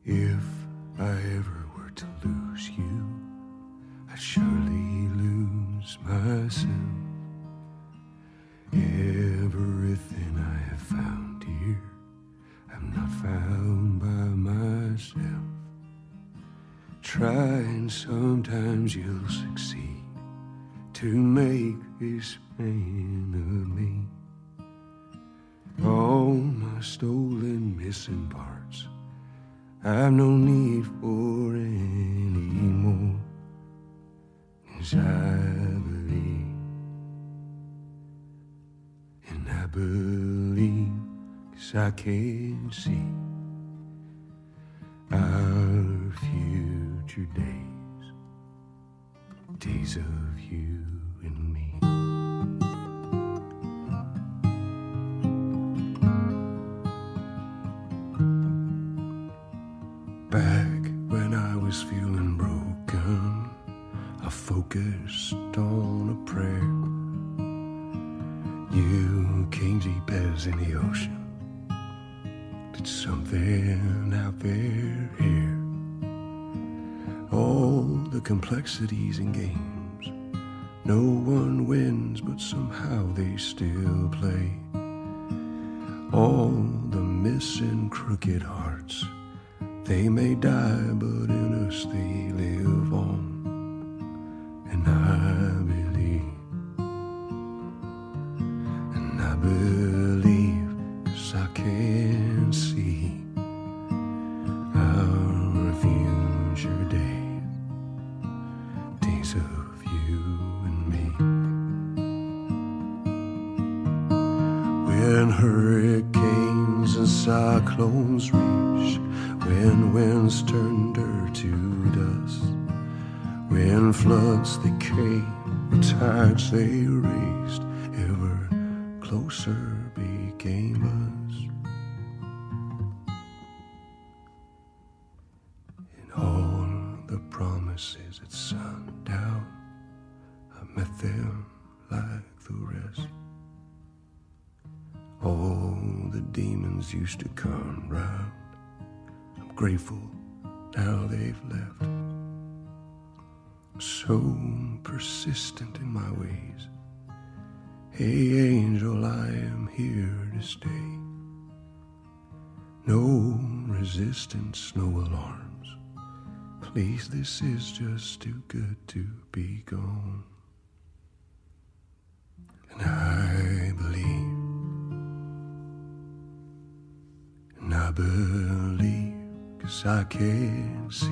If I ever were to lose you, I'd surely lose myself. Everything I have found here, I'm not found by myself. Try and sometimes you'll succeed to make this man of me. All my stolen missing parts, I've no need for anymore. Yes, I believe. I believe, cause I can see our future days, days of you and me. Back when I was feeling broken, I focused on a prayer. You deep as in the ocean. Did something out there here. All the complexities and games. No one wins, but somehow they still play. All the missing crooked hearts. They may die, but in us they live on. And I and I can see our future days, days of you and me. When hurricanes and cyclones reach, when winds turn dirt to dust, when floods they came, tides they closer became us. And all the promises at sundown, I met them like the rest. All the demons used to come round. I'm grateful now they've left. So persistent in my ways. Hey, angel, I am here to stay. No resistance, no alarms. Please, this is just too good to be gone. And I believe. And I believe, cause I can see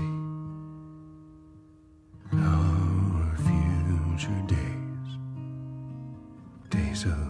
our future days, so.